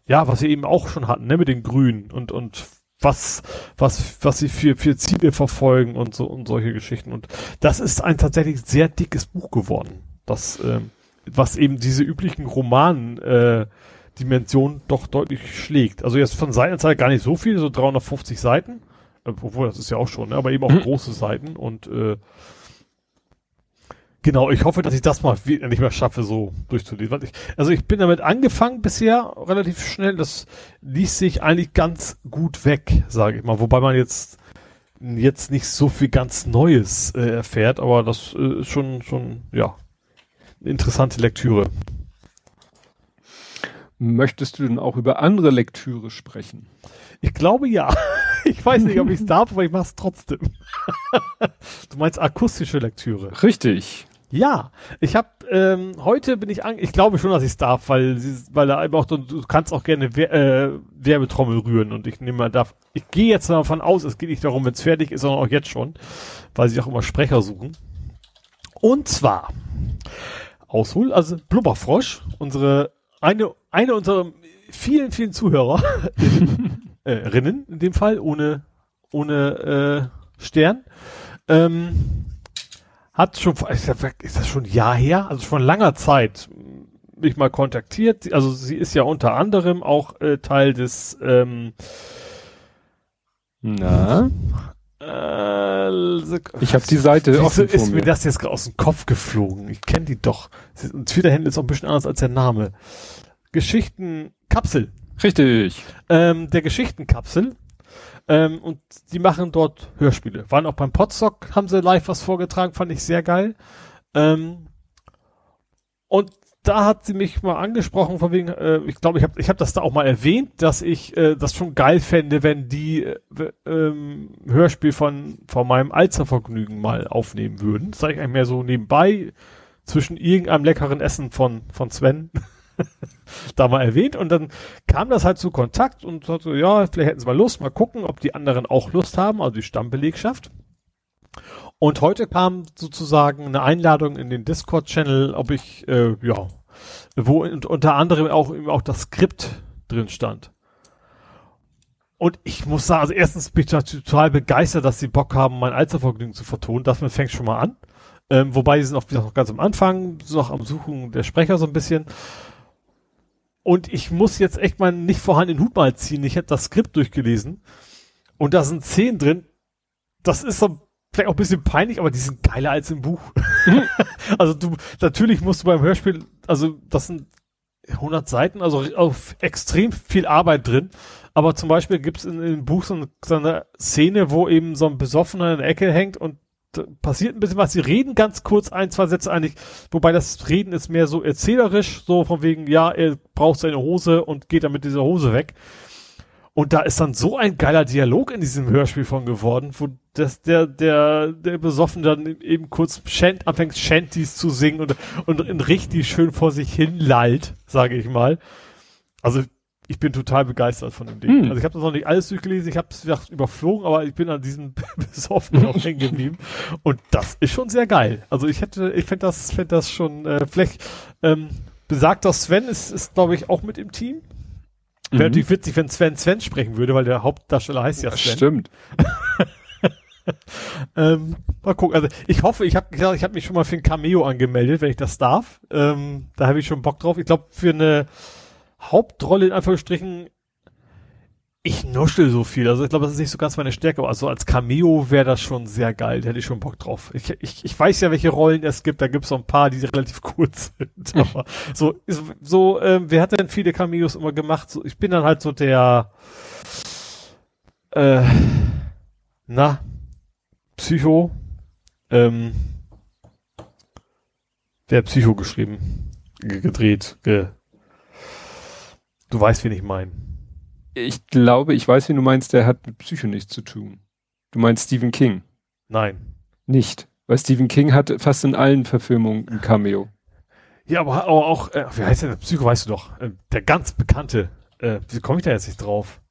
ja, was sie eben auch schon hatten, ne, mit den Grünen und, und was, was, was sie für, für Ziele verfolgen und so und solche Geschichten. Und das ist ein tatsächlich sehr dickes Buch geworden. Das, ähm, was eben diese üblichen Romanen, äh, Dimension doch deutlich schlägt. Also jetzt von Seitenzahl gar nicht so viel, so 350 Seiten. Obwohl, das ist ja auch schon, ne? aber eben auch mhm. große Seiten und äh, Genau, ich hoffe, dass ich das mal nicht mehr schaffe, so durchzulesen. Ich, also ich bin damit angefangen bisher relativ schnell. Das ließ sich eigentlich ganz gut weg, sage ich mal. Wobei man jetzt jetzt nicht so viel ganz Neues äh, erfährt, aber das äh, ist schon schon ja eine interessante Lektüre. Möchtest du denn auch über andere Lektüre sprechen? Ich glaube ja. Ich weiß nicht, ob ich es darf, aber ich mache es trotzdem. Du meinst akustische Lektüre? Richtig. Ja, ich habe ähm, heute bin ich an, ich glaube schon, dass ich es darf, weil sie, weil da einfach du, du kannst auch gerne Wer, äh, Werbetrommel rühren und ich nehme mal darf. Ich gehe jetzt davon aus, es geht nicht darum, wenn es fertig ist, sondern auch jetzt schon, weil sie auch immer Sprecher suchen. Und zwar Aushol, also Blubberfrosch, unsere eine eine unserer vielen vielen Zuhörer äh, Rinnen in dem Fall ohne ohne äh, Stern. Ähm, hat schon, ist das schon ein Jahr her? Also schon langer Zeit mich mal kontaktiert. Also sie ist ja unter anderem auch äh, Teil des ähm, Na? Äh, ich habe die Seite offen ist mir. mir das jetzt aus dem Kopf geflogen. Ich kenne die doch. Twitter-Handle ist auch ein bisschen anders als der Name. Geschichtenkapsel. Richtig. Ähm, der Geschichtenkapsel ähm, und die machen dort Hörspiele. Waren auch beim Podstock, haben sie live was vorgetragen, fand ich sehr geil. Ähm, und da hat sie mich mal angesprochen, von wegen, äh, ich glaube, ich habe ich hab das da auch mal erwähnt, dass ich äh, das schon geil fände, wenn die äh, ähm, Hörspiel von, von meinem Alzervergnügen mal aufnehmen würden. Das sage ich eigentlich mehr so nebenbei zwischen irgendeinem leckeren Essen von, von Sven. da mal erwähnt und dann kam das halt zu Kontakt und sagte, ja, vielleicht hätten sie mal Lust, mal gucken, ob die anderen auch Lust haben, also die Stammbelegschaft. Und heute kam sozusagen eine Einladung in den Discord-Channel, ob ich, äh, ja, wo unter anderem auch, auch das Skript drin stand. Und ich muss sagen, also erstens bin ich total begeistert, dass sie Bock haben, mein Allzervergnügen zu vertonen. Das fängt schon mal an. Ähm, wobei sie sind auch wieder noch ganz am Anfang, so noch am Suchen der Sprecher so ein bisschen. Und ich muss jetzt echt mal nicht vorhandenen Hut mal ziehen. Ich habe das Skript durchgelesen. Und da sind Szenen drin. Das ist so vielleicht auch ein bisschen peinlich, aber die sind geiler als im Buch. also du, natürlich musst du beim Hörspiel, also das sind 100 Seiten, also auf extrem viel Arbeit drin. Aber zum Beispiel gibt es in, in dem Buch so eine, so eine Szene, wo eben so ein Besoffener in der Ecke hängt und passiert ein bisschen was. Sie reden ganz kurz ein, zwei Sätze eigentlich, wobei das Reden ist mehr so erzählerisch, so von wegen, ja, er braucht seine Hose und geht dann mit dieser Hose weg. Und da ist dann so ein geiler Dialog in diesem Hörspiel von geworden, wo das, der, der, der Besoffen dann eben kurz Shant, anfängt Shanties zu singen und, und, richtig schön vor sich hin lallt, sage ich mal. Also ich bin total begeistert von dem Ding. Hm. Also ich habe das noch nicht alles durchgelesen, ich habe es überflogen, aber ich bin an diesem besoffen auch hängen geblieben. Und das ist schon sehr geil. Also ich hätte, ich fände das, fänd das schon, äh, vielleicht ähm, besagter Sven ist, ist glaube ich, auch mit im Team. Wäre mhm. natürlich witzig, wenn Sven Sven sprechen würde, weil der Hauptdarsteller heißt ja Sven. Stimmt. ähm, mal gucken. Also ich hoffe, ich habe ich hab mich schon mal für ein Cameo angemeldet, wenn ich das darf. Ähm, da habe ich schon Bock drauf. Ich glaube, für eine Hauptrolle in Anführungsstrichen, ich nuschel so viel. Also ich glaube, das ist nicht so ganz meine Stärke, aber also als Cameo wäre das schon sehr geil. Da hätte ich schon Bock drauf. Ich, ich, ich weiß ja, welche Rollen es gibt. Da gibt es so ein paar, die relativ kurz sind. Aber so, so ähm, wer hat denn viele Cameos immer gemacht? So, ich bin dann halt so der äh, na, Psycho. Ähm, der Psycho geschrieben, gedreht, ge Du weißt, wen ich meine. Ich glaube, ich weiß, wen du meinst, der hat mit Psycho nichts zu tun. Du meinst Stephen King? Nein. Nicht. Weil Stephen King hat fast in allen Verfilmungen ein Cameo. Ja, aber, aber auch, äh, wie heißt der? Psycho weißt du doch. Äh, der ganz bekannte. Äh, wie komme ich da jetzt nicht drauf?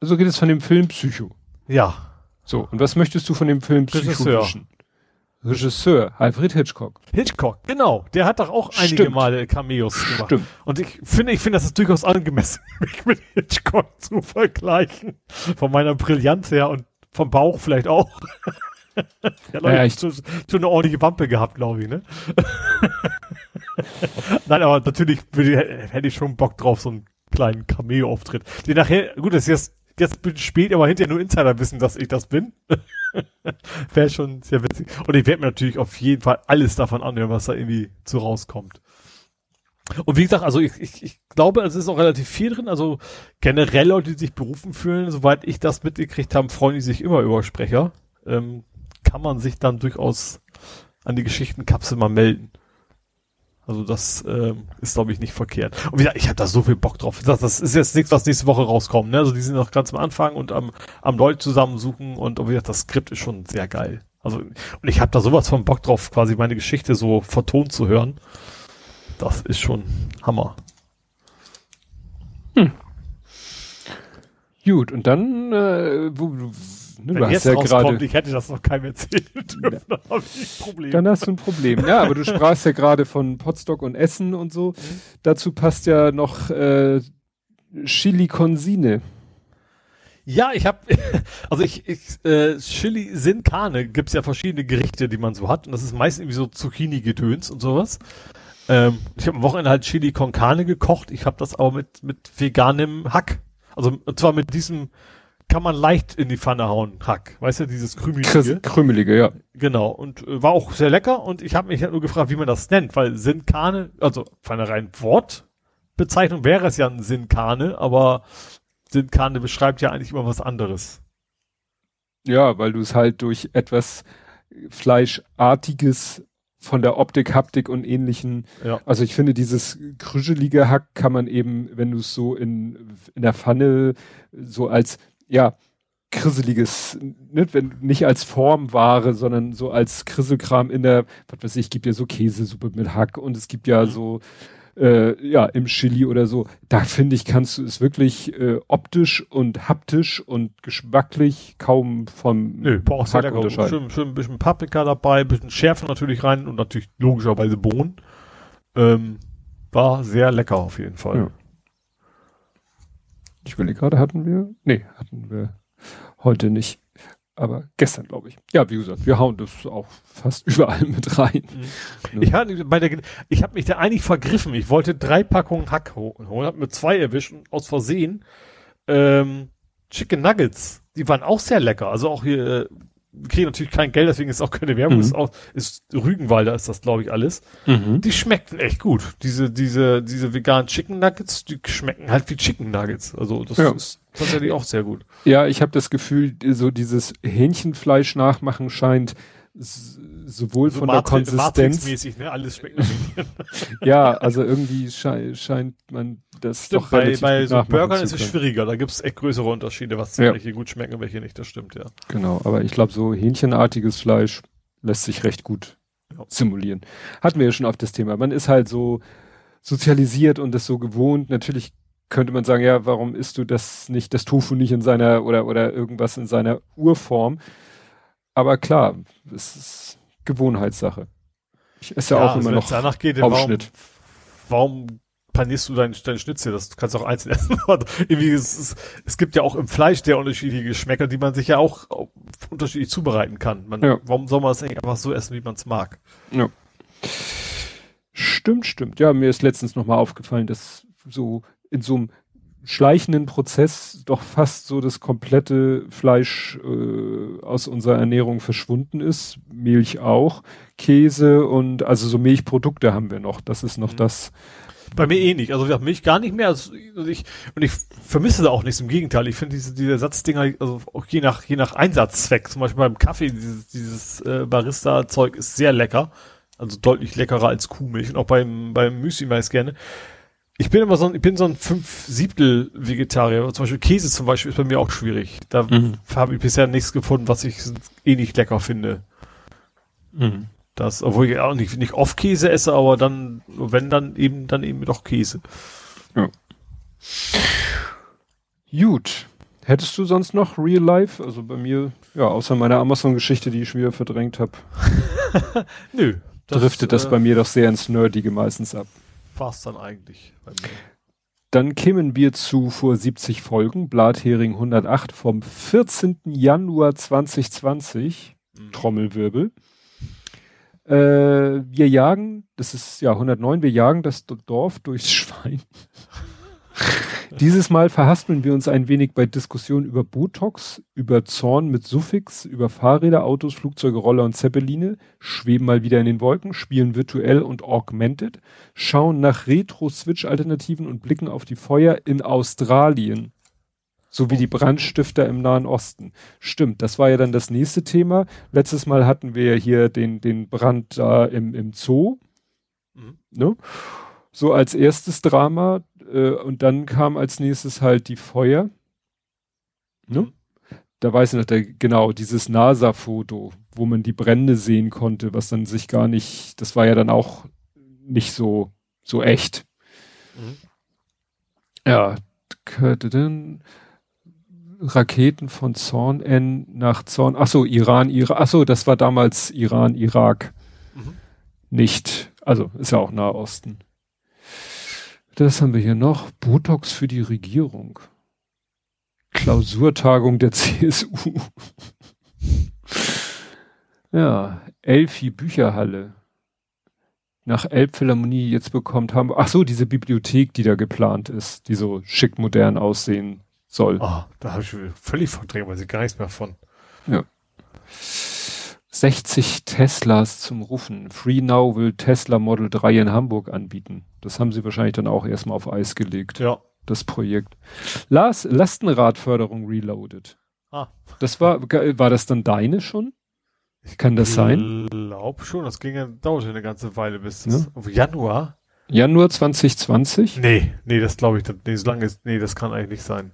So geht es von dem Film Psycho. Ja. So, und was möchtest du von dem Film Psycho Regisseur. wissen? Regisseur, Alfred Hitchcock. Hitchcock, genau. Der hat doch auch einige Stimmt. Male Cameos gemacht. Stimmt. Und ich finde, ich finde, das ist durchaus angemessen, mich mit Hitchcock zu vergleichen. Von meiner Brillanz her und vom Bauch vielleicht auch. ja, Leute, ja, ich schon, schon eine ordentliche Wampe gehabt, glaube ich, ne? Nein, aber natürlich würde, hätte ich schon Bock drauf, so einen kleinen Cameo-Auftritt. Den nachher, gut, das ist jetzt jetzt spät, aber hinterher nur Insider wissen, dass ich das bin. Wäre schon sehr witzig. Und ich werde mir natürlich auf jeden Fall alles davon anhören, was da irgendwie zu rauskommt. Und wie gesagt, also ich, ich, ich glaube, es ist auch relativ viel drin. Also generell Leute, die sich berufen fühlen, soweit ich das mitgekriegt habe, freuen die sich immer über Sprecher. Ähm, kann man sich dann durchaus an die Geschichtenkapsel mal melden. Also das ähm, ist, glaube ich, nicht verkehrt. Und wieder, ich habe da so viel Bock drauf. Das, das ist jetzt nichts, was nächste Woche rauskommt. Ne? Also die sind noch ganz am Anfang und am, am Leute zusammensuchen und, und wie gesagt, das Skript ist schon sehr geil. Also und ich habe da sowas von Bock drauf, quasi meine Geschichte so vertont zu hören. Das ist schon Hammer. Hm. Gut, und dann, äh, Ne, Wenn du jetzt hast ja gerade, ich hätte das noch keinem erzählt dürfen, dann habe ich ein Problem. Dann hast du ein Problem. Ja, aber du sprachst ja gerade von Potstock und Essen und so. Mhm. Dazu passt ja noch äh, Chili Consine. Ja, ich habe, also ich, ich äh, Chili Sin Carne gibt's ja verschiedene Gerichte, die man so hat und das ist meistens irgendwie so Zucchini-Gedöns und sowas. Ähm, ich habe am Wochenende halt Chili con Carne gekocht. Ich habe das aber mit mit veganem Hack, also und zwar mit diesem kann man leicht in die Pfanne hauen, Hack. Weißt du, dieses krümelige. Krümelige, ja. Genau. Und äh, war auch sehr lecker. Und ich habe mich halt nur gefragt, wie man das nennt, weil Sinkane, also von einer rein Wortbezeichnung wäre es ja ein Sinkane, aber Sinkane beschreibt ja eigentlich immer was anderes. Ja, weil du es halt durch etwas Fleischartiges von der Optik, Haptik und ähnlichen. Ja. Also ich finde, dieses krüschelige Hack kann man eben, wenn du es so in, in der Pfanne so als ja, krisseliges, ne, wenn, nicht als Formware, sondern so als Krisselkram in der, was weiß ich, gibt ja so Käsesuppe mit Hack und es gibt ja mhm. so, äh, ja, im Chili oder so. Da finde ich, kannst du es wirklich äh, optisch und haptisch und geschmacklich kaum vom Nö, brauchst Hack lecker. unterscheiden. Schön, schön ein bisschen Paprika dabei, ein bisschen Schärfe natürlich rein und natürlich logischerweise Bohnen. Ähm, war sehr lecker auf jeden Fall. Ja. Ich will gerade, hatten wir? Nee, hatten wir heute nicht. Aber gestern, glaube ich. Ja, wie gesagt, wir hauen das auch fast überall mit rein. Mhm. Ich hatte bei der, ich habe mich da eigentlich vergriffen. Ich wollte drei Packungen Hack holen, habe mir zwei erwischt und aus Versehen ähm, Chicken Nuggets. Die waren auch sehr lecker. Also auch hier äh, kriegen natürlich kein Geld, deswegen ist auch keine Werbung, mhm. ist auch, ist Rügenwalder ist das, glaube ich, alles. Mhm. Die schmecken echt gut. Diese, diese, diese veganen Chicken Nuggets, die schmecken halt wie Chicken Nuggets. Also das ja. ist tatsächlich auch sehr gut. Ja, ich habe das Gefühl, so dieses Hähnchenfleisch nachmachen scheint sowohl also von der Konsistenz. Ne? Alles schmeckt Ja, also irgendwie schei scheint man das stimmt, doch bei, bei so Burgern ist es schwieriger. Da gibt es echt größere Unterschiede, was ja. welche gut schmecken und welche nicht. Das stimmt, ja. Genau, aber ich glaube, so hähnchenartiges Fleisch lässt sich recht gut ja. simulieren. Hatten wir ja schon oft das Thema. Man ist halt so sozialisiert und das so gewohnt. Natürlich könnte man sagen, ja, warum isst du das nicht, das Tofu nicht in seiner oder oder irgendwas in seiner Urform? Aber klar, es ist Gewohnheitssache. Ich esse ja, ja auch immer noch danach geht, Aufschnitt. Warum, warum panierst du dein, dein Schnitzel? Das kannst du auch einzeln essen. Irgendwie es, es, es gibt ja auch im Fleisch der unterschiedliche Geschmäcker, die man sich ja auch unterschiedlich zubereiten kann. Man, ja. Warum soll man es eigentlich einfach so essen, wie man es mag? Ja. Stimmt, stimmt. Ja, mir ist letztens nochmal aufgefallen, dass so in so einem schleichenden Prozess doch fast so das komplette Fleisch äh, aus unserer Ernährung verschwunden ist. Milch auch, Käse und also so Milchprodukte haben wir noch. Das ist noch mhm. das. Bei mir eh nicht. Also ich Milch gar nicht mehr. Also ich, und ich vermisse da auch nichts. Im Gegenteil. Ich finde diese, diese Ersatzdinger, also auch je nach, je nach Einsatzzweck, zum Beispiel beim Kaffee, dieses, dieses äh, Barista-Zeug ist sehr lecker. Also deutlich leckerer als Kuhmilch. Und auch beim, beim Müsli meist gerne. Ich bin immer so ein, ich bin so ein fünf Siebtel Vegetarier. Zum Beispiel Käse zum Beispiel ist bei mir auch schwierig. Da mhm. habe ich bisher nichts gefunden, was ich eh nicht lecker finde. Mhm. Das, obwohl ich auch nicht, nicht oft Käse esse, aber dann, wenn dann eben, dann eben doch Käse. Ja. Gut. Hättest du sonst noch Real Life? Also bei mir, ja, außer meiner Amazon-Geschichte, die ich wieder verdrängt habe. Nö. Das, driftet das äh, bei mir doch sehr ins Nerdige meistens ab war's dann eigentlich bei mir. Dann kämen wir zu vor 70 Folgen, Blathering 108 vom 14. Januar 2020, mhm. Trommelwirbel. Äh, wir jagen, das ist ja 109, wir jagen das Dorf durchs Schwein. Dieses Mal verhaspeln wir uns ein wenig bei Diskussionen über Botox, über Zorn mit Suffix, über Fahrräder, Autos, Flugzeuge, Roller und Zeppeline, schweben mal wieder in den Wolken, spielen virtuell und augmented, schauen nach Retro-Switch-Alternativen und blicken auf die Feuer in Australien. Sowie die Brandstifter im Nahen Osten. Stimmt, das war ja dann das nächste Thema. Letztes Mal hatten wir ja hier den, den Brand da im, im Zoo. Mhm. Ne? So als erstes Drama äh, und dann kam als nächstes halt die Feuer. Ne? Mhm. Da weiß ich noch, der, genau, dieses NASA-Foto, wo man die Brände sehen konnte, was dann sich gar nicht, das war ja dann auch nicht so, so echt. Mhm. Ja, Raketen von Zorn N nach Zorn, ach so, Iran, Irak, ach so, das war damals Iran, Irak. Mhm. Nicht, also ist ja auch Nahosten. Das haben wir hier noch. Botox für die Regierung. Klausurtagung der CSU. ja, Elfi Bücherhalle. Nach Elbphilharmonie jetzt bekommt haben. Ach so, diese Bibliothek, die da geplant ist, die so schick modern aussehen soll. Ah, oh, da habe ich völlig verdrängt, weil ich gar nichts mehr von. Ja. 60 Teslas zum Rufen. Free Now will Tesla Model 3 in Hamburg anbieten. Das haben sie wahrscheinlich dann auch erstmal auf Eis gelegt. Ja. Das Projekt. Lars, Lastenradförderung reloaded. Ah. Das war, war das dann deine schon? Kann das sein? Ich glaube schon, das ging dauerte eine ganze Weile bis ja? auf Januar. Januar 2020? Nee, nee, das glaube ich, nee, so lange ist, nee, das kann eigentlich nicht sein.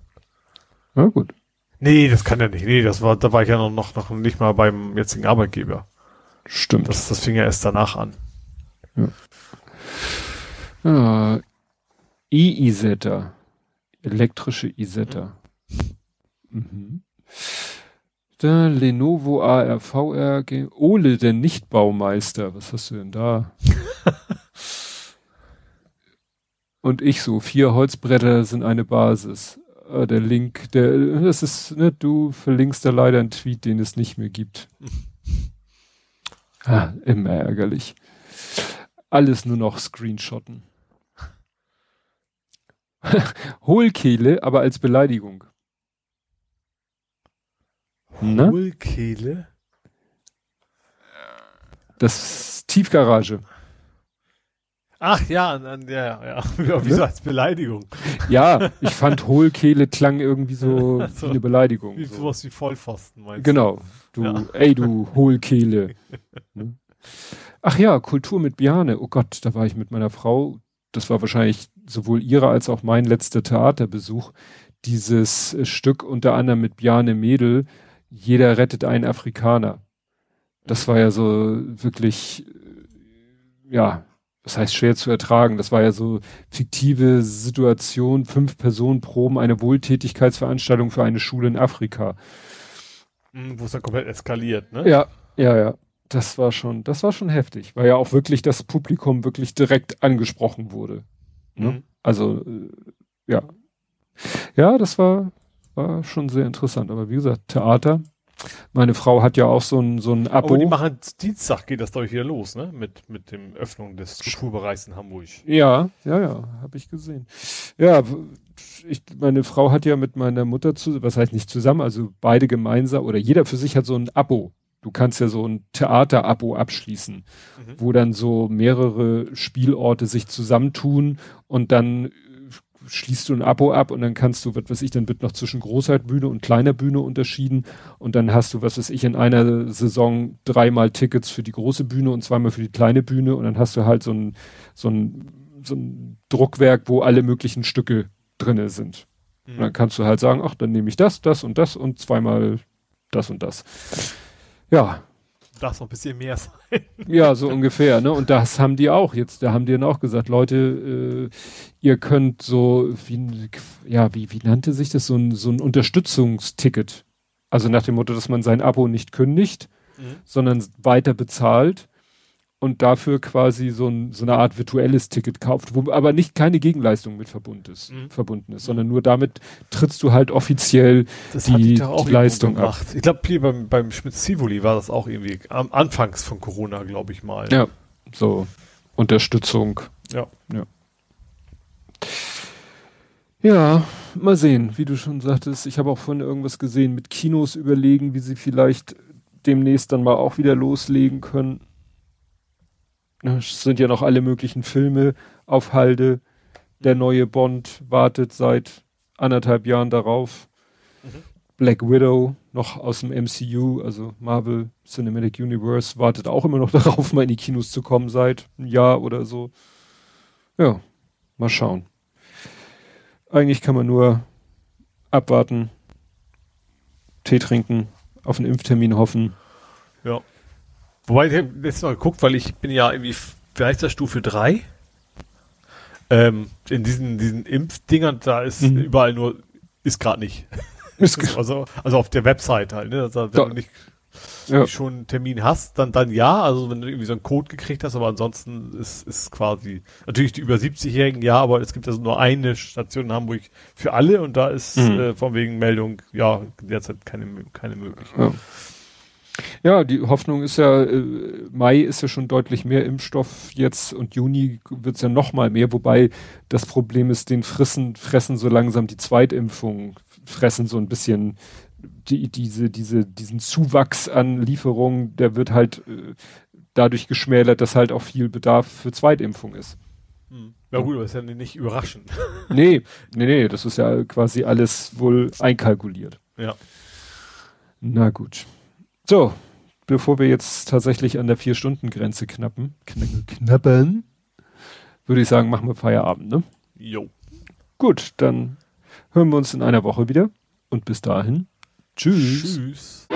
Na gut. Nee, das kann ja nicht. Nee, das war, da war ich ja noch, noch, nicht mal beim jetzigen Arbeitgeber. Stimmt. Das, das fing ja erst danach an. Ja. ja. E-Isetta. Elektrische Isetta. Mhm. Da Lenovo ARVR Ole, der Nichtbaumeister. Was hast du denn da? Und ich so, vier Holzbretter sind eine Basis äh, der Link, der, das ist, ne, du verlinkst da leider einen Tweet, den es nicht mehr gibt. ah, immer ärgerlich. Alles nur noch Screenshotten. Hohlkehle, aber als Beleidigung. Hohlkehle? Das Tiefgarage. Ach ja, ja, ja, ja. Wieso ne? als Beleidigung? Ja, ich fand Hohlkehle klang irgendwie so, so wie eine Beleidigung. Wie so. sowas wie Vollpfosten meinst genau. du? Genau. Du, ja. ey du Hohlkehle. Ne? Ach ja, Kultur mit Biane. Oh Gott, da war ich mit meiner Frau. Das war wahrscheinlich sowohl ihre als auch mein letzter Theaterbesuch. Dieses Stück unter anderem mit Biane Mädel. Jeder rettet einen Afrikaner. Das war ja so wirklich, ja, das heißt schwer zu ertragen. Das war ja so fiktive Situation, fünf Personen proben eine Wohltätigkeitsveranstaltung für eine Schule in Afrika. Hm, wo es dann komplett eskaliert, ne? Ja, ja, ja. Das war schon, das war schon heftig, weil ja auch wirklich das Publikum wirklich direkt angesprochen wurde. Ne? Mhm. Also, äh, ja. Ja, das war, war schon sehr interessant. Aber wie gesagt, Theater. Meine Frau hat ja auch so ein, so ein Abo. Aber die machen Dienstag geht das doch hier los, ne? Mit, mit dem Öffnung des Kulturbereichs in Hamburg. Ja, ja, ja, habe ich gesehen. Ja, ich, meine Frau hat ja mit meiner Mutter zu, was heißt nicht zusammen, also beide gemeinsam oder jeder für sich hat so ein Abo. Du kannst ja so ein Theater-Abo abschließen, mhm. wo dann so mehrere Spielorte sich zusammentun und dann schließt du ein Abo ab und dann kannst du, was weiß ich, dann wird noch zwischen Großheitbühne und kleiner Bühne unterschieden und dann hast du, was weiß ich, in einer Saison dreimal Tickets für die große Bühne und zweimal für die kleine Bühne und dann hast du halt so ein, so ein, so ein Druckwerk, wo alle möglichen Stücke drinne sind. Mhm. Und dann kannst du halt sagen, ach, dann nehme ich das, das und das und zweimal das und das. Ja, darf noch ein bisschen mehr sein. Ja, so ungefähr, ne? Und das haben die auch jetzt, da haben die dann auch gesagt, Leute, äh, ihr könnt so, wie, ja, wie, wie nannte sich das, so ein, so ein Unterstützungsticket. Also nach dem Motto, dass man sein Abo nicht kündigt, mhm. sondern weiter bezahlt und dafür quasi so, ein, so eine Art virtuelles Ticket kauft, wo aber nicht keine Gegenleistung mit verbunden ist, mhm. verbunden ist, sondern nur damit trittst du halt offiziell das die, die Leistung ab. Ich glaube, beim, beim Schmitz-Sivoli war das auch irgendwie am Anfangs von Corona, glaube ich mal. Ja, so Unterstützung. Ja. Ja. Ja, mal sehen, wie du schon sagtest. Ich habe auch von irgendwas gesehen mit Kinos überlegen, wie sie vielleicht demnächst dann mal auch wieder loslegen können. Es sind ja noch alle möglichen Filme auf Halde. Der neue Bond wartet seit anderthalb Jahren darauf. Mhm. Black Widow noch aus dem MCU, also Marvel Cinematic Universe, wartet auch immer noch darauf, mal in die Kinos zu kommen seit einem Jahr oder so. Ja, mal schauen. Eigentlich kann man nur abwarten, Tee trinken, auf einen Impftermin hoffen. Wobei, ich habe jetzt noch geguckt, weil ich bin ja irgendwie, wie heißt das, Stufe 3? Ähm, in diesen, diesen Impfdingern, da ist mhm. überall nur, ist gerade nicht. Ist also, also auf der Website halt, ne? Also, wenn du nicht, ja. schon einen Termin hast, dann, dann ja, also wenn du irgendwie so einen Code gekriegt hast, aber ansonsten ist, ist quasi, natürlich die über 70-Jährigen, ja, aber es gibt also nur eine Station in Hamburg für alle und da ist mhm. äh, von wegen Meldung, ja, derzeit keine, keine möglich. Ja. Ja, die Hoffnung ist ja, äh, Mai ist ja schon deutlich mehr Impfstoff jetzt und Juni wird's ja noch mal mehr, wobei das Problem ist, den Frissen, fressen so langsam die Zweitimpfungen, fressen so ein bisschen die, diese, diese, diesen Zuwachs an Lieferungen, der wird halt äh, dadurch geschmälert, dass halt auch viel Bedarf für Zweitimpfung ist. Hm. Ja gut, aber ist ja nicht überraschend. nee, nee, nee, das ist ja quasi alles wohl einkalkuliert. Ja. Na gut. So, bevor wir jetzt tatsächlich an der Vier-Stunden-Grenze knappen, kn knappen, würde ich sagen, machen wir Feierabend, ne? Jo. Gut, dann hören wir uns in einer Woche wieder und bis dahin. Tschüss. Tschüss.